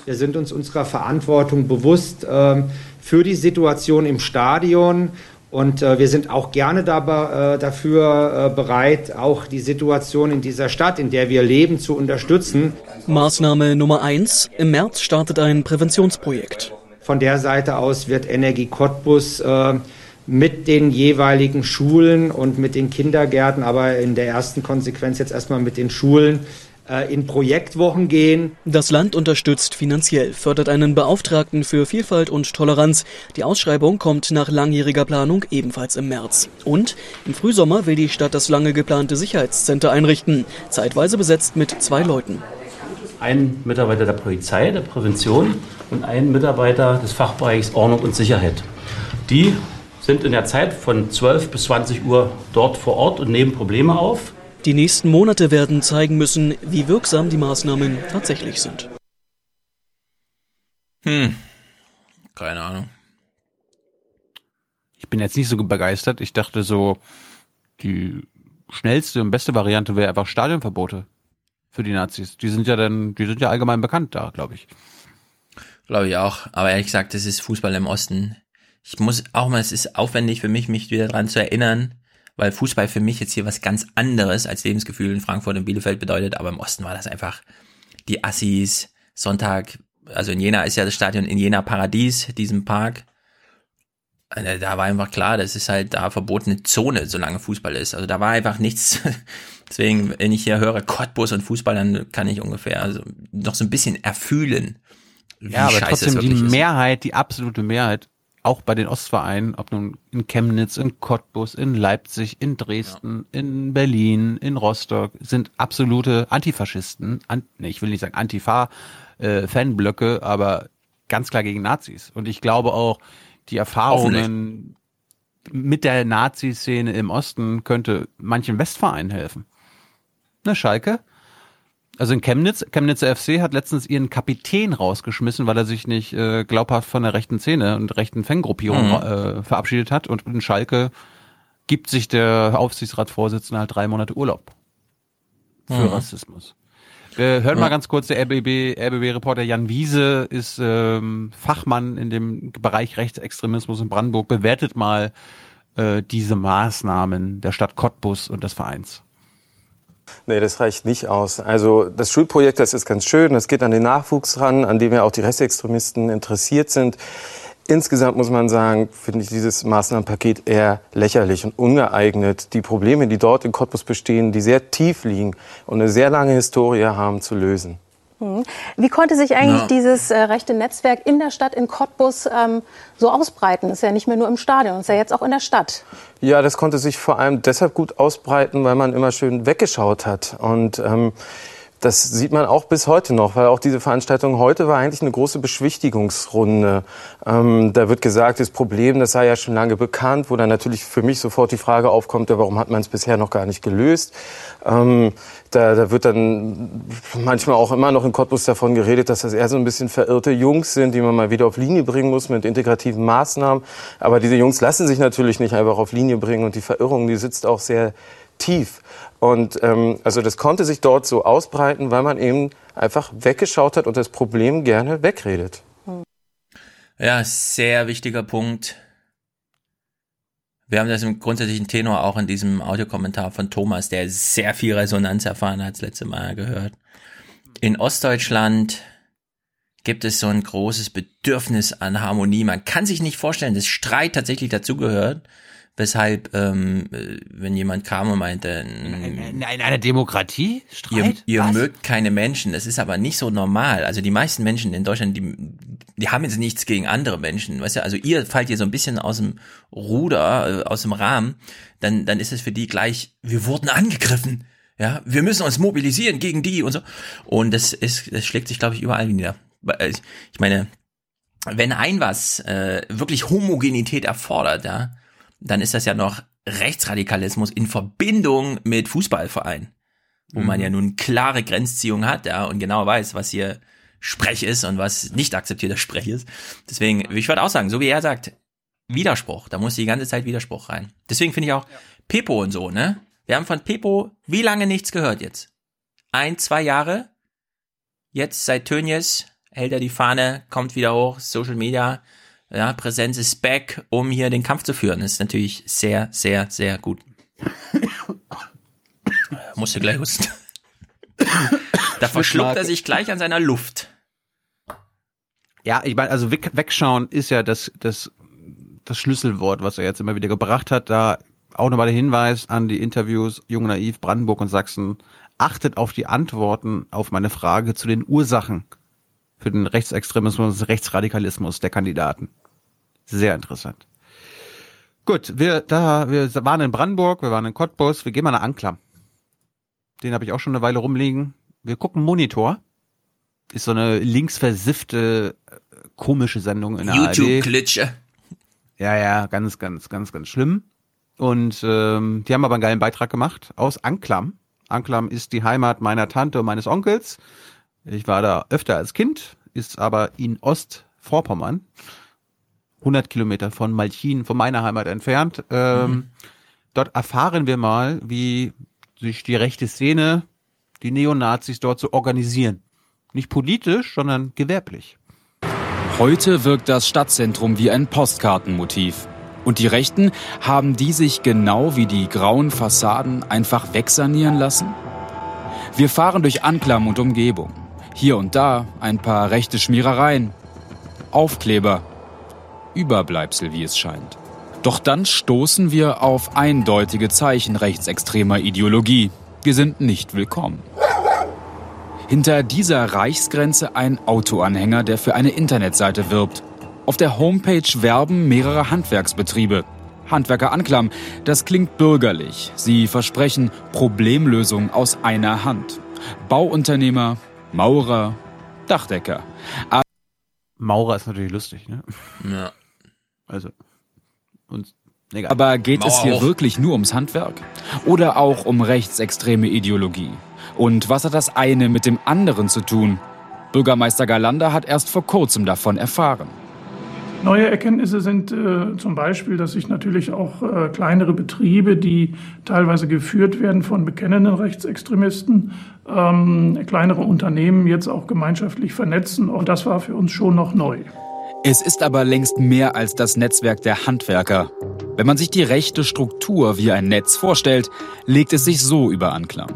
Wir sind uns unserer Verantwortung bewusst ähm, für die Situation im Stadion und äh, wir sind auch gerne dabei, äh, dafür äh, bereit, auch die Situation in dieser Stadt, in der wir leben, zu unterstützen. Maßnahme Nummer eins: Im März startet ein Präventionsprojekt. Von der Seite aus wird Energie Cottbus äh, mit den jeweiligen Schulen und mit den Kindergärten, aber in der ersten Konsequenz jetzt erstmal mit den Schulen in Projektwochen gehen. Das Land unterstützt finanziell, fördert einen Beauftragten für Vielfalt und Toleranz. Die Ausschreibung kommt nach langjähriger Planung ebenfalls im März. Und im Frühsommer will die Stadt das lange geplante Sicherheitscenter einrichten, zeitweise besetzt mit zwei Leuten. Ein Mitarbeiter der Polizei, der Prävention und ein Mitarbeiter des Fachbereichs Ordnung und Sicherheit. Die sind in der Zeit von 12 bis 20 Uhr dort vor Ort und nehmen Probleme auf. Die nächsten Monate werden zeigen müssen, wie wirksam die Maßnahmen tatsächlich sind. Hm. Keine Ahnung. Ich bin jetzt nicht so begeistert. Ich dachte so, die schnellste und beste Variante wäre einfach Stadionverbote für die Nazis. Die sind ja dann, die sind ja allgemein bekannt da, glaube ich. Glaube ich auch. Aber ehrlich gesagt, das ist Fußball im Osten. Ich muss auch mal, es ist aufwendig für mich, mich wieder dran zu erinnern, weil Fußball für mich jetzt hier was ganz anderes als Lebensgefühl in Frankfurt und Bielefeld bedeutet. Aber im Osten war das einfach die Assis, Sonntag, also in Jena ist ja das Stadion in Jena Paradies, diesem Park. Also Da war einfach klar, das ist halt da verbotene Zone, solange Fußball ist. Also da war einfach nichts. Deswegen, wenn ich hier höre Cottbus und Fußball, dann kann ich ungefähr also noch so ein bisschen erfühlen. Wie Ja, aber scheiße trotzdem die ist. Mehrheit, die absolute Mehrheit, auch bei den Ostvereinen, ob nun in Chemnitz, in Cottbus, in Leipzig, in Dresden, in Berlin, in Rostock, sind absolute Antifaschisten. An, nee, ich will nicht sagen Antifa, äh, aber ganz klar gegen Nazis. Und ich glaube auch, die Erfahrungen mit der Nazi-Szene im Osten könnte manchen Westvereinen helfen. Ne, Schalke? Also in Chemnitz, Chemnitzer FC hat letztens ihren Kapitän rausgeschmissen, weil er sich nicht äh, glaubhaft von der rechten Szene und rechten Fangruppierung Mhm. äh, verabschiedet hat. Und in Schalke gibt sich der Aufsichtsratsvorsitzende halt drei Monate Urlaub für Mhm. Rassismus. Wir hören Ja. mal ganz kurz, der RBB, RBB-Reporter Jan Wiese ist ähm, Fachmann in dem Bereich Rechtsextremismus in Brandenburg, bewertet mal äh, diese Maßnahmen der Stadt Cottbus und des Vereins. Nee, das reicht nicht aus. Also das Schulprojekt, das ist ganz schön. Das geht an den Nachwuchs ran, an dem ja auch die Rechtsextremisten interessiert sind. Insgesamt muss man sagen, finde ich dieses Maßnahmenpaket eher lächerlich und ungeeignet, die Probleme, die dort in Cottbus bestehen, die sehr tief liegen und eine sehr lange Historie haben, zu lösen. Mhm. Wie konnte sich eigentlich Ja. dieses äh, rechte Netzwerk in der Stadt in Cottbus ähm, so ausbreiten? Ist ja nicht mehr nur im Stadion, ist ja jetzt auch in der Stadt. Ja, das konnte sich vor allem deshalb gut ausbreiten, weil man immer schön weggeschaut hat. Und ähm, das sieht man auch bis heute noch, weil auch diese Veranstaltung heute war eigentlich eine große Beschwichtigungsrunde. Ähm, da wird gesagt, das Problem, das sei ja schon lange bekannt, wo dann natürlich für mich sofort die Frage aufkommt, ja, warum hat man es bisher noch gar nicht gelöst? Ähm, da, da wird dann manchmal auch immer noch in Cottbus davon geredet, dass das eher so ein bisschen verirrte Jungs sind, die man mal wieder auf Linie bringen muss mit integrativen Maßnahmen. Aber diese Jungs lassen sich natürlich nicht einfach auf Linie bringen und die Verirrung, die sitzt auch sehr tief. Und ähm, also das konnte sich dort so ausbreiten, weil man eben einfach weggeschaut hat und das Problem gerne wegredet. Ja, sehr wichtiger Punkt. Wir haben das im grundsätzlichen Tenor auch in diesem Audiokommentar von Thomas, der sehr viel Resonanz erfahren hat, das letzte Mal gehört. In Ostdeutschland gibt es so ein großes Bedürfnis an Harmonie. Man kann sich nicht vorstellen, dass Streit tatsächlich dazugehört, weshalb, ähm, äh, wenn jemand kam und meinte, In einer Demokratie? Ihr, Streit? ihr Was? mögt keine Menschen. Das ist aber nicht so normal. Also die meisten Menschen in Deutschland, die, die haben jetzt nichts gegen andere Menschen. Weißt du, also ihr fallt hier so ein bisschen aus dem Ruder, äh, aus dem Rahmen, dann, dann ist es für die gleich, wir wurden angegriffen. Ja, wir müssen uns mobilisieren gegen die und so. Und das ist, das schlägt sich, glaube ich, überall nieder. Ich ich meine, wenn ein was äh, wirklich Homogenität erfordert, ja, dann ist das ja noch Rechtsradikalismus in Verbindung mit Fußballvereinen, wo man Mhm. ja nun klare Grenzziehung hat, ja, und genau weiß, was hier Sprech ist und was nicht akzeptierter Sprech ist. Deswegen, ich würde auch sagen, so wie er sagt, Widerspruch, da muss die ganze Zeit Widerspruch rein. Deswegen finde ich auch Pepo und so, ne? Wir haben von Pepo wie lange nichts gehört jetzt? Ein, zwei Jahre? Jetzt seit Tönjes hält er die Fahne, kommt wieder hoch, Social Media, ja, Präsenz ist back, um hier den Kampf zu führen. Das ist natürlich sehr, sehr, sehr gut. Musste gleich husten. da verschluckt er sich gleich an seiner Luft. Ja, ich meine, also weg, wegschauen ist ja das, das, das Schlüsselwort, was er jetzt immer wieder gebracht hat. Da auch nochmal der Hinweis an die Interviews Jung Naiv, Brandenburg und Sachsen. Achtet auf die Antworten auf meine Frage zu den Ursachen für den Rechtsextremismus und Rechtsradikalismus der Kandidaten. Sehr interessant. Gut, wir da wir waren in Brandenburg, wir waren in Cottbus, wir gehen mal nach Anklam. Den habe ich auch schon eine Weile rumliegen. Wir gucken Monitor. Ist so eine linksversiffte komische Sendung in der. YouTube-Klitsche. Ja, ja, ganz, ganz, ganz, ganz schlimm. Und ähm, die haben aber einen geilen Beitrag gemacht aus Anklam. Anklam ist die Heimat meiner Tante und meines Onkels. Ich war da öfter als Kind, ist aber in Ostvorpommern, 100 Kilometer von Malchin, von meiner Heimat entfernt. Ähm, dort erfahren wir mal, wie sich die rechte Szene, die Neonazis dort so organisieren. Nicht politisch, sondern gewerblich. Heute wirkt das Stadtzentrum wie ein Postkartenmotiv. Und die Rechten haben die sich genau wie die grauen Fassaden einfach wegsanieren lassen? Wir fahren durch Anklam und Umgebung. Hier und da ein paar rechte Schmierereien. Aufkleber. Überbleibsel, wie es scheint. Doch dann stoßen wir auf eindeutige Zeichen rechtsextremer Ideologie. Wir sind nicht willkommen. Hinter dieser Reichsgrenze ein Autoanhänger, der für eine Internetseite wirbt. Auf der Homepage werben mehrere Handwerksbetriebe. Handwerker Anklam, das klingt bürgerlich. Sie versprechen Problemlösung aus einer Hand. Bauunternehmer, Maurer, Dachdecker. Aber Maurer ist natürlich lustig, ne? Ja. Also, uns, egal. Aber geht es Mauer hier hoch. wirklich nur ums Handwerk? Oder auch um rechtsextreme Ideologie? Und was hat das eine mit dem anderen zu tun? Bürgermeister Galander hat erst vor kurzem davon erfahren. Neue Erkenntnisse sind äh, zum Beispiel, dass sich natürlich auch äh, kleinere Betriebe, die teilweise geführt werden von bekennenden Rechtsextremisten, ähm, kleinere Unternehmen jetzt auch gemeinschaftlich vernetzen. Und das war für uns schon noch neu. Es ist aber längst mehr als das Netzwerk der Handwerker. Wenn man sich die rechte Struktur wie ein Netz vorstellt, legt es sich so über Anklam.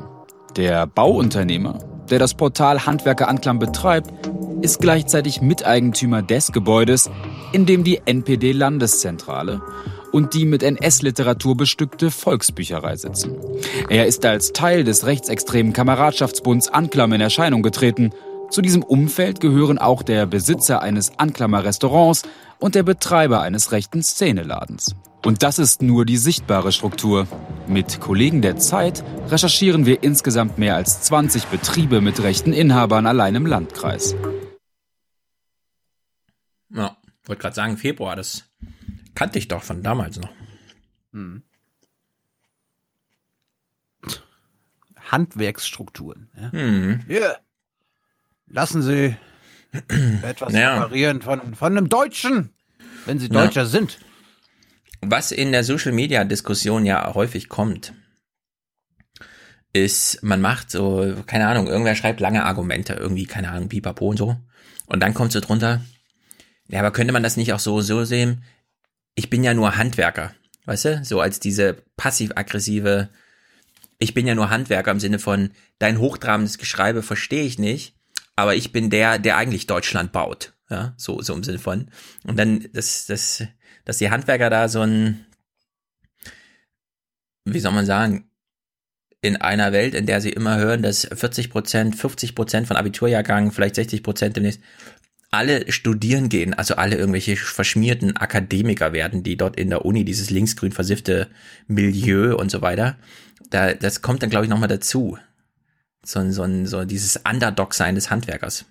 Der Bauunternehmer, der das Portal Handwerker Anklam betreibt, ist gleichzeitig Miteigentümer des Gebäudes, in dem die NPD-Landeszentrale und die mit NS-Literatur bestückte Volksbücherei sitzen. Er ist als Teil des rechtsextremen Kameradschaftsbunds Anklam in Erscheinung getreten. Zu diesem Umfeld gehören auch der Besitzer eines Anklammer Restaurants und der Betreiber eines rechten Szeneladens. Und das ist nur die sichtbare Struktur. Mit Kollegen der Zeit recherchieren wir insgesamt mehr als 20 Betriebe mit rechten Inhabern allein im Landkreis. Ja, wollte gerade sagen, Februar, das kannte ich doch von damals noch. Hm. Handwerksstrukturen. Ja. Mhm. Hier, lassen Sie etwas Ja. reparieren von, von einem Deutschen, wenn Sie Ja. Deutscher sind. Was in der Social Media Diskussion ja häufig kommt, ist, man macht so, keine Ahnung, irgendwer schreibt lange Argumente, irgendwie, keine Ahnung, pipapo und so. Und dann kommt so drunter, ja, aber könnte man das nicht auch so, so sehen? Ich bin ja nur Handwerker, weißt du? So als diese passiv-aggressive, ich bin ja nur Handwerker im Sinne von, dein hochtrabendes Geschreibe verstehe ich nicht, aber ich bin der, der eigentlich Deutschland baut. Ja, so, so im Sinne von. Und dann, das, das, dass die Handwerker da so ein, wie soll man sagen, in einer Welt, in der sie immer hören, dass 40 Prozent, 50 Prozent von Abiturjahrgangen, vielleicht 60 Prozent demnächst, alle studieren gehen, also alle irgendwelche verschmierten Akademiker werden, die dort in der Uni dieses linksgrün versiffte Milieu und so weiter, da, das kommt dann, glaube ich, nochmal dazu. So, ein- so, so dieses Underdog-Sein des Handwerkers.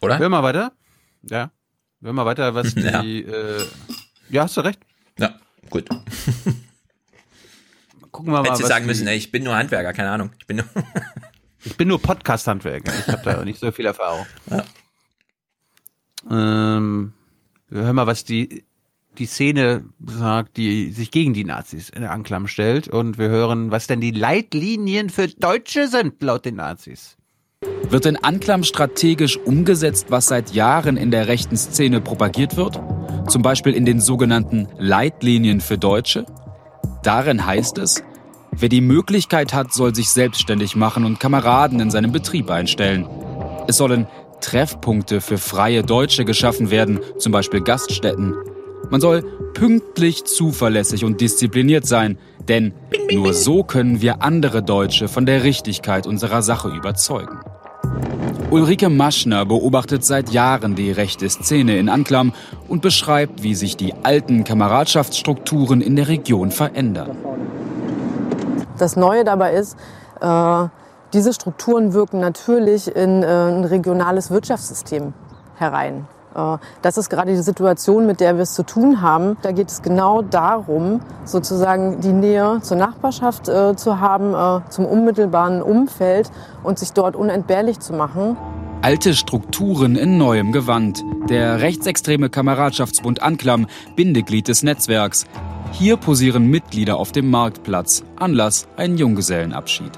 Oder? Hör mal weiter. Ja. Hör mal weiter, was die. Ja. Äh, ja, hast du recht. Ja, gut. Gucken wir mal. Hättest du sagen die- müssen, ey, ich bin nur Handwerker, keine Ahnung. Ich bin nur Ich bin nur Podcast-Handwerker. Ich habe da nicht so viel Erfahrung. Ja. Ähm, hör mal, was die, die Szene sagt, die sich gegen die Nazis in Anklam stellt. Und wir hören, was denn die Leitlinien für Deutsche sind, laut den Nazis. Wird in Anklam strategisch umgesetzt, was seit Jahren in der rechten Szene propagiert wird? Zum Beispiel in den sogenannten Leitlinien für Deutsche? Darin heißt es, wer die Möglichkeit hat, soll sich selbstständig machen und Kameraden in seinem Betrieb einstellen. Es sollen Treffpunkte für freie Deutsche geschaffen werden, zum Beispiel Gaststätten. Man soll pünktlich, zuverlässig und diszipliniert sein, denn nur so können wir andere Deutsche von der Richtigkeit unserer Sache überzeugen. Ulrike Maschner beobachtet seit Jahren die rechte Szene in Anklam und beschreibt, wie sich die alten Kameradschaftsstrukturen in der Region verändern. Das Neue dabei ist, äh, diese Strukturen wirken natürlich in äh, ein regionales Wirtschaftssystem herein. Äh, das ist gerade die Situation, mit der wir es zu tun haben. Da geht es genau darum, sozusagen die Nähe zur Nachbarschaft äh, zu haben, äh, zum unmittelbaren Umfeld und sich dort unentbehrlich zu machen. Alte Strukturen in neuem Gewand. Der rechtsextreme Kameradschaftsbund Anklam, Bindeglied des Netzwerks. Hier posieren Mitglieder auf dem Marktplatz. Anlass ein Junggesellenabschied.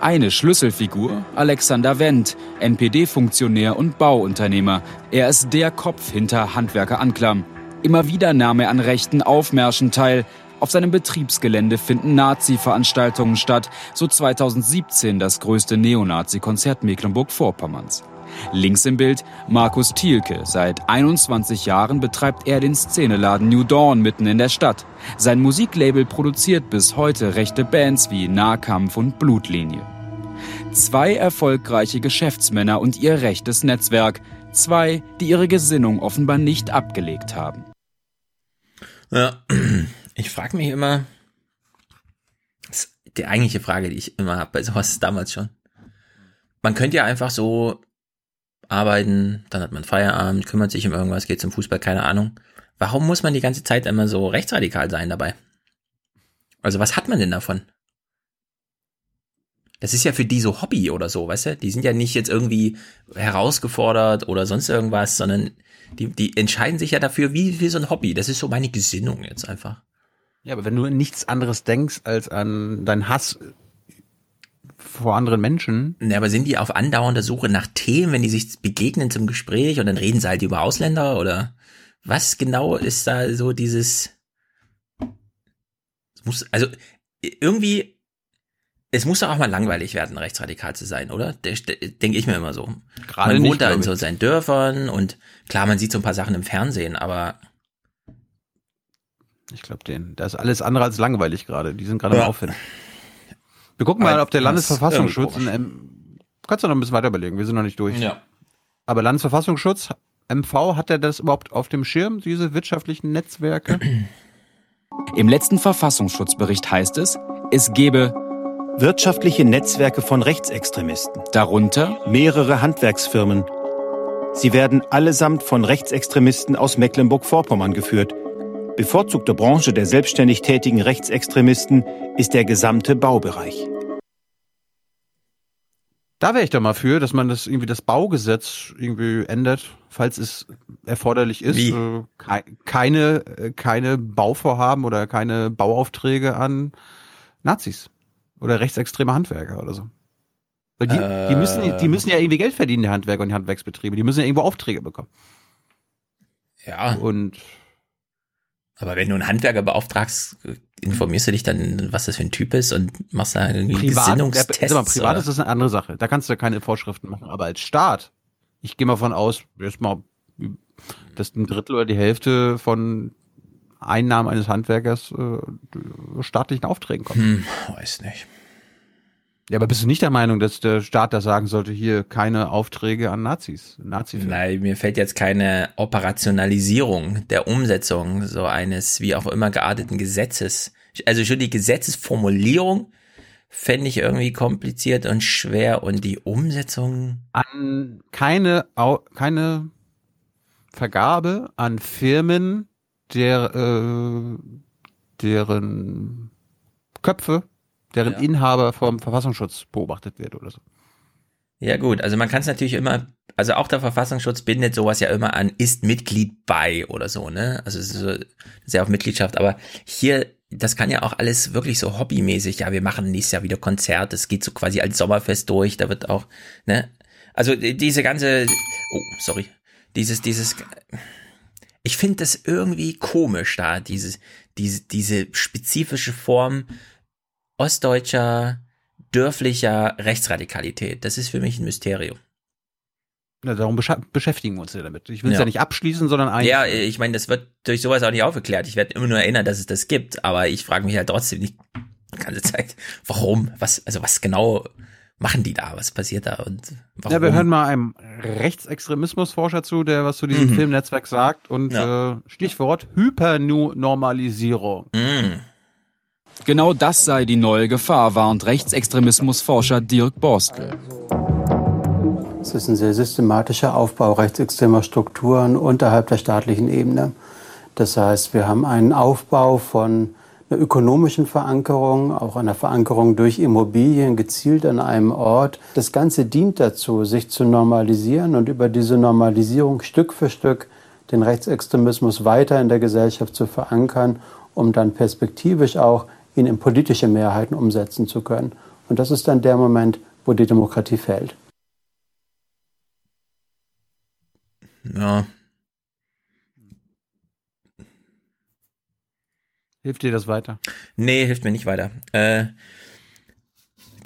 Eine Schlüsselfigur, Alexander Wendt, NPD-Funktionär und Bauunternehmer. Er ist der Kopf hinter Handwerker Anklam. Immer wieder nahm er an rechten Aufmärschen teil. Auf seinem Betriebsgelände finden Nazi-Veranstaltungen statt, so 2017 das größte Neonazi-Konzert Mecklenburg-Vorpommerns. Links im Bild Markus Thielke. Seit 21 Jahren betreibt er den Szeneladen New Dawn mitten in der Stadt. Sein Musiklabel produziert bis heute rechte Bands wie Nahkampf und Blutlinie. Zwei erfolgreiche Geschäftsmänner und ihr rechtes Netzwerk. Zwei, die ihre Gesinnung offenbar nicht abgelegt haben. Ja, ich frage mich immer, ist die eigentliche Frage, die ich immer habe bei sowas damals schon. Man könnte ja einfach so arbeiten, dann hat man Feierabend, kümmert sich um irgendwas, geht zum Fußball, keine Ahnung. Warum muss man die ganze Zeit immer so rechtsradikal sein dabei? Also was hat man denn davon? Das ist ja für die so Hobby oder so, weißt du? Die sind ja nicht jetzt irgendwie herausgefordert oder sonst irgendwas, sondern die, die entscheiden sich ja dafür wie, wie so ein Hobby. Das ist so meine Gesinnung jetzt einfach. Ja, aber wenn du nichts anderes denkst als an deinen Hass vor anderen Menschen. Ne, aber sind die auf andauernder Suche nach Themen, wenn die sich begegnen zum Gespräch und dann reden sie halt über Ausländer oder was genau ist da so dieses es muss also irgendwie es muss doch auch mal langweilig werden, rechtsradikal zu sein, oder? Denke ich mir immer so. Gerade man wohnt da in so seinen Dörfern und klar, man sieht so ein paar Sachen im Fernsehen, aber ich glaube, den, da ist alles andere als langweilig gerade. Die sind gerade ja. im Aufwind. Wir gucken mal, ob der Landesverfassungsschutz, in kannst du noch ein bisschen weiter überlegen, wir sind noch nicht durch. Ja. Aber Landesverfassungsschutz, MV, hat er das überhaupt auf dem Schirm, diese wirtschaftlichen Netzwerke? Im letzten Verfassungsschutzbericht heißt es, es gebe wirtschaftliche Netzwerke von Rechtsextremisten. Darunter mehrere Handwerksfirmen. Sie werden allesamt von Rechtsextremisten aus Mecklenburg-Vorpommern geführt. Bevorzugte Branche der selbstständig tätigen Rechtsextremisten ist der gesamte Baubereich. Da wäre ich doch mal für, dass man das irgendwie das Baugesetz irgendwie ändert, falls es erforderlich ist. Wie? Äh, keine, äh, keine Bauvorhaben oder keine Bauaufträge an Nazis oder rechtsextreme Handwerker oder so. Weil die, äh, die, müssen, die müssen ja irgendwie Geld verdienen, die Handwerker und die Handwerksbetriebe. Die müssen ja irgendwo Aufträge bekommen. Ja. Und aber wenn du einen Handwerker beauftragst, informierst du dich dann, was das für ein Typ ist und machst da irgendwie privat, Gesinnungstests? Der, mal, privat oder? ist das eine andere Sache. Da kannst du keine Vorschriften machen. Aber als Staat, ich gehe mal von aus, jetzt mal, dass ein Drittel oder die Hälfte von Einnahmen eines Handwerkers äh, staatlichen Aufträgen kommt. Hm, weiß nicht. Ja, aber bist du nicht der Meinung, dass der Staat da sagen sollte, hier keine Aufträge an Nazis? Nazi Nein, mir fällt jetzt keine Operationalisierung der Umsetzung so eines wie auch immer gearteten Gesetzes. Also schon die Gesetzesformulierung fände ich irgendwie kompliziert und schwer und die Umsetzung. An keine, keine Vergabe an Firmen, der, äh, deren Köpfe deren ja. Inhaber vom Verfassungsschutz beobachtet wird oder so. Ja gut, also man kann es natürlich immer, also auch der Verfassungsschutz bindet sowas ja immer an, ist Mitglied bei oder so, ne? Also es ist so sehr auf Mitgliedschaft, aber hier, das kann ja auch alles wirklich so hobbymäßig, ja, wir machen nächstes Jahr wieder Konzert, es geht so quasi als Sommerfest durch, da wird auch, ne? Also diese ganze, oh, sorry, dieses, dieses, ich finde das irgendwie komisch da, dieses, diese, diese spezifische Form ostdeutscher, dörflicher Rechtsradikalität. Das ist für mich ein Mysterium. Ja, darum beschäftigen wir uns ja damit. Ich will es ja. ja. nicht abschließen, sondern eigentlich. Ja, ich meine, das wird durch sowas auch nicht aufgeklärt. Ich werde immer nur erinnern, dass es das gibt, aber ich frage mich halt trotzdem die ganze Zeit, warum, was, also was genau machen die da, was passiert da und warum? Ja, wir hören mal einem Rechtsextremismusforscher zu, der was zu diesem mhm. Filmnetzwerk sagt und ja. äh, Stichwort Hypernormalisierung. Mhm. Genau das sei die neue Gefahr, warnt Rechtsextremismusforscher Dirk Borstel. Es ist ein sehr systematischer Aufbau rechtsextremer Strukturen unterhalb der staatlichen Ebene. Das heißt, wir haben einen Aufbau von einer ökonomischen Verankerung, auch einer Verankerung durch Immobilien gezielt an einem Ort. Das Ganze dient dazu, sich zu normalisieren und über diese Normalisierung Stück für Stück den Rechtsextremismus weiter in der Gesellschaft zu verankern um dann perspektivisch auch ihn in politische Mehrheiten umsetzen zu können. Und das ist dann der Moment, wo die Demokratie fällt. Ja. Hilft dir das weiter? Nee, hilft mir nicht weiter. Äh,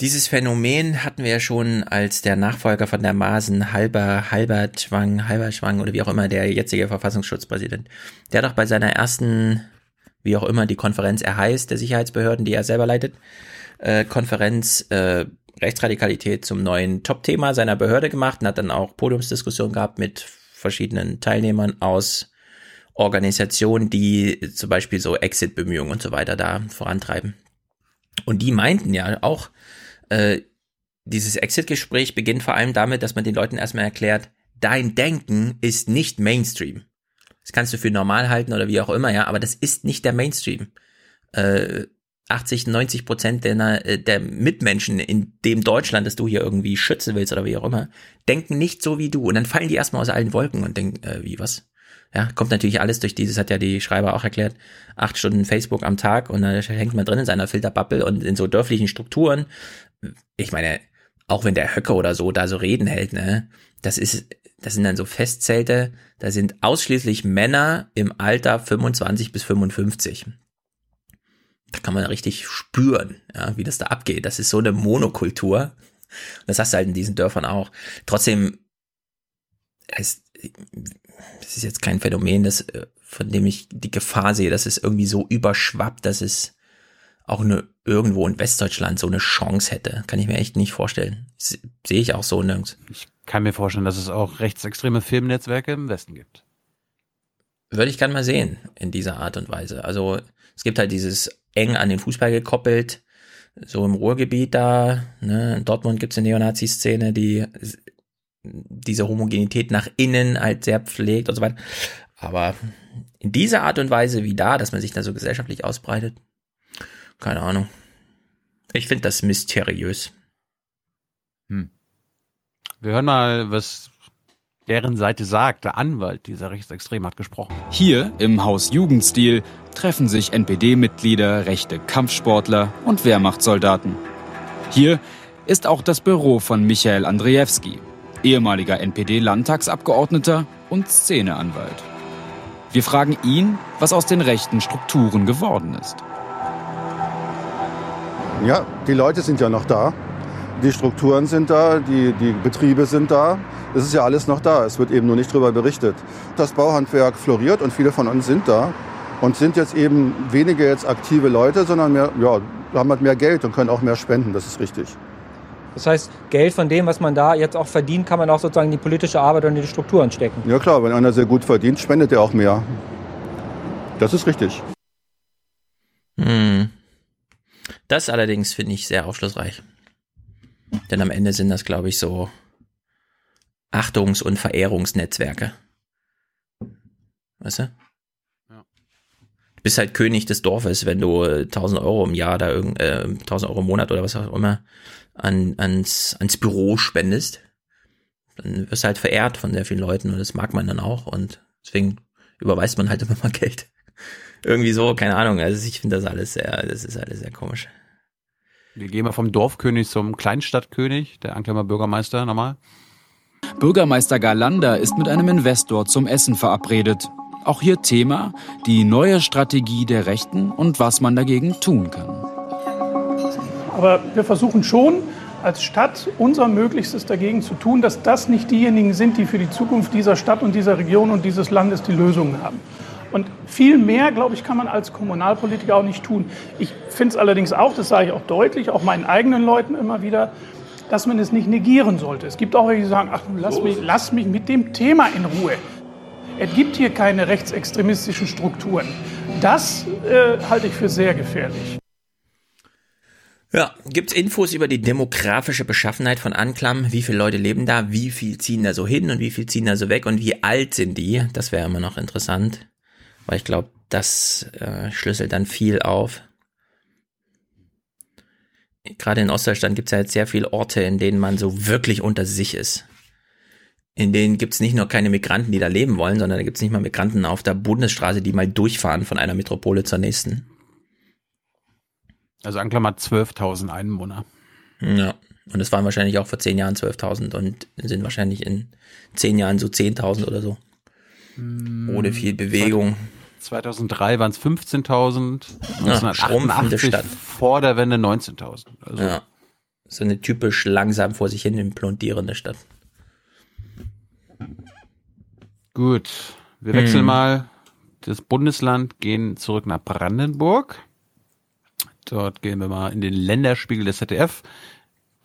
dieses Phänomen hatten wir ja schon, als der Nachfolger von der Masen, Halber, Halbert Schwang, Halber Schwang oder wie auch immer, der jetzige Verfassungsschutzpräsident, der doch bei seiner ersten, wie auch immer die Konferenz er heißt, der Sicherheitsbehörden, die er selber leitet, äh, Konferenz äh, Rechtsradikalität zum neuen Top-Thema seiner Behörde gemacht und hat dann auch Podiumsdiskussionen gehabt mit verschiedenen Teilnehmern aus Organisationen, die zum Beispiel so Exit-Bemühungen und so weiter da vorantreiben. Und die meinten ja auch, äh, dieses Exit-Gespräch beginnt vor allem damit, dass man den Leuten erstmal erklärt, dein Denken ist nicht Mainstream. Das kannst du für normal halten oder wie auch immer, ja, aber das ist nicht der Mainstream. Äh, 80, 90 Prozent der, äh, der Mitmenschen in dem Deutschland, das du hier irgendwie schützen willst oder wie auch immer, denken nicht so wie du. Und dann fallen die erstmal aus allen Wolken und denken, äh, wie was? Ja, kommt natürlich alles durch dieses, hat ja die Schreiber auch erklärt, acht Stunden Facebook am Tag und dann hängt man drin in seiner Filterbubble und in so dörflichen Strukturen ich meine, auch wenn der Höcke oder so da so Reden hält, ne, das ist, das sind dann so Festzelte, da sind ausschließlich Männer im Alter 25 bis 55. Da kann man richtig spüren, ja, wie das da abgeht. Das ist so eine Monokultur. Das hast du halt in diesen Dörfern auch. Trotzdem, es, es ist jetzt kein Phänomen, das, äh, von dem ich die Gefahr sehe, dass es irgendwie so überschwappt, dass es auch eine, irgendwo in Westdeutschland so eine Chance hätte. Kann ich mir echt nicht vorstellen. Sehe ich auch so nirgends. Ich kann mir vorstellen, dass es auch rechtsextreme Filmnetzwerke im Westen gibt. Würde ich gerne mal sehen in dieser Art und Weise. Also es gibt halt dieses eng an den Fußball gekoppelt, so im Ruhrgebiet da. Ne? In Dortmund gibt es eine Neonazi-Szene, die diese Homogenität nach innen halt sehr pflegt und so weiter. Aber in dieser Art und Weise wie da, dass man sich da so gesellschaftlich ausbreitet, keine Ahnung. Ich finde das mysteriös. Hm. Wir hören mal, was deren Seite sagt. Der Anwalt dieser Rechtsextrem hat gesprochen. Hier im Haus Jugendstil treffen sich NPD-Mitglieder, rechte Kampfsportler und Wehrmachtssoldaten. Hier ist auch das Büro von Michael Andrzejewski, ehemaliger NPD-Landtagsabgeordneter und Szeneanwalt. Wir fragen ihn, was aus den rechten Strukturen geworden ist. Ja, die Leute sind ja noch da. Die Strukturen sind da, die, die Betriebe sind da. Es ist ja alles noch da. Es wird eben nur nicht darüber berichtet. Das Bauhandwerk floriert und viele von uns sind da und sind jetzt eben weniger jetzt aktive Leute, sondern mehr, ja, haben halt mehr Geld und können auch mehr spenden. Das ist richtig. Das heißt, Geld von dem, was man da jetzt auch verdient, kann man auch sozusagen in die politische Arbeit und in die Strukturen stecken. Ja klar, wenn einer sehr gut verdient, spendet er auch mehr. Das ist richtig. Hm. Das allerdings finde ich sehr aufschlussreich. Denn am Ende sind das, glaube ich, so Achtungs- und Verehrungsnetzwerke. Weißt du? Ja. Du bist halt König des Dorfes, wenn du 1000 Euro im Jahr da irgend, äh, 1000 Euro im Monat oder was auch immer an, ans, ans Büro spendest. Dann wirst du halt verehrt von sehr vielen Leuten und das mag man dann auch und deswegen überweist man halt immer mal Geld. Irgendwie so, keine Ahnung. Also ich finde das alles sehr, das ist alles sehr komisch. Wir gehen mal vom Dorfkönig zum Kleinstadtkönig, der Anklammer Bürgermeister nochmal. Bürgermeister Galander ist mit einem Investor zum Essen verabredet. Auch hier Thema die neue Strategie der Rechten und was man dagegen tun kann. Aber wir versuchen schon als Stadt unser Möglichstes dagegen zu tun, dass das nicht diejenigen sind, die für die Zukunft dieser Stadt und dieser Region und dieses Landes die Lösungen haben. Und viel mehr, glaube ich, kann man als Kommunalpolitiker auch nicht tun. Ich finde es allerdings auch, das sage ich auch deutlich, auch meinen eigenen Leuten immer wieder, dass man es nicht negieren sollte. Es gibt auch welche, die sagen, ach, lass mich, lass mich mit dem Thema in Ruhe. Es gibt hier keine rechtsextremistischen Strukturen. Das äh, halte ich für sehr gefährlich. Ja, gibt's Infos über die demografische Beschaffenheit von Anklam? Wie viele Leute leben da? Wie viel ziehen da so hin und wie viel ziehen da so weg? Und wie alt sind die? Das wäre immer noch interessant. Weil ich glaube, das äh, schlüsselt dann viel auf. Gerade in Ostdeutschland gibt es ja jetzt sehr viele Orte, in denen man so wirklich unter sich ist. in denen gibt es nicht nur keine Migranten, die da leben wollen, sondern da gibt es nicht mal Migranten auf der Bundesstraße, die mal durchfahren von einer Metropole zur nächsten. Also Anklam hat 12.000 Einwohner. Ja, und es waren wahrscheinlich auch vor zehn Jahren 12.000 und sind wahrscheinlich in zehn Jahren so 10.000 oder so. Ohne viel Bewegung. 2003 waren es 15.000. Ja, schrumpfende 1988 Stadt. vor der Wende 19.000. Also Ja. So eine typisch langsam vor sich hin implodierende Stadt. Gut, wir wechseln Hm. mal das Bundesland, gehen zurück nach Brandenburg. Dort gehen wir mal in den Länderspiegel des ZDF.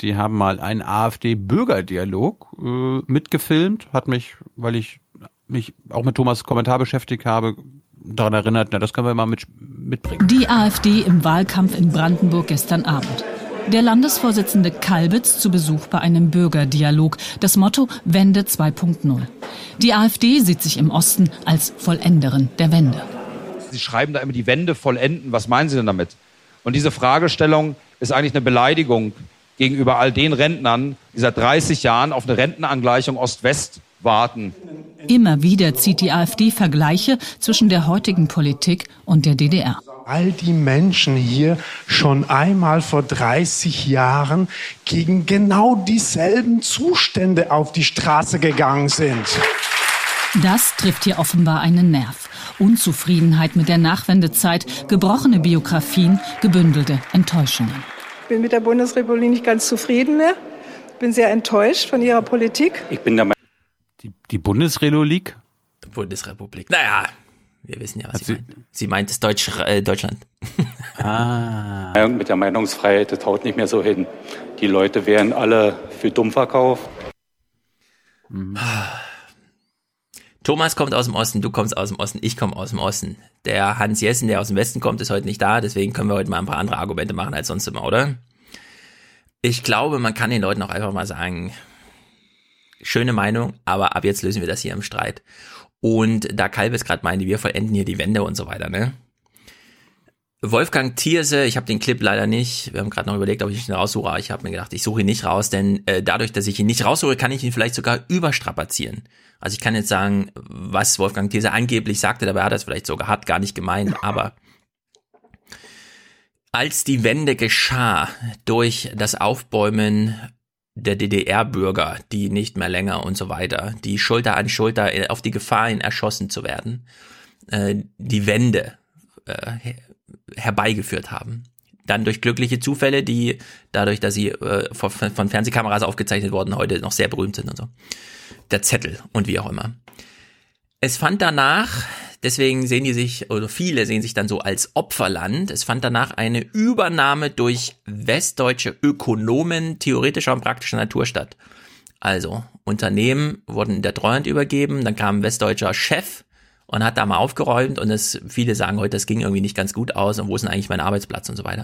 Die haben mal einen AfD-Bürgerdialog äh, mitgefilmt. Hat mich, weil ich mich auch mit Thomas Kommentar beschäftigt habe, daran erinnert, na, das können wir mal mit, mitbringen. Die AfD im Wahlkampf in Brandenburg gestern Abend. Der Landesvorsitzende Kalbitz zu Besuch bei einem Bürgerdialog. Das Motto Wende 2.0. Die AfD sieht sich im Osten als Vollenderin der Wende. Sie schreiben da immer die Wende vollenden. Was meinen Sie denn damit? Und diese Fragestellung ist eigentlich eine Beleidigung gegenüber all den Rentnern, die seit 30 Jahren auf eine Rentenangleichung Ost-West warten. Immer wieder zieht die AfD Vergleiche zwischen der heutigen Politik und der DDR. all die Menschen hier schon einmal vor 30 Jahren gegen genau dieselben Zustände auf die Straße gegangen sind. Das trifft hier offenbar einen Nerv. Unzufriedenheit mit der Nachwendezeit, gebrochene Biografien, gebündelte Enttäuschungen. Ich bin mit der Bundesrepublik nicht ganz zufrieden mehr. Bin sehr enttäuscht von ihrer Politik. Ich bin der Die, die Bundesrepublik? Bundesrepublik. Naja, wir wissen ja, was sie meint. Sie meint es Deutsch, äh, Deutschland. Ah. Mit der Meinungsfreiheit, das haut nicht mehr so hin. Die Leute werden alle für dumm verkauft. Thomas kommt aus dem Osten, du kommst aus dem Osten, ich komme aus dem Osten. Der Hans Jessen, der aus dem Westen kommt, ist heute nicht da, deswegen können wir heute mal ein paar andere Argumente machen als sonst immer, oder? Ich glaube, man kann den Leuten auch einfach mal sagen, schöne Meinung, aber ab jetzt lösen wir das hier im Streit. Und da Kalbes gerade meinte, wir vollenden hier die Wende und so weiter, ne? Wolfgang Thierse, ich habe den Clip leider nicht. Wir haben gerade noch überlegt, ob ich ihn raussuche, aber ich habe mir gedacht, ich suche ihn nicht raus, denn äh, dadurch, dass ich ihn nicht raussuche, kann ich ihn vielleicht sogar überstrapazieren. Also ich kann jetzt sagen, was Wolfgang Thierse angeblich sagte, dabei hat er es vielleicht sogar hat gar nicht gemeint, aber als die Wende geschah durch das Aufbäumen der DDR-Bürger, die nicht mehr länger und so weiter, die Schulter an Schulter auf die Gefahr hin erschossen zu werden, äh, die Wende äh, herbeigeführt haben. Dann durch glückliche Zufälle, die dadurch, dass sie äh, von, von Fernsehkameras aufgezeichnet wurden, heute noch sehr berühmt sind und so. Der Zettel und wie auch immer. Es fand danach, deswegen sehen die sich, oder viele sehen sich dann so als Opferland, es fand danach eine Übernahme durch westdeutsche Ökonomen theoretischer und praktischer Natur statt. Also, Unternehmen wurden der Treuhand übergeben, dann kam ein westdeutscher Chef und hat da mal aufgeräumt und es, viele sagen heute, das ging irgendwie nicht ganz gut aus und wo ist denn eigentlich mein Arbeitsplatz und so weiter.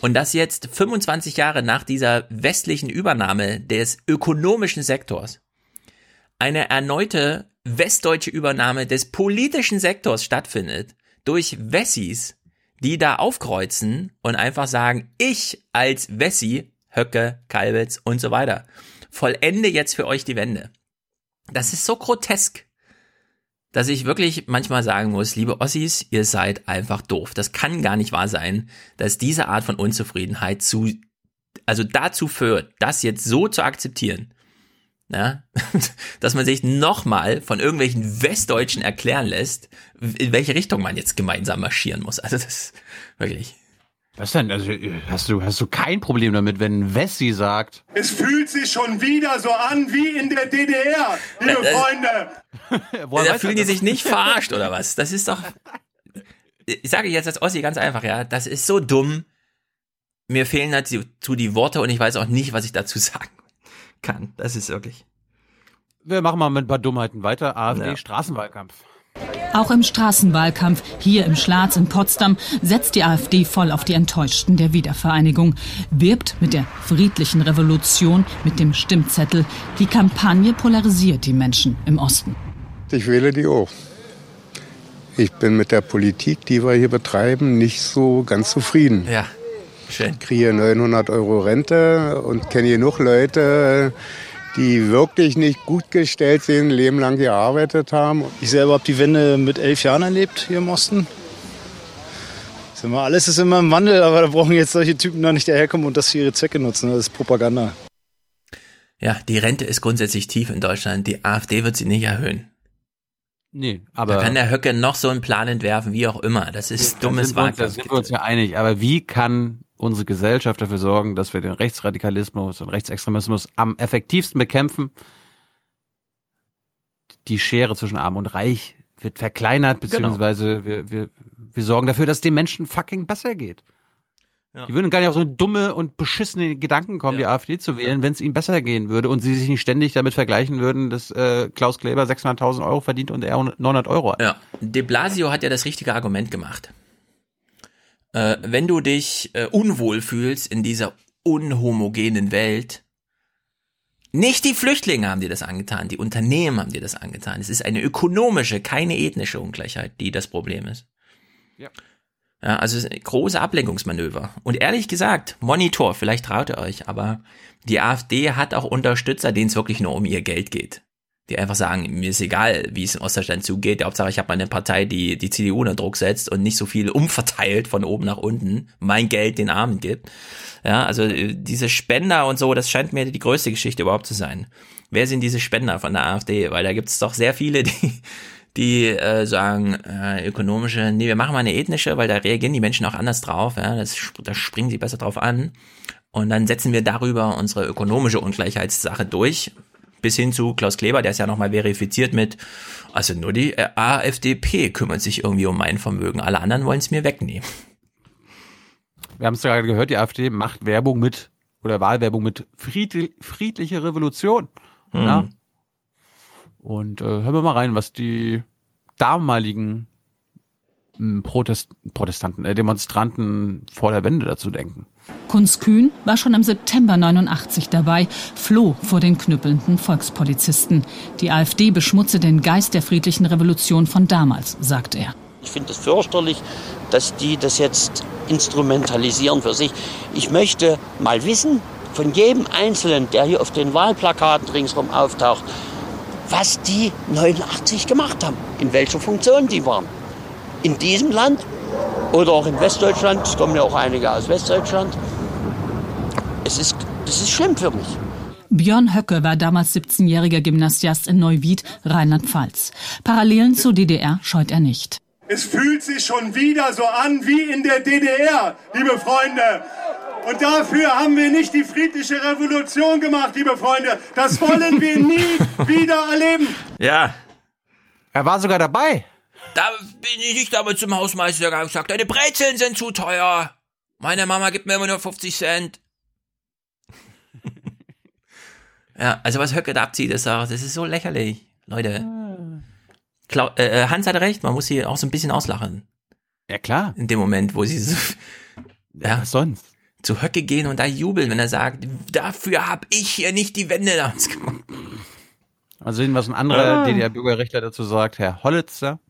Und das jetzt 25 Jahre nach dieser westlichen Übernahme des ökonomischen Sektors eine erneute westdeutsche Übernahme des politischen Sektors stattfindet durch Wessis, die da aufkreuzen und einfach sagen, ich als Wessi, Höcke, Kalbitz und so weiter, vollende jetzt für euch die Wende. Das ist so grotesk, dass ich wirklich manchmal sagen muss, liebe Ossis, ihr seid einfach doof. Das kann gar nicht wahr sein, dass diese Art von Unzufriedenheit zu, also dazu führt, das jetzt so zu akzeptieren. Ja, dass man sich nochmal von irgendwelchen Westdeutschen erklären lässt, in welche Richtung man jetzt gemeinsam marschieren muss. Also das ist wirklich. Was denn? Also hast du, hast du kein Problem damit, wenn Wessi sagt, Es fühlt sich schon wieder so an wie in der DDR, liebe äh, Freunde. Woher da fühlen die das? sich nicht verarscht oder was? Das ist doch. Ich sage jetzt als Ossi ganz einfach, ja, das ist so dumm. Mir fehlen dazu die Worte und ich weiß auch nicht, was ich dazu sagen kann. Das ist wirklich. wir machen mal mit ein paar Dummheiten weiter. AfD Ja. Straßenwahlkampf. Auch im Straßenwahlkampf hier im Schlatz in Potsdam setzt die AfD voll auf die Enttäuschten der Wiedervereinigung, wirbt mit der friedlichen Revolution, mit dem Stimmzettel. Die Kampagne polarisiert die Menschen im Osten. Ich wähle die auch. Ich bin mit der Politik, die wir hier betreiben, nicht so ganz zufrieden. Ja, schön. Ich kriege 900 Euro Rente und kenne genug Leute, die wirklich nicht gut gestellt sind, ein Leben lang gearbeitet haben. Ich selber habe die Wende mit elf Jahren erlebt hier im Osten. Ist immer, alles ist immer im Wandel, aber da brauchen jetzt solche Typen noch nicht daherkommen und das für ihre Zwecke nutzen. Das ist Propaganda. Ja, die Rente ist grundsätzlich tief in Deutschland. Die AfD wird sie nicht erhöhen. Nee, aber. Da kann der Höcke noch so einen Plan entwerfen, wie auch immer. Das ist Da dummes uns- Da sind wir uns ja einig. Aber wie kann unsere Gesellschaft dafür sorgen, dass wir den Rechtsradikalismus und Rechtsextremismus am effektivsten bekämpfen? Die Schere zwischen Arm und Reich wird verkleinert, Genau. beziehungsweise wir, wir, wir sorgen dafür, dass den Menschen fucking besser geht. Die würden gar nicht auf so dumme und beschissene Gedanken kommen, die AfD zu wählen, wenn es ihnen besser gehen würde und sie sich nicht ständig damit vergleichen würden, dass äh, Klaus Kleber 600.000 Euro verdient und er 900 Euro hat. Ja, de Blasio hat ja das richtige Argument gemacht. Äh, wenn du dich äh, unwohl fühlst in dieser unhomogenen Welt, nicht die Flüchtlinge haben dir das angetan, die Unternehmen haben dir das angetan. Es ist eine ökonomische, keine ethnische Ungleichheit, die das Problem ist. Ja. Ja, also es ist ein große Ablenkungsmanöver. Und ehrlich gesagt, Monitor, vielleicht traut ihr euch, aber die AfD hat auch Unterstützer, denen es wirklich nur um ihr Geld geht. Die einfach sagen, mir ist egal, wie es in Ostdeutschland zugeht. Hauptsache, ich habe mal eine Partei, die die CDU unter Druck setzt und nicht so viel umverteilt von oben nach unten, mein Geld den Armen gibt. Ja, also äh, diese Spender und so, das scheint mir die größte Geschichte überhaupt zu sein. Wer sind diese Spender von der AfD? Weil da gibt es doch sehr viele, die die äh, sagen, äh, ökonomische, nee, wir machen mal eine ethnische, weil da reagieren die Menschen auch anders drauf, ja, das, da springen sie besser drauf an. Und dann setzen wir darüber unsere ökonomische Ungleichheitssache durch, bis hin zu Klaus Kleber, der ist ja nochmal verifiziert mit, also nur die äh, AfDP kümmert sich irgendwie um mein Vermögen, alle anderen wollen es mir wegnehmen. Wir haben es gerade gehört, die AfD macht Werbung mit, oder Wahlwerbung mit friedli friedliche Revolution. Hm. Ja. Und äh, hören wir mal rein, was die damaligen m, Protest Protestanten, äh, Demonstranten vor der Wende dazu denken. Kunz Kühn war schon im September 89 dabei, floh vor den knüppelnden Volkspolizisten. Die AfD beschmutze den Geist der friedlichen Revolution von damals, sagt er. Ich finde es fürchterlich, dass die das jetzt instrumentalisieren für sich. Ich möchte mal wissen von jedem Einzelnen, der hier auf den Wahlplakaten ringsherum auftaucht, was die 89 gemacht haben, in welcher Funktion die waren. In diesem Land oder auch in Westdeutschland, es kommen ja auch einige aus Westdeutschland. Es ist, das ist schlimm für mich. Björn Höcke war damals 17-jähriger Gymnasiast in Neuwied, Rheinland-Pfalz. Parallelen zur DDR scheut er nicht. Es fühlt sich schon wieder so an wie in der DDR, liebe Freunde. Und dafür haben wir nicht die friedliche Revolution gemacht, liebe Freunde. Das wollen wir nie wieder erleben. Ja. Er war sogar dabei. Da bin ich nicht damit zum Hausmeister gegangen und gesagt, deine Brezeln sind zu teuer. Meine Mama gibt mir immer nur 50 Cent. ja, also was Höcke da abzieht, ist auch, das ist so lächerlich. Leute. Klau äh, äh, Hans hat recht, man muss sie auch so ein bisschen auslachen. Ja, klar. In dem Moment, wo sie so, ja, was sonst? zu Höcke gehen und da jubeln, wenn er sagt, dafür hab ich hier nicht die Wende damals gemacht. Also sehen, was ein anderer Ah. DDR-Bürgerrechtler dazu sagt, Herr Hollitzer.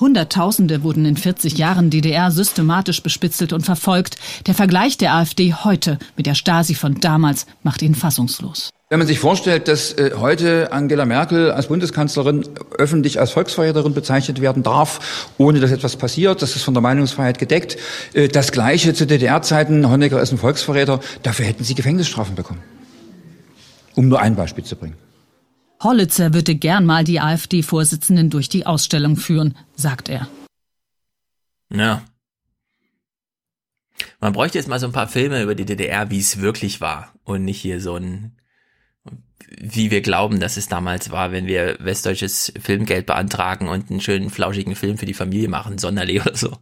Hunderttausende wurden in 40 Jahren DDR systematisch bespitzelt und verfolgt. Der Vergleich der AfD heute mit der Stasi von damals macht ihn fassungslos. Wenn man sich vorstellt, dass äh, heute Angela Merkel als Bundeskanzlerin öffentlich als Volksverräterin bezeichnet werden darf, ohne dass etwas passiert, das ist von der Meinungsfreiheit gedeckt. Äh, das Gleiche zu DDR-Zeiten, Honecker ist ein Volksverräter, dafür hätten sie Gefängnisstrafen bekommen. Um nur ein Beispiel zu bringen. Hollitzer würde gern mal die AfD-Vorsitzenden durch die Ausstellung führen, sagt er. Ja. Man bräuchte jetzt mal so ein paar Filme über die DDR, wie es wirklich war und nicht hier so ein, wie wir glauben, dass es damals war, wenn wir westdeutsches Filmgeld beantragen und einen schönen flauschigen Film für die Familie machen, Sonderlee oder so.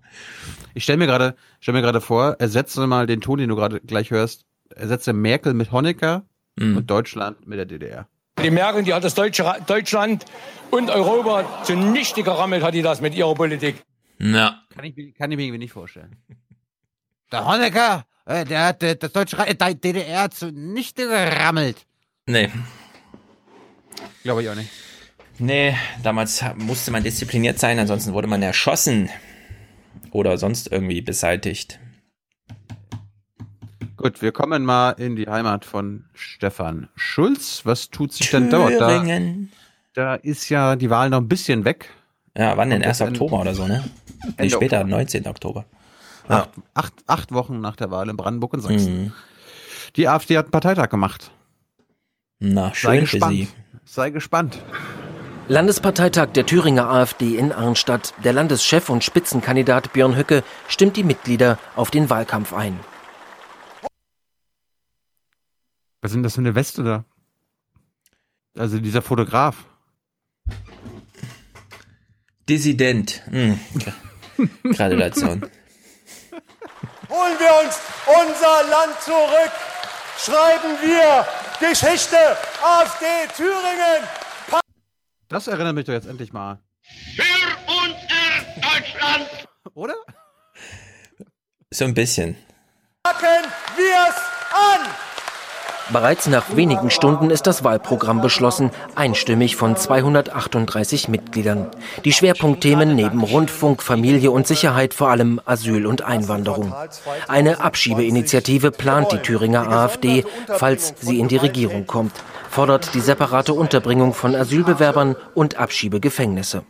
Ich stelle mir gerade, stell mir gerade vor, ersetze mal den Ton, den du gerade gleich hörst, ersetze Merkel mit Honecker Mhm. und Deutschland mit der DDR. Die Merkel, die hat das deutsche, Deutschland und Europa zunichte gerammelt, hat die das mit ihrer Politik. Ja. Kann ich, mir- kann ich mir irgendwie nicht vorstellen. Der Honecker, äh, der hat äh, das deutsche äh, DDR zunichte gerammelt. Nee. Glaube ich auch nicht. Nee, damals musste man diszipliniert sein, ansonsten wurde man erschossen oder sonst irgendwie beseitigt. Gut, wir kommen mal in die Heimat von Stefan Schulz. Was tut sich denn dort? Da, Thüringen. da ist ja die Wahl noch ein bisschen weg. Ja, wann denn? Und 1. das Oktober oder so, ne? Nee, Ende später, Oktober. 19. Oktober. Acht, acht, acht Wochen nach der Wahl in Brandenburg und Sachsen. Mhm. Die AfD hat einen Parteitag gemacht. Na, Sei schön für gespannt. Sie. Sei gespannt. Landesparteitag der Thüringer AfD in Arnstadt. Der Landeschef und Spitzenkandidat Björn Höcke stimmt die Mitglieder auf den Wahlkampf ein. Was sind das für eine Weste da? Also dieser Fotograf. Dissident. Hm. Gratulation. Holen wir uns unser Land zurück. Schreiben wir Geschichte. AfD Thüringen. Das erinnert mich doch jetzt endlich mal. Für unser Deutschland. Oder? So ein bisschen. Packen wir's an. Bereits nach wenigen Stunden ist das Wahlprogramm beschlossen, einstimmig von 238 Mitgliedern. Die Schwerpunktthemen neben Rundfunk, Familie und Sicherheit vor allem Asyl und Einwanderung. Eine Abschiebeinitiative plant die Thüringer AfD, falls sie in die Regierung kommt, fordert die separate Unterbringung von Asylbewerbern und Abschiebegefängnisse.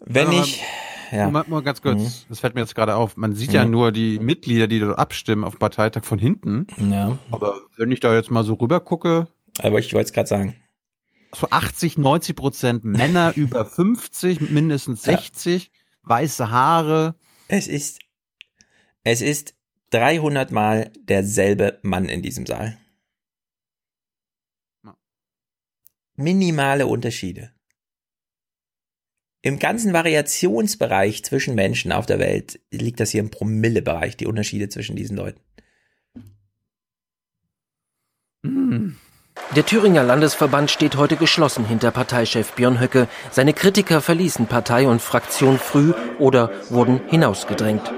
Wenn ich. Ja. Moment mal ganz kurz. Mhm. Das fällt mir jetzt gerade auf. Man sieht ja Mhm. nur die Mitglieder, die dort abstimmen auf Parteitag von hinten. Ja. Aber wenn ich da jetzt mal so rüber gucke, Aber ich wollte es gerade sagen. so 80, 90 Prozent Männer über 50, mindestens Ja. 60, weiße Haare. Es ist. Es ist 300 Mal derselbe Mann in diesem Saal. Minimale Unterschiede. Im ganzen Variationsbereich zwischen Menschen auf der Welt liegt das hier im Promillebereich, die Unterschiede zwischen diesen Leuten. Der Thüringer Landesverband steht heute geschlossen hinter Parteichef Björn Höcke. Seine Kritiker verließen Partei und Fraktion früh oder wurden hinausgedrängt.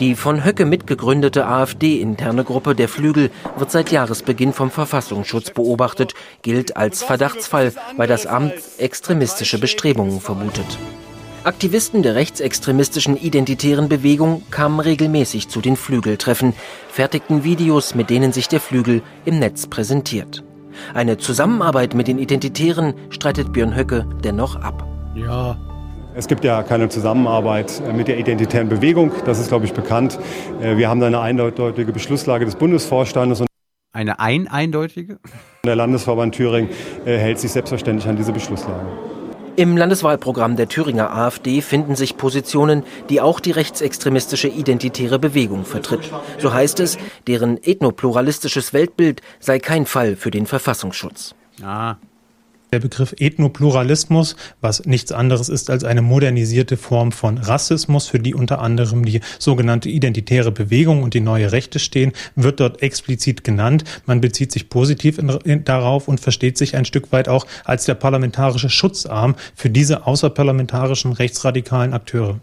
Die von Höcke mitgegründete AfD-interne Gruppe Der Flügel wird seit Jahresbeginn vom Verfassungsschutz beobachtet, gilt als Verdachtsfall, weil das Amt extremistische Bestrebungen vermutet. Aktivisten der rechtsextremistischen identitären Bewegung kamen regelmäßig zu den Flügeltreffen, fertigten Videos, mit denen sich der Flügel im Netz präsentiert. Eine Zusammenarbeit mit den Identitären streitet Björn Höcke dennoch ab. Ja. Es gibt ja keine Zusammenarbeit äh, mit der identitären Bewegung, das ist, glaube ich, bekannt. Äh, Wir haben da eine eindeutige Beschlusslage des Bundesvorstandes und Eine ein eindeutige? der Landesverband Thüringen äh, hält sich selbstverständlich an diese Beschlusslage. Im Landeswahlprogramm der Thüringer AfD finden sich Positionen, die auch die rechtsextremistische identitäre Bewegung vertritt. So heißt es, deren ethnopluralistisches Weltbild sei kein Fall für den Verfassungsschutz. Ah. Der Begriff Ethnopluralismus, was nichts anderes ist als eine modernisierte Form von Rassismus, für die unter anderem die sogenannte identitäre Bewegung und die neue Rechte stehen, wird dort explizit genannt. Man bezieht sich positiv in, in, darauf und versteht sich ein Stück weit auch als der parlamentarische Schutzarm für diese außerparlamentarischen rechtsradikalen Akteure.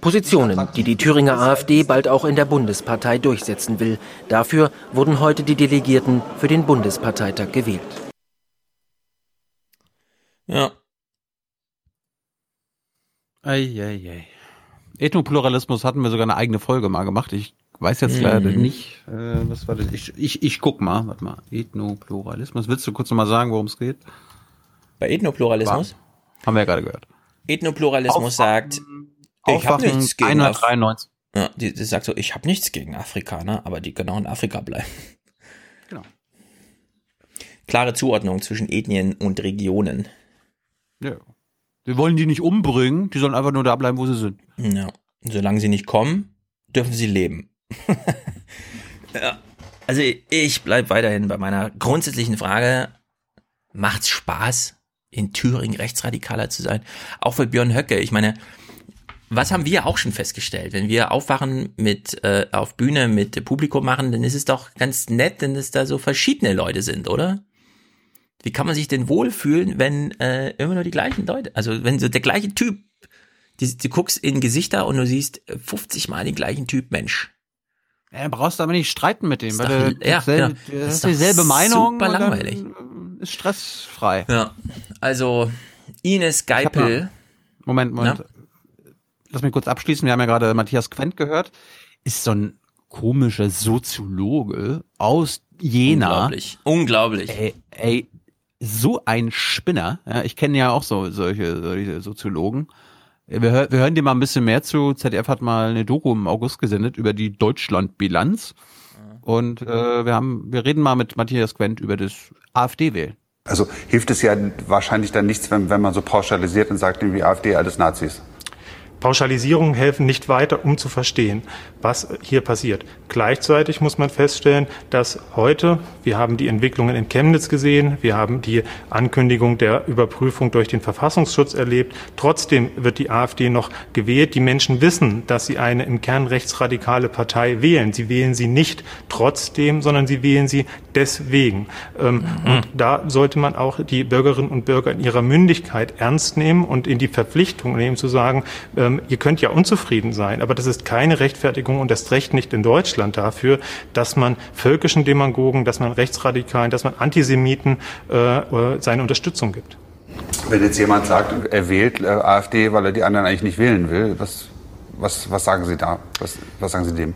Positionen, die die Thüringer AfD bald auch in der Bundespartei durchsetzen will. Dafür wurden heute die Delegierten für den Bundesparteitag gewählt. Ja. Eieiei. Ethnopluralismus hatten wir sogar eine eigene Folge mal gemacht. Ich weiß jetzt leider Mhm. nicht, äh, was war das? Ich, ich, ich guck mal, warte mal. Ethnopluralismus. Willst du kurz noch mal sagen, worum es geht? Bei Ethnopluralismus? War, haben wir ja gerade gehört. Etnopluralismus sagt, ich habe nichts gegen Af 193. Ja, die, die sagt so, ich habe nichts gegen Afrikaner, aber die können auch in Afrika bleiben. Genau. Klare Zuordnung zwischen Ethnien und Regionen. Ja. Wir wollen die nicht umbringen, die sollen einfach nur da bleiben, wo sie sind. Ja. Solange sie nicht kommen, dürfen sie leben. ja. Also ich bleib weiterhin bei meiner grundsätzlichen Frage, macht's Spaß, in Thüringen rechtsradikaler zu sein? Auch für Björn Höcke. Ich meine, was haben wir auch schon festgestellt? Wenn wir aufwachen mit äh, auf Bühne mit Publikum machen, dann ist es doch ganz nett, wenn es da so verschiedene Leute sind, oder? Wie kann man sich denn wohlfühlen, wenn äh, immer nur die gleichen Leute, also wenn so der gleiche Typ, die, du guckst in Gesichter und du siehst 50 Mal den gleichen Typ Mensch. Ja, brauchst du aber nicht streiten mit dem, weil doch- du ja, genau. du Ist dieselbe Meinung. super langweilig. äh, Ist stressfrei. Ja, also Ines Geipel. Moment, Moment. Lass mich kurz abschließen. Wir haben ja gerade Matthias Quent gehört. Ist so ein komischer Soziologe aus Jena. Unglaublich. Unglaublich. Ey, ey so ein Spinner. Ja, ich kenne ja auch so solche, solche Soziologen. Wir, hör, wir hören dir mal ein bisschen mehr zu. ZDF hat mal eine Doku im August gesendet über die Deutschlandbilanz. Und äh, wir haben, wir reden mal mit Matthias Quent über das AfD-Wählen. Also hilft es ja wahrscheinlich dann nichts, wenn, wenn man so pauschalisiert und sagt, irgendwie AfD alles Nazis. Pauschalisierungen helfen nicht weiter, um zu verstehen, was hier passiert. Gleichzeitig muss man feststellen, dass heute, wir haben die Entwicklungen in Chemnitz gesehen, wir haben die Ankündigung der Überprüfung durch den Verfassungsschutz erlebt, trotzdem wird die AfD noch gewählt. Die Menschen wissen, dass sie eine im Kern rechtsradikale Partei wählen. Sie wählen sie nicht trotzdem, sondern sie wählen sie deswegen. Ähm, mhm. Und da sollte man auch die Bürgerinnen und Bürger in ihrer Mündigkeit ernst nehmen und in die Verpflichtung nehmen zu sagen, äh, ähm, ihr könnt ja unzufrieden sein, aber das ist keine Rechtfertigung und das Recht nicht in Deutschland dafür, dass man völkischen Demagogen, dass man Rechtsradikalen, dass man Antisemiten äh, äh, seine Unterstützung gibt. Wenn jetzt jemand sagt, er wählt äh, AfD, weil er die anderen eigentlich nicht wählen will, was, was, was sagen Sie da? Was, was sagen Sie dem?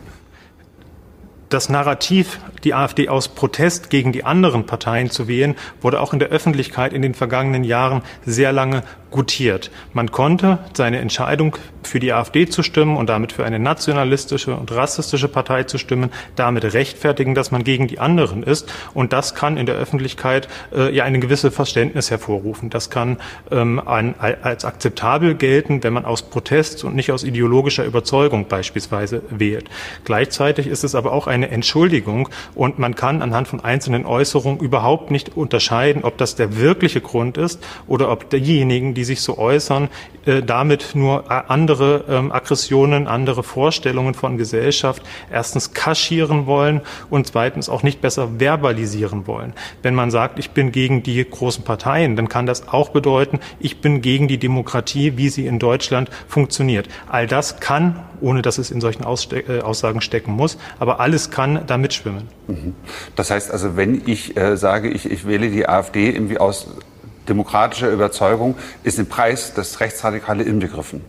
Das Narrativ, die AfD aus Protest gegen die anderen Parteien zu wählen, wurde auch in der Öffentlichkeit in den vergangenen Jahren sehr lange gutiert. Man konnte seine Entscheidung für die AfD zu stimmen und damit für eine nationalistische und rassistische Partei zu stimmen, damit rechtfertigen, dass man gegen die anderen ist. Und das kann in der Öffentlichkeit äh, ja eine gewisse Verständnis hervorrufen. Das kann ähm, ein, als akzeptabel gelten, wenn man aus Protest und nicht aus ideologischer Überzeugung beispielsweise wählt. Gleichzeitig ist es aber auch eine Entschuldigung und man kann anhand von einzelnen Äußerungen überhaupt nicht unterscheiden, ob das der wirkliche Grund ist oder ob diejenigen, die die sich so äußern, äh, damit nur äh, andere ähm, Aggressionen, andere Vorstellungen von Gesellschaft erstens kaschieren wollen und zweitens auch nicht besser verbalisieren wollen. Wenn man sagt, ich bin gegen die großen Parteien, dann kann das auch bedeuten, ich bin gegen die Demokratie, wie sie in Deutschland funktioniert. All das kann, ohne dass es in solchen äh, Aussagen stecken muss, aber alles kann da mitschwimmen. Mhm. Das heißt also, wenn ich sage, ich, ich wähle die AfD irgendwie aus demokratischer Überzeugung ist im Preis das Rechtsradikale inbegriffen.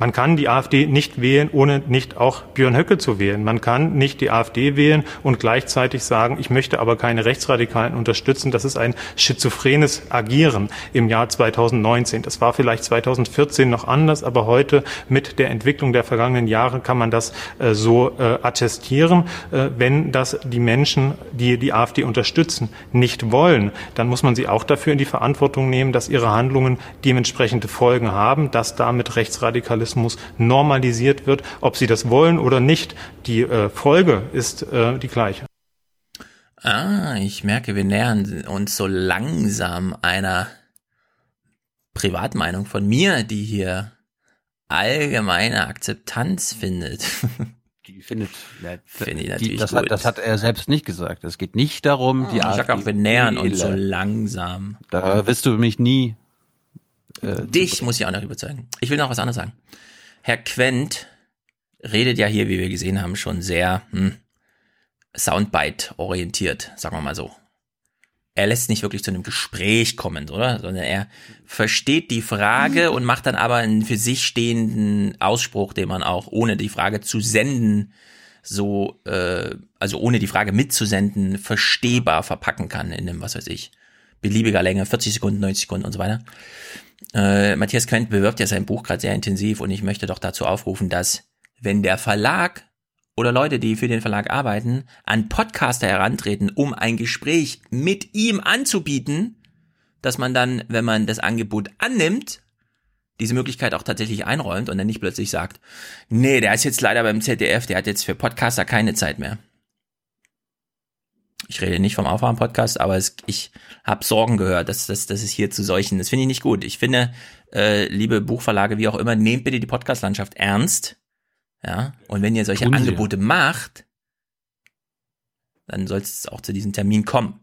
Man kann die AfD nicht wählen, ohne nicht auch Björn Höcke zu wählen. Man kann nicht die AfD wählen und gleichzeitig sagen, ich möchte aber keine Rechtsradikalen unterstützen. Das ist ein schizophrenes Agieren im Jahr 2019. Das war vielleicht 2014 noch anders, aber heute mit der Entwicklung der vergangenen Jahre kann man das äh, so äh, attestieren. Äh, wenn das die Menschen, die die AfD unterstützen, nicht wollen, dann muss man sie auch dafür in die Verantwortung nehmen, dass ihre Handlungen dementsprechende Folgen haben, dass damit Rechtsradikalismus Rassismus normalisiert wird, ob sie das wollen oder nicht. Die äh, Folge ist äh, die gleiche. Ah, ich merke, wir nähern uns so langsam einer Privatmeinung von mir, die hier allgemeine Akzeptanz findet. Die findet, ja, finde ich natürlich die, das, gut. Hat, das hat er selbst nicht gesagt. Es geht nicht darum, die Ich sag auch, wir nähern uns so langsam. Da wirst du mich nie äh, Dich muss ich auch noch überzeugen. Ich will noch was anderes sagen. Herr Quent redet ja hier, wie wir gesehen haben, schon sehr hm, Soundbite-orientiert, sagen wir mal so. Er lässt nicht wirklich zu einem Gespräch kommen, oder? Sondern er versteht die Frage und macht dann aber einen für sich stehenden Ausspruch, den man auch ohne die Frage zu senden, so, äh, also ohne die Frage mitzusenden, verstehbar verpacken kann in einem, was weiß ich, beliebiger Länge, 40 Sekunden, 90 Sekunden und so weiter. Äh, Matthias Quent bewirbt ja sein Buch gerade sehr intensiv und ich möchte doch dazu aufrufen, dass wenn der Verlag oder Leute, die für den Verlag arbeiten, an Podcaster herantreten, um ein Gespräch mit ihm anzubieten, dass man dann, wenn man das Angebot annimmt, diese Möglichkeit auch tatsächlich einräumt und dann nicht plötzlich sagt, nee, der ist jetzt leider beim ZDF, der hat jetzt für Podcaster keine Zeit mehr ich rede nicht vom Aufwachen-Podcast, aber es, ich habe Sorgen gehört, dass, dass, dass es hier zu solchen, das finde ich nicht gut. Ich finde, äh, liebe Buchverlage, wie auch immer, nehmt bitte die Podcast-Landschaft ernst. Ja, und wenn ihr solche Tun Angebote Sie. macht, dann soll es auch zu diesem Termin kommen.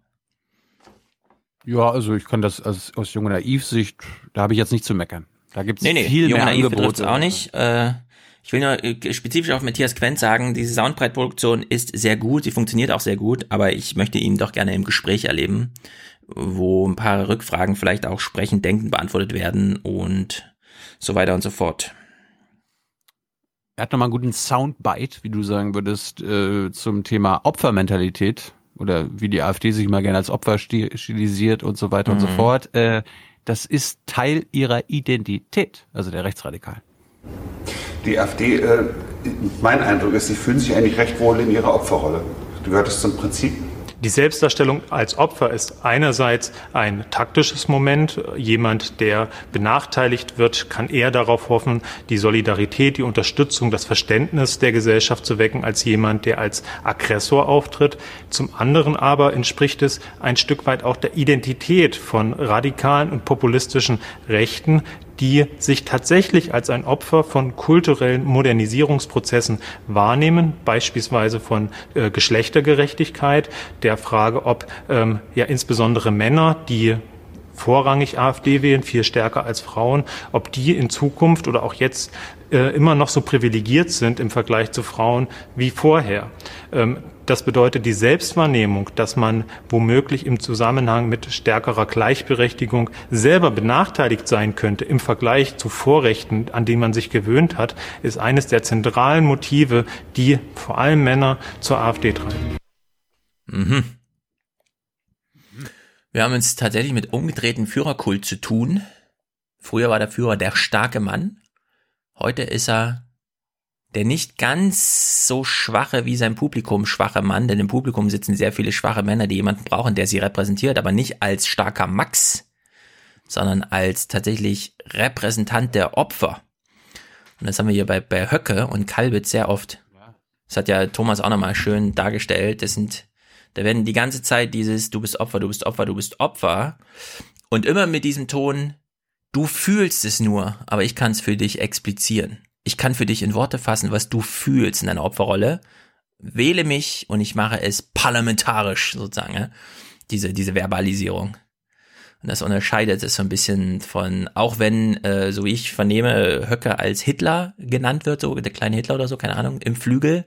Ja, also ich kann das aus, aus junger Naiv-Sicht, da habe ich jetzt nicht zu meckern. Da gibt es nee, nee, viel mehr Angebote. auch nicht. Äh, ich will nur äh, spezifisch auf Matthias Quent sagen, diese Soundbreitproduktion ist sehr gut, sie funktioniert auch sehr gut, aber ich möchte ihn doch gerne im Gespräch erleben, wo ein paar Rückfragen vielleicht auch sprechend denkend beantwortet werden und so weiter und so fort. Er hat nochmal einen guten Soundbite, wie du sagen würdest, äh, zum Thema Opfermentalität oder wie die AfD sich immer gerne als Opfer stilisiert und so weiter mhm. und so mhm. fort. Äh, das ist Teil ihrer Identität, also der Rechtsradikalen. Die AfD, äh, mein Eindruck ist, sie fühlen sich eigentlich recht wohl in ihrer Opferrolle. Gehört das zum Prinzip? Die Selbstdarstellung als Opfer ist einerseits ein taktisches Moment. Jemand, der benachteiligt wird, kann eher darauf hoffen, die Solidarität, die Unterstützung, das Verständnis der Gesellschaft zu wecken, als jemand, der als Aggressor auftritt. Zum anderen aber entspricht es ein Stück weit auch der Identität von radikalen und populistischen Rechten, die sich tatsächlich als ein Opfer von kulturellen Modernisierungsprozessen wahrnehmen, beispielsweise von äh, Geschlechtergerechtigkeit, der Frage, ob ähm, ja insbesondere Männer, die vorrangig AfD wählen, viel stärker als Frauen, ob die in Zukunft oder auch jetzt äh, immer noch so privilegiert sind im Vergleich zu Frauen wie vorher. Ähm, das bedeutet die Selbstwahrnehmung, dass man womöglich im Zusammenhang mit stärkerer Gleichberechtigung selber benachteiligt sein könnte im Vergleich zu Vorrechten, an die man sich gewöhnt hat, ist eines der zentralen Motive, die vor allem Männer zur AfD treiben. Mhm. Wir haben uns tatsächlich mit umgedrehten Führerkult zu tun. Früher war der Führer der starke Mann. Heute ist er der nicht ganz so schwache wie sein Publikum schwache Mann, denn im Publikum sitzen sehr viele schwache Männer, die jemanden brauchen, der sie repräsentiert, aber nicht als starker Max, sondern als tatsächlich Repräsentant der Opfer. Und das haben wir hier bei, bei Höcke und Kalbitz sehr oft. Das hat ja Thomas auch nochmal schön dargestellt. Das sind, da werden die ganze Zeit dieses, du bist Opfer, du bist Opfer, du bist Opfer. Und immer mit diesem Ton, du fühlst es nur, aber ich kann es für dich explizieren ich kann für dich in Worte fassen, was du fühlst in deiner Opferrolle. Wähle mich und ich mache es parlamentarisch sozusagen, diese, diese Verbalisierung. Und das unterscheidet es so ein bisschen von, auch wenn, äh, so wie ich vernehme, Höcke als Hitler genannt wird, so der kleine Hitler oder so, keine Ahnung, im Flügel,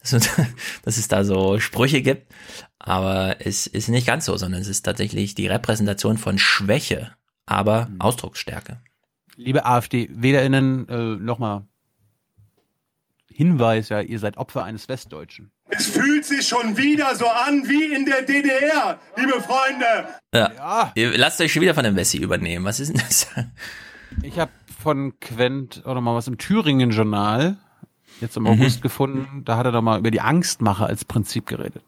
dass, dass es da so Sprüche gibt. Aber es ist nicht ganz so, sondern es ist tatsächlich die Repräsentation von Schwäche, aber mhm. Ausdrucksstärke. Liebe AfD-WählerInnen, äh, nochmal Hinweis, ja, ihr seid Opfer eines Westdeutschen. Es fühlt sich schon wieder so an wie in der DDR, liebe Freunde. Ja. ja. Ihr lasst euch schon wieder von dem Wessi übernehmen. Was ist denn das? Ich habe von Quent auch noch mal was im Thüringen-Journal jetzt im mhm. August gefunden. Da hat er doch mal über die Angstmache als Prinzip geredet.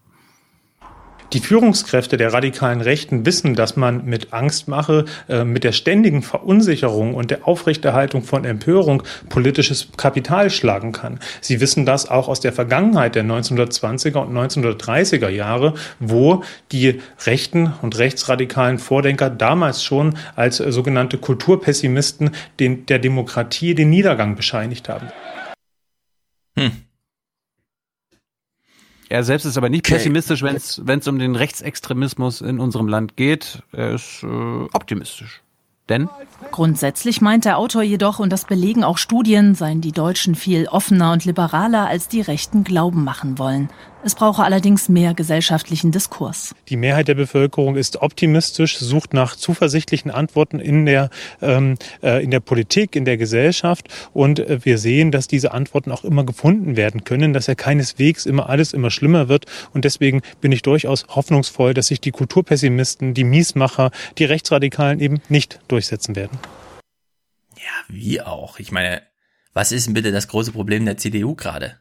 Die Führungskräfte der radikalen Rechten wissen, dass man mit Angstmache, äh, mit der ständigen Verunsicherung und der Aufrechterhaltung von Empörung politisches Kapital schlagen kann. Sie wissen das auch aus der Vergangenheit der 1920er und 1930er Jahre, wo die rechten und rechtsradikalen Vordenker damals schon als äh, sogenannte Kulturpessimisten den, der Demokratie den Niedergang bescheinigt haben. Hm. Er selbst ist aber nicht okay. pessimistisch, wenn es um den Rechtsextremismus in unserem Land geht. Er ist äh, optimistisch. Denn? Grundsätzlich meint der Autor jedoch, und das belegen auch Studien, seien die Deutschen viel offener und liberaler, als die Rechten glauben machen wollen. Es brauche allerdings mehr gesellschaftlichen Diskurs. Die Mehrheit der Bevölkerung ist optimistisch, sucht nach zuversichtlichen Antworten in der, ähm, äh, in der Politik, in der Gesellschaft. Und äh, wir sehen, dass diese Antworten auch immer gefunden werden können, dass ja keineswegs immer alles immer schlimmer wird. Und deswegen bin ich durchaus hoffnungsvoll, dass sich die Kulturpessimisten, die Miesmacher, die Rechtsradikalen eben nicht durchsetzen werden. Ja, wie auch. Ich meine, was ist denn bitte das große Problem der CDU gerade?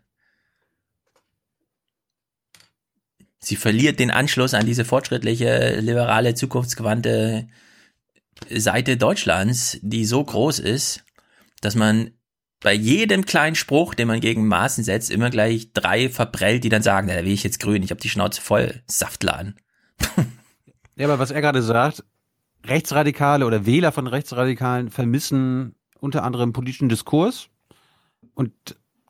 Sie verliert den Anschluss an diese fortschrittliche, liberale, zukunftsgewandte Seite Deutschlands, die so groß ist, dass man bei jedem kleinen Spruch, den man gegen Maßen setzt, immer gleich drei verprellt, die dann sagen, da will ich jetzt grün, ich habe die Schnauze voll, Saftladen. ja, aber was er gerade sagt, Rechtsradikale oder Wähler von Rechtsradikalen vermissen unter anderem politischen Diskurs und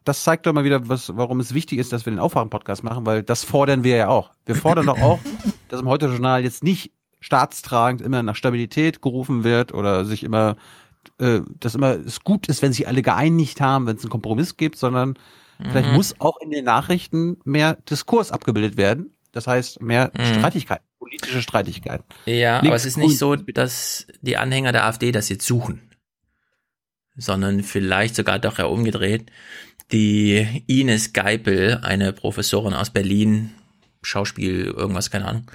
das zeigt doch mal wieder, was, warum es wichtig ist, dass wir den Aufwachen-Podcast machen, weil das fordern wir ja auch. Wir fordern doch auch, dass im Heute-Journal jetzt nicht staatstragend immer nach Stabilität gerufen wird oder sich immer, äh, dass immer es gut ist, wenn sich alle geeinigt haben, wenn es einen Kompromiss gibt, sondern mhm. vielleicht muss auch in den Nachrichten mehr Diskurs abgebildet werden. Das heißt, mehr mhm. Streitigkeiten, politische Streitigkeiten. Ja, Links aber es ist nicht so, dass die Anhänger der AfD das jetzt suchen, sondern vielleicht sogar doch eher umgedreht Die Ines Geipel, eine Professorin aus Berlin, Schauspiel, irgendwas, keine Ahnung.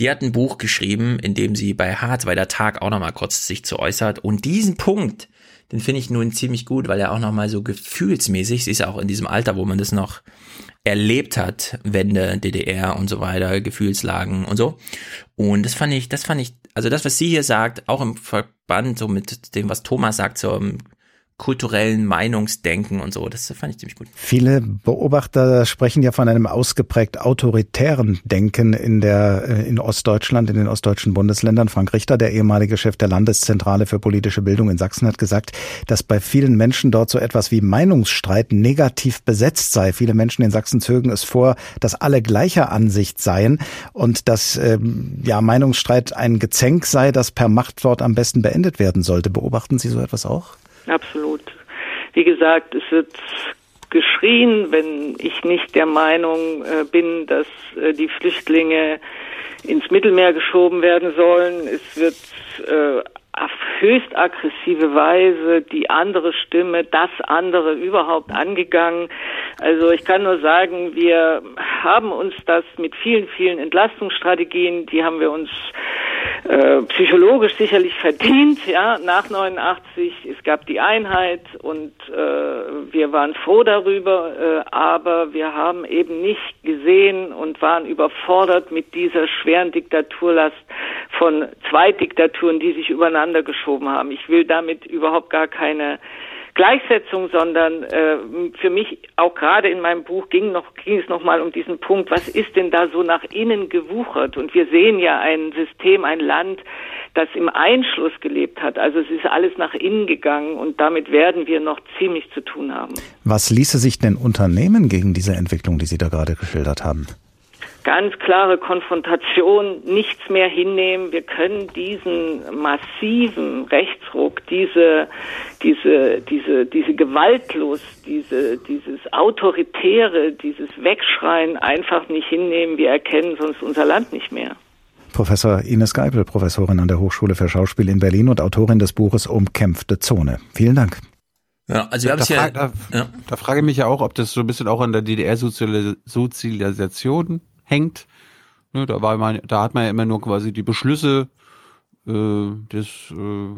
Die hat ein Buch geschrieben, in dem sie bei der Tag auch nochmal kurz sich zu äußert. Und diesen Punkt, den finde ich nun ziemlich gut, weil er auch nochmal so gefühlsmäßig, sie ist ja auch in diesem Alter, wo man das noch erlebt hat, Wende, DDR und so weiter, Gefühlslagen und so. Und das fand ich, das fand ich, also das, was sie hier sagt, auch im Verband so mit dem, was Thomas sagt, so kulturellen Meinungsdenken und so. Das fand ich ziemlich gut. Viele Beobachter sprechen ja von einem ausgeprägt autoritären Denken in der äh, in Ostdeutschland, in den ostdeutschen Bundesländern. Frank Richter, der ehemalige Chef der Landeszentrale für politische Bildung in Sachsen, hat gesagt, dass bei vielen Menschen dort so etwas wie Meinungsstreit negativ besetzt sei. Viele Menschen in Sachsen zögen es vor, dass alle gleicher Ansicht seien und dass ähm, ja Meinungsstreit ein Gezänk sei, das per Machtwort am besten beendet werden sollte. Beobachten Sie so etwas auch? Absolut. Wie gesagt, es wird geschrien, wenn ich nicht der Meinung äh, bin, dass äh, die Flüchtlinge ins Mittelmeer geschoben werden sollen. Es wird äh, auf höchst aggressive Weise die andere Stimme, das andere überhaupt angegangen. Also ich kann nur sagen, wir haben uns das mit vielen, vielen Entlastungsstrategien, die haben wir uns äh, psychologisch sicherlich verdient, ja, nach 89. Es gab die Einheit und äh, wir waren froh darüber, äh, aber wir haben eben nicht gesehen und waren überfordert mit dieser schweren Diktaturlast von zwei Diktaturen, die sich übereinander geschoben haben. Ich will damit überhaupt gar keine Gleichsetzung, sondern äh, für mich auch gerade in meinem Buch ging noch ging es noch mal um diesen Punkt, was ist denn da so nach innen gewuchert? Und wir sehen ja ein System, ein Land, das im Einschluss gelebt hat. Also es ist alles nach innen gegangen und damit werden wir noch ziemlich zu tun haben. Was ließe sich denn unternehmen gegen diese Entwicklung, die Sie da gerade geschildert haben? Ganz klare Konfrontation, nichts mehr hinnehmen. Wir können diesen massiven Rechtsruck, diese, diese, diese, diese Gewaltlust, diese, dieses Autoritäre, dieses Wegschreien einfach nicht hinnehmen. Wir erkennen sonst unser Land nicht mehr. Professor Ines Geipel, Professorin an der Hochschule für Schauspiel in Berlin und Autorin des Buches Umkämpfte Zone. Vielen Dank. Ja, also wir da, haben ja, da, ja. da frage ich mich ja auch, ob das so ein bisschen auch an der DDR-Sozialisation hängt. Ne, da war man, da hat man ja immer nur quasi die Beschlüsse äh, des äh,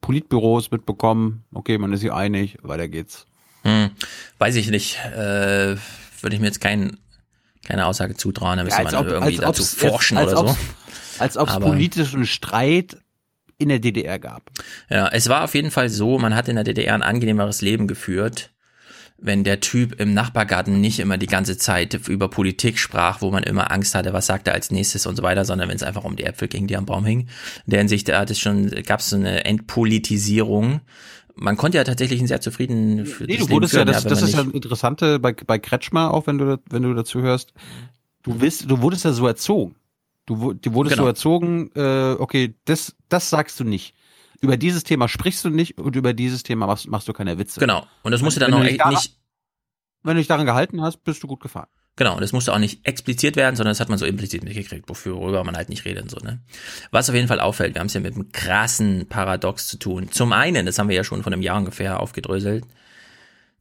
Politbüros mitbekommen. Okay, man ist sich einig, weiter geht's. Hm, weiß ich nicht. Äh, Würde ich mir jetzt kein, keine Aussage zutrauen, da müsste ja, man ob, irgendwie dazu forschen als, als oder so. Als ob es politischen Streit in der DDR gab. Ja, es war auf jeden Fall so, man hat in der DDR ein angenehmeres Leben geführt wenn der Typ im Nachbargarten nicht immer die ganze Zeit über Politik sprach, wo man immer Angst hatte, was sagt er als nächstes und so weiter, sondern wenn es einfach um die Äpfel ging, die am Baum hingen. In der Hinsicht hat es schon, gab es so eine Entpolitisierung. Man konnte ja tatsächlich ein sehr zufrieden. Nee, du wurdest ja, das, das ist ja Interessante bei, bei Kretschmer auch, wenn du, wenn du dazu hörst. Du bist, du wurdest ja so erzogen. Du, du wurdest genau. so erzogen, äh, okay, das, das sagst du nicht über dieses Thema sprichst du nicht und über dieses Thema machst, machst du keine Witze. Genau. Und das musst du dann auch echt nicht. Wenn du dich daran gehalten hast, bist du gut gefahren. Genau, und das musste auch nicht expliziert werden, sondern das hat man so implizit mitgekriegt, worüber man halt nicht redet und so, ne? Was auf jeden Fall auffällt, wir haben es ja mit einem krassen Paradox zu tun. Zum einen, das haben wir ja schon von einem Jahr ungefähr aufgedröselt,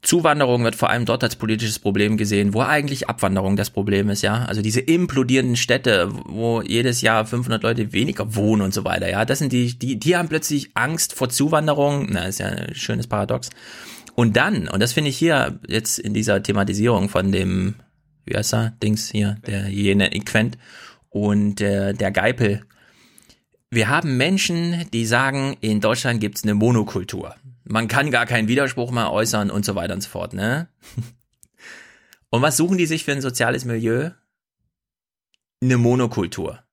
Zuwanderung wird vor allem dort als politisches Problem gesehen, wo eigentlich Abwanderung das Problem ist, ja. Also diese implodierenden Städte, wo jedes Jahr 500 Leute weniger wohnen und so weiter, ja. Das sind die, die, die haben plötzlich Angst vor Zuwanderung. Na, ist ja ein schönes Paradox. Und dann, und das finde ich hier jetzt in dieser Thematisierung von dem, wie heißt er, Dings hier, der jene Quent und der, der Geipel. Wir haben Menschen, die sagen, in Deutschland gibt's eine Monokultur man kann gar keinen Widerspruch mehr äußern und so weiter und so fort, ne? Und was suchen die sich für ein soziales Milieu? Eine Monokultur.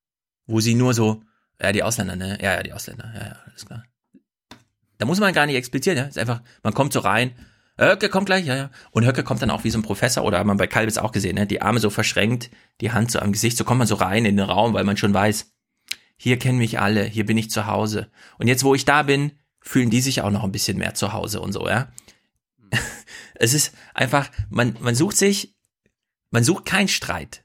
Wo sie nur so, ja, die Ausländer, ne? Ja, ja, die Ausländer, ja, ja, alles klar. Da muss man gar nicht explizieren, ja? Ist einfach, man kommt so rein, Höcke kommt gleich, ja, ja. Und Höcke kommt dann auch wie so ein Professor, oder hat man bei Kalbitz auch gesehen, ne? Die Arme so verschränkt, die Hand so am Gesicht, so kommt man so rein in den Raum, weil man schon weiß, hier kennen mich alle, hier bin ich zu Hause. Und jetzt, wo ich da bin, fühlen die sich auch noch ein bisschen mehr zu Hause und so, ja. Es ist einfach, man, man sucht sich, man sucht keinen Streit.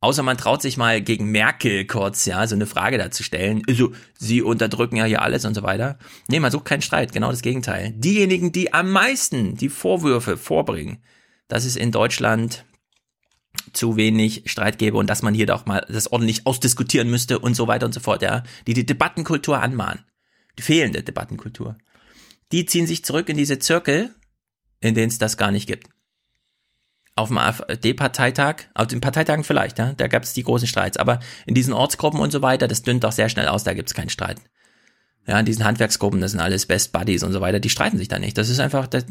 Außer man traut sich mal gegen Merkel kurz, ja, so eine Frage da zu stellen. Also, sie unterdrücken ja hier alles und so weiter. Nee, man sucht keinen Streit, genau das Gegenteil. Diejenigen, die am meisten die Vorwürfe vorbringen, dass es in Deutschland zu wenig Streit gäbe und dass man hier doch mal das ordentlich ausdiskutieren müsste und so weiter und so fort, ja, die die Debattenkultur anmahnen. Die fehlende Debattenkultur. Die ziehen sich zurück in diese Zirkel, in denen es das gar nicht gibt auf dem AfD-Parteitag, auf den Parteitagen vielleicht, ja, da gab es die großen Streits, aber in diesen Ortsgruppen und so weiter, das dünnt doch sehr schnell aus, da gibt es keinen Streit. Ja, in diesen Handwerksgruppen, das sind alles Best Buddies und so weiter, die streiten sich da nicht. Das ist einfach, das,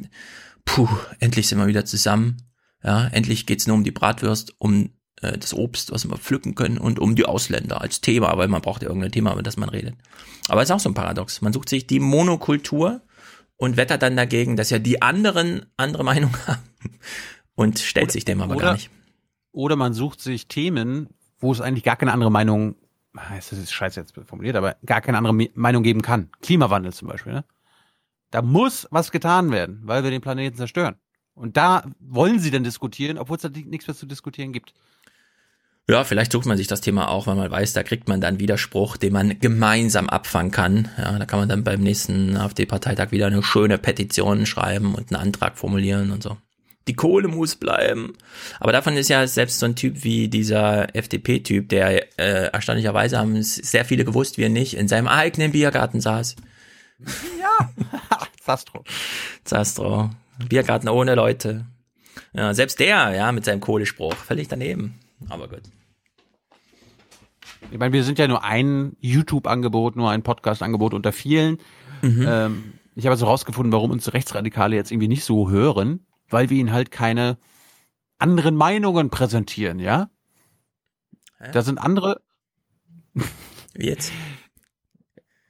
puh, endlich sind wir wieder zusammen. Ja, endlich geht's nur um die Bratwurst, um äh, das Obst, was wir pflücken können und um die Ausländer als Thema, weil man braucht ja irgendein Thema, über das man redet. Aber es ist auch so ein Paradox. Man sucht sich die Monokultur und wettert dann dagegen, dass ja die anderen andere Meinung haben und stellt oder, sich dem aber oder, gar nicht. Oder man sucht sich Themen, wo es eigentlich gar keine andere Meinung, ah, das ist scheiße jetzt formuliert, aber gar keine andere Meinung geben kann. Klimawandel zum Beispiel. Ne? Da muss was getan werden, weil wir den Planeten zerstören. Und da wollen sie dann diskutieren, obwohl es da nichts mehr zu diskutieren gibt. Ja, vielleicht sucht man sich das Thema auch, weil man weiß, da kriegt man dann Widerspruch, den man gemeinsam abfangen kann. Ja, da kann man dann beim nächsten AfD-Parteitag wieder eine schöne Petition schreiben und einen Antrag formulieren und so die Kohle muss bleiben. Aber davon ist ja selbst so ein Typ wie dieser FDP-Typ, der äh, erstaunlicherweise haben sehr viele gewusst, wie er nicht, in seinem eigenen Biergarten saß. Ja, Zastro. Zastro. Biergarten ohne Leute. Ja, selbst der, ja, mit seinem Kohlespruch, völlig daneben. Aber gut. Ich meine, wir sind ja nur ein YouTube-Angebot, nur ein Podcast-Angebot unter vielen. Mhm. Ähm, ich habe also rausgefunden, warum uns Rechtsradikale jetzt irgendwie nicht so hören weil wir ihnen halt keine anderen Meinungen präsentieren, ja? Hä? Da sind andere. Wie jetzt?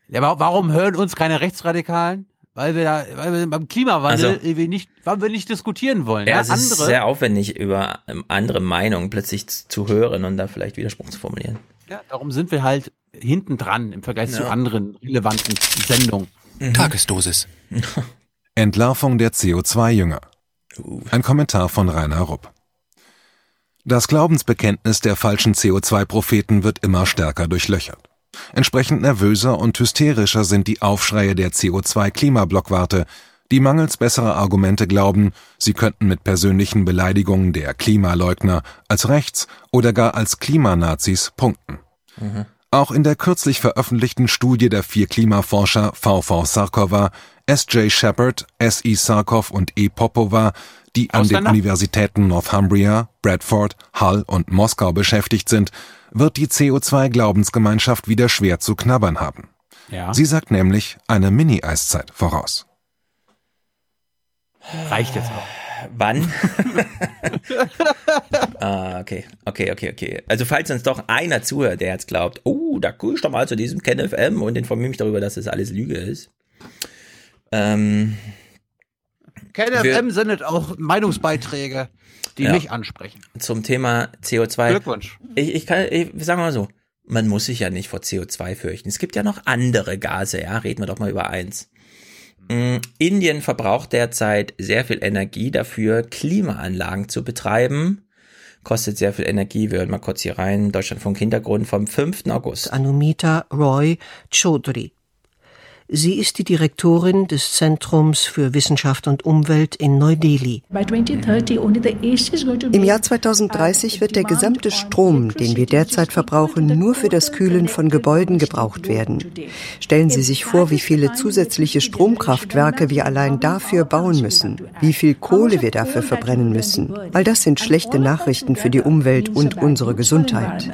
Ja, aber warum hören uns keine Rechtsradikalen? Weil wir da, weil wir beim Klimawandel also, wir nicht, weil wir nicht diskutieren wollen. Ja, ja? es andere, ist sehr aufwendig, über ähm, andere Meinungen plötzlich zu hören und da vielleicht Widerspruch zu formulieren. Ja, darum sind wir halt hinten dran im Vergleich ja. zu anderen relevanten Sendungen. Mhm. Tagesdosis. Entlarvung der CO2-Jünger. Ein Kommentar von Rainer Rupp. Das Glaubensbekenntnis der falschen CO2-Propheten wird immer stärker durchlöchert. Entsprechend nervöser und hysterischer sind die Aufschreie der CO2-Klimablockwarte, die mangels besserer Argumente glauben, sie könnten mit persönlichen Beleidigungen der Klimaleugner als rechts oder gar als Klimanazis punkten. Mhm. Auch in der kürzlich veröffentlichten Studie der vier Klimaforscher VV Sarkova S.J. Shepard, S.E. Sarkov und E. Popova, die an den Universitäten Northumbria, Bradford, Hull und Moskau beschäftigt sind, wird die CO2-Glaubensgemeinschaft wieder schwer zu knabbern haben. Ja. Sie sagt nämlich eine Mini-Eiszeit voraus. Reicht jetzt auch. Wann? ah, okay, okay, okay, okay. Also falls uns doch einer zuhört, der jetzt glaubt, oh, da gucke ich doch mal zu diesem KenFM und informiere mich darüber, dass das alles Lüge ist. Ähm, KenFM sendet auch Meinungsbeiträge, die ja, mich ansprechen. Zum Thema CO2. Glückwunsch. Ich, ich kann, ich sag mal so, man muss sich ja nicht vor CO2 fürchten. Es gibt ja noch andere Gase, ja, reden wir doch mal über eins. Mm, Indien verbraucht derzeit sehr viel Energie dafür, Klimaanlagen zu betreiben. Kostet sehr viel Energie. Wir hören mal kurz hier rein. Deutschlandfunk Hintergrund vom 5. August. Anumita Roy Chaudhry. Sie ist die Direktorin des Zentrums für Wissenschaft und Umwelt in Neu-Delhi. Im Jahr 2030 wird der gesamte Strom, den wir derzeit verbrauchen, nur für das Kühlen von Gebäuden gebraucht werden. Stellen Sie sich vor, wie viele zusätzliche Stromkraftwerke wir allein dafür bauen müssen, wie viel Kohle wir dafür verbrennen müssen. All das sind schlechte Nachrichten für die Umwelt und unsere Gesundheit.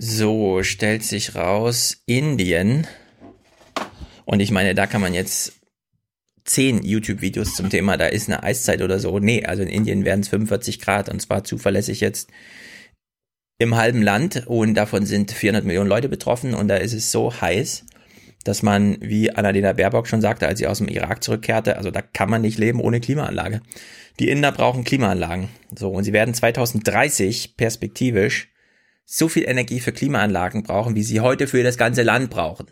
So, stellt sich raus, Indien. Und ich meine, da kann man jetzt zehn YouTube-Videos zum Thema, da ist eine Eiszeit oder so. Nee, also in Indien werden es 45 Grad und zwar zuverlässig jetzt im halben Land und davon sind 400 Millionen Leute betroffen und da ist es so heiß, dass man, wie Annalena Baerbock schon sagte, als sie aus dem Irak zurückkehrte, also da kann man nicht leben ohne Klimaanlage. Die Inder brauchen Klimaanlagen. So, und sie werden 2030 perspektivisch so viel Energie für Klimaanlagen brauchen, wie sie heute für das ganze Land brauchen.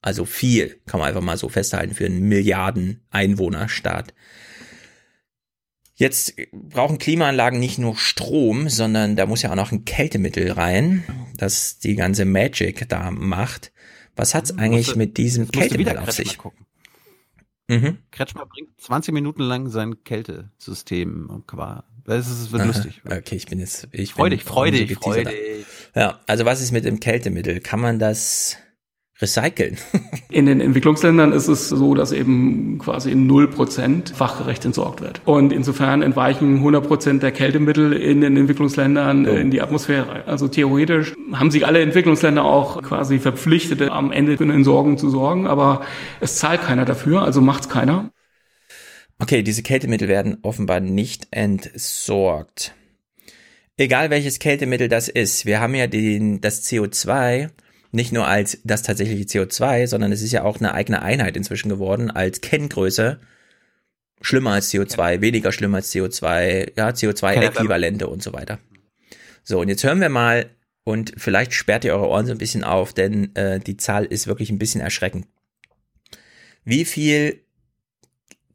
Also viel, kann man einfach mal so festhalten, für einen Milliarden Einwohnerstaat. Jetzt brauchen Klimaanlagen nicht nur Strom, sondern da muss ja auch noch ein Kältemittel rein, das die ganze Magic da macht. Was hat's eigentlich musste- mit diesem Kältemittel auf sich? gucken. Mhm. Kretschmer bringt 20 Minuten lang sein Kältesystem und qua- Das ist, wird Aha, lustig. Okay, ich bin jetzt, ich Freu bin dich, freu umso dich, freu geteaserter. dich. Ja, also was ist mit dem Kältemittel? Kann man das recyceln? In den Entwicklungsländern ist es so, dass eben quasi in 0% fachgerecht entsorgt wird. Und insofern entweichen 100% der Kältemittel in den Entwicklungsländern äh, in die Atmosphäre. Also theoretisch haben sich alle Entwicklungsländer auch quasi verpflichtet, am Ende für eine Entsorgung zu sorgen, aber es zahlt keiner dafür, also macht's keiner. Okay, diese Kältemittel werden offenbar nicht entsorgt. Egal welches Kältemittel das ist, wir haben ja den, das CO2 nicht nur als das tatsächliche CO2, sondern es ist ja auch eine eigene Einheit inzwischen geworden als Kenngröße. Schlimmer als CO2, weniger schlimm als CO2, ja, CO2-Äquivalente und so weiter. So, und jetzt hören wir mal, und vielleicht sperrt ihr eure Ohren so ein bisschen auf, denn äh, die Zahl ist wirklich ein bisschen erschreckend. Wie viel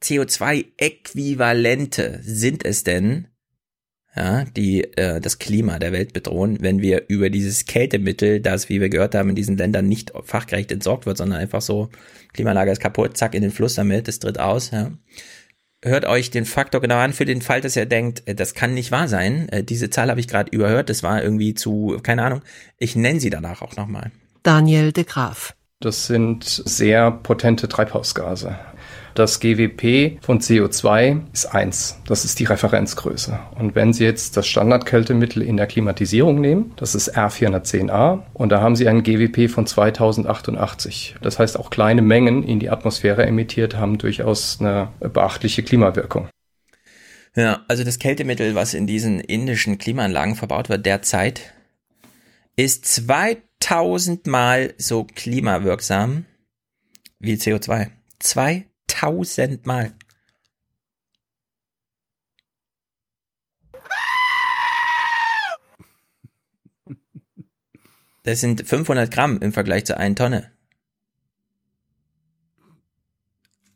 CO2-Äquivalente sind es denn, ja, die äh, das Klima der Welt bedrohen, wenn wir über dieses Kältemittel, das, wie wir gehört haben, in diesen Ländern nicht fachgerecht entsorgt wird, sondern einfach so, Klimaanlage ist kaputt, zack, in den Fluss damit, das tritt aus, ja. Hört euch den Faktor genau an für den Fall, dass ihr denkt, äh, das kann nicht wahr sein. Äh, diese Zahl habe ich gerade überhört, das war irgendwie zu, keine Ahnung. Ich nenne sie danach auch nochmal. Daniel de Graaf. Das sind sehr potente Treibhausgase. Das GWP von CO2 ist 1. Das ist die Referenzgröße. Und wenn Sie jetzt das Standardkältemittel in der Klimatisierung nehmen, das ist R410A, und da haben Sie einen GWP von 2088. Das heißt, auch kleine Mengen in die Atmosphäre emittiert haben durchaus eine beachtliche Klimawirkung. Ja, also das Kältemittel, was in diesen indischen Klimaanlagen verbaut wird derzeit, ist 2000 Mal so klimawirksam wie CO2. 2000 Mal. Das sind 500 Gramm im Vergleich zu 1 Tonne.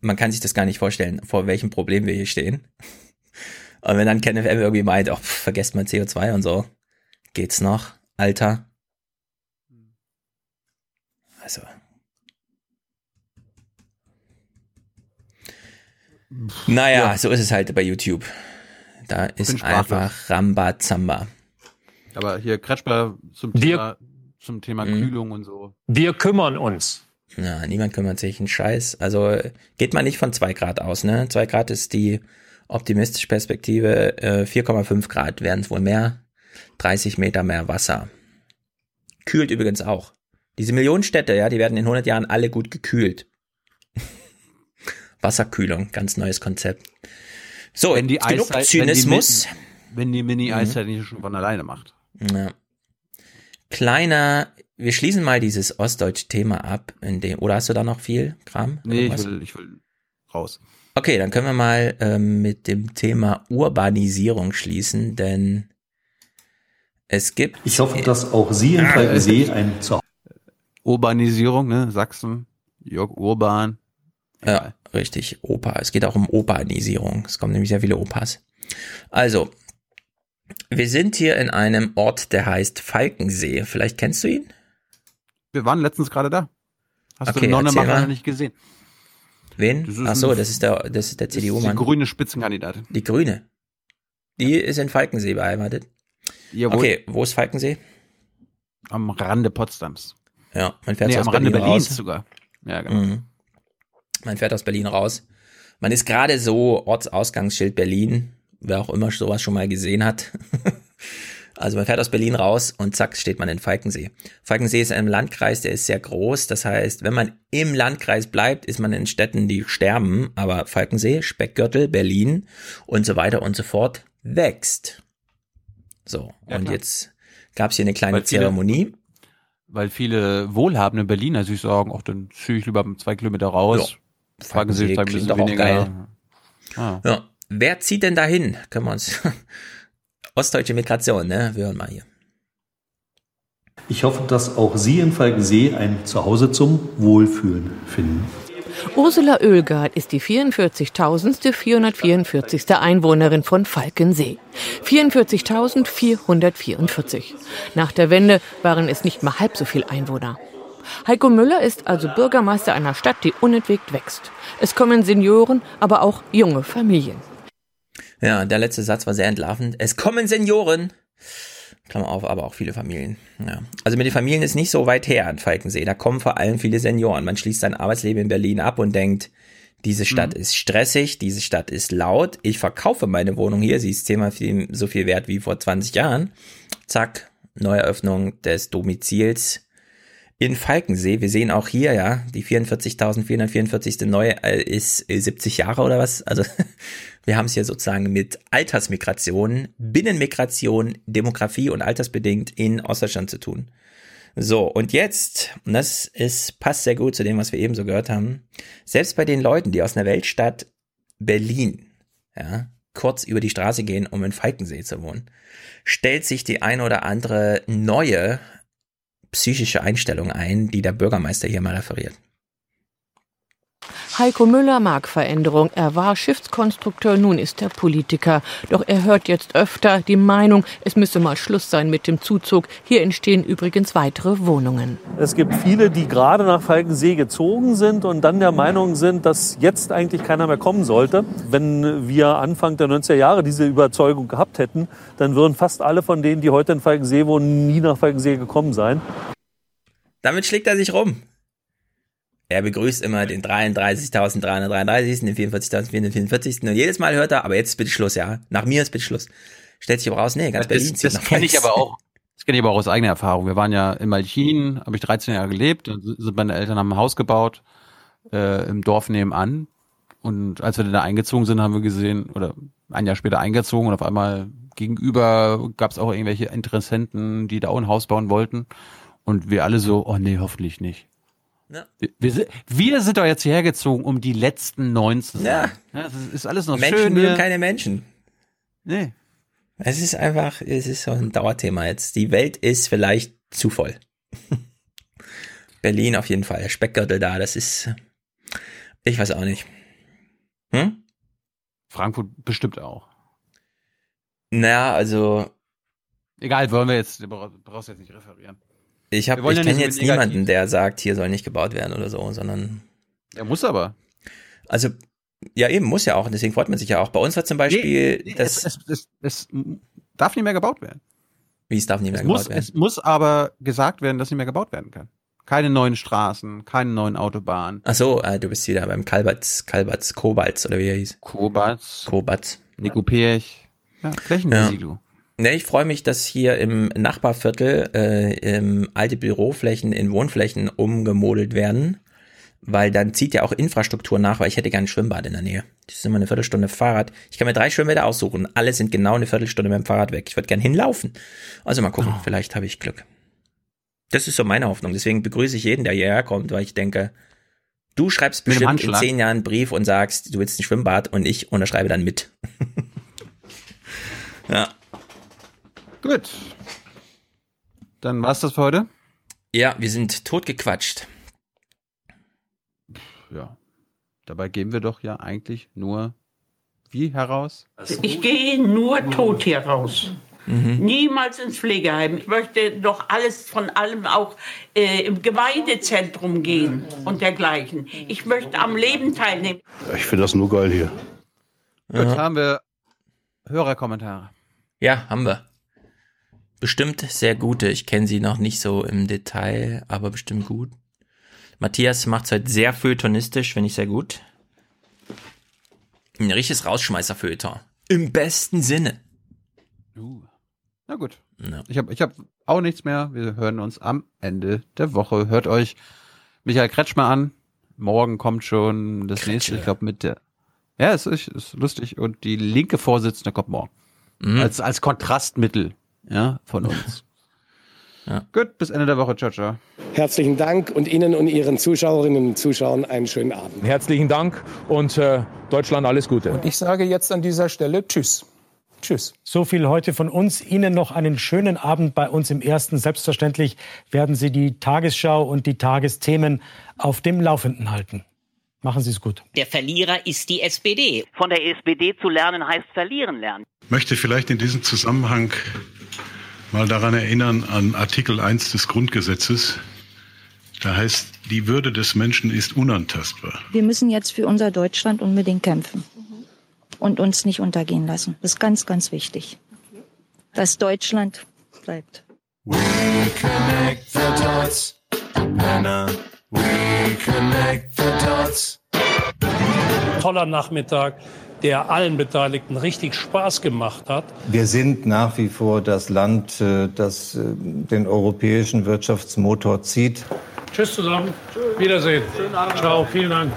Man kann sich das gar nicht vorstellen, vor welchem Problem wir hier stehen. Und wenn dann KenFM irgendwie meint, oh, vergesst mal CO2 und so, geht's noch, Alter? Also. Naja, Ja. so ist es halt bei YouTube. Da ist einfach Rambazamba. Aber hier Kretschmer zum Wir- Thema, zum Thema Kühlung und so. Wir kümmern uns. Ja, niemand kümmert sich einen Scheiß. Also äh, geht man nicht von zwei Grad aus, ne? Zwei Grad ist die optimistische Perspektive. Äh, 4,5 Grad werden es wohl mehr. 30 Meter mehr Wasser. Kühlt übrigens auch. Diese Millionenstädte, ja, die werden in 100 Jahren alle gut gekühlt. Wasserkühlung, ganz neues Konzept. So, wenn die genug Eiszeit, Zynismus. Wenn die, wenn die Mini-Eiszeit nicht schon von alleine macht. Ja. Kleiner, wir schließen mal dieses ostdeutsche Thema ab, in dem, oder hast du da noch viel Kram? Nee, ich will, ich will raus. Okay, dann können wir mal ähm, mit dem Thema Urbanisierung schließen, denn es gibt. Ich hoffe, dass auch Sie in Falkensee ein Zuhause. Urbanisierung, ne? Sachsen, Jörg Urban. Ja, richtig, Opa. Es geht auch um Opanisierung. Es kommen nämlich sehr viele Opas. Also, wir sind hier in einem Ort, der heißt Falkensee. Vielleicht kennst du ihn? Wir waren letztens gerade da. Hast Okay, du mal. noch nicht gesehen? Wen? Ach so, das ist der, das ist der Das ist CDU-Mann. die grüne Spitzenkandidatin. Die Grüne. Die ist in Falkensee beheimatet. Jawohl. Okay, wo ist Falkensee? Am Rande Potsdams. Ja, man fährt Nee, so aus am Rande Berlin Berlins raus. sogar. Ja, genau. Mhm. Man fährt aus Berlin raus. Man ist gerade so Ortsausgangsschild Berlin, wer auch immer sowas schon mal gesehen hat. Also man fährt aus Berlin raus und zack, steht man in Falkensee. Falkensee ist ein Landkreis, der ist sehr groß. Das heißt, wenn man im Landkreis bleibt, ist man in Städten, die sterben. Aber Falkensee, Speckgürtel, Berlin und so weiter und so fort wächst. So, Ja, und klar. jetzt gab es hier eine kleine viele- Zeremonie. Weil viele wohlhabende Berliner sich sagen, ach, dann ziehe ich lieber zwei Kilometer raus. Ja. Fragen Sie Falkensee ein bisschen doch auch weniger. geil. Ah. Ja. Wer zieht denn dahin? Können wir uns. Ostdeutsche Migration, ne? Wir hören mal hier. Ich hoffe, dass auch Sie in Falkensee ein Zuhause zum Wohlfühlen finden. Ursula Oelgard ist die 44.444. Einwohnerin von Falkensee. 44.444. Nach der Wende waren es nicht mal halb so viel Einwohner. Heiko Müller ist also Bürgermeister einer Stadt, die unentwegt wächst. Es kommen Senioren, aber auch junge Familien. Ja, der letzte Satz war sehr entlarvend. Es kommen Senioren. Klammer auf, aber auch viele Familien. Ja. Also mit den Familien ist nicht so weit her an Falkensee. Da kommen vor allem viele Senioren. Man schließt sein Arbeitsleben in Berlin ab und denkt, diese Stadt mhm. ist stressig, diese Stadt ist laut. Ich verkaufe meine Wohnung hier, sie ist zehnmal viel, so viel wert wie vor 20 Jahren. Zack, Neueröffnung des Domizils in Falkensee. Wir sehen auch hier, ja, die 44.444. neue äh, ist 70 Jahre oder was. Also wir haben es hier sozusagen mit Altersmigration, Binnenmigration, Demografie und altersbedingt in Ostdeutschland zu tun. So, und jetzt, und das ist, passt sehr gut zu dem, was wir eben so gehört haben, selbst bei den Leuten, die aus einer Weltstadt Berlin, ja, kurz über die Straße gehen, um in Falkensee zu wohnen, stellt sich die ein oder andere neue psychische Einstellung ein, die der Bürgermeister hier mal referiert. Heiko Müller mag Veränderung. Er war Schiffskonstrukteur, nun ist er Politiker. Doch er hört jetzt öfter die Meinung, es müsse mal Schluss sein mit dem Zuzug. Hier entstehen übrigens weitere Wohnungen. Es gibt viele, die gerade nach Falkensee gezogen sind und dann der Meinung sind, dass jetzt eigentlich keiner mehr kommen sollte. Wenn wir Anfang der 90er Jahre diese Überzeugung gehabt hätten, dann würden fast alle von denen, die heute in Falkensee wohnen, nie nach Falkensee gekommen sein. Damit schlägt er sich rum. Er begrüßt immer den 33.333, den 44.444. Und jedes Mal hört er, aber jetzt ist bitte Schluss, ja. Nach mir ist bitte Schluss. Stellt sich aber raus, nee, ganz das, Berlin zieht Das kenne ich aber auch. Das kenne ich aber auch aus eigener Erfahrung. Wir waren ja in Malchin, habe ich 13 Jahre gelebt, dann sind meine Eltern haben ein Haus gebaut, äh, im Dorf nebenan. Und als wir da eingezogen sind, haben wir gesehen, oder ein Jahr später eingezogen und auf einmal gegenüber gab es auch irgendwelche Interessenten, die da auch ein Haus bauen wollten. Und wir alle so, oh nee, hoffentlich nicht. Ja. Wir, wir, sind doch jetzt hierher gezogen, um die letzten 19. Ja. ja das ist alles noch Menschen schön. Menschen mögen keine Menschen. Nee. Es ist einfach, es ist so ein Dauerthema jetzt. Die Welt ist vielleicht zu voll. Berlin auf jeden Fall. Der Speckgürtel da, das ist, ich weiß auch nicht. Hm? Frankfurt bestimmt auch. Naja, also. Egal, wollen wir jetzt, brauchst jetzt nicht referieren. Ich, hab, ich ja kenne jetzt niemanden, der sagt, hier soll nicht gebaut werden oder so, sondern. Er muss aber. Also, ja, eben, muss ja auch. Und deswegen freut man sich ja auch. Bei uns war zum Beispiel. Nee, das es, es, es, es, darf nicht mehr gebaut werden. Wie es darf nicht mehr gebaut muss, werden? Es muss aber gesagt werden, dass nicht mehr gebaut werden kann. Keine neuen Straßen, keine neuen Autobahnen. Ach so, äh, du bist wieder beim Kalberts, Kalberts, Kobalts oder wie er hieß. Kobalts. Kobalts. Nico Pech. Ja, Flächenbesiedlung. Ja. Ne, ich freue mich, dass hier im Nachbarviertel äh, im alte Büroflächen in Wohnflächen umgemodelt werden, weil dann zieht ja auch Infrastruktur nach, weil ich hätte gerne ein Schwimmbad in der Nähe. Das ist immer eine Viertelstunde Fahrrad. Ich kann mir drei Schwimmbäder aussuchen. Alle sind genau eine Viertelstunde mit dem Fahrrad weg. Ich würde gern hinlaufen. Also mal gucken, oh. vielleicht habe ich Glück. Das ist so meine Hoffnung. Deswegen begrüße ich jeden, der hierher kommt, weil ich denke, du schreibst bestimmt in zehn Jahren einen Brief und sagst, du willst ein Schwimmbad und ich unterschreibe dann mit. ja. Gut. Dann war's das für heute. Ja, wir sind totgequatscht. Ja. Dabei gehen wir doch ja eigentlich nur wie heraus? Ich gehe nur tot heraus. Mhm. Niemals ins Pflegeheim. Ich möchte doch alles von allem auch äh, im Gemeindezentrum gehen und dergleichen. Ich möchte am Leben teilnehmen. Ich finde das nur geil hier. Gut, ja. haben wir Hörerkommentare. Ja, haben wir. Bestimmt sehr gute. Ich kenne sie noch nicht so im Detail, aber bestimmt gut. Matthias macht es halt sehr feuilletonistisch, finde ich sehr gut. Ein richtiges Rausschmeißer-Feuilleton. Im besten Sinne. Uh. Na gut. Ja. Ich habe ich hab auch nichts mehr. Wir hören uns am Ende der Woche. Hört euch Michael Kretschmer an. Morgen kommt schon das Kretsche. nächste, ich glaube mit der. Ja, es ist, ist lustig. Und die linke Vorsitzende kommt morgen. Mhm. Als, als Kontrastmittel ja, von uns. Ja. Gut, bis Ende der Woche. Ciao, ciao. Herzlichen Dank und Ihnen und Ihren Zuschauerinnen und Zuschauern einen schönen Abend. Herzlichen Dank und äh, Deutschland alles Gute. Und ich sage jetzt an dieser Stelle Tschüss. Tschüss. So viel heute von uns. Ihnen noch einen schönen Abend bei uns im Ersten. Selbstverständlich werden Sie die Tagesschau und die Tagesthemen auf dem Laufenden halten. Machen Sie es gut. Der Verlierer ist die SPD. Von der SPD zu lernen heißt verlieren lernen. Ich möchte vielleicht in diesem Zusammenhang mal daran erinnern an Artikel 1 des Grundgesetzes. Da heißt, die Würde des Menschen ist unantastbar. Wir müssen jetzt für unser Deutschland unbedingt kämpfen und uns nicht untergehen lassen. Das ist ganz, ganz wichtig, dass Deutschland bleibt. We connect the dots, Anna. We connect the dots. Toller Nachmittag der allen Beteiligten richtig Spaß gemacht hat. Wir sind nach wie vor das Land, äh, das äh, den europäischen Wirtschaftsmotor zieht. Tschüss zusammen. Tschüss. Wiedersehen. Schönen Abend. Ciao. Vielen Dank.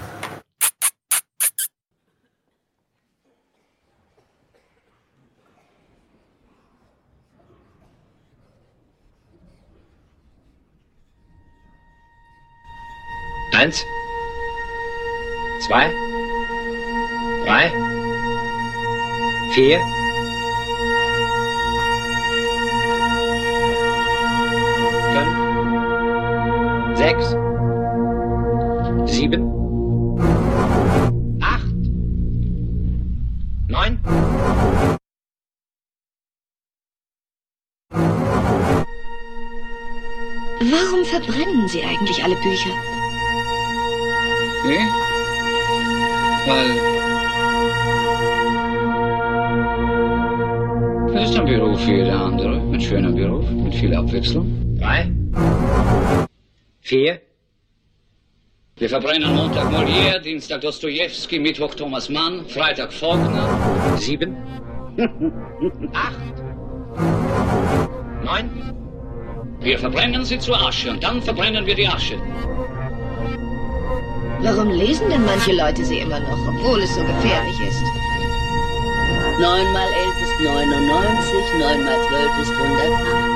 Eins, zwei, drei, vier, fünf, sechs, sieben, acht, neun. Warum verbrennen Sie eigentlich alle Bücher? Nee? Weil. Es ist ein Beruf wie jeder andere. Ein schöner Beruf mit viel Abwechslung. Drei. Vier. Wir verbrennen Montag Molière, Dienstag Dostoevsky, Mittwoch Thomas Mann, Freitag Faulkner. Sieben. Acht. Neun. Wir verbrennen sie zur Asche und dann verbrennen wir die Asche. Warum lesen denn manche Leute sie immer noch, obwohl es so gefährlich ist? 9 mal 11 ist 99, 9 mal 12 ist 108.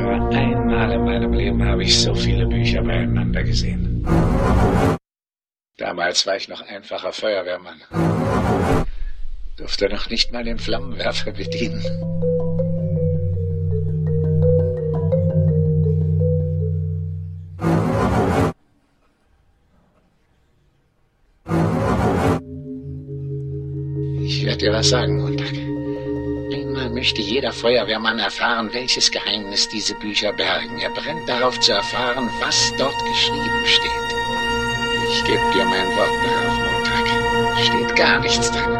Nur einmal in meinem Leben habe ich so viele Bücher beieinander gesehen. Damals war ich noch einfacher Feuerwehrmann. Durfte noch nicht mal den Flammenwerfer bedienen. Dir was sagen, Montag. Einmal möchte jeder Feuerwehrmann erfahren, welches Geheimnis diese Bücher bergen. Er brennt darauf zu erfahren, was dort geschrieben steht. Ich gebe dir mein Wort darauf, Montag. Steht gar nichts drin.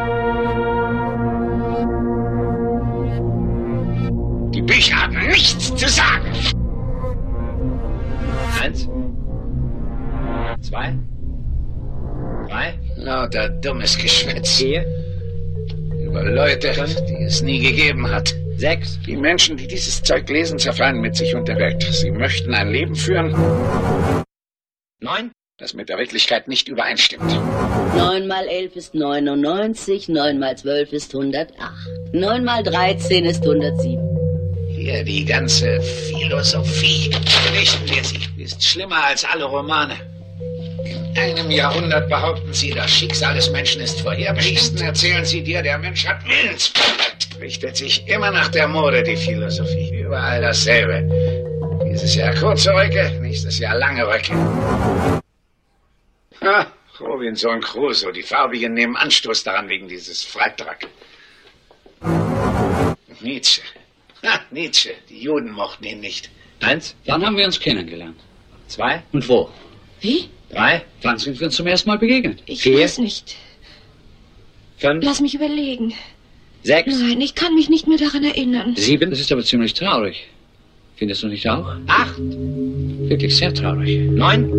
Die Bücher haben nichts zu sagen. Eins. Zwei. Drei. Lauter dummes Geschwätz. Vier. Über Leute, die es nie gegeben hat. Sechs. Die Menschen, die dieses Zeug lesen, zerfallen mit sich und der Welt. Sie möchten ein Leben führen. Neun. Das mit der Wirklichkeit nicht übereinstimmt. 9 mal 11 ist 99, 9 mal 12 ist 108. 9 mal 13 ist 107. Hier die ganze Philosophie. Richten wir sie. Ist schlimmer als alle Romane. In einem Jahrhundert behaupten sie, das Schicksal des Menschen ist vorherbestimmt. erzählen sie dir, der Mensch hat Willensfreiheit. Richtet sich immer nach der Mode, die Philosophie. Überall dasselbe. Dieses Jahr kurze Röcke, nächstes Jahr lange Röcke. Ha, Robinson Crusoe, die Farbigen nehmen Anstoß daran wegen dieses Freitag. Nietzsche. Ha, Nietzsche. Die Juden mochten ihn nicht. Eins. Wann haben wir uns kennengelernt? Zwei. Und wo? Wie? Drei. Wann sind wir uns zum ersten Mal begegnet? Ich Vier. weiß nicht. Fünf. Lass mich überlegen. Sechs. Nein, ich kann mich nicht mehr daran erinnern. Sieben. Das ist aber ziemlich traurig. Findest du nicht auch? Acht. Wirklich sehr traurig. Neun.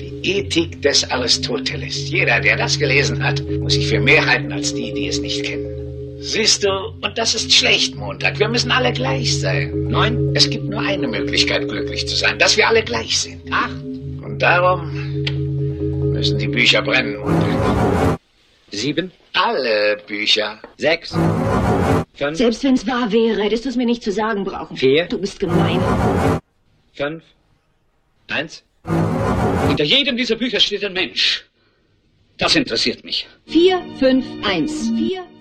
Die Ethik des Aristoteles. Jeder, der das gelesen hat, muss sich für mehr halten als die, die es nicht kennen. Siehst du, und das ist schlecht, Montag. Wir müssen alle gleich sein. Neun. Es gibt nur eine Möglichkeit, glücklich zu sein, dass wir alle gleich sind. Acht. Und darum müssen die Bücher brennen, Montag. Sieben. Alle Bücher. Sechs. Fünf. Selbst wenn es wahr wäre, hättest du es mir nicht zu sagen brauchen. Vier. Du bist gemein. Fünf. Eins. Hinter jedem dieser Bücher steht ein Mensch. Das interessiert mich.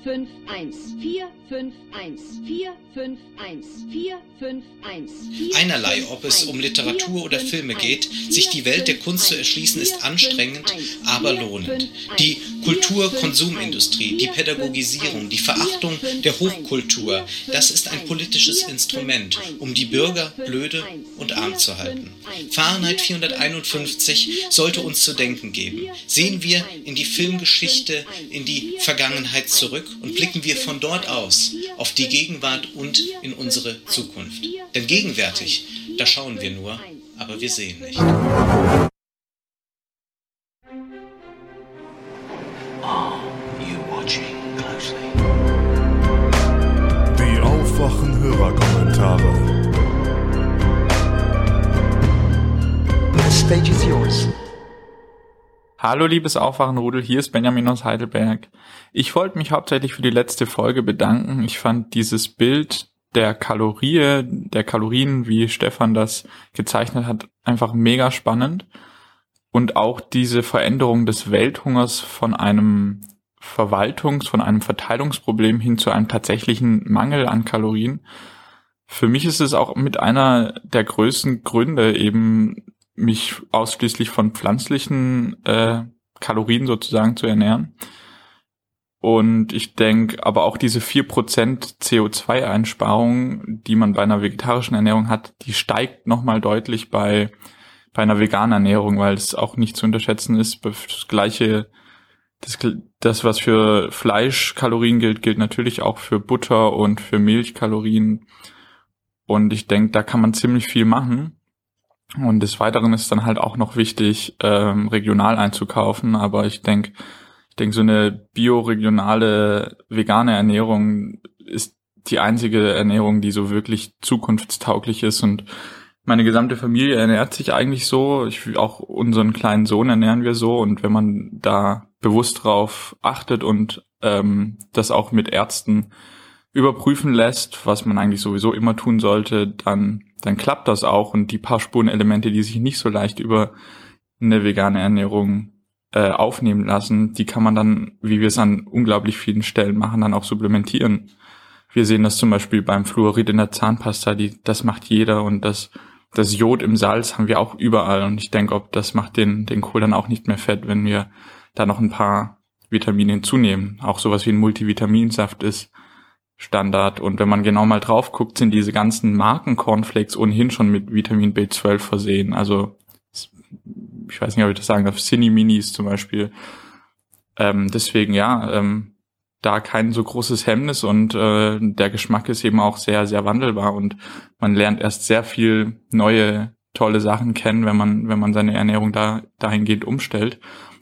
4, 5, 1. 4, 451 451 451 451 Einerlei, ob es um Literatur oder Filme geht, sich die Welt der Kunst zu erschließen, ist anstrengend, aber lohnend. Die Kultur-Konsumindustrie, die Pädagogisierung, die Verachtung der Hochkultur, das ist ein politisches Instrument, um die Bürger blöde und arm zu halten. Fahrenheit 451 sollte uns zu denken geben. Sehen wir in die Filmgeschichte, in die Vergangenheit zurück und blicken wir von dort aus auf die Gegenwart und in unsere Zukunft. Denn gegenwärtig, da schauen wir nur, aber wir sehen nicht. Hallo liebes Aufwachenrudel, hier ist Benjamin aus Heidelberg. Ich wollte mich hauptsächlich für die letzte Folge bedanken. Ich fand dieses Bild der Kalorie, der Kalorien, wie Stefan das gezeichnet hat, einfach mega spannend. Und auch diese Veränderung des Welthungers von einem Verwaltungs-, von einem Verteilungsproblem hin zu einem tatsächlichen Mangel an Kalorien. Für mich ist es auch mit einer der größten Gründe eben, mich ausschließlich von pflanzlichen äh, Kalorien sozusagen zu ernähren. Und ich denke, aber auch diese vier Prozent CO2-Einsparung, die man bei einer vegetarischen Ernährung hat, die steigt nochmal deutlich bei, bei einer veganen Ernährung, weil es auch nicht zu unterschätzen ist. Das gleiche, das, das, was für Fleischkalorien gilt, gilt natürlich auch für Butter und für Milchkalorien. Und ich denke, da kann man ziemlich viel machen. Und des Weiteren ist dann halt auch noch wichtig, ähm, regional einzukaufen. Aber ich denke, ich denke, so eine bioregionale vegane Ernährung ist die einzige Ernährung, die so wirklich zukunftstauglich ist. Und meine gesamte Familie ernährt sich eigentlich so. Ich, auch unseren kleinen Sohn ernähren wir so. Und wenn man da bewusst drauf achtet und ähm, das auch mit Ärzten überprüfen lässt, was man eigentlich sowieso immer tun sollte, dann, dann klappt das auch. Und die paar Spurenelemente, die sich nicht so leicht über eine vegane Ernährung äh, aufnehmen lassen, die kann man dann, wie wir es an unglaublich vielen Stellen machen, dann auch supplementieren. Wir sehen das zum Beispiel beim Fluorid in der Zahnpasta, die, das macht jeder und das, das Jod im Salz haben wir auch überall. Und ich denke, ob das macht den, den Kohl dann auch nicht mehr fett, wenn wir da noch ein paar Vitamine hinzunehmen. Auch sowas wie ein Multivitaminsaft ist Standard. Und wenn man genau mal drauf guckt, sind diese ganzen Marken Cornflakes ohnehin schon mit Vitamin B12 versehen. Also ich weiß nicht, ob ich das sagen darf, Cine Minis zum Beispiel. Ähm, deswegen ja, ähm, da kein so großes Hemmnis und äh, der Geschmack ist eben auch sehr, sehr wandelbar und man lernt erst sehr viel neue, tolle Sachen kennen, wenn man, wenn man seine Ernährung da dahingehend umstellt.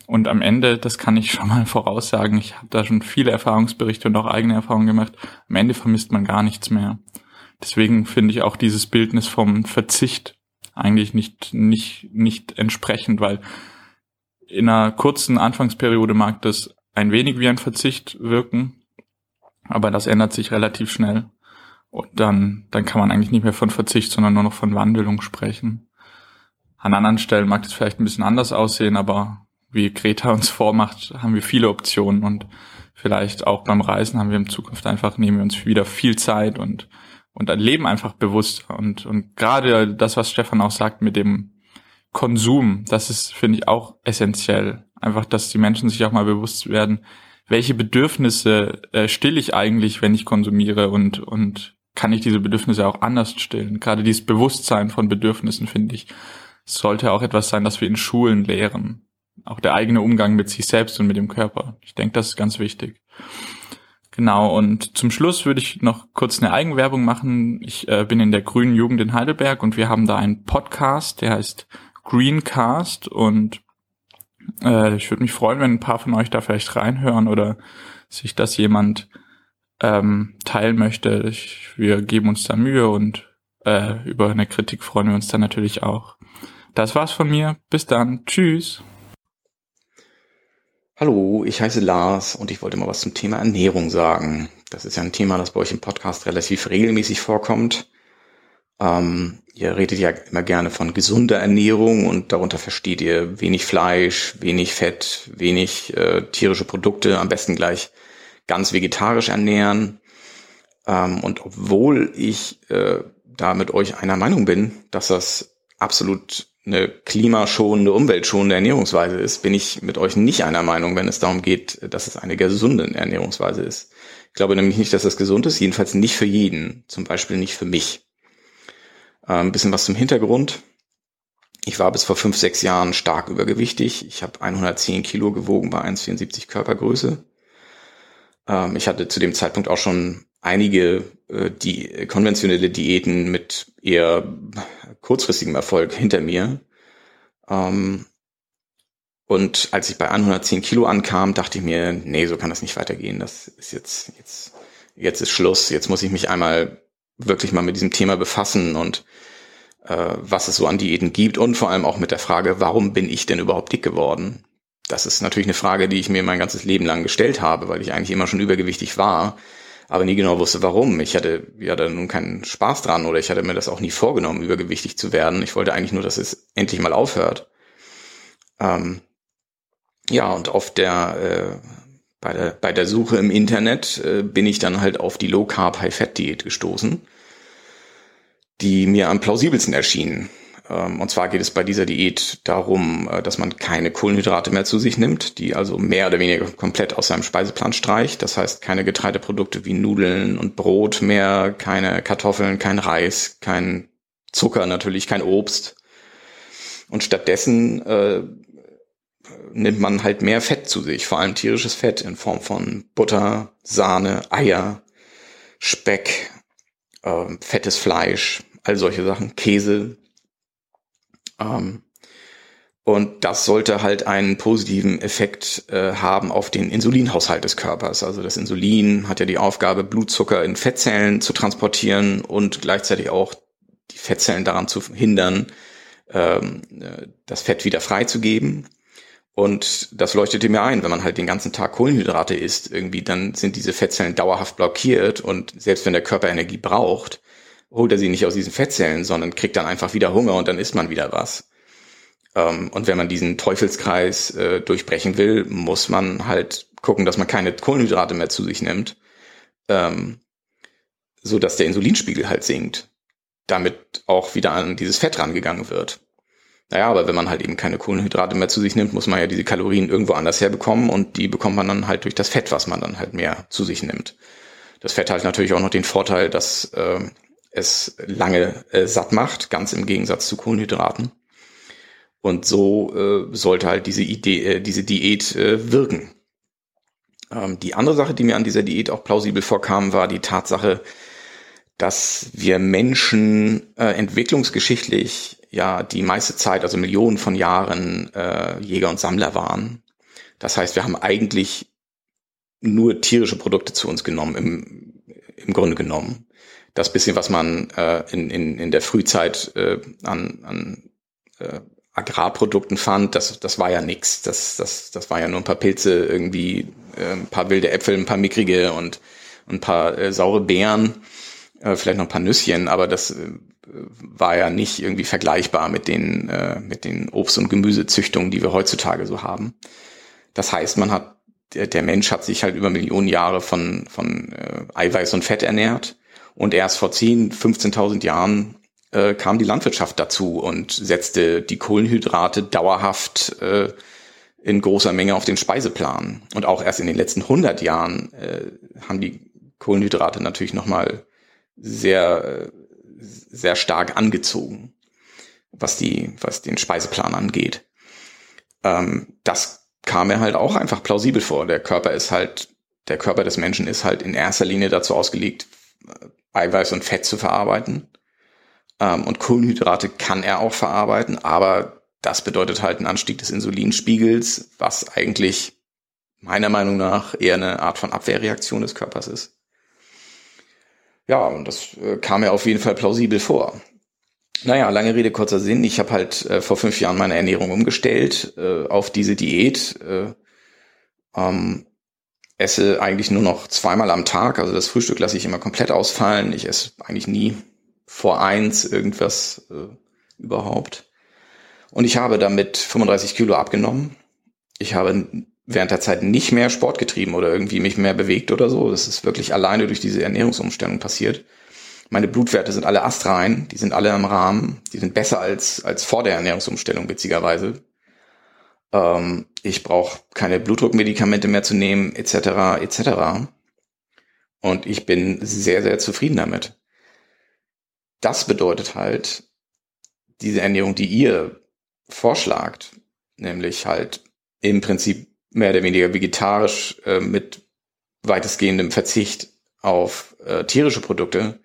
Und am Ende, das kann ich schon mal voraussagen, ich habe da schon viele Erfahrungsberichte und auch eigene Erfahrungen gemacht, am Ende vermisst man gar nichts mehr. Deswegen finde ich auch dieses Bildnis vom Verzicht eigentlich nicht, nicht, nicht entsprechend, weil in einer kurzen Anfangsperiode mag das ein wenig wie ein Verzicht wirken, aber das ändert sich relativ schnell. Und dann, dann kann man eigentlich nicht mehr von Verzicht, sondern nur noch von Wandelung sprechen. An anderen Stellen mag das vielleicht ein bisschen anders aussehen, aber wie Greta uns vormacht, haben wir viele Optionen und vielleicht auch beim Reisen haben wir in Zukunft einfach, nehmen wir uns wieder viel Zeit und, und leben einfach bewusst und, und gerade das, was Stefan auch sagt mit dem Konsum, das ist, finde ich, auch essentiell. Einfach, dass die Menschen sich auch mal bewusst werden, welche Bedürfnisse äh, still ich eigentlich, wenn ich konsumiere und, und kann ich diese Bedürfnisse auch anders stillen. Gerade dieses Bewusstsein von Bedürfnissen, finde ich, sollte auch etwas sein, das wir in Schulen lehren auch der eigene Umgang mit sich selbst und mit dem Körper. Ich denke, das ist ganz wichtig. Genau, und zum Schluss würde ich noch kurz eine Eigenwerbung machen. Ich äh, bin in der Grünen Jugend in Heidelberg und wir haben da einen Podcast, der heißt Greencast und äh, ich würde mich freuen, wenn ein paar von euch da vielleicht reinhören oder sich das jemand ähm, teilen möchte. Ich, wir geben uns da Mühe und äh, über eine Kritik freuen wir uns dann natürlich auch. Das war's von mir. Bis dann. Tschüss. Hallo, ich heiße Lars und ich wollte mal was zum Thema Ernährung sagen. Das ist ja ein Thema, das bei euch im Podcast relativ regelmäßig vorkommt. Ähm, ihr redet ja immer gerne von gesunder Ernährung und darunter versteht ihr wenig Fleisch, wenig Fett, wenig äh, tierische Produkte, am besten gleich ganz vegetarisch ernähren. Ähm, und obwohl ich äh, da mit euch einer Meinung bin, dass das absolut eine klimaschonende, umweltschonende Ernährungsweise ist, bin ich mit euch nicht einer Meinung, wenn es darum geht, dass es eine gesunde Ernährungsweise ist. Ich glaube nämlich nicht, dass das gesund ist, jedenfalls nicht für jeden, zum Beispiel nicht für mich. Äh, ein bisschen was zum Hintergrund. Ich war bis vor fünf, sechs Jahren stark übergewichtig. Ich habe 110 Kilo gewogen bei 1,74 Körpergröße. Ähm, ich hatte zu dem Zeitpunkt auch schon einige äh, die konventionelle Diäten mit eher kurzfristigem Erfolg hinter mir. Ähm, und als ich bei 110 Kilo ankam, dachte ich mir, nee, so kann das nicht weitergehen. Das ist jetzt, jetzt, jetzt ist Schluss. Jetzt muss ich mich einmal wirklich mal mit diesem Thema befassen und äh, was es so an Diäten gibt und vor allem auch mit der Frage, warum bin ich denn überhaupt dick geworden? Das ist natürlich eine Frage, die ich mir mein ganzes Leben lang gestellt habe, weil ich eigentlich immer schon übergewichtig war aber nie genau wusste, warum. Ich hatte ja da nun keinen Spaß dran oder ich hatte mir das auch nie vorgenommen, übergewichtig zu werden. Ich wollte eigentlich nur, dass es endlich mal aufhört. Ähm, ja, und auf der, äh, bei der, bei der Suche im Internet äh, bin ich dann halt auf die Low Carb High Fat Diät gestoßen, die mir am plausibelsten erschien. Ähm, und zwar geht es bei dieser Diät darum, äh, dass man keine Kohlenhydrate mehr zu sich nimmt, die also mehr oder weniger komplett aus seinem Speiseplan streicht. Das heißt, keine Getreideprodukte wie Nudeln und Brot mehr, keine Kartoffeln, kein Reis, kein Zucker natürlich, kein Obst. Und stattdessen äh, nimmt man halt mehr Fett zu sich, vor allem tierisches Fett in Form von Butter, Sahne, Eier, Speck, äh, fettes Fleisch, all solche Sachen, Käse, ähm, und das sollte halt einen positiven Effekt äh, haben auf den Insulinhaushalt des Körpers. Also das Insulin hat ja die Aufgabe, Blutzucker in Fettzellen zu transportieren und gleichzeitig auch die Fettzellen daran zu hindern, ähm, äh, das Fett wieder freizugeben. Und das leuchtete mir ein, wenn man halt den ganzen Tag Kohlenhydrate isst, irgendwie, dann sind diese Fettzellen dauerhaft blockiert und selbst wenn der Körper Energie braucht, holt er sie nicht aus diesen Fettzellen, sondern kriegt dann einfach wieder Hunger und dann isst man wieder was. Ähm, und wenn man diesen Teufelskreis äh, durchbrechen will, muss man halt gucken, dass man keine Kohlenhydrate mehr zu sich nimmt, ähm, so dass der Insulinspiegel halt sinkt, damit auch wieder an dieses Fett rangegangen wird. Naja, aber wenn man halt eben keine Kohlenhydrate mehr zu sich nimmt, muss man ja diese Kalorien irgendwo anders herbekommen und die bekommt man dann halt durch das Fett, was man dann halt mehr zu sich nimmt. Das Fett hat natürlich auch noch den Vorteil, dass äh, es lange äh, satt macht, ganz im Gegensatz zu Kohlenhydraten. Und so äh, sollte halt diese Idee, äh, diese Diät äh, wirken. Ähm, die andere Sache, die mir an dieser Diät auch plausibel vorkam, war die Tatsache, dass wir Menschen äh, entwicklungsgeschichtlich ja die meiste Zeit, also Millionen von Jahren äh, Jäger und Sammler waren. Das heißt, wir haben eigentlich nur tierische Produkte zu uns genommen, im, im Grunde genommen das bisschen, was man äh, in, in, in der Frühzeit äh, an, an äh, Agrarprodukten fand, das, das war ja nix. Das, das, das war ja nur ein paar Pilze, irgendwie äh, ein paar wilde Äpfel, ein paar mickrige und, ein paar äh, saure Beeren, äh, vielleicht noch ein paar Nüsschen, aber das äh, war ja nicht irgendwie vergleichbar mit den, äh, mit den Obst- und Gemüsezüchtungen, die wir heutzutage so haben. Das heißt, man hat, der, der Mensch hat sich halt über Millionen Jahre von, von äh, Eiweiß und Fett ernährt und erst vor 10, 15.000 Jahren äh, kam die Landwirtschaft dazu und setzte die Kohlenhydrate dauerhaft äh, in großer Menge auf den Speiseplan. Und auch erst in den letzten 100 Jahren äh, haben die Kohlenhydrate natürlich nochmal sehr, äh, sehr stark angezogen, was die, was den Speiseplan angeht. Ähm, das kam mir halt auch einfach plausibel vor. Der Körper ist halt, der Körper des Menschen ist halt in erster Linie dazu ausgelegt, Eiweiß und Fett zu verarbeiten. Ähm, und Kohlenhydrate kann er auch verarbeiten, aber das bedeutet halt einen Anstieg des Insulinspiegels, was eigentlich meiner Meinung nach eher eine Art von Abwehrreaktion des Körpers ist. Ja, und das äh, kam mir auf jeden Fall plausibel vor. Naja, lange Rede, kurzer Sinn. Ich habe halt äh, vor fünf Jahren meine Ernährung umgestellt äh, auf diese Diät. Äh, ähm, esse eigentlich nur noch zweimal am Tag. Also das Frühstück lasse ich immer komplett ausfallen. Ich esse eigentlich nie vor eins irgendwas äh, überhaupt. Und ich habe damit 35 Kilo abgenommen. Ich habe während der Zeit nicht mehr Sport getrieben oder irgendwie mich mehr bewegt oder so. Das ist wirklich alleine durch diese Ernährungsumstellung passiert. Meine Blutwerte sind alle astrein, die sind alle im Rahmen, die sind besser als, als vor der Ernährungsumstellung, witzigerweise. Ähm, ich brauche keine Blutdruckmedikamente mehr zu nehmen, etc., etc. Und ich bin sehr, sehr zufrieden damit. Das bedeutet halt, diese Ernährung, die ihr vorschlagt, nämlich halt im Prinzip mehr oder weniger vegetarisch äh, mit weitestgehendem Verzicht auf äh, tierische Produkte,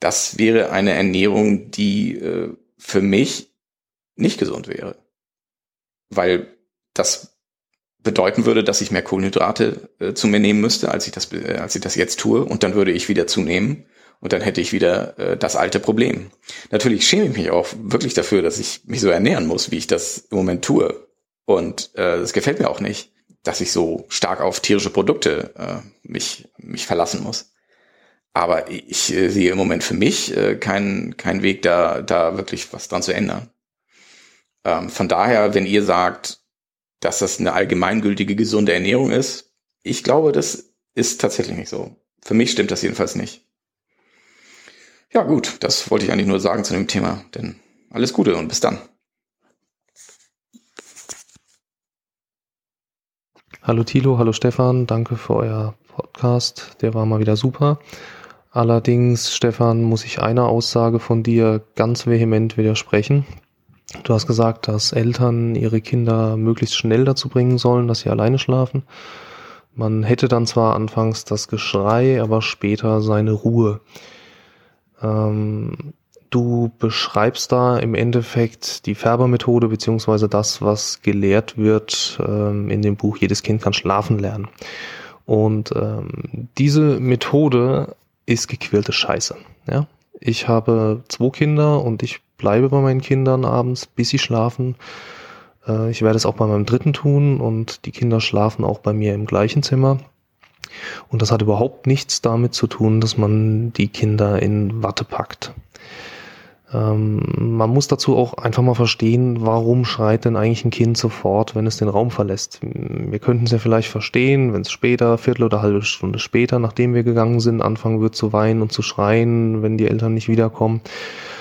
das wäre eine Ernährung, die äh, für mich nicht gesund wäre. Weil das bedeuten würde, dass ich mehr Kohlenhydrate äh, zu mir nehmen müsste, als ich das, äh, als ich das jetzt tue, und dann würde ich wieder zunehmen und dann hätte ich wieder äh, das alte Problem. Natürlich schäme ich mich auch wirklich dafür, dass ich mich so ernähren muss, wie ich das im Moment tue. Und äh, das gefällt mir auch nicht, dass ich so stark auf tierische Produkte äh, mich, mich verlassen muss. Aber ich äh, sehe im Moment für mich äh, keinen keinen Weg, da, da wirklich was dran zu ändern. Ähm, von daher, wenn ihr sagt, dass das eine allgemeingültige gesunde Ernährung ist, ich glaube, das ist tatsächlich nicht so. Für mich stimmt das jedenfalls nicht. Ja gut, das wollte ich eigentlich nur sagen zu dem Thema, denn alles Gute und bis dann. Hallo Thilo, hallo Stefan, danke für euer Podcast, der war mal wieder super. Allerdings, Stefan, muss ich einer Aussage von dir ganz vehement widersprechen. Du hast gesagt, dass Eltern ihre Kinder möglichst schnell dazu bringen sollen, dass sie alleine schlafen. Man hätte dann zwar anfangs das Geschrei, aber später seine Ruhe. Ähm, du beschreibst da im Endeffekt die Färbermethode beziehungsweise das, was gelehrt wird ähm, in dem Buch Jedes Kind kann schlafen lernen. Und ähm, diese Methode ist gequirlte Scheiße. Ja? Ich habe zwei Kinder und ich bleibe bei meinen Kindern abends, bis sie schlafen. Äh, ich werde es auch bei meinem dritten tun und die Kinder schlafen auch bei mir im gleichen Zimmer. Und das hat überhaupt nichts damit zu tun, dass man die Kinder in Watte packt. Ähm, man muss dazu auch einfach mal verstehen, warum schreit denn eigentlich ein Kind sofort, wenn es den Raum verlässt. Wir könnten es ja vielleicht verstehen, wenn es später, Viertel oder halbe Stunde später, nachdem wir gegangen sind, anfangen wird zu weinen und zu schreien, wenn die Eltern nicht wiederkommen.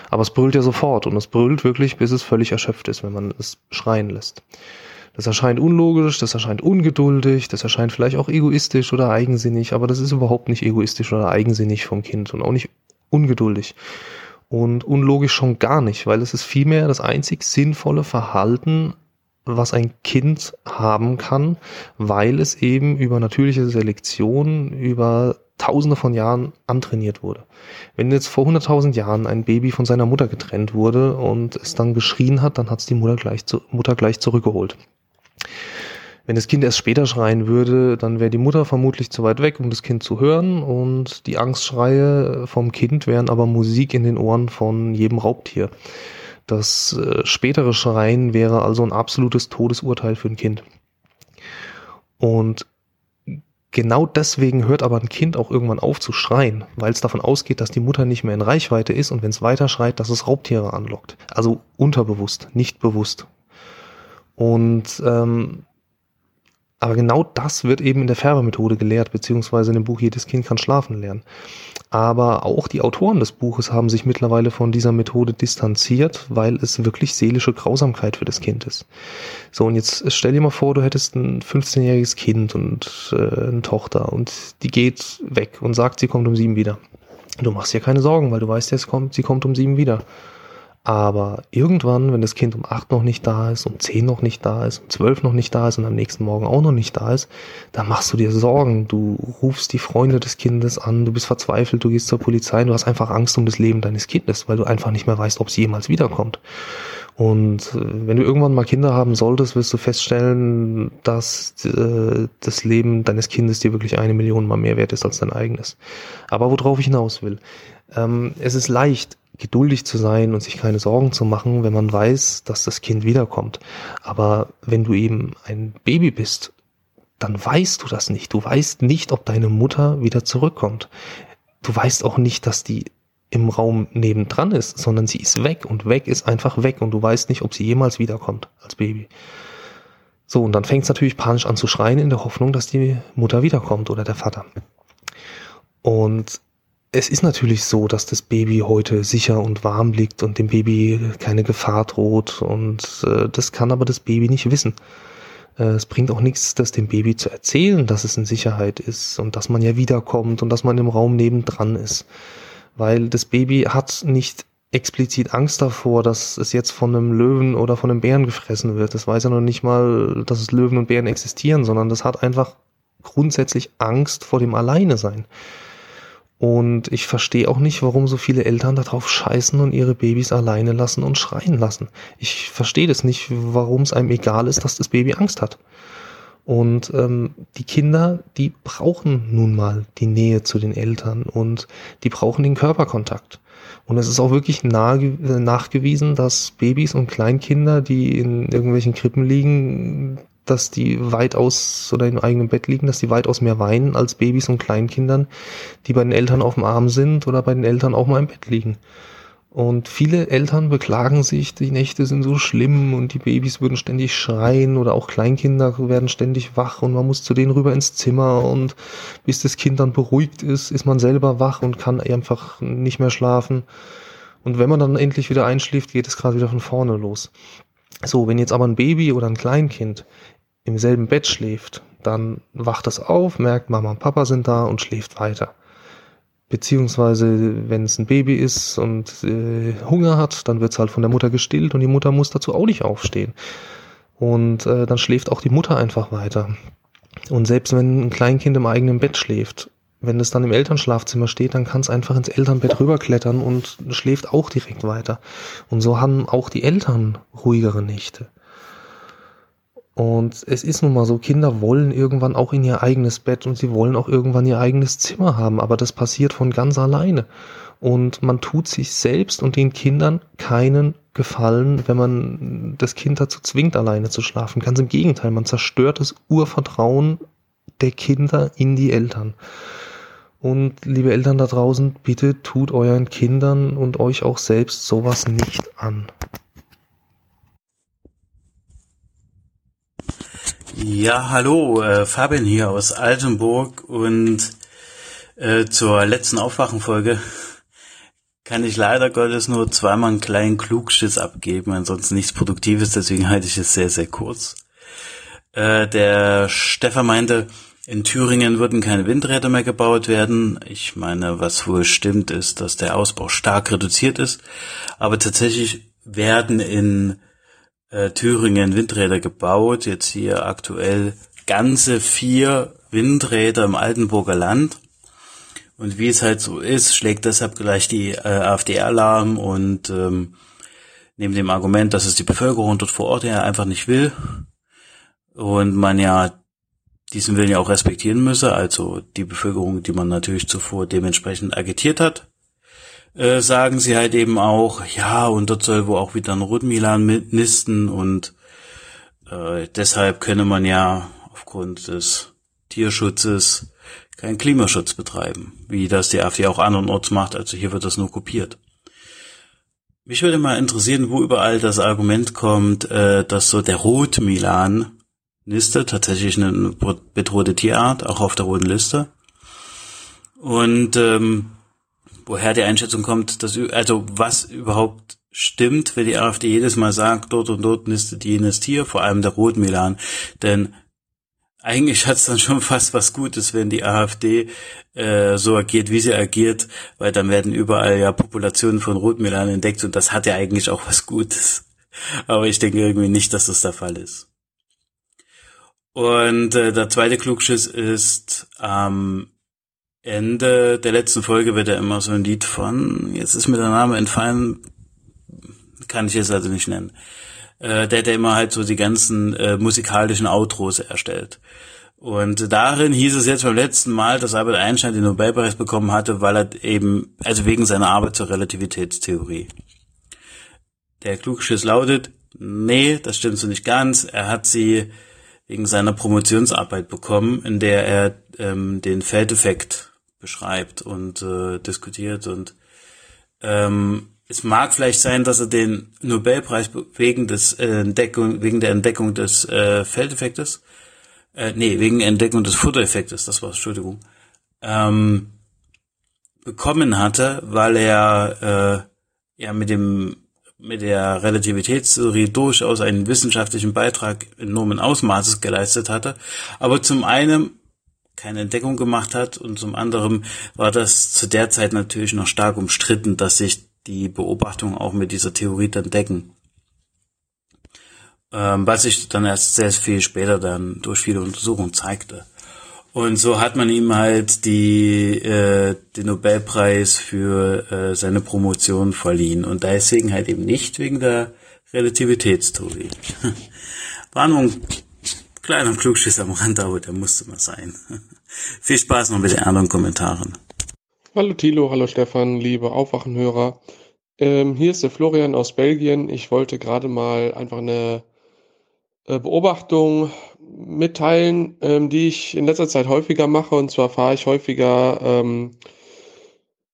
Aber es brüllt ja sofort und es brüllt wirklich, bis es völlig erschöpft ist, wenn man es schreien lässt. Das erscheint unlogisch, das erscheint ungeduldig, das erscheint vielleicht auch egoistisch oder eigensinnig, aber das ist überhaupt nicht egoistisch oder eigensinnig vom Kind und auch nicht ungeduldig. Und unlogisch schon gar nicht, weil es ist vielmehr das einzig sinnvolle Verhalten, was ein Kind haben kann, weil es eben über natürliche Selektion, über tausende von Jahren antrainiert wurde. Wenn jetzt vor 100.000 Jahren ein Baby von seiner Mutter getrennt wurde und es dann geschrien hat, dann hat es die Mutter gleich, zu, Mutter gleich zurückgeholt. Wenn das Kind erst später schreien würde, dann wäre die Mutter vermutlich zu weit weg, um das Kind zu hören und die Angstschreie vom Kind wären aber Musik in den Ohren von jedem Raubtier. Das äh, spätere Schreien wäre also ein absolutes Todesurteil für ein Kind. Und genau deswegen hört aber ein Kind auch irgendwann auf zu schreien, weil es davon ausgeht, dass die Mutter nicht mehr in Reichweite ist und wenn es weiter schreit, dass es Raubtiere anlockt. Also unterbewusst, nicht bewusst. Und ähm, aber genau das wird eben in der Färbermethode gelehrt, beziehungsweise in dem Buch Jedes Kind kann schlafen lernen. Aber auch die Autoren des Buches haben sich mittlerweile von dieser Methode distanziert, weil es wirklich seelische Grausamkeit für das Kind ist. So, und jetzt stell dir mal vor, du hättest ein 15-jähriges Kind und äh, eine Tochter und die geht weg und sagt, sie kommt um sieben wieder. Du machst dir keine Sorgen, weil du weißt, es kommt, sie kommt um sieben wieder. Aber irgendwann, wenn das Kind um acht noch nicht da ist, um zehn noch nicht da ist, um zwölf noch nicht da ist und am nächsten Morgen auch noch nicht da ist, dann machst du dir Sorgen. Du rufst die Freunde des Kindes an, du bist verzweifelt, du gehst zur Polizei, du hast einfach Angst um das Leben deines Kindes, weil du einfach nicht mehr weißt, ob sie jemals wiederkommt. Und äh, wenn du irgendwann mal Kinder haben solltest, wirst du feststellen, dass äh, das Leben deines Kindes dir wirklich eine Million mal mehr wert ist als dein eigenes. Aber worauf ich hinaus will, ähm, es ist leicht, geduldig zu sein und sich keine Sorgen zu machen, wenn man weiß, dass das Kind wiederkommt. Aber wenn du eben ein Baby bist, dann weißt du das nicht. Du weißt nicht, ob deine Mutter wieder zurückkommt. Du weißt auch nicht, dass die im Raum nebendran ist, sondern sie ist weg und weg ist einfach weg und du weißt nicht, ob sie jemals wiederkommt als Baby. So, und dann fängt es natürlich panisch an zu schreien in der Hoffnung, dass die Mutter wiederkommt oder der Vater. Und es ist natürlich so, dass das Baby heute sicher und warm liegt und dem Baby keine Gefahr droht und äh, das kann aber das Baby nicht wissen. Äh, es bringt auch nichts, das dem Baby zu erzählen, dass es in Sicherheit ist und dass man ja wiederkommt und dass man im Raum nebendran ist. Weil das Baby hat nicht explizit Angst davor, dass es jetzt von einem Löwen oder von einem Bären gefressen wird. Das weiß ja noch nicht mal, dass es Löwen und Bären existieren, sondern das hat einfach grundsätzlich Angst vor dem Alleine sein. Und ich verstehe auch nicht, warum so viele Eltern darauf scheißen und ihre Babys alleine lassen und schreien lassen. Ich verstehe das nicht, warum es einem egal ist, dass das Baby Angst hat. Und ähm, die Kinder, die brauchen nun mal die Nähe zu den Eltern und die brauchen den Körperkontakt. Und es ist auch wirklich nachgewiesen, dass Babys und Kleinkinder, die in irgendwelchen Krippen liegen, dass die weitaus oder im eigenen Bett liegen, dass die weitaus mehr weinen als Babys und Kleinkindern, die bei den Eltern auf dem Arm sind oder bei den Eltern auch mal im Bett liegen. Und viele Eltern beklagen sich, die Nächte sind so schlimm und die Babys würden ständig schreien oder auch Kleinkinder werden ständig wach und man muss zu denen rüber ins Zimmer und bis das Kind dann beruhigt ist, ist man selber wach und kann einfach nicht mehr schlafen. Und wenn man dann endlich wieder einschläft, geht es gerade wieder von vorne los. So, wenn jetzt aber ein Baby oder ein Kleinkind im selben Bett schläft, dann wacht es auf, merkt, Mama und Papa sind da und schläft weiter. Beziehungsweise, wenn es ein Baby ist und äh, Hunger hat, dann wird es halt von der Mutter gestillt und die Mutter muss dazu auch nicht aufstehen. Und äh, dann schläft auch die Mutter einfach weiter. Und selbst wenn ein Kleinkind im eigenen Bett schläft, wenn es dann im Elternschlafzimmer steht, dann kann es einfach ins Elternbett rüberklettern und schläft auch direkt weiter. Und so haben auch die Eltern ruhigere Nächte. Und es ist nun mal so, Kinder wollen irgendwann auch in ihr eigenes Bett und sie wollen auch irgendwann ihr eigenes Zimmer haben, aber das passiert von ganz alleine. Und man tut sich selbst und den Kindern keinen Gefallen, wenn man das Kind dazu zwingt, alleine zu schlafen. Ganz im Gegenteil, man zerstört das Urvertrauen der Kinder in die Eltern. Und liebe Eltern da draußen, bitte tut euren Kindern und euch auch selbst sowas nicht an. Ja, hallo, äh, Fabian hier aus Altenburg und äh, zur letzten Aufwachenfolge kann ich leider Gottes nur zweimal einen kleinen Klugschiss abgeben, ansonsten nichts Produktives, deswegen halte ich es sehr, sehr kurz. Äh, der Stefan meinte, in Thüringen würden keine Windräder mehr gebaut werden. Ich meine, was wohl stimmt, ist, dass der Ausbau stark reduziert ist, aber tatsächlich werden in äh, Thüringen Windräder gebaut. Jetzt hier aktuell ganze vier Windräder im Altenburger Land. Und wie es halt so ist, schlägt deshalb gleich die äh, AfD Alarm und ähm, neben dem Argument, dass es die Bevölkerung dort vor Ort ja einfach nicht will und man ja diesen Willen ja auch respektieren müsse, also die Bevölkerung, die man natürlich zuvor dementsprechend agitiert hat, äh, sagen sie halt eben auch, ja, und dort soll wohl auch wieder ein Rotmilan mitnisten und äh, deshalb könne man ja aufgrund des Tierschutzes keinen Klimaschutz betreiben, wie das die AfD auch andernorts macht, also hier wird das nur kopiert. Mich würde mal interessieren, wo überall das Argument kommt, äh, dass so der Rotmilan Niste tatsächlich eine bedrohte Tierart, auch auf der roten Liste. Und ähm, woher die Einschätzung kommt, dass, also was überhaupt stimmt, wenn die AfD jedes Mal sagt, dort und dort nistet jenes Tier, vor allem der Rotmilan. Denn eigentlich hat es dann schon fast was Gutes, wenn die AfD äh, so agiert, wie sie agiert, weil dann werden überall ja Populationen von Rotmilan entdeckt und das hat ja eigentlich auch was Gutes. Aber ich denke irgendwie nicht, dass das der Fall ist. Und äh, der zweite Klugschiss ist, ähm, Ende der letzten Folge wird ja immer so ein Lied von, jetzt ist mir der Name entfallen, kann ich jetzt also nicht nennen. Äh, der, der immer halt so die ganzen äh, musikalischen Outros erstellt. Und darin hieß es jetzt beim letzten Mal, dass Albert Einstein den Nobelpreis bekommen hatte, weil er eben, also wegen seiner Arbeit zur Relativitätstheorie. Der Klugschiss lautet, nee, das stimmt so nicht ganz. Er hat sie wegen seiner Promotionsarbeit bekommen, in der er ähm, den Feldeffekt beschreibt und äh, diskutiert und ähm, es mag vielleicht sein, dass er den Nobelpreis wegen des äh, Entdeckung, wegen der Entdeckung des äh, Feldeffektes, äh, nee, wegen der Entdeckung des Futtereffektes, das war Entschuldigung, ähm, bekommen hatte, weil er äh, ja mit dem mit der Relativitätstheorie durchaus einen wissenschaftlichen Beitrag enormen Ausmaßes geleistet hatte, aber zum einen keine Entdeckung gemacht hat und zum anderen war das zu der Zeit natürlich noch stark umstritten, dass sich die Beobachtungen auch mit dieser Theorie dann decken. Ähm, was sich dann erst sehr viel später dann durch viele Untersuchungen zeigte. Und so hat man ihm halt die, äh, den Nobelpreis für äh, seine Promotion verliehen. Und deswegen halt eben nicht wegen der Relativitätstheorie. War nur ein kleiner Klugschiss am Rand, aber der musste mal sein. Viel Spaß noch mit den anderen Kommentaren. Hallo Thilo, hallo Stefan, liebe Aufwachenhörer. Ähm, hier ist der Florian aus Belgien. Ich wollte gerade mal einfach eine äh, Beobachtung mitteilen, ähm, die ich in letzter Zeit häufiger mache. Und zwar fahre ich häufiger ähm,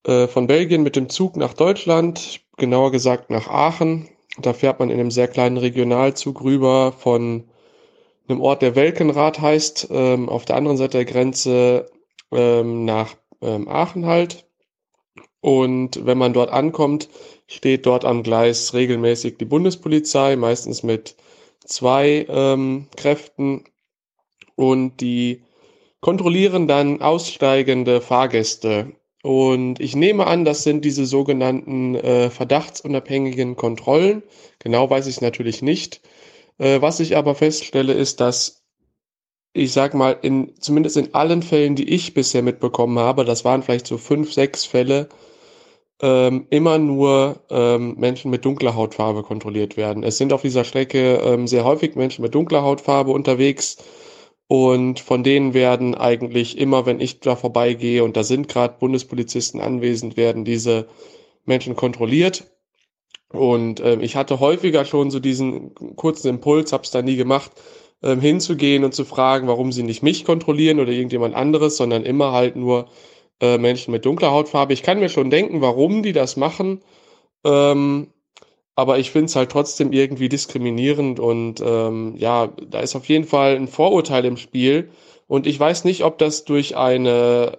äh, von Belgien mit dem Zug nach Deutschland, genauer gesagt nach Aachen. Da fährt man in einem sehr kleinen Regionalzug rüber von einem Ort, der Welkenrad heißt, ähm, auf der anderen Seite der Grenze ähm, nach ähm, Aachen halt. Und wenn man dort ankommt, steht dort am Gleis regelmäßig die Bundespolizei, meistens mit zwei ähm, Kräften. Und die kontrollieren dann aussteigende Fahrgäste. Und ich nehme an, das sind diese sogenannten äh, verdachtsunabhängigen Kontrollen. Genau weiß ich natürlich nicht. Äh, was ich aber feststelle, ist, dass ich sag mal, in, zumindest in allen Fällen, die ich bisher mitbekommen habe, das waren vielleicht so fünf, sechs Fälle, ähm, immer nur ähm, Menschen mit dunkler Hautfarbe kontrolliert werden. Es sind auf dieser Strecke ähm, sehr häufig Menschen mit dunkler Hautfarbe unterwegs und von denen werden eigentlich immer, wenn ich da vorbeigehe und da sind gerade Bundespolizisten anwesend, werden diese Menschen kontrolliert. Und ähm, ich hatte häufiger schon so diesen kurzen Impuls, hab's da nie gemacht, ähm, hinzugehen und zu fragen, warum sie nicht mich kontrollieren oder irgendjemand anderes, sondern immer halt nur äh, Menschen mit dunkler Hautfarbe. Ich kann mir schon denken, warum die das machen, ähm, aber ich finde es halt trotzdem irgendwie diskriminierend und ähm, ja, da ist auf jeden Fall ein Vorurteil im Spiel. Und ich weiß nicht, ob das durch eine,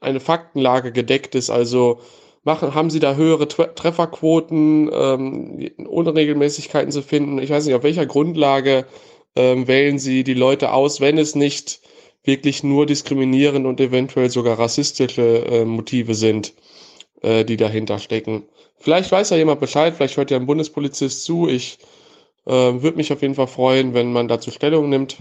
eine Faktenlage gedeckt ist. Also machen, haben sie da höhere Trefferquoten, ähm, Unregelmäßigkeiten zu finden? Ich weiß nicht, auf welcher Grundlage ähm, wählen sie die Leute aus, wenn es nicht wirklich nur diskriminierend und eventuell sogar rassistische äh, Motive sind, äh, die dahinter stecken. Vielleicht weiß ja jemand Bescheid, vielleicht hört ja ein Bundespolizist zu. Ich äh, würde mich auf jeden Fall freuen, wenn man dazu Stellung nimmt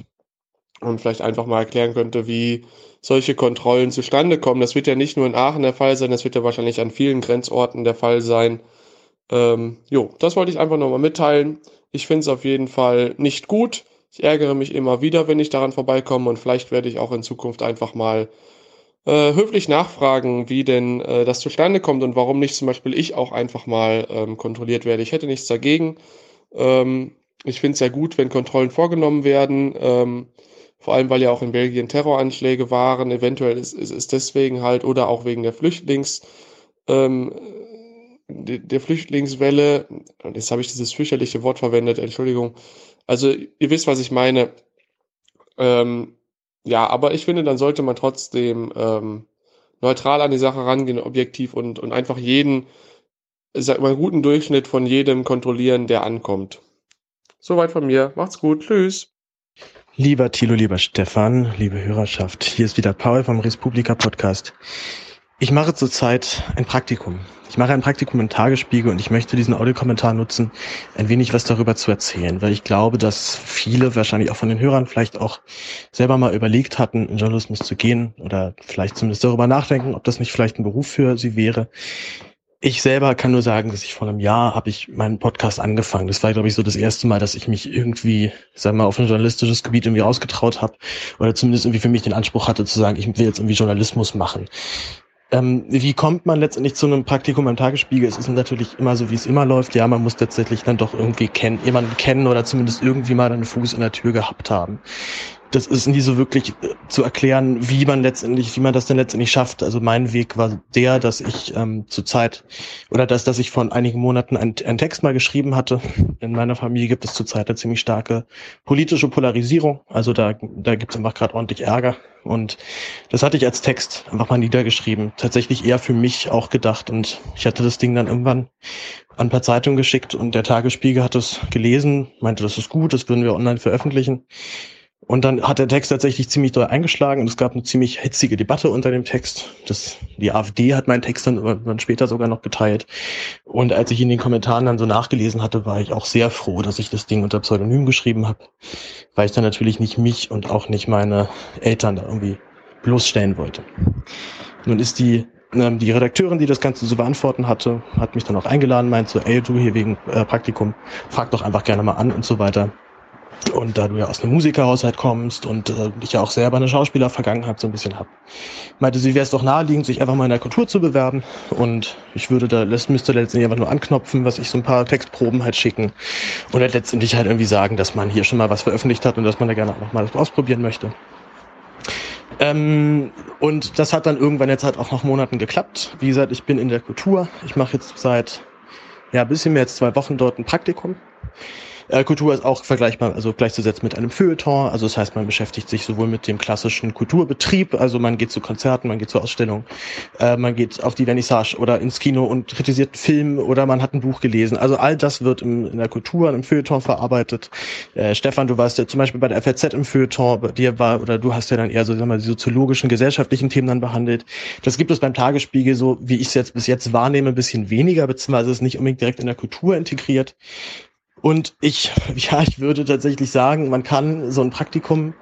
und vielleicht einfach mal erklären könnte, wie solche Kontrollen zustande kommen. Das wird ja nicht nur in Aachen der Fall sein, das wird ja wahrscheinlich an vielen Grenzorten der Fall sein. Ähm, jo, das wollte ich einfach nochmal mitteilen. Ich finde es auf jeden Fall nicht gut. Ich ärgere mich immer wieder, wenn ich daran vorbeikomme und vielleicht werde ich auch in Zukunft einfach mal äh, höflich nachfragen, wie denn äh, das zustande kommt und warum nicht zum Beispiel ich auch einfach mal ähm, kontrolliert werde. Ich hätte nichts dagegen. Ähm, ich finde es sehr gut, wenn Kontrollen vorgenommen werden. Ähm, vor allem, weil ja auch in Belgien Terroranschläge waren. Eventuell ist, ist, ist deswegen halt oder auch wegen der Flüchtlings, ähm, der Flüchtlingswelle, jetzt habe ich dieses fürchterliche Wort verwendet, Entschuldigung, also ihr wisst, was ich meine. Ähm, ja, aber ich finde, dann sollte man trotzdem ähm, neutral an die Sache rangehen, objektiv und, und einfach jeden, sag mal, guten Durchschnitt von jedem kontrollieren, der ankommt. Soweit von mir. Macht's gut. Tschüss. Lieber Thilo, lieber Stefan, liebe Hörerschaft, hier ist wieder Paul vom Respublika Podcast. Ich mache zurzeit ein Praktikum ich mache ein Praktikum im Tagesspiegel und ich möchte diesen Audiokommentar nutzen, ein wenig was darüber zu erzählen, weil ich glaube, dass viele, wahrscheinlich auch von den Hörern, vielleicht auch selber mal überlegt hatten, in Journalismus zu gehen oder vielleicht zumindest darüber nachdenken, ob das nicht vielleicht ein Beruf für sie wäre. Ich selber kann nur sagen, dass ich vor einem Jahr habe ich meinen Podcast angefangen. Das war, glaube ich, so das erste Mal, dass ich mich irgendwie, sagen wir mal, auf ein journalistisches Gebiet irgendwie rausgetraut habe oder zumindest irgendwie für mich den Anspruch hatte zu sagen, ich will jetzt irgendwie Journalismus machen. Ähm, wie kommt man letztendlich zu einem Praktikum am Tagesspiegel? Es ist natürlich immer so, wie es immer läuft. Ja, man muss tatsächlich dann doch irgendwie kennen, jemanden kennen oder zumindest irgendwie mal einen Fuß in der Tür gehabt haben. Das ist nie so wirklich äh, zu erklären, wie man letztendlich, wie man das denn letztendlich schafft. Also mein Weg war der, dass ich ähm, zur Zeit oder dass, dass ich vor einigen Monaten einen, einen Text mal geschrieben hatte. In meiner Familie gibt es zurzeit eine ziemlich starke politische Polarisierung. Also da, da gibt es einfach gerade ordentlich Ärger. Und das hatte ich als Text einfach mal niedergeschrieben. Tatsächlich eher für mich auch gedacht. Und ich hatte das Ding dann irgendwann an ein paar Zeitungen geschickt und der Tagesspiegel hat es gelesen, meinte, das ist gut, das würden wir online veröffentlichen. Und dann hat der Text tatsächlich ziemlich doll eingeschlagen und es gab eine ziemlich hitzige Debatte unter dem Text. Das, die AfD hat meinen Text dann, später sogar noch geteilt. Und als ich in den Kommentaren dann so nachgelesen hatte, war ich auch sehr froh, dass ich das Ding unter Pseudonym geschrieben habe, weil ich dann natürlich nicht mich und auch nicht meine Eltern da irgendwie bloßstellen wollte. Nun ist die ähm, die Redakteurin, die das Ganze zu beantworten hatte, hat mich dann auch eingeladen, meint so, ey, du hier wegen äh, Praktikum, frag doch einfach gerne mal an und so weiter. Und da du ja aus einem Musikerhaushalt kommst und äh, ich ja auch selber eine Schauspielervergangenheit so ein bisschen hab, meinte sie, wäre es doch naheliegend, sich einfach mal in der Kultur zu bewerben. Und ich würde da, das müsste letztendlich einfach nur anknopfen, was ich so ein paar Textproben halt schicken. Und halt letztendlich halt irgendwie sagen, dass man hier schon mal was veröffentlicht hat und dass man da gerne auch noch mal das ausprobieren möchte. Ähm, und das hat dann irgendwann jetzt halt auch nach Monaten geklappt. Wie gesagt, ich bin in der Kultur. Ich mache jetzt seit ja, bisschen mehr als zwei Wochen dort ein Praktikum. Äh, Kultur ist auch vergleichbar, also gleichzusetzen mit einem Feuilleton. Also das heißt, man beschäftigt sich sowohl mit dem klassischen Kulturbetrieb, also man geht zu Konzerten, man geht zu Ausstellungen, äh, man geht auf die Vernissage oder ins Kino und kritisiert Film oder man hat ein Buch gelesen. Also all das wird im, in der Kultur, im Feuilleton verarbeitet. Äh, Stefan, du warst ja zum Beispiel bei der FAZ im Feuilleton, bei dir war, oder du hast ja dann eher so, sagen wir, die soziologischen, gesellschaftlichen Themen dann behandelt. Das gibt es beim Tagesspiegel so, wie ich es jetzt bis jetzt wahrnehme, ein bisschen weniger, beziehungsweise ist nicht unbedingt direkt in der Kultur integriert. Und ich, ja, ich würde tatsächlich sagen, man kann so ein Praktikum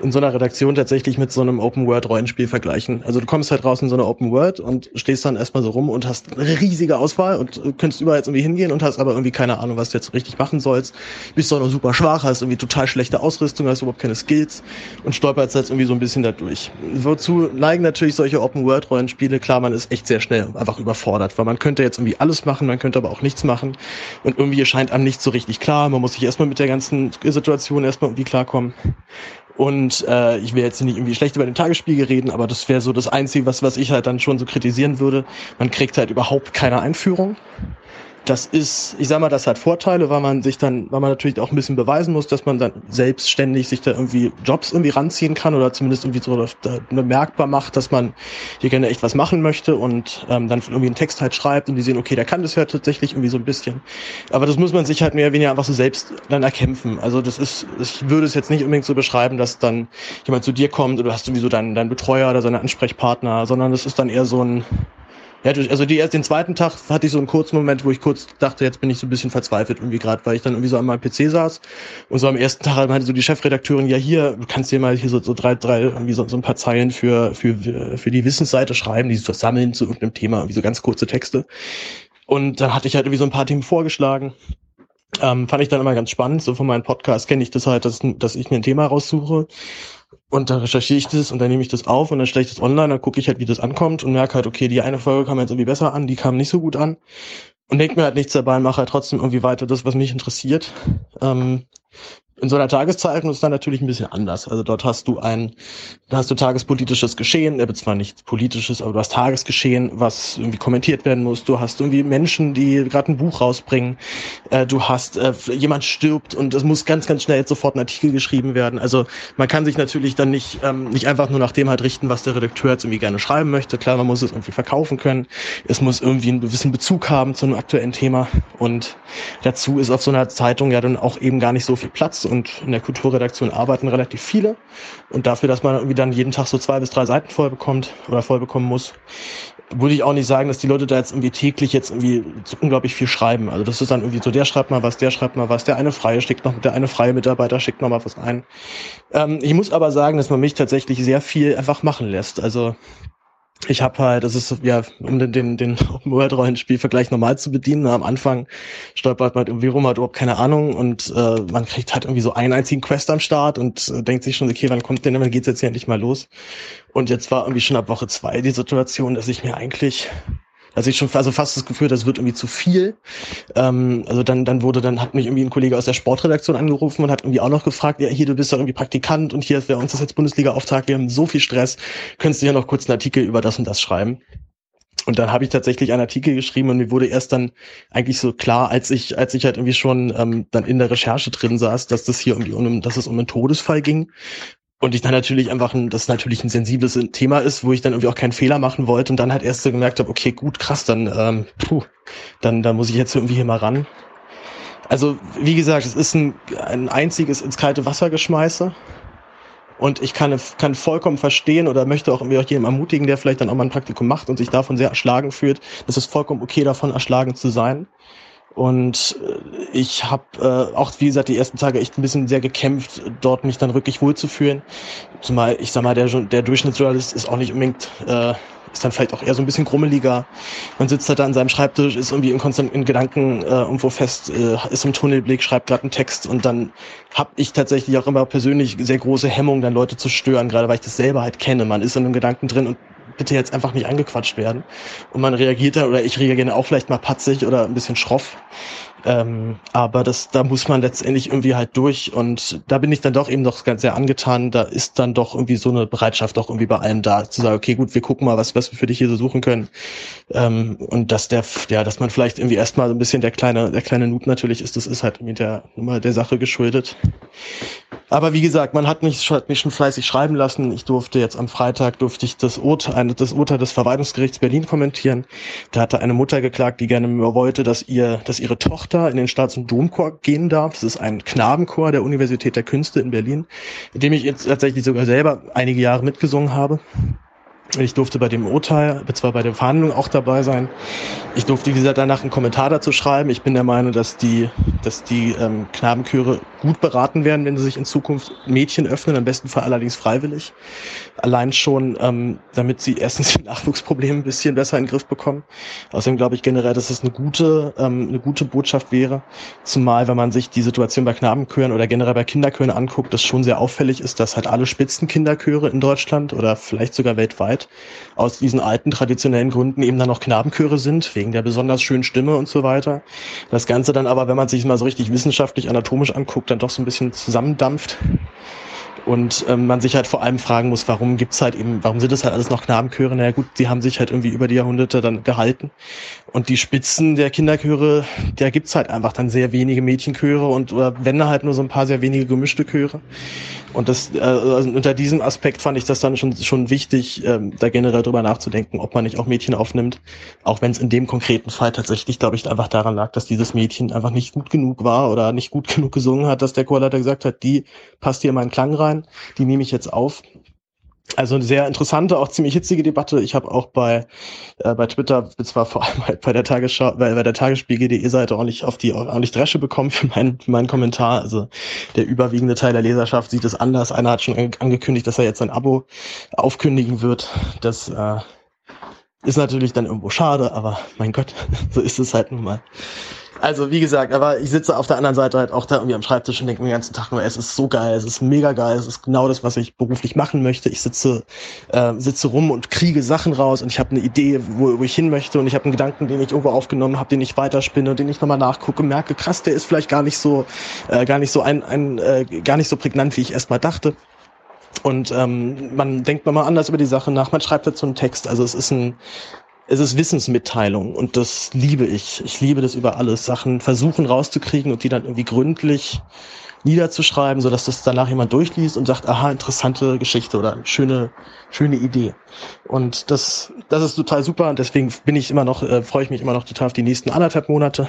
in so einer Redaktion tatsächlich mit so einem Open-World-Rollenspiel vergleichen. Also du kommst halt raus in so eine Open-World und stehst dann erstmal so rum und hast eine riesige Auswahl und könntest überall jetzt irgendwie hingehen und hast aber irgendwie keine Ahnung, was du jetzt richtig machen sollst. Bist doch noch super schwach, hast irgendwie total schlechte Ausrüstung, hast überhaupt keine Skills und stolperst jetzt irgendwie so ein bisschen dadurch. Wozu neigen natürlich solche Open-World-Rollenspiele? Klar, man ist echt sehr schnell einfach überfordert, weil man könnte jetzt irgendwie alles machen, man könnte aber auch nichts machen und irgendwie erscheint einem nicht so richtig klar. Man muss sich erstmal mit der ganzen Situation erstmal irgendwie klarkommen. Und äh, ich will jetzt nicht irgendwie schlecht über den Tagesspiegel reden, aber das wäre so das Einzige, was, was ich halt dann schon so kritisieren würde. Man kriegt halt überhaupt keine Einführung. Das ist, ich sag mal, das hat Vorteile, weil man sich dann, weil man natürlich auch ein bisschen beweisen muss, dass man dann selbstständig sich da irgendwie Jobs irgendwie ranziehen kann oder zumindest irgendwie so bemerkbar macht, dass man hier gerne echt was machen möchte und ähm, dann irgendwie einen Text halt schreibt und die sehen, okay, der kann das ja tatsächlich irgendwie so ein bisschen. Aber das muss man sich halt mehr oder weniger einfach so selbst dann erkämpfen. Also das ist, ich würde es jetzt nicht unbedingt so beschreiben, dass dann jemand zu dir kommt oder du hast irgendwie so deinen, deinen Betreuer oder seine Ansprechpartner, sondern es ist dann eher so ein, ja, also die den zweiten Tag hatte ich so einen kurzen Moment, wo ich kurz dachte, jetzt bin ich so ein bisschen verzweifelt irgendwie gerade, weil ich dann irgendwie so an meinem PC saß und so am ersten Tag meinte so die Chefredakteurin, ja hier, du kannst dir mal hier so, so drei, drei, irgendwie so, so ein paar Zeilen für, für, für die Wissensseite schreiben, die so sammeln zu irgendeinem Thema, irgendwie so ganz kurze Texte. Und dann hatte ich halt irgendwie so ein paar Themen vorgeschlagen. Ähm, fand ich dann immer ganz spannend. So von meinem Podcast kenne ich das halt, dass, dass ich mir ein Thema raussuche und dann recherchiere ich das und dann nehme ich das auf und dann stelle ich das online, dann gucke ich halt, wie das ankommt und merke halt, okay, die eine Folge kam jetzt irgendwie besser an, die kam nicht so gut an. Und denke mir halt nichts dabei, mache halt trotzdem irgendwie weiter das, was mich interessiert. Ähm, in so einer Tageszeitung ist dann natürlich ein bisschen anders. Also dort hast du ein, da hast du tagespolitisches Geschehen, äh, zwar nicht politisches, aber du hast Tagesgeschehen, was irgendwie kommentiert werden muss. Du hast irgendwie Menschen, die gerade ein Buch rausbringen. Äh, du hast äh, jemand stirbt und es muss ganz, ganz schnell sofort ein Artikel geschrieben werden. Also man kann sich natürlich dann nicht ähm, nicht einfach nur nach dem halt richten, was der Redakteur jetzt irgendwie gerne schreiben möchte. Klar, man muss es irgendwie verkaufen können. Es muss irgendwie einen gewissen Bezug haben zu einem aktuellen Thema. Und dazu ist auf so einer Zeitung ja dann auch eben gar nicht so viel Platz und in der Kulturredaktion arbeiten relativ viele. Und dafür, dass man irgendwie dann jeden Tag so zwei bis drei Seiten voll bekommt oder voll bekommen muss, würde ich auch nicht sagen, dass die Leute da jetzt irgendwie täglich jetzt irgendwie so unglaublich viel schreiben. Also das ist dann irgendwie so, der schreibt mal was, der schreibt mal was, der eine freie schickt noch, der eine freie Mitarbeiter schickt noch mal was ein. Ähm, ich muss aber sagen, dass man mich tatsächlich sehr viel einfach machen lässt. Also ich habe halt, das ist ja, um den, den, den Open World Rollenspielvergleich normal zu bedienen, am Anfang stolpert man irgendwie rum, hat überhaupt keine Ahnung und äh, man kriegt halt irgendwie so einen einzigen Quest am Start und äh, denkt sich schon, okay, wann kommt denn, wann geht's jetzt hier endlich mal los? Und jetzt war irgendwie schon ab Woche zwei die Situation, dass ich mir eigentlich Also ich schon also fast das Gefühl, das wird irgendwie zu viel. Ähm, also dann, dann wurde, dann hat mich irgendwie ein Kollege aus der Sportredaktion angerufen und hat irgendwie auch noch gefragt, ja, hier, du bist doch irgendwie Praktikant und hier ist bei uns ist jetzt Bundesliga-Auftrag, wir haben so viel Stress, könntest du ja noch kurz einen Artikel über das und das schreiben. Und dann habe ich tatsächlich einen Artikel geschrieben und mir wurde erst dann eigentlich so klar, als ich, als ich halt irgendwie schon ähm, dann in der Recherche drin saß, dass das hier irgendwie um, dass es um einen Todesfall ging. Und ich dann natürlich einfach ein, das natürlich ein sensibles Thema ist, wo ich dann irgendwie auch keinen Fehler machen wollte und dann halt erst so gemerkt habe, okay, gut, krass, dann, ähm, puh, dann, dann muss ich jetzt irgendwie hier mal ran. Also, wie gesagt, es ist ein, ein einziges ins kalte Wasser geschmeiße. Und ich kann, kann vollkommen verstehen oder möchte auch irgendwie auch jedem ermutigen, der vielleicht dann auch mal ein Praktikum macht und sich davon sehr erschlagen fühlt, dass es vollkommen okay davon erschlagen zu sein. Und äh, ich habe äh, auch, wie gesagt, die ersten Tage echt ein bisschen sehr gekämpft, dort mich dann wirklich wohlzufühlen. Zumal, ich sag mal, der, der Durchschnittsjournalist ist auch nicht unbedingt äh, ist dann vielleicht auch eher so ein bisschen grummeliger. Man sitzt halt da an seinem Schreibtisch, ist irgendwie in Gedanken äh, irgendwo fest, äh, ist im Tunnelblick, schreibt gerade einen Text und dann habe ich tatsächlich auch immer persönlich sehr große Hemmung, dann Leute zu stören, gerade weil ich das selber halt kenne. Man ist in einem Gedanken drin und bitte jetzt einfach nicht angequatscht werden. Und man reagiert dann, oder ich reagiere auch vielleicht mal patzig oder ein bisschen schroff. Ähm, aber das, da muss man letztendlich irgendwie halt durch und da bin ich dann doch eben noch ganz sehr angetan. Da ist dann doch irgendwie so eine Bereitschaft auch irgendwie bei allem da, zu sagen, okay, gut, wir gucken mal, was, was wir für dich hier so suchen können. Ähm, und dass der, ja, dass man vielleicht irgendwie erstmal so ein bisschen der kleine, der kleine Noob natürlich ist, das ist halt irgendwie der, immer der Sache geschuldet. Aber wie gesagt, man hat mich, hat mich schon fleißig schreiben lassen. Ich durfte jetzt am Freitag durfte ich das Urteil, das Urteil des Verwaltungsgerichts Berlin kommentieren. Da hatte eine Mutter geklagt, die gerne wollte, dass ihr, dass ihre Tochter in den Staats- und Domchor gehen darf. Das ist ein Knabenchor der Universität der Künste in Berlin, in dem ich jetzt tatsächlich sogar selber einige Jahre mitgesungen habe. Ich durfte bei dem Urteil, zwar bei der Verhandlung auch dabei sein. Ich durfte, wie gesagt, danach einen Kommentar dazu schreiben. Ich bin der Meinung, dass die, dass die ähm, Knabenchöre gut beraten werden, wenn sie sich in Zukunft Mädchen öffnen, am besten Fall allerdings freiwillig. Allein schon, ähm, damit sie erstens die Nachwuchsprobleme ein bisschen besser in den Griff bekommen. Außerdem glaube ich generell, dass es eine gute, ähm, eine gute Botschaft wäre. Zumal, wenn man sich die Situation bei Knabenchören oder generell bei Kinderchören anguckt, das schon sehr auffällig ist, dass halt alle Spitzenkinderchöre in Deutschland oder vielleicht sogar weltweit aus diesen alten traditionellen Gründen eben dann noch Knabenchöre sind, wegen der besonders schönen Stimme und so weiter. Das Ganze dann aber, wenn man sich mal so richtig wissenschaftlich, anatomisch anguckt, dann doch so ein bisschen zusammendampft. Und ähm, man sich halt vor allem fragen muss, warum gibt's halt eben, warum sind das halt alles noch Knabenchöre? Naja gut, die haben sich halt irgendwie über die Jahrhunderte dann gehalten. Und die Spitzen der Kinderchöre, da gibt's halt einfach dann sehr wenige Mädchenchöre und oder wenn halt nur so ein paar sehr wenige gemischte Chöre. Und das äh, also unter diesem Aspekt fand ich das dann schon schon wichtig, ähm, da generell drüber nachzudenken, ob man nicht auch Mädchen aufnimmt, auch wenn es in dem konkreten Fall tatsächlich, glaube ich, einfach daran lag, dass dieses Mädchen einfach nicht gut genug war oder nicht gut genug gesungen hat, dass der Chorleiter gesagt hat, die passt hier in meinen Klang rein, die nehme ich jetzt auf. Also eine sehr interessante, auch ziemlich hitzige Debatte. Ich habe auch bei äh, bei Twitter, zwar vor allem halt bei der Tagesschau, bei, bei der Tagesspiegel.de Seite auch nicht auf die nicht Dresche bekommen für meinen für meinen Kommentar. Also der überwiegende Teil der Leserschaft sieht es anders. Einer hat schon angekündigt, dass er jetzt ein Abo aufkündigen wird. Das äh, ist natürlich dann irgendwo schade, aber mein Gott, so ist es halt nun mal. Also wie gesagt, aber ich sitze auf der anderen Seite halt auch da irgendwie am Schreibtisch und denke mir den ganzen Tag nur, es ist so geil, es ist mega geil, es ist genau das, was ich beruflich machen möchte. Ich sitze, äh, sitze rum und kriege Sachen raus und ich habe eine Idee, wo, wo ich hin möchte und ich habe einen Gedanken, den ich irgendwo aufgenommen habe, den ich weiterspinne, den ich nochmal nachgucke, merke, krass, der ist vielleicht gar nicht so, äh, gar nicht so ein, ein äh, gar nicht so prägnant, wie ich erstmal dachte. Und ähm, man denkt nochmal anders über die Sache nach, man schreibt dazu einen Text. Also es ist ein, es ist Wissensmitteilung und das liebe ich. Ich liebe das über alles. Sachen versuchen rauszukriegen und die dann irgendwie gründlich niederzuschreiben, sodass das danach jemand durchliest und sagt, aha, interessante Geschichte oder schöne, schöne Idee. Und das, das ist total super und deswegen bin ich immer noch, äh, freue ich mich immer noch total auf die nächsten anderthalb Monate.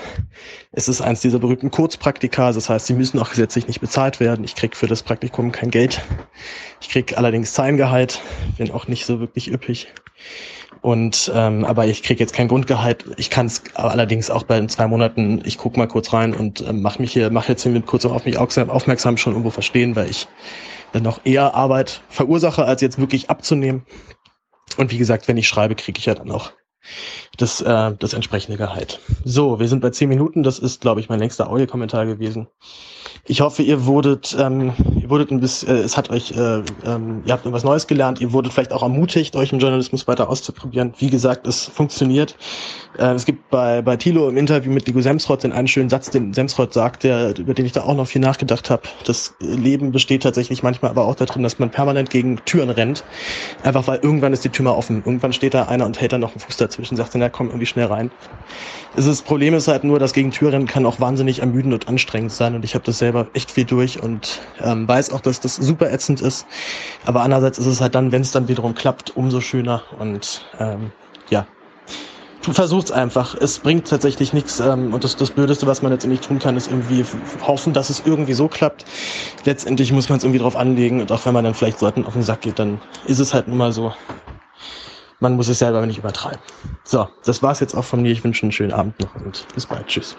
Es ist eins dieser berühmten Kurzpraktika, das heißt, sie müssen auch gesetzlich nicht bezahlt werden. Ich krieg für das Praktikum kein Geld. Ich krieg allerdings Zeitgehalt, bin auch nicht so wirklich üppig. Und ähm, aber ich kriege jetzt kein Grundgehalt. Ich kann es allerdings auch bei zwei Monaten, ich guck mal kurz rein und ähm, mache mich hier, mache jetzt hier mit kurz auf mich aufmerksam schon irgendwo verstehen, weil ich dann noch eher Arbeit verursache, als jetzt wirklich abzunehmen. Und wie gesagt, wenn ich schreibe, kriege ich ja dann auch das, äh, das entsprechende Gehalt. So, wir sind bei zehn Minuten. Das ist, glaube ich, mein längster Audiokommentar gewesen. Ich hoffe, ihr wurdet, ähm, ihr wurdet ein bisschen, äh, es hat euch, äh, ähm, ihr habt etwas Neues gelernt. Ihr wurdet vielleicht auch ermutigt, euch im Journalismus weiter auszuprobieren. Wie gesagt, es funktioniert. Äh, es gibt bei bei Thilo im Interview mit Nico Semsrott den einen schönen Satz, den Semsrott sagt, der über den ich da auch noch viel nachgedacht habe. Das Leben besteht tatsächlich manchmal aber auch darin, dass man permanent gegen Türen rennt, einfach weil irgendwann ist die Tür mal offen. Irgendwann steht da einer und hält dann noch einen Fuß dazwischen, sagt dann, ja komm irgendwie schnell rein. Das Problem ist halt nur, dass gegen Türrennen kann auch wahnsinnig ermüdend und anstrengend sein und ich habe das selber echt viel durch und ähm, weiß auch, dass das super ätzend ist. Aber andererseits ist es halt dann, wenn es dann wiederum klappt, umso schöner und ähm, ja, versucht's einfach. Es bringt tatsächlich nichts ähm, und das, das Blödeste, was man letztendlich tun kann, ist irgendwie hoffen, dass es irgendwie so klappt. Letztendlich muss man es irgendwie drauf anlegen und auch wenn man dann vielleicht Leuten auf den Sack geht, dann ist es halt nun mal so. Man muss es selber nicht übertreiben. So, das war's jetzt auch von mir. Ich wünsche einen schönen Abend noch und bis bald. Tschüss.